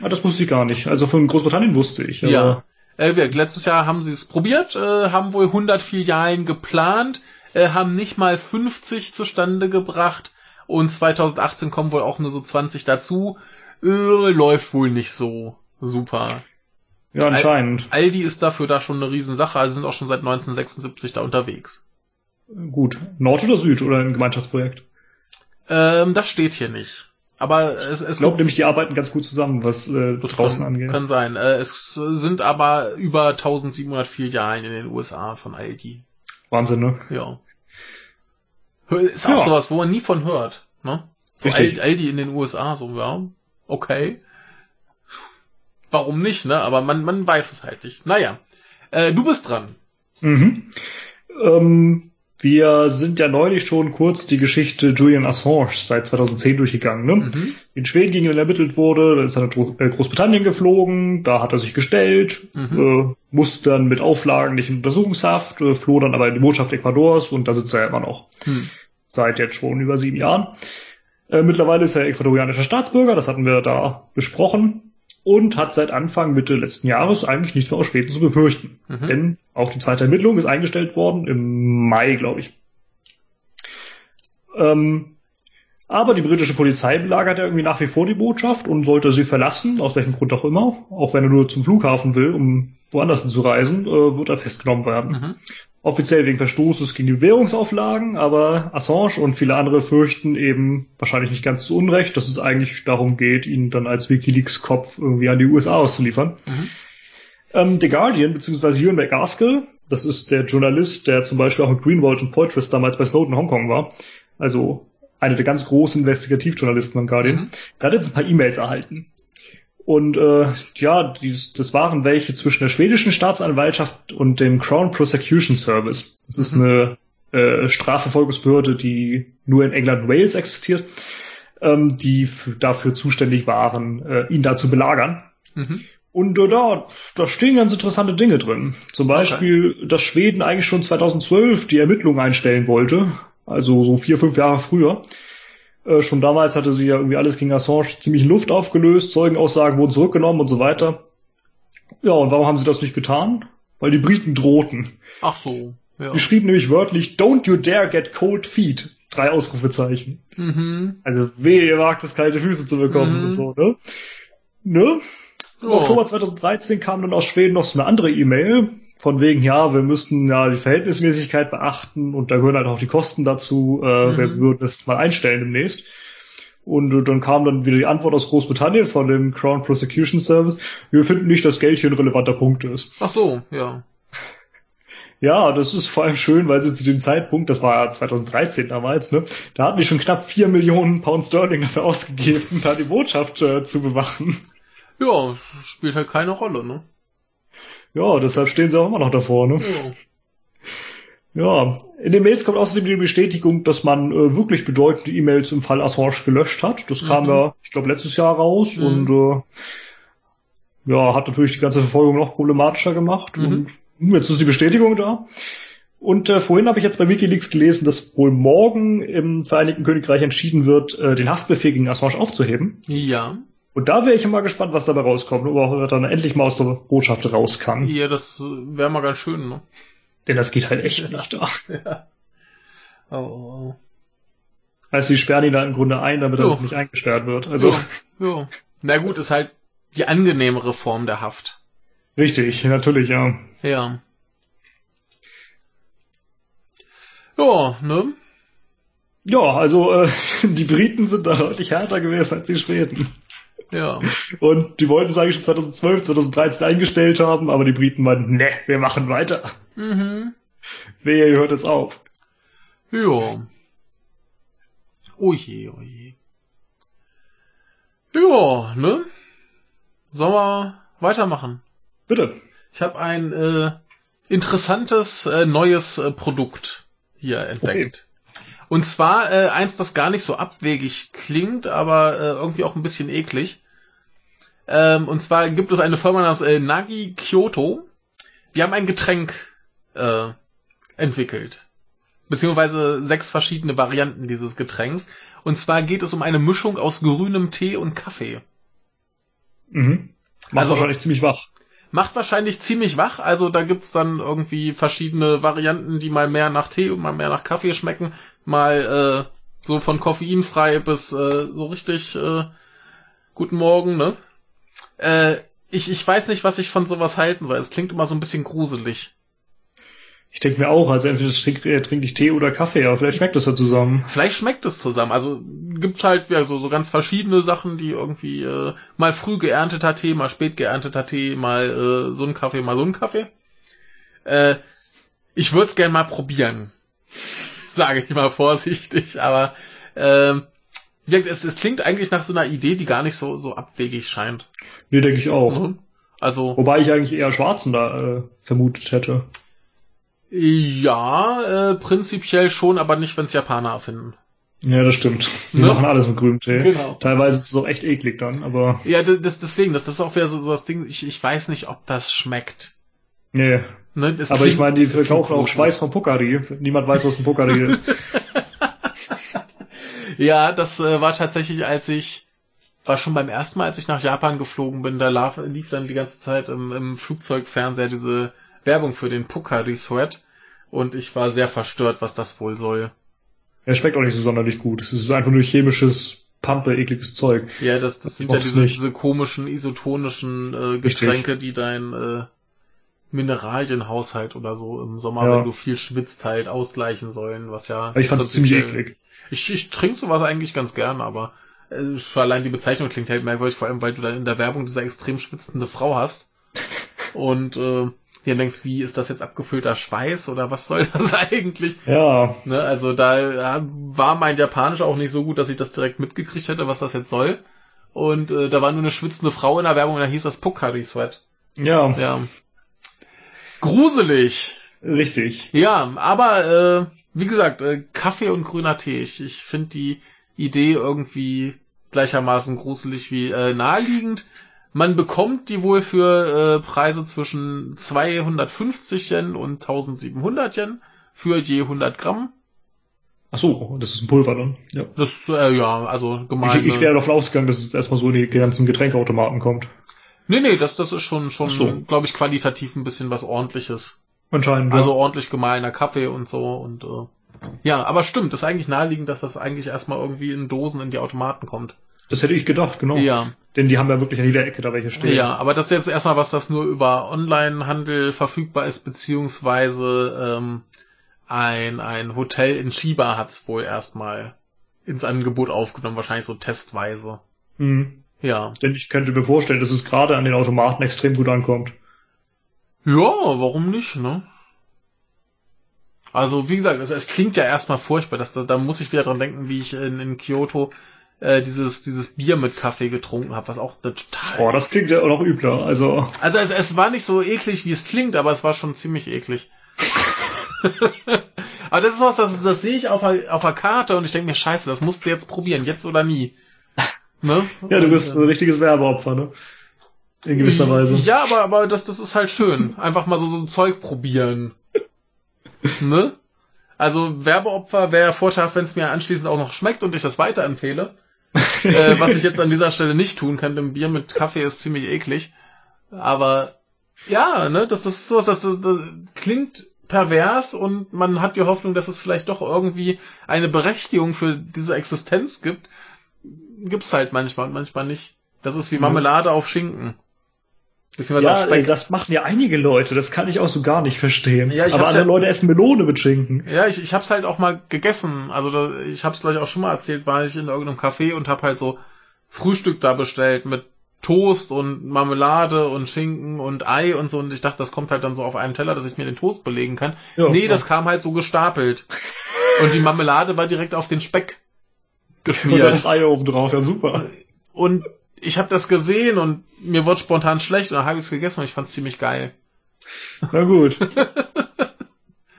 Ah, das wusste ich gar nicht. Also von Großbritannien wusste ich. Ja. Äh, letztes Jahr haben sie es probiert, äh, haben wohl 100 Filialen geplant, äh, haben nicht mal 50 zustande gebracht und 2018 kommen wohl auch nur so 20 dazu. Äh, läuft wohl nicht so super. ja, anscheinend. Aldi ist dafür da schon eine Riesensache, also sind auch schon seit 1976 da unterwegs. Gut. Nord oder Süd oder ein Gemeinschaftsprojekt? Ähm, das steht hier nicht. Aber es, es Ich glaube nämlich, die arbeiten ganz gut zusammen, was äh, das draußen kann, angeht. kann sein. Äh, es sind aber über 1700 Filialen in den USA von Aldi. Wahnsinn, ne? Ja. Ist auch Ja. sowas, wo man nie von hört. Ne? So Richtig. Al- Aldi in den USA, so, ja, okay. Warum nicht, ne? Aber man, man weiß es halt nicht. Naja. Äh, du bist dran. Mhm. Ähm, wir sind ja neulich schon kurz die Geschichte Julian Assange seit 2010 durchgegangen. Ne? Mhm. In Schweden gegen ihn ermittelt wurde, da ist er nach äh, Großbritannien geflogen, da hat er sich gestellt, Mhm. äh, musste dann mit Auflagen nicht in Untersuchungshaft, äh, floh dann aber in die Botschaft Ecuadors und da sitzt er immer noch. Hm. Seit jetzt schon über sieben Jahren. Äh, mittlerweile ist er ecuadorianischer Staatsbürger, das hatten wir da besprochen. Und hat seit Anfang Mitte letzten Jahres eigentlich nichts mehr aus Schweden zu befürchten. Mhm. Denn auch die zweite Ermittlung ist eingestellt worden, im Mai, glaube ich. Ähm, aber die britische Polizei belagert ja irgendwie nach wie vor die Botschaft und sollte sie verlassen, aus welchem Grund auch immer, auch wenn er nur zum Flughafen will, um woanders hinzureisen, äh, wird er festgenommen werden. Mhm. Offiziell wegen Verstoßes gegen die Währungsauflagen, aber Assange und viele andere fürchten eben wahrscheinlich nicht ganz zu Unrecht, dass es eigentlich darum geht, ihn dann als Wikileaks-Kopf irgendwie an die USA auszuliefern. Mhm. Ähm, The Guardian, beziehungsweise Ewan McAskill, das ist der Journalist, der zum Beispiel auch mit Greenwald und Poitras damals bei Snowden in Hongkong war, also einer der ganz großen Investigativjournalisten beim Guardian, Mhm. der hat jetzt ein paar E-Mails erhalten. Und äh, ja, dies, das waren welche zwischen der schwedischen Staatsanwaltschaft und dem Crown Prosecution Service. Das ist Mhm. eine äh, Strafverfolgungsbehörde, die nur in England und Wales existiert, ähm, die dafür zuständig waren, äh, ihn da zu belagern. Mhm. Und äh, da, da stehen ganz interessante Dinge drin. Zum Beispiel, dass Schweden eigentlich schon 2012 die Ermittlungen einstellen wollte. Also so vier, fünf Jahre früher. Äh, schon damals hatte sie ja irgendwie alles gegen Assange ziemlich in Luft aufgelöst. Zeugenaussagen wurden zurückgenommen und so weiter. Ja, und warum haben sie das nicht getan? Weil die Briten drohten. Ach so. Ja. Die schrieben nämlich wörtlich, don't you dare get cold feet. Drei Ausrufezeichen. Mhm. Also wehe, ihr wagt es, kalte Füße zu bekommen Mhm. und so, ne? Ne? Im Ja. Oktober 2013 kam dann aus Schweden noch so eine andere E-Mail, von wegen, ja, wir müssten ja die Verhältnismäßigkeit beachten und da gehören halt auch die Kosten dazu, äh, Mhm. wir würden das mal einstellen demnächst. Und äh, dann kam dann wieder die Antwort aus Großbritannien von dem Crown Prosecution Service, wir finden nicht, dass Geld hier ein relevanter Punkt ist. Ach so, ja. Ja, das ist vor allem schön, weil sie zu dem Zeitpunkt, das war ja 2013 damals, ne, da hatten die schon knapp vier Millionen Pound Sterling dafür ausgegeben, da die Botschaft äh, zu bewachen. Ja, es spielt halt keine Rolle, ne? Ja, deshalb stehen sie auch immer noch davor, ne? Ja. Ja, in den Mails kommt außerdem die Bestätigung, dass man äh, wirklich bedeutende E-Mails im Fall Assange gelöscht hat. Das kam Mhm. ja, ich glaube, letztes Jahr raus Mhm. und äh, ja, hat natürlich die ganze Verfolgung noch problematischer gemacht. Mhm. Und hm, jetzt ist die Bestätigung da. Und äh, vorhin habe ich jetzt bei WikiLeaks gelesen, dass wohl morgen im Vereinigten Königreich entschieden wird, äh, den Haftbefehl gegen Assange aufzuheben. Ja. Und da wäre ich immer gespannt, was dabei rauskommt, ob er dann endlich mal aus der Botschaft raus kann. Ja, das wäre mal ganz schön, ne? Denn das geht halt echt nicht da. Ja. Oh, oh, Also die sperren ihn da im Grunde ein, damit Jo. er nicht eingesperrt wird. Also Ja, ja. Na gut, ist halt die angenehmere Form der Haft. richtig, natürlich, ja. Ja. Ja, ne? Ja, also äh, die Briten sind da deutlich härter gewesen als die Schweden. Ja. Und die wollten es eigentlich schon 2012, 2013 eingestellt haben, aber die Briten meinten, ne, wir machen weiter. Mhm. Wehe, ihr hört jetzt auf. Ja. Oh je, oh. Ja, ne? Sollen wir weitermachen? Bitte. Ich habe ein äh, interessantes äh, neues äh, Produkt hier entdeckt. Und zwar äh, eins, das gar nicht so abwegig klingt, aber äh, irgendwie auch ein bisschen eklig. Ähm, und zwar gibt es eine Firma namens äh, Nagi Kyoto. Die haben ein Getränk äh, entwickelt. Beziehungsweise sechs verschiedene Varianten dieses Getränks. Und zwar geht es um eine Mischung aus grünem Tee und Kaffee. Mhm. Macht Also- wahrscheinlich ziemlich wach. Macht wahrscheinlich ziemlich wach, also da gibt's dann irgendwie verschiedene Varianten, die mal mehr nach Tee und mal mehr nach Kaffee schmecken, mal äh, so von koffeinfrei bis äh, so richtig äh, guten Morgen, ne? Äh, ich, ich weiß nicht, was ich von sowas halten soll. Es klingt immer so ein bisschen gruselig. Ich denke mir auch, also entweder trinke äh, trink ich Tee oder Kaffee, aber vielleicht schmeckt das ja zusammen. Vielleicht schmeckt es zusammen. Also gibt's halt ja, so, so ganz verschiedene Sachen, die irgendwie äh, mal früh geernteter Tee, mal spät geernteter Tee, mal äh, so ein Kaffee, mal so ein Kaffee. Äh, ich würde es gern mal probieren. Sage ich mal vorsichtig, aber äh, es, es klingt eigentlich nach so einer Idee, die gar nicht so, so abwegig scheint. Nee, denke ich auch. Mhm. Also. Wobei ich eigentlich eher Schwarzen da äh, vermutet hätte. Ja, äh, prinzipiell schon, aber nicht, wenn's Japaner erfinden. Ja, das stimmt. Die Ne? machen alles mit grünem Tee. Genau. Teilweise ist es auch echt eklig dann, aber Ja, das, deswegen, das, das ist auch wieder so, so das Ding, ich, ich weiß nicht, ob das schmeckt. nee. Ne? Aber ich klingt- meine, die verkaufen auch komisch. Schweiß vom Pokari. Niemand weiß, was ein Pokari ist. Ja, das äh, war tatsächlich, als ich, war schon beim ersten Mal, als ich nach Japan geflogen bin, da lief, lief dann die ganze Zeit im, im Flugzeugfernseher diese Werbung für den Pocari Sweat. Und ich war sehr verstört, was das wohl soll. Er schmeckt auch nicht so sonderlich gut. Es ist einfach nur chemisches, pampe, ekliges Zeug. Ja, das, das sind ja diese, diese komischen isotonischen äh, Getränke, die dein äh, Mineralienhaushalt oder so im Sommer, Ja. wenn du viel schwitzt, halt ausgleichen sollen, was ja. Ich fand es ziemlich eklig. Ich, ich trinke sowas eigentlich ganz gern, aber äh, allein die Bezeichnung klingt halt merkwürdig, vor allem weil du dann in der Werbung diese extrem schwitzende Frau hast. Und äh, dir denkst, wie ist das jetzt abgefüllter Schweiß oder was soll das eigentlich? Ja, Ne, also da war mein Japanisch auch nicht so gut, dass ich das direkt mitgekriegt hätte, was das jetzt soll. Und äh, da war nur eine schwitzende Frau in der Werbung und da hieß das Pocari Sweat. ja, Ja. Gruselig. richtig. Ja, aber äh, wie gesagt, äh, Kaffee und grüner Tee. Ich, ich finde die Idee irgendwie gleichermaßen gruselig wie äh, naheliegend. Man bekommt die wohl für äh, Preise zwischen 250 Yen und 1700 Yen für je 100 Gramm. Ach so, das ist ein Pulver dann. Ja. Das, äh, ja, also gemeine... Ich, ich wäre davon ausgegangen, dass es erstmal so in die ganzen Getränkeautomaten kommt. nee, nee, das, das ist schon, schon so. glaube ich, qualitativ ein bisschen was ordentliches. Anscheinend. Also ja. ordentlich gemahlener Kaffee und so und äh, ja, aber stimmt, ist eigentlich naheliegend, dass das eigentlich erstmal irgendwie in Dosen in die Automaten kommt. Das hätte ich gedacht, genau. Ja, Denn die haben ja wirklich an jeder Ecke da welche stehen. ja, aber das ist jetzt erstmal was, das nur über Online-Handel verfügbar ist, beziehungsweise ähm, ein, ein Hotel in Chiba hat's wohl erstmal ins Angebot aufgenommen, wahrscheinlich so testweise. Hm. Ja. Denn ich könnte mir vorstellen, dass es gerade an den Automaten extrem gut ankommt. Ja, warum nicht, ne? Also, wie gesagt, es, es klingt ja erstmal furchtbar. Das, das, da muss ich wieder dran denken, wie ich in, in Kyoto äh, dieses, dieses Bier mit Kaffee getrunken habe, was auch total. Oh, das klingt ja auch noch übler. Also, Also es, es war nicht so eklig, wie es klingt, aber es war schon ziemlich eklig. aber das ist was, das, das sehe ich auf der, auf der Karte und ich denke mir, scheiße, das musst du jetzt probieren, jetzt oder nie. Ne? ja, du bist äh, ein richtiges Werbeopfer, ne? In gewisser Weise. Ja, aber, aber das, das ist halt schön. Einfach mal so, so ein Zeug probieren. ne? Also Werbeopfer wäre vorteilhaft, wenn es mir anschließend auch noch schmeckt und ich das weiterempfehle. Äh, was ich jetzt an dieser Stelle nicht tun kann, denn Bier mit Kaffee ist ziemlich eklig. Aber ja, ne, das, das ist sowas, das, das, das klingt pervers und man hat die Hoffnung, dass es vielleicht doch irgendwie eine Berechtigung für diese Existenz gibt. Gibt's halt manchmal und manchmal nicht. Das ist wie Mhm. Marmelade auf Schinken. Beziehungsweise Ja, Speck. das machen ja einige Leute. Das kann ich auch so gar nicht verstehen. Ja, ich Aber andere ja- Leute essen Melone mit Schinken. Ja, ich, ich hab's halt auch mal gegessen. Also da, ich hab's gleich auch schon mal erzählt, war ich in irgendeinem Café und hab halt so Frühstück da bestellt mit Toast und Marmelade und Schinken und Ei und so und ich dachte, das kommt halt dann so auf einem Teller, dass ich mir den Toast belegen kann. Ja, nee, klar. das kam halt so gestapelt. und die Marmelade war direkt auf den Speck Und geschmiert. das Ei oben drauf. Ja, super. Und ich habe das gesehen und mir wurde spontan schlecht und dann habe ich es gegessen und ich fand's ziemlich geil. Na gut.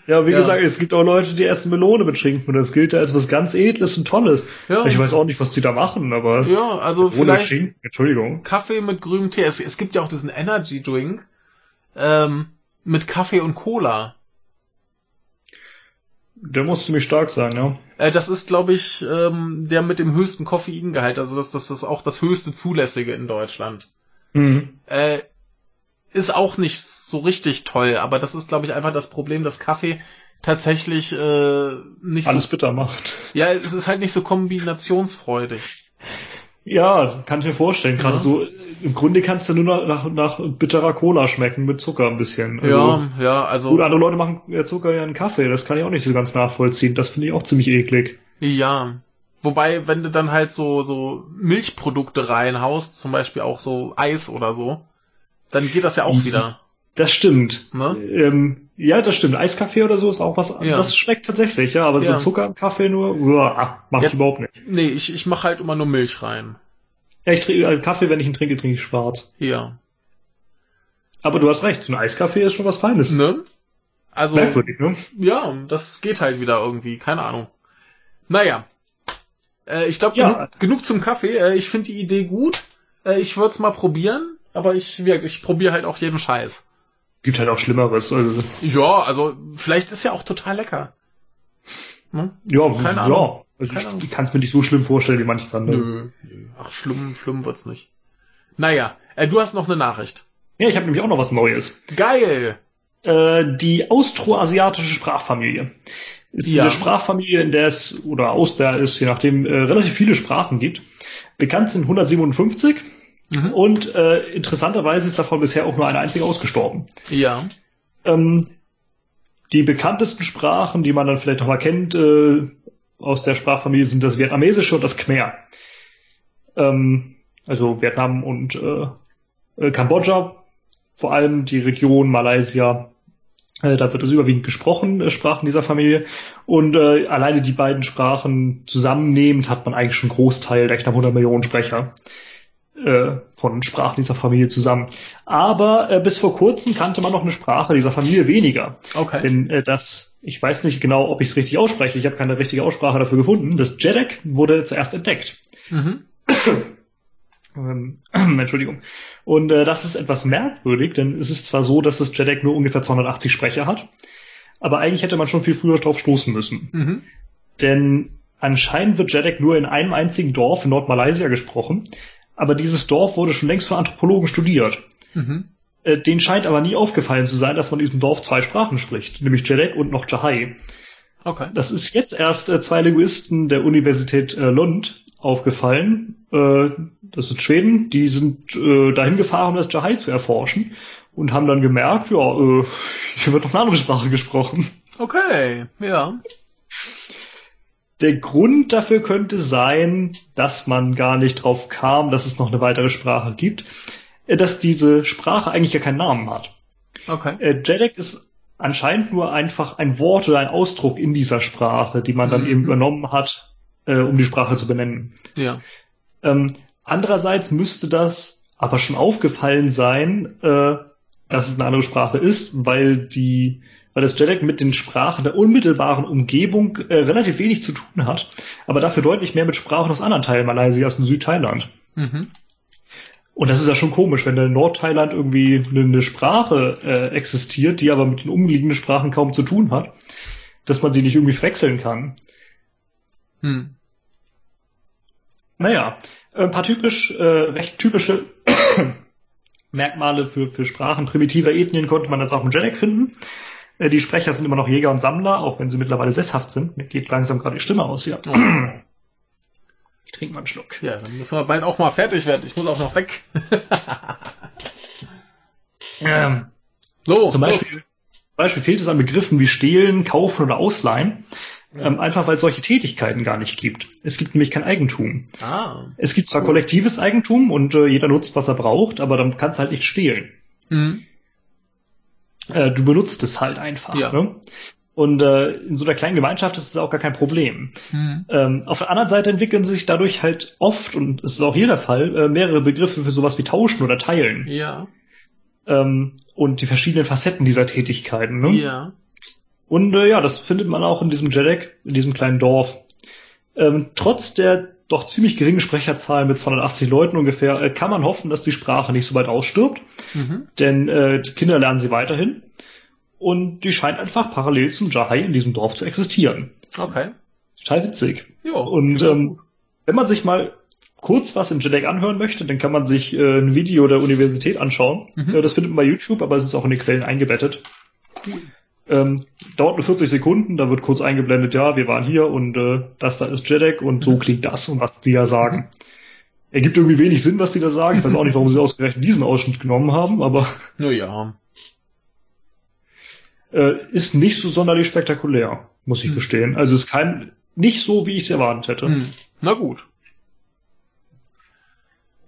Ja, wie Ja. gesagt, es gibt auch Leute, die essen Melone mit Schinken und das gilt als was ganz Edles und Tolles. Ja, Ich weiß auch nicht, was die da machen, aber ja also ohne vielleicht Schinken, Entschuldigung. Kaffee mit grünem Tee. Es, es gibt ja auch diesen Energy Drink ähm, mit Kaffee und Cola. Der muss ziemlich stark sein, ja. Äh, das ist, glaube ich, ähm, der mit dem höchsten Koffeingehalt. Also das, das, das ist auch das höchste zulässige in Deutschland. Mhm. Äh, ist auch nicht so richtig toll, aber das ist, glaube ich, einfach das Problem, dass Kaffee tatsächlich äh, nicht Alles so. bitter macht. Ja, es ist halt nicht so kombinationsfreudig. Ja, kann ich mir vorstellen. Gerade Ja. so, im Grunde kannst du nur noch nach, nach bitterer Cola schmecken mit Zucker ein bisschen. Also, ja, ja, also. Gut, andere Leute machen ja Zucker ja in Kaffee. Das kann ich auch nicht so ganz nachvollziehen. Das finde ich auch ziemlich eklig. Ja. Wobei, wenn du dann halt so, so Milchprodukte reinhaust, zum Beispiel auch so Eis oder so, dann geht das ja auch Mhm. wieder. Das stimmt. Ne? Ähm, ja, das stimmt. Eiskaffee oder so ist auch was. Ja. Das schmeckt tatsächlich, ja. Aber Ja. so Zucker im Kaffee nur, uah, mach Ja. ich überhaupt nicht. Nee, ich, ich mache halt immer nur Milch rein. Ja, ich trinke also Kaffee, wenn ich ihn trinke, trinke ich schwarz. Ja. Aber du hast recht. So ein Eiskaffee ist schon was Feines. Ne? Also, Merkwürdig, ne? ja, das geht halt wieder irgendwie, keine Ahnung. Naja. Äh, ich glaube, Ja. genug, genug zum Kaffee. Äh, ich finde die Idee gut. Äh, ich würde es mal probieren, aber ich, gesagt, ich probiere halt auch jeden Scheiß. Gibt halt auch Schlimmeres. Also, Ja, also vielleicht ist ja auch total lecker. Hm? ja, Keine ja. Ahnung. Also Keine ich kann es mir nicht so schlimm vorstellen wie manches andere. Nö. Ach, schlimm, schlimm wird's nicht. Naja, äh, du hast noch eine Nachricht. Ja, ich habe nämlich auch noch was Neues. Geil! Äh, die austroasiatische Sprachfamilie. Ist Ja. eine Sprachfamilie, in der es, oder aus der es, je nachdem, äh, relativ viele Sprachen gibt. Bekannt sind 157 Mhm. und äh, interessanterweise ist davon bisher auch nur eine einzige ausgestorben. Ja. Ähm, die bekanntesten Sprachen, die man dann vielleicht noch mal kennt, äh, aus der Sprachfamilie sind das Vietnamesische und das Khmer. Ähm, also Vietnam und äh, äh, Kambodscha, vor allem die Region Malaysia, äh, da wird es überwiegend gesprochen, äh, Sprachen dieser Familie. Und äh, alleine die beiden Sprachen zusammennehmend hat man eigentlich schon einen Großteil der knapp 100 Millionen Sprecher äh, von Sprachen dieser Familie zusammen. Aber äh, bis vor kurzem kannte man noch eine Sprache dieser Familie weniger. Okay. Denn äh, das, ich weiß nicht genau, ob ich es richtig ausspreche, ich habe keine richtige Aussprache dafür gefunden. Das Jedek wurde zuerst entdeckt. Mhm. Ähm, Entschuldigung. Und äh, das ist etwas merkwürdig, denn es ist zwar so, dass das Jedek nur ungefähr 280 Sprecher hat, aber eigentlich hätte man schon viel früher drauf stoßen müssen. Mhm. Denn anscheinend wird Jedek nur in einem einzigen Dorf in Nordmalaysia gesprochen, aber dieses Dorf wurde schon längst von Anthropologen studiert. Mhm. Äh, denen scheint aber nie aufgefallen zu sein, dass man in diesem Dorf zwei Sprachen spricht, nämlich Jedek und noch Jahai. Okay. Das ist jetzt erst äh, zwei Linguisten der Universität äh, Lund aufgefallen. Äh, das ist Schweden. Die sind äh, dahin gefahren, um das Jahai zu erforschen und haben dann gemerkt, ja, äh, hier wird noch eine andere Sprache gesprochen. Okay, ja. Der Grund dafür könnte sein, dass man gar nicht drauf kam, dass es noch eine weitere Sprache gibt, äh, dass diese Sprache eigentlich ja keinen Namen hat. Okay. Äh, Jedek ist anscheinend nur einfach ein Wort oder ein Ausdruck in dieser Sprache, die man dann Mhm. eben übernommen hat, äh, um die Sprache zu benennen. Ja. Ähm, andererseits müsste das aber schon aufgefallen sein, äh, dass es eine andere Sprache ist, weil die, weil das Jedek mit den Sprachen der unmittelbaren Umgebung äh, relativ wenig zu tun hat, aber dafür deutlich mehr mit Sprachen aus anderen Teilen Malaysias und Südthailand. Mhm. Und das ist ja schon komisch, wenn in Nordthailand irgendwie eine, eine Sprache äh, existiert, die aber mit den umliegenden Sprachen kaum zu tun hat, dass man sie nicht irgendwie wechseln kann. Hm. Naja, ein paar typisch, äh, recht typische Merkmale für, für Sprachen primitiver Ethnien konnte man jetzt auch im Jedek finden. Äh, die Sprecher sind immer noch Jäger und Sammler, auch wenn sie mittlerweile sesshaft sind. Mir geht langsam gerade die Stimme aus. Oh. Ich trinke mal einen Schluck. Ja, dann müssen wir bald auch mal fertig werden. Ich muss auch noch weg. Ähm, So, Zum los. Beispiel, Beispiel fehlt es an Begriffen wie stehlen, kaufen oder ausleihen, ähm, einfach weil es solche Tätigkeiten gar nicht gibt. Es gibt nämlich kein Eigentum. Ah. Es gibt zwar kollektives Eigentum und äh, jeder nutzt, was er braucht, aber dann kannst du halt nicht stehlen. Mhm. Äh, du benutzt es halt einfach. Ja. Ne? Und äh, in so einer kleinen Gemeinschaft ist es auch gar kein Problem. Mhm. Ähm, auf der anderen Seite entwickeln sich dadurch halt oft, und es ist auch hier der Fall, äh, mehrere Begriffe für sowas wie tauschen oder teilen. Ja. Ähm, und die verschiedenen Facetten dieser Tätigkeiten. Ne? Ja. Und äh, ja, das findet man auch in diesem Jedek, in diesem kleinen Dorf. Ähm, trotz der doch ziemlich geringen Sprecherzahl mit 280 Leuten ungefähr, äh, kann man hoffen, dass die Sprache nicht so weit ausstirbt, Mhm. denn äh, die Kinder lernen sie weiterhin. Und die scheint einfach parallel zum Jahai in diesem Dorf zu existieren. Okay. Total witzig. Ja. Und ähm, wenn man sich mal kurz was im Jedek anhören möchte, dann kann man sich äh, ein Video der Universität anschauen. Mhm. Äh, das findet man bei YouTube, aber es ist auch in den Quellen eingebettet. Ähm, dauert nur 40 Sekunden, da wird kurz eingeblendet, ja, wir waren hier und äh, das da ist Jedek und so klingt das und was die ja sagen. Ergibt irgendwie wenig Sinn, was die da sagen. Ich weiß auch nicht, warum sie ausgerechnet diesen Ausschnitt genommen haben, aber Naja. äh, ist nicht so sonderlich spektakulär, muss ich Hm. gestehen. Also ist kein nicht so, wie ich es erwartet hätte. Hm. Na gut.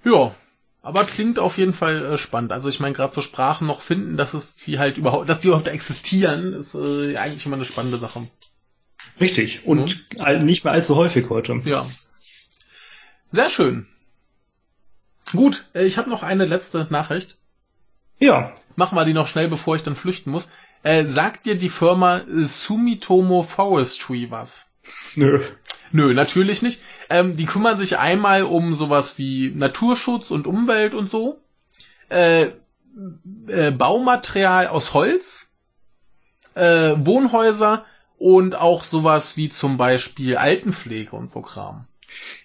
Ja, aber klingt auf jeden Fall äh, spannend. Also ich meine, gerade so Sprachen noch finden, dass es die halt überhaupt, dass die überhaupt existieren, ist äh, eigentlich immer eine spannende Sache. Richtig. Und all- nicht mehr allzu häufig heute. Ja. Sehr schön. Gut, äh, ich habe noch eine letzte Nachricht. Ja. Machen wir die noch schnell, bevor ich dann flüchten muss. Äh, sagt dir die Firma Sumitomo Forestry was? Nö. Nö, natürlich nicht. Ähm, die kümmern sich einmal um sowas wie Naturschutz und Umwelt und so. Äh, äh, Baumaterial aus Holz, äh, Wohnhäuser und auch sowas wie zum Beispiel Altenpflege und so Kram.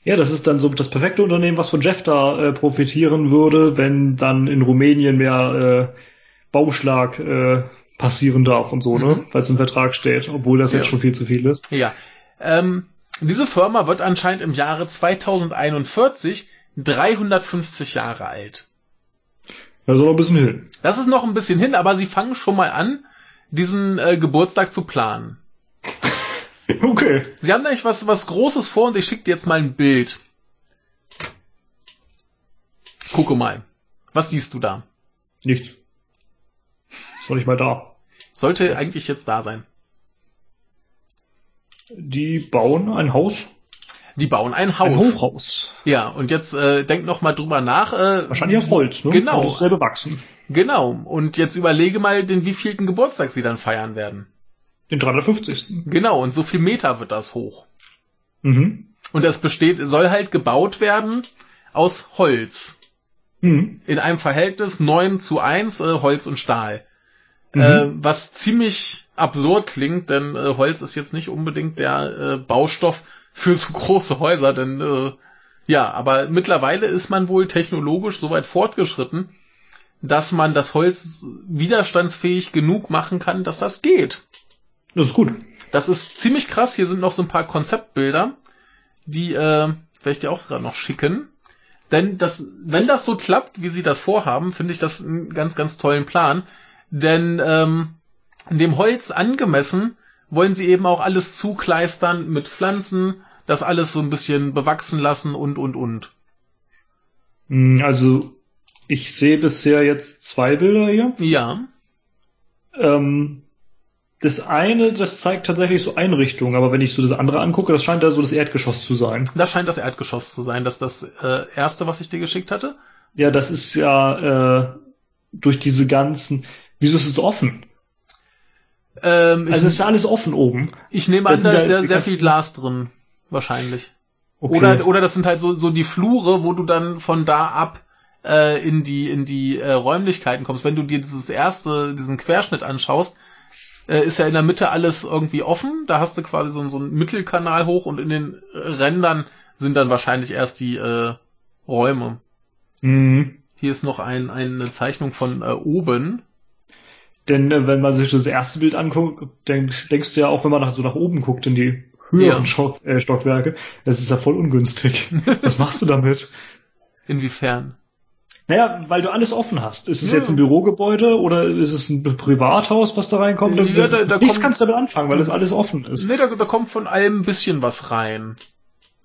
Ja, das ist dann so das perfekte Unternehmen, was von Jeff da äh, profitieren würde, wenn dann in Rumänien mehr äh, Baumschlag äh, passieren darf und so, Mhm. ne? Weil es im Vertrag steht, obwohl das Ja. jetzt schon viel zu viel ist. Ja. Ähm, diese Firma wird anscheinend im Jahre 2041 350 Jahre alt. Da soll noch ein bisschen hin. Das ist noch ein bisschen hin, aber sie fangen schon mal an, diesen äh, Geburtstag zu planen. Okay. Sie haben nämlich was, was Großes vor und ich schicke dir jetzt mal ein Bild. Gucke mal. Was siehst du da? Nichts. Ist noch nicht mal da. Sollte Was? eigentlich jetzt da sein. Die bauen ein Haus. Die bauen ein Ein Haus. Hochhaus. ja, und jetzt äh, denk noch mal drüber nach. Äh, Wahrscheinlich aus Holz, ne? Genau. Und das selber wachsen. Genau. Und jetzt überlege mal, den wievielten Geburtstag sie dann feiern werden. Den 350. Genau, und so viel Meter wird das hoch. Mhm. Und es besteht, soll halt gebaut werden aus Holz. Mhm. In einem Verhältnis 9 zu 1 äh, Holz und Stahl. Mhm. Äh, was ziemlich absurd klingt, denn äh, Holz ist jetzt nicht unbedingt der äh, Baustoff für so große Häuser, denn äh, ja, aber mittlerweile ist man wohl technologisch so weit fortgeschritten, dass man das Holz widerstandsfähig genug machen kann, dass das geht. Das ist gut. Das ist ziemlich krass. Hier sind noch so ein paar Konzeptbilder, die äh, werde ich dir auch gerade noch schicken. Denn das, wenn das so klappt, wie sie das vorhaben, finde ich das einen ganz, ganz tollen Plan. Denn ähm, dem Holz angemessen wollen sie eben auch alles zukleistern mit Pflanzen, das alles so ein bisschen bewachsen lassen und, und, und. Mm, Also, ich sehe bisher jetzt zwei Bilder hier. Ja, Ähm, das eine, das zeigt tatsächlich so Einrichtungen, aber wenn ich so das andere angucke, das scheint da so das Erdgeschoss zu sein. das scheint das Erdgeschoss zu sein. Das ist das äh, erste, was ich dir geschickt hatte. Ja, das ist ja äh, durch diese ganzen. Wieso ist es offen? Ähm, Also es ist alles offen oben. ich nehme an, da ist sehr, sehr viel Glas drin. Wahrscheinlich. Okay. Oder, oder das sind halt so, so die Flure, wo du dann von da ab äh, in die, in die äh, Räumlichkeiten kommst. Wenn du dir dieses erste, diesen Querschnitt anschaust, äh, ist ja in der Mitte alles irgendwie offen. Da hast du quasi so, so einen Mittelkanal hoch und in den Rändern sind dann wahrscheinlich erst die äh, Räume. Mhm. Hier ist noch ein, eine Zeichnung von äh, oben. Denn äh, wenn man sich das erste Bild anguckt, denk, denkst du ja auch, wenn man nach, so nach oben guckt in die höheren Ja. Stock, äh, Stockwerke, das ist ja voll ungünstig. Was machst du damit? Inwiefern? Naja, weil du alles offen hast. Ist es Ja. jetzt ein Bürogebäude oder ist es ein Privathaus, was da reinkommt? Ja, da- da Nichts kommt- kannst du damit anfangen, weil das alles offen ist. Nee, da, da kommt von allem ein bisschen was rein.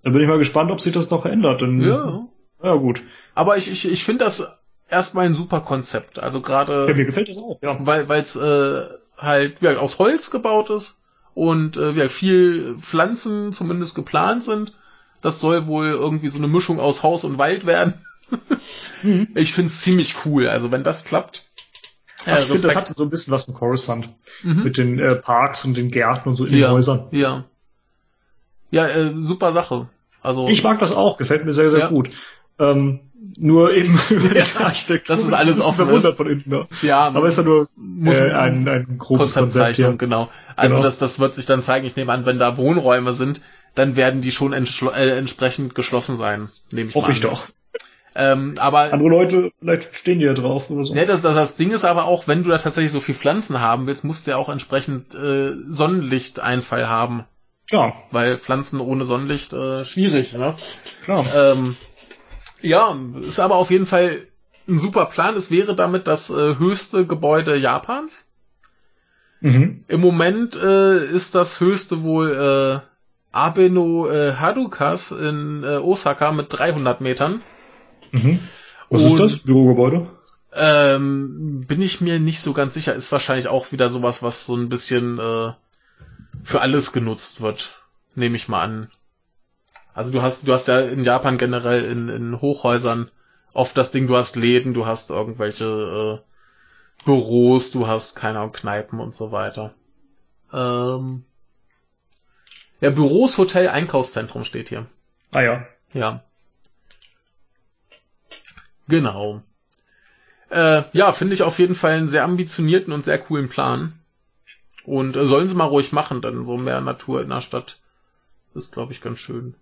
Da bin ich mal gespannt, ob sich das noch ändert. Denn, Ja. Ja, gut. Aber ich, ich, ich finde das erstmal ein super Konzept. Also gerade. Ja, mir gefällt das auch, ja. weil es äh, halt wie halt aus Holz gebaut ist und äh, wie halt viel Pflanzen zumindest geplant sind. Das soll wohl irgendwie so eine Mischung aus Haus und Wald werden. Mhm. Ich find's ziemlich cool. Also wenn das klappt. Äh, Ach, ich finde, das hat so ein bisschen was von Coruscant. Mhm. Mit den äh, Parks und den Gärten und so in ja, den Häusern. Ja. Ja, äh, super Sache. Also Ich mag das auch, gefällt mir sehr, sehr Ja. gut. Ähm, nur eben über das Architektur. Das ist alles offen verwundert von innen. Ne? ja, Aber ist ja nur muss äh, ein, ein grobes Konzept hier. genau. Also Genau. das, das wird sich dann zeigen. Ich nehme an, wenn da Wohnräume sind, dann werden die schon äh, entsprechend geschlossen sein. Nehme ich Hoffe mal ich doch. Ähm, aber Andere Leute, vielleicht stehen die ja drauf oder so. Ne, das, das, das Ding ist aber auch, wenn du da tatsächlich so viel Pflanzen haben willst, musst du ja auch entsprechend äh, Sonnenlichteinfall haben. Ja, Weil Pflanzen ohne Sonnenlicht äh, schwierig, ne? klar. Ähm, Ja, ist aber auf jeden Fall ein super Plan. Es wäre damit das äh, höchste Gebäude Japans. Mhm. Im Moment äh, ist das höchste wohl äh, Abeno äh, Harukas in äh, Osaka mit 300 Metern. Mhm. Was Und- ist das? Bürogebäude? Ähm, bin ich mir nicht so ganz sicher. Ist wahrscheinlich auch wieder sowas, was so ein bisschen äh, für alles genutzt wird. Nehme ich mal an. Also du hast, du hast ja in Japan generell in, in Hochhäusern oft das Ding, du hast Läden, du hast irgendwelche äh, Büros, du hast keine Ahnung, Kneipen und so weiter. Ähm, ja, Büros, Hotel, Einkaufszentrum steht hier. Ah ja. Ja. Genau. Äh, ja, finde ich auf jeden Fall einen sehr ambitionierten und sehr coolen Plan. Und äh, sollen sie mal ruhig machen, denn so mehr Natur in der Stadt ist, glaube ich, ganz schön.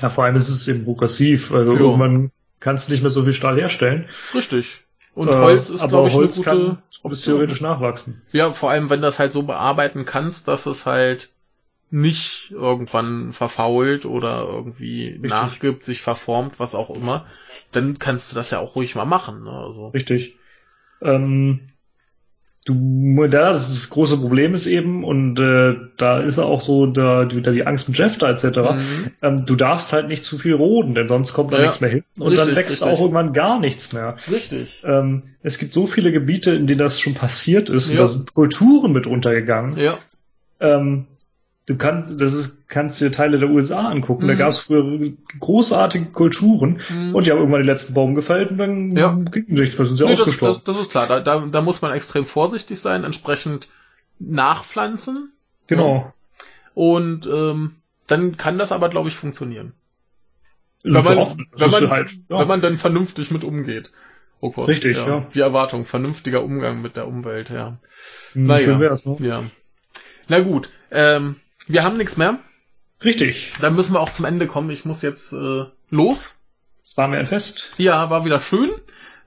Ja, vor allem ist es eben progressiv. Also Ja. irgendwann kannst du nicht mehr so viel Stahl herstellen. Richtig. Und Äh, Holz ist, aber glaube ich, Holz eine kann gute bis Option. theoretisch nachwachsen. Ja, vor allem, wenn du das halt so bearbeiten kannst, dass es halt nicht irgendwann verfault oder irgendwie nachgibt, sich verformt, was auch immer, dann kannst du das ja auch ruhig mal machen. Ne? Also, Richtig. Ähm, du, da das, das große Problem ist eben, und äh, da ist auch so da, wieder die Angst mit Jeff da etc. Mhm. Ähm, du darfst halt nicht zu viel roden, denn sonst kommt da Ja. nichts mehr hin und Richtig, dann wächst richtig. auch irgendwann gar nichts mehr. Richtig. Ähm, es gibt so viele Gebiete, in denen das schon passiert ist, und Ja. da sind Kulturen mit untergegangen. Ja. Ähm, du kannst, das ist, kannst dir Teile der USA angucken. Da Mhm. gab es früher großartige Kulturen Mhm. und die haben irgendwann den letzten Baum gefällt und dann Ja. ging nichts mehr, sind sie Nee, das, ausgestorben. das, das ist klar. Da, da, da muss man extrem vorsichtig sein, entsprechend nachpflanzen. genau. Und ähm, dann kann das aber, glaube ich, funktionieren. Das Wenn man. Das wenn, man, halt, ja. wenn man dann vernünftig mit umgeht. Oh Gott. Richtig, ja. Die Erwartung, vernünftiger Umgang mit der Umwelt, ja. Hm, naja. Ne? Ja. Na gut, ähm, wir haben nichts mehr. Richtig. Dann müssen wir auch zum Ende kommen. Ich muss jetzt äh, los. Das war mir ein Fest. Ja, war wieder schön.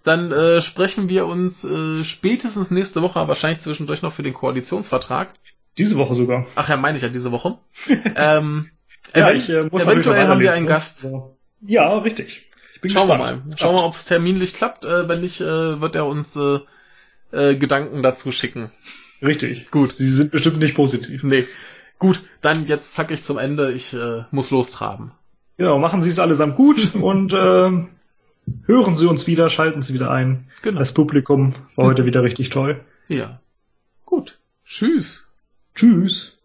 Dann äh, sprechen wir uns äh, spätestens nächste Woche, wahrscheinlich zwischendurch noch für den Koalitionsvertrag. Diese Woche sogar. Ach ja, meine ich ja diese Woche. ähm, Ja, ich äh, muss eventuell haben wir einen ne? Gast. Ja, richtig. Ich bin Schauen wir mal. Schauen wir mal, ob es terminlich klappt. Äh, wenn nicht, äh, wird er uns äh, äh, Gedanken dazu schicken. Richtig. Gut. Sie sind bestimmt nicht positiv. Nee. Gut, dann jetzt zack ich zum Ende. Ich äh, muss lostraben. Genau, machen Sie es allesamt gut und ähm, hören Sie uns wieder, schalten Sie wieder ein. Genau. Das Publikum war heute wieder richtig toll. Ja. Gut. Tschüss. Tschüss.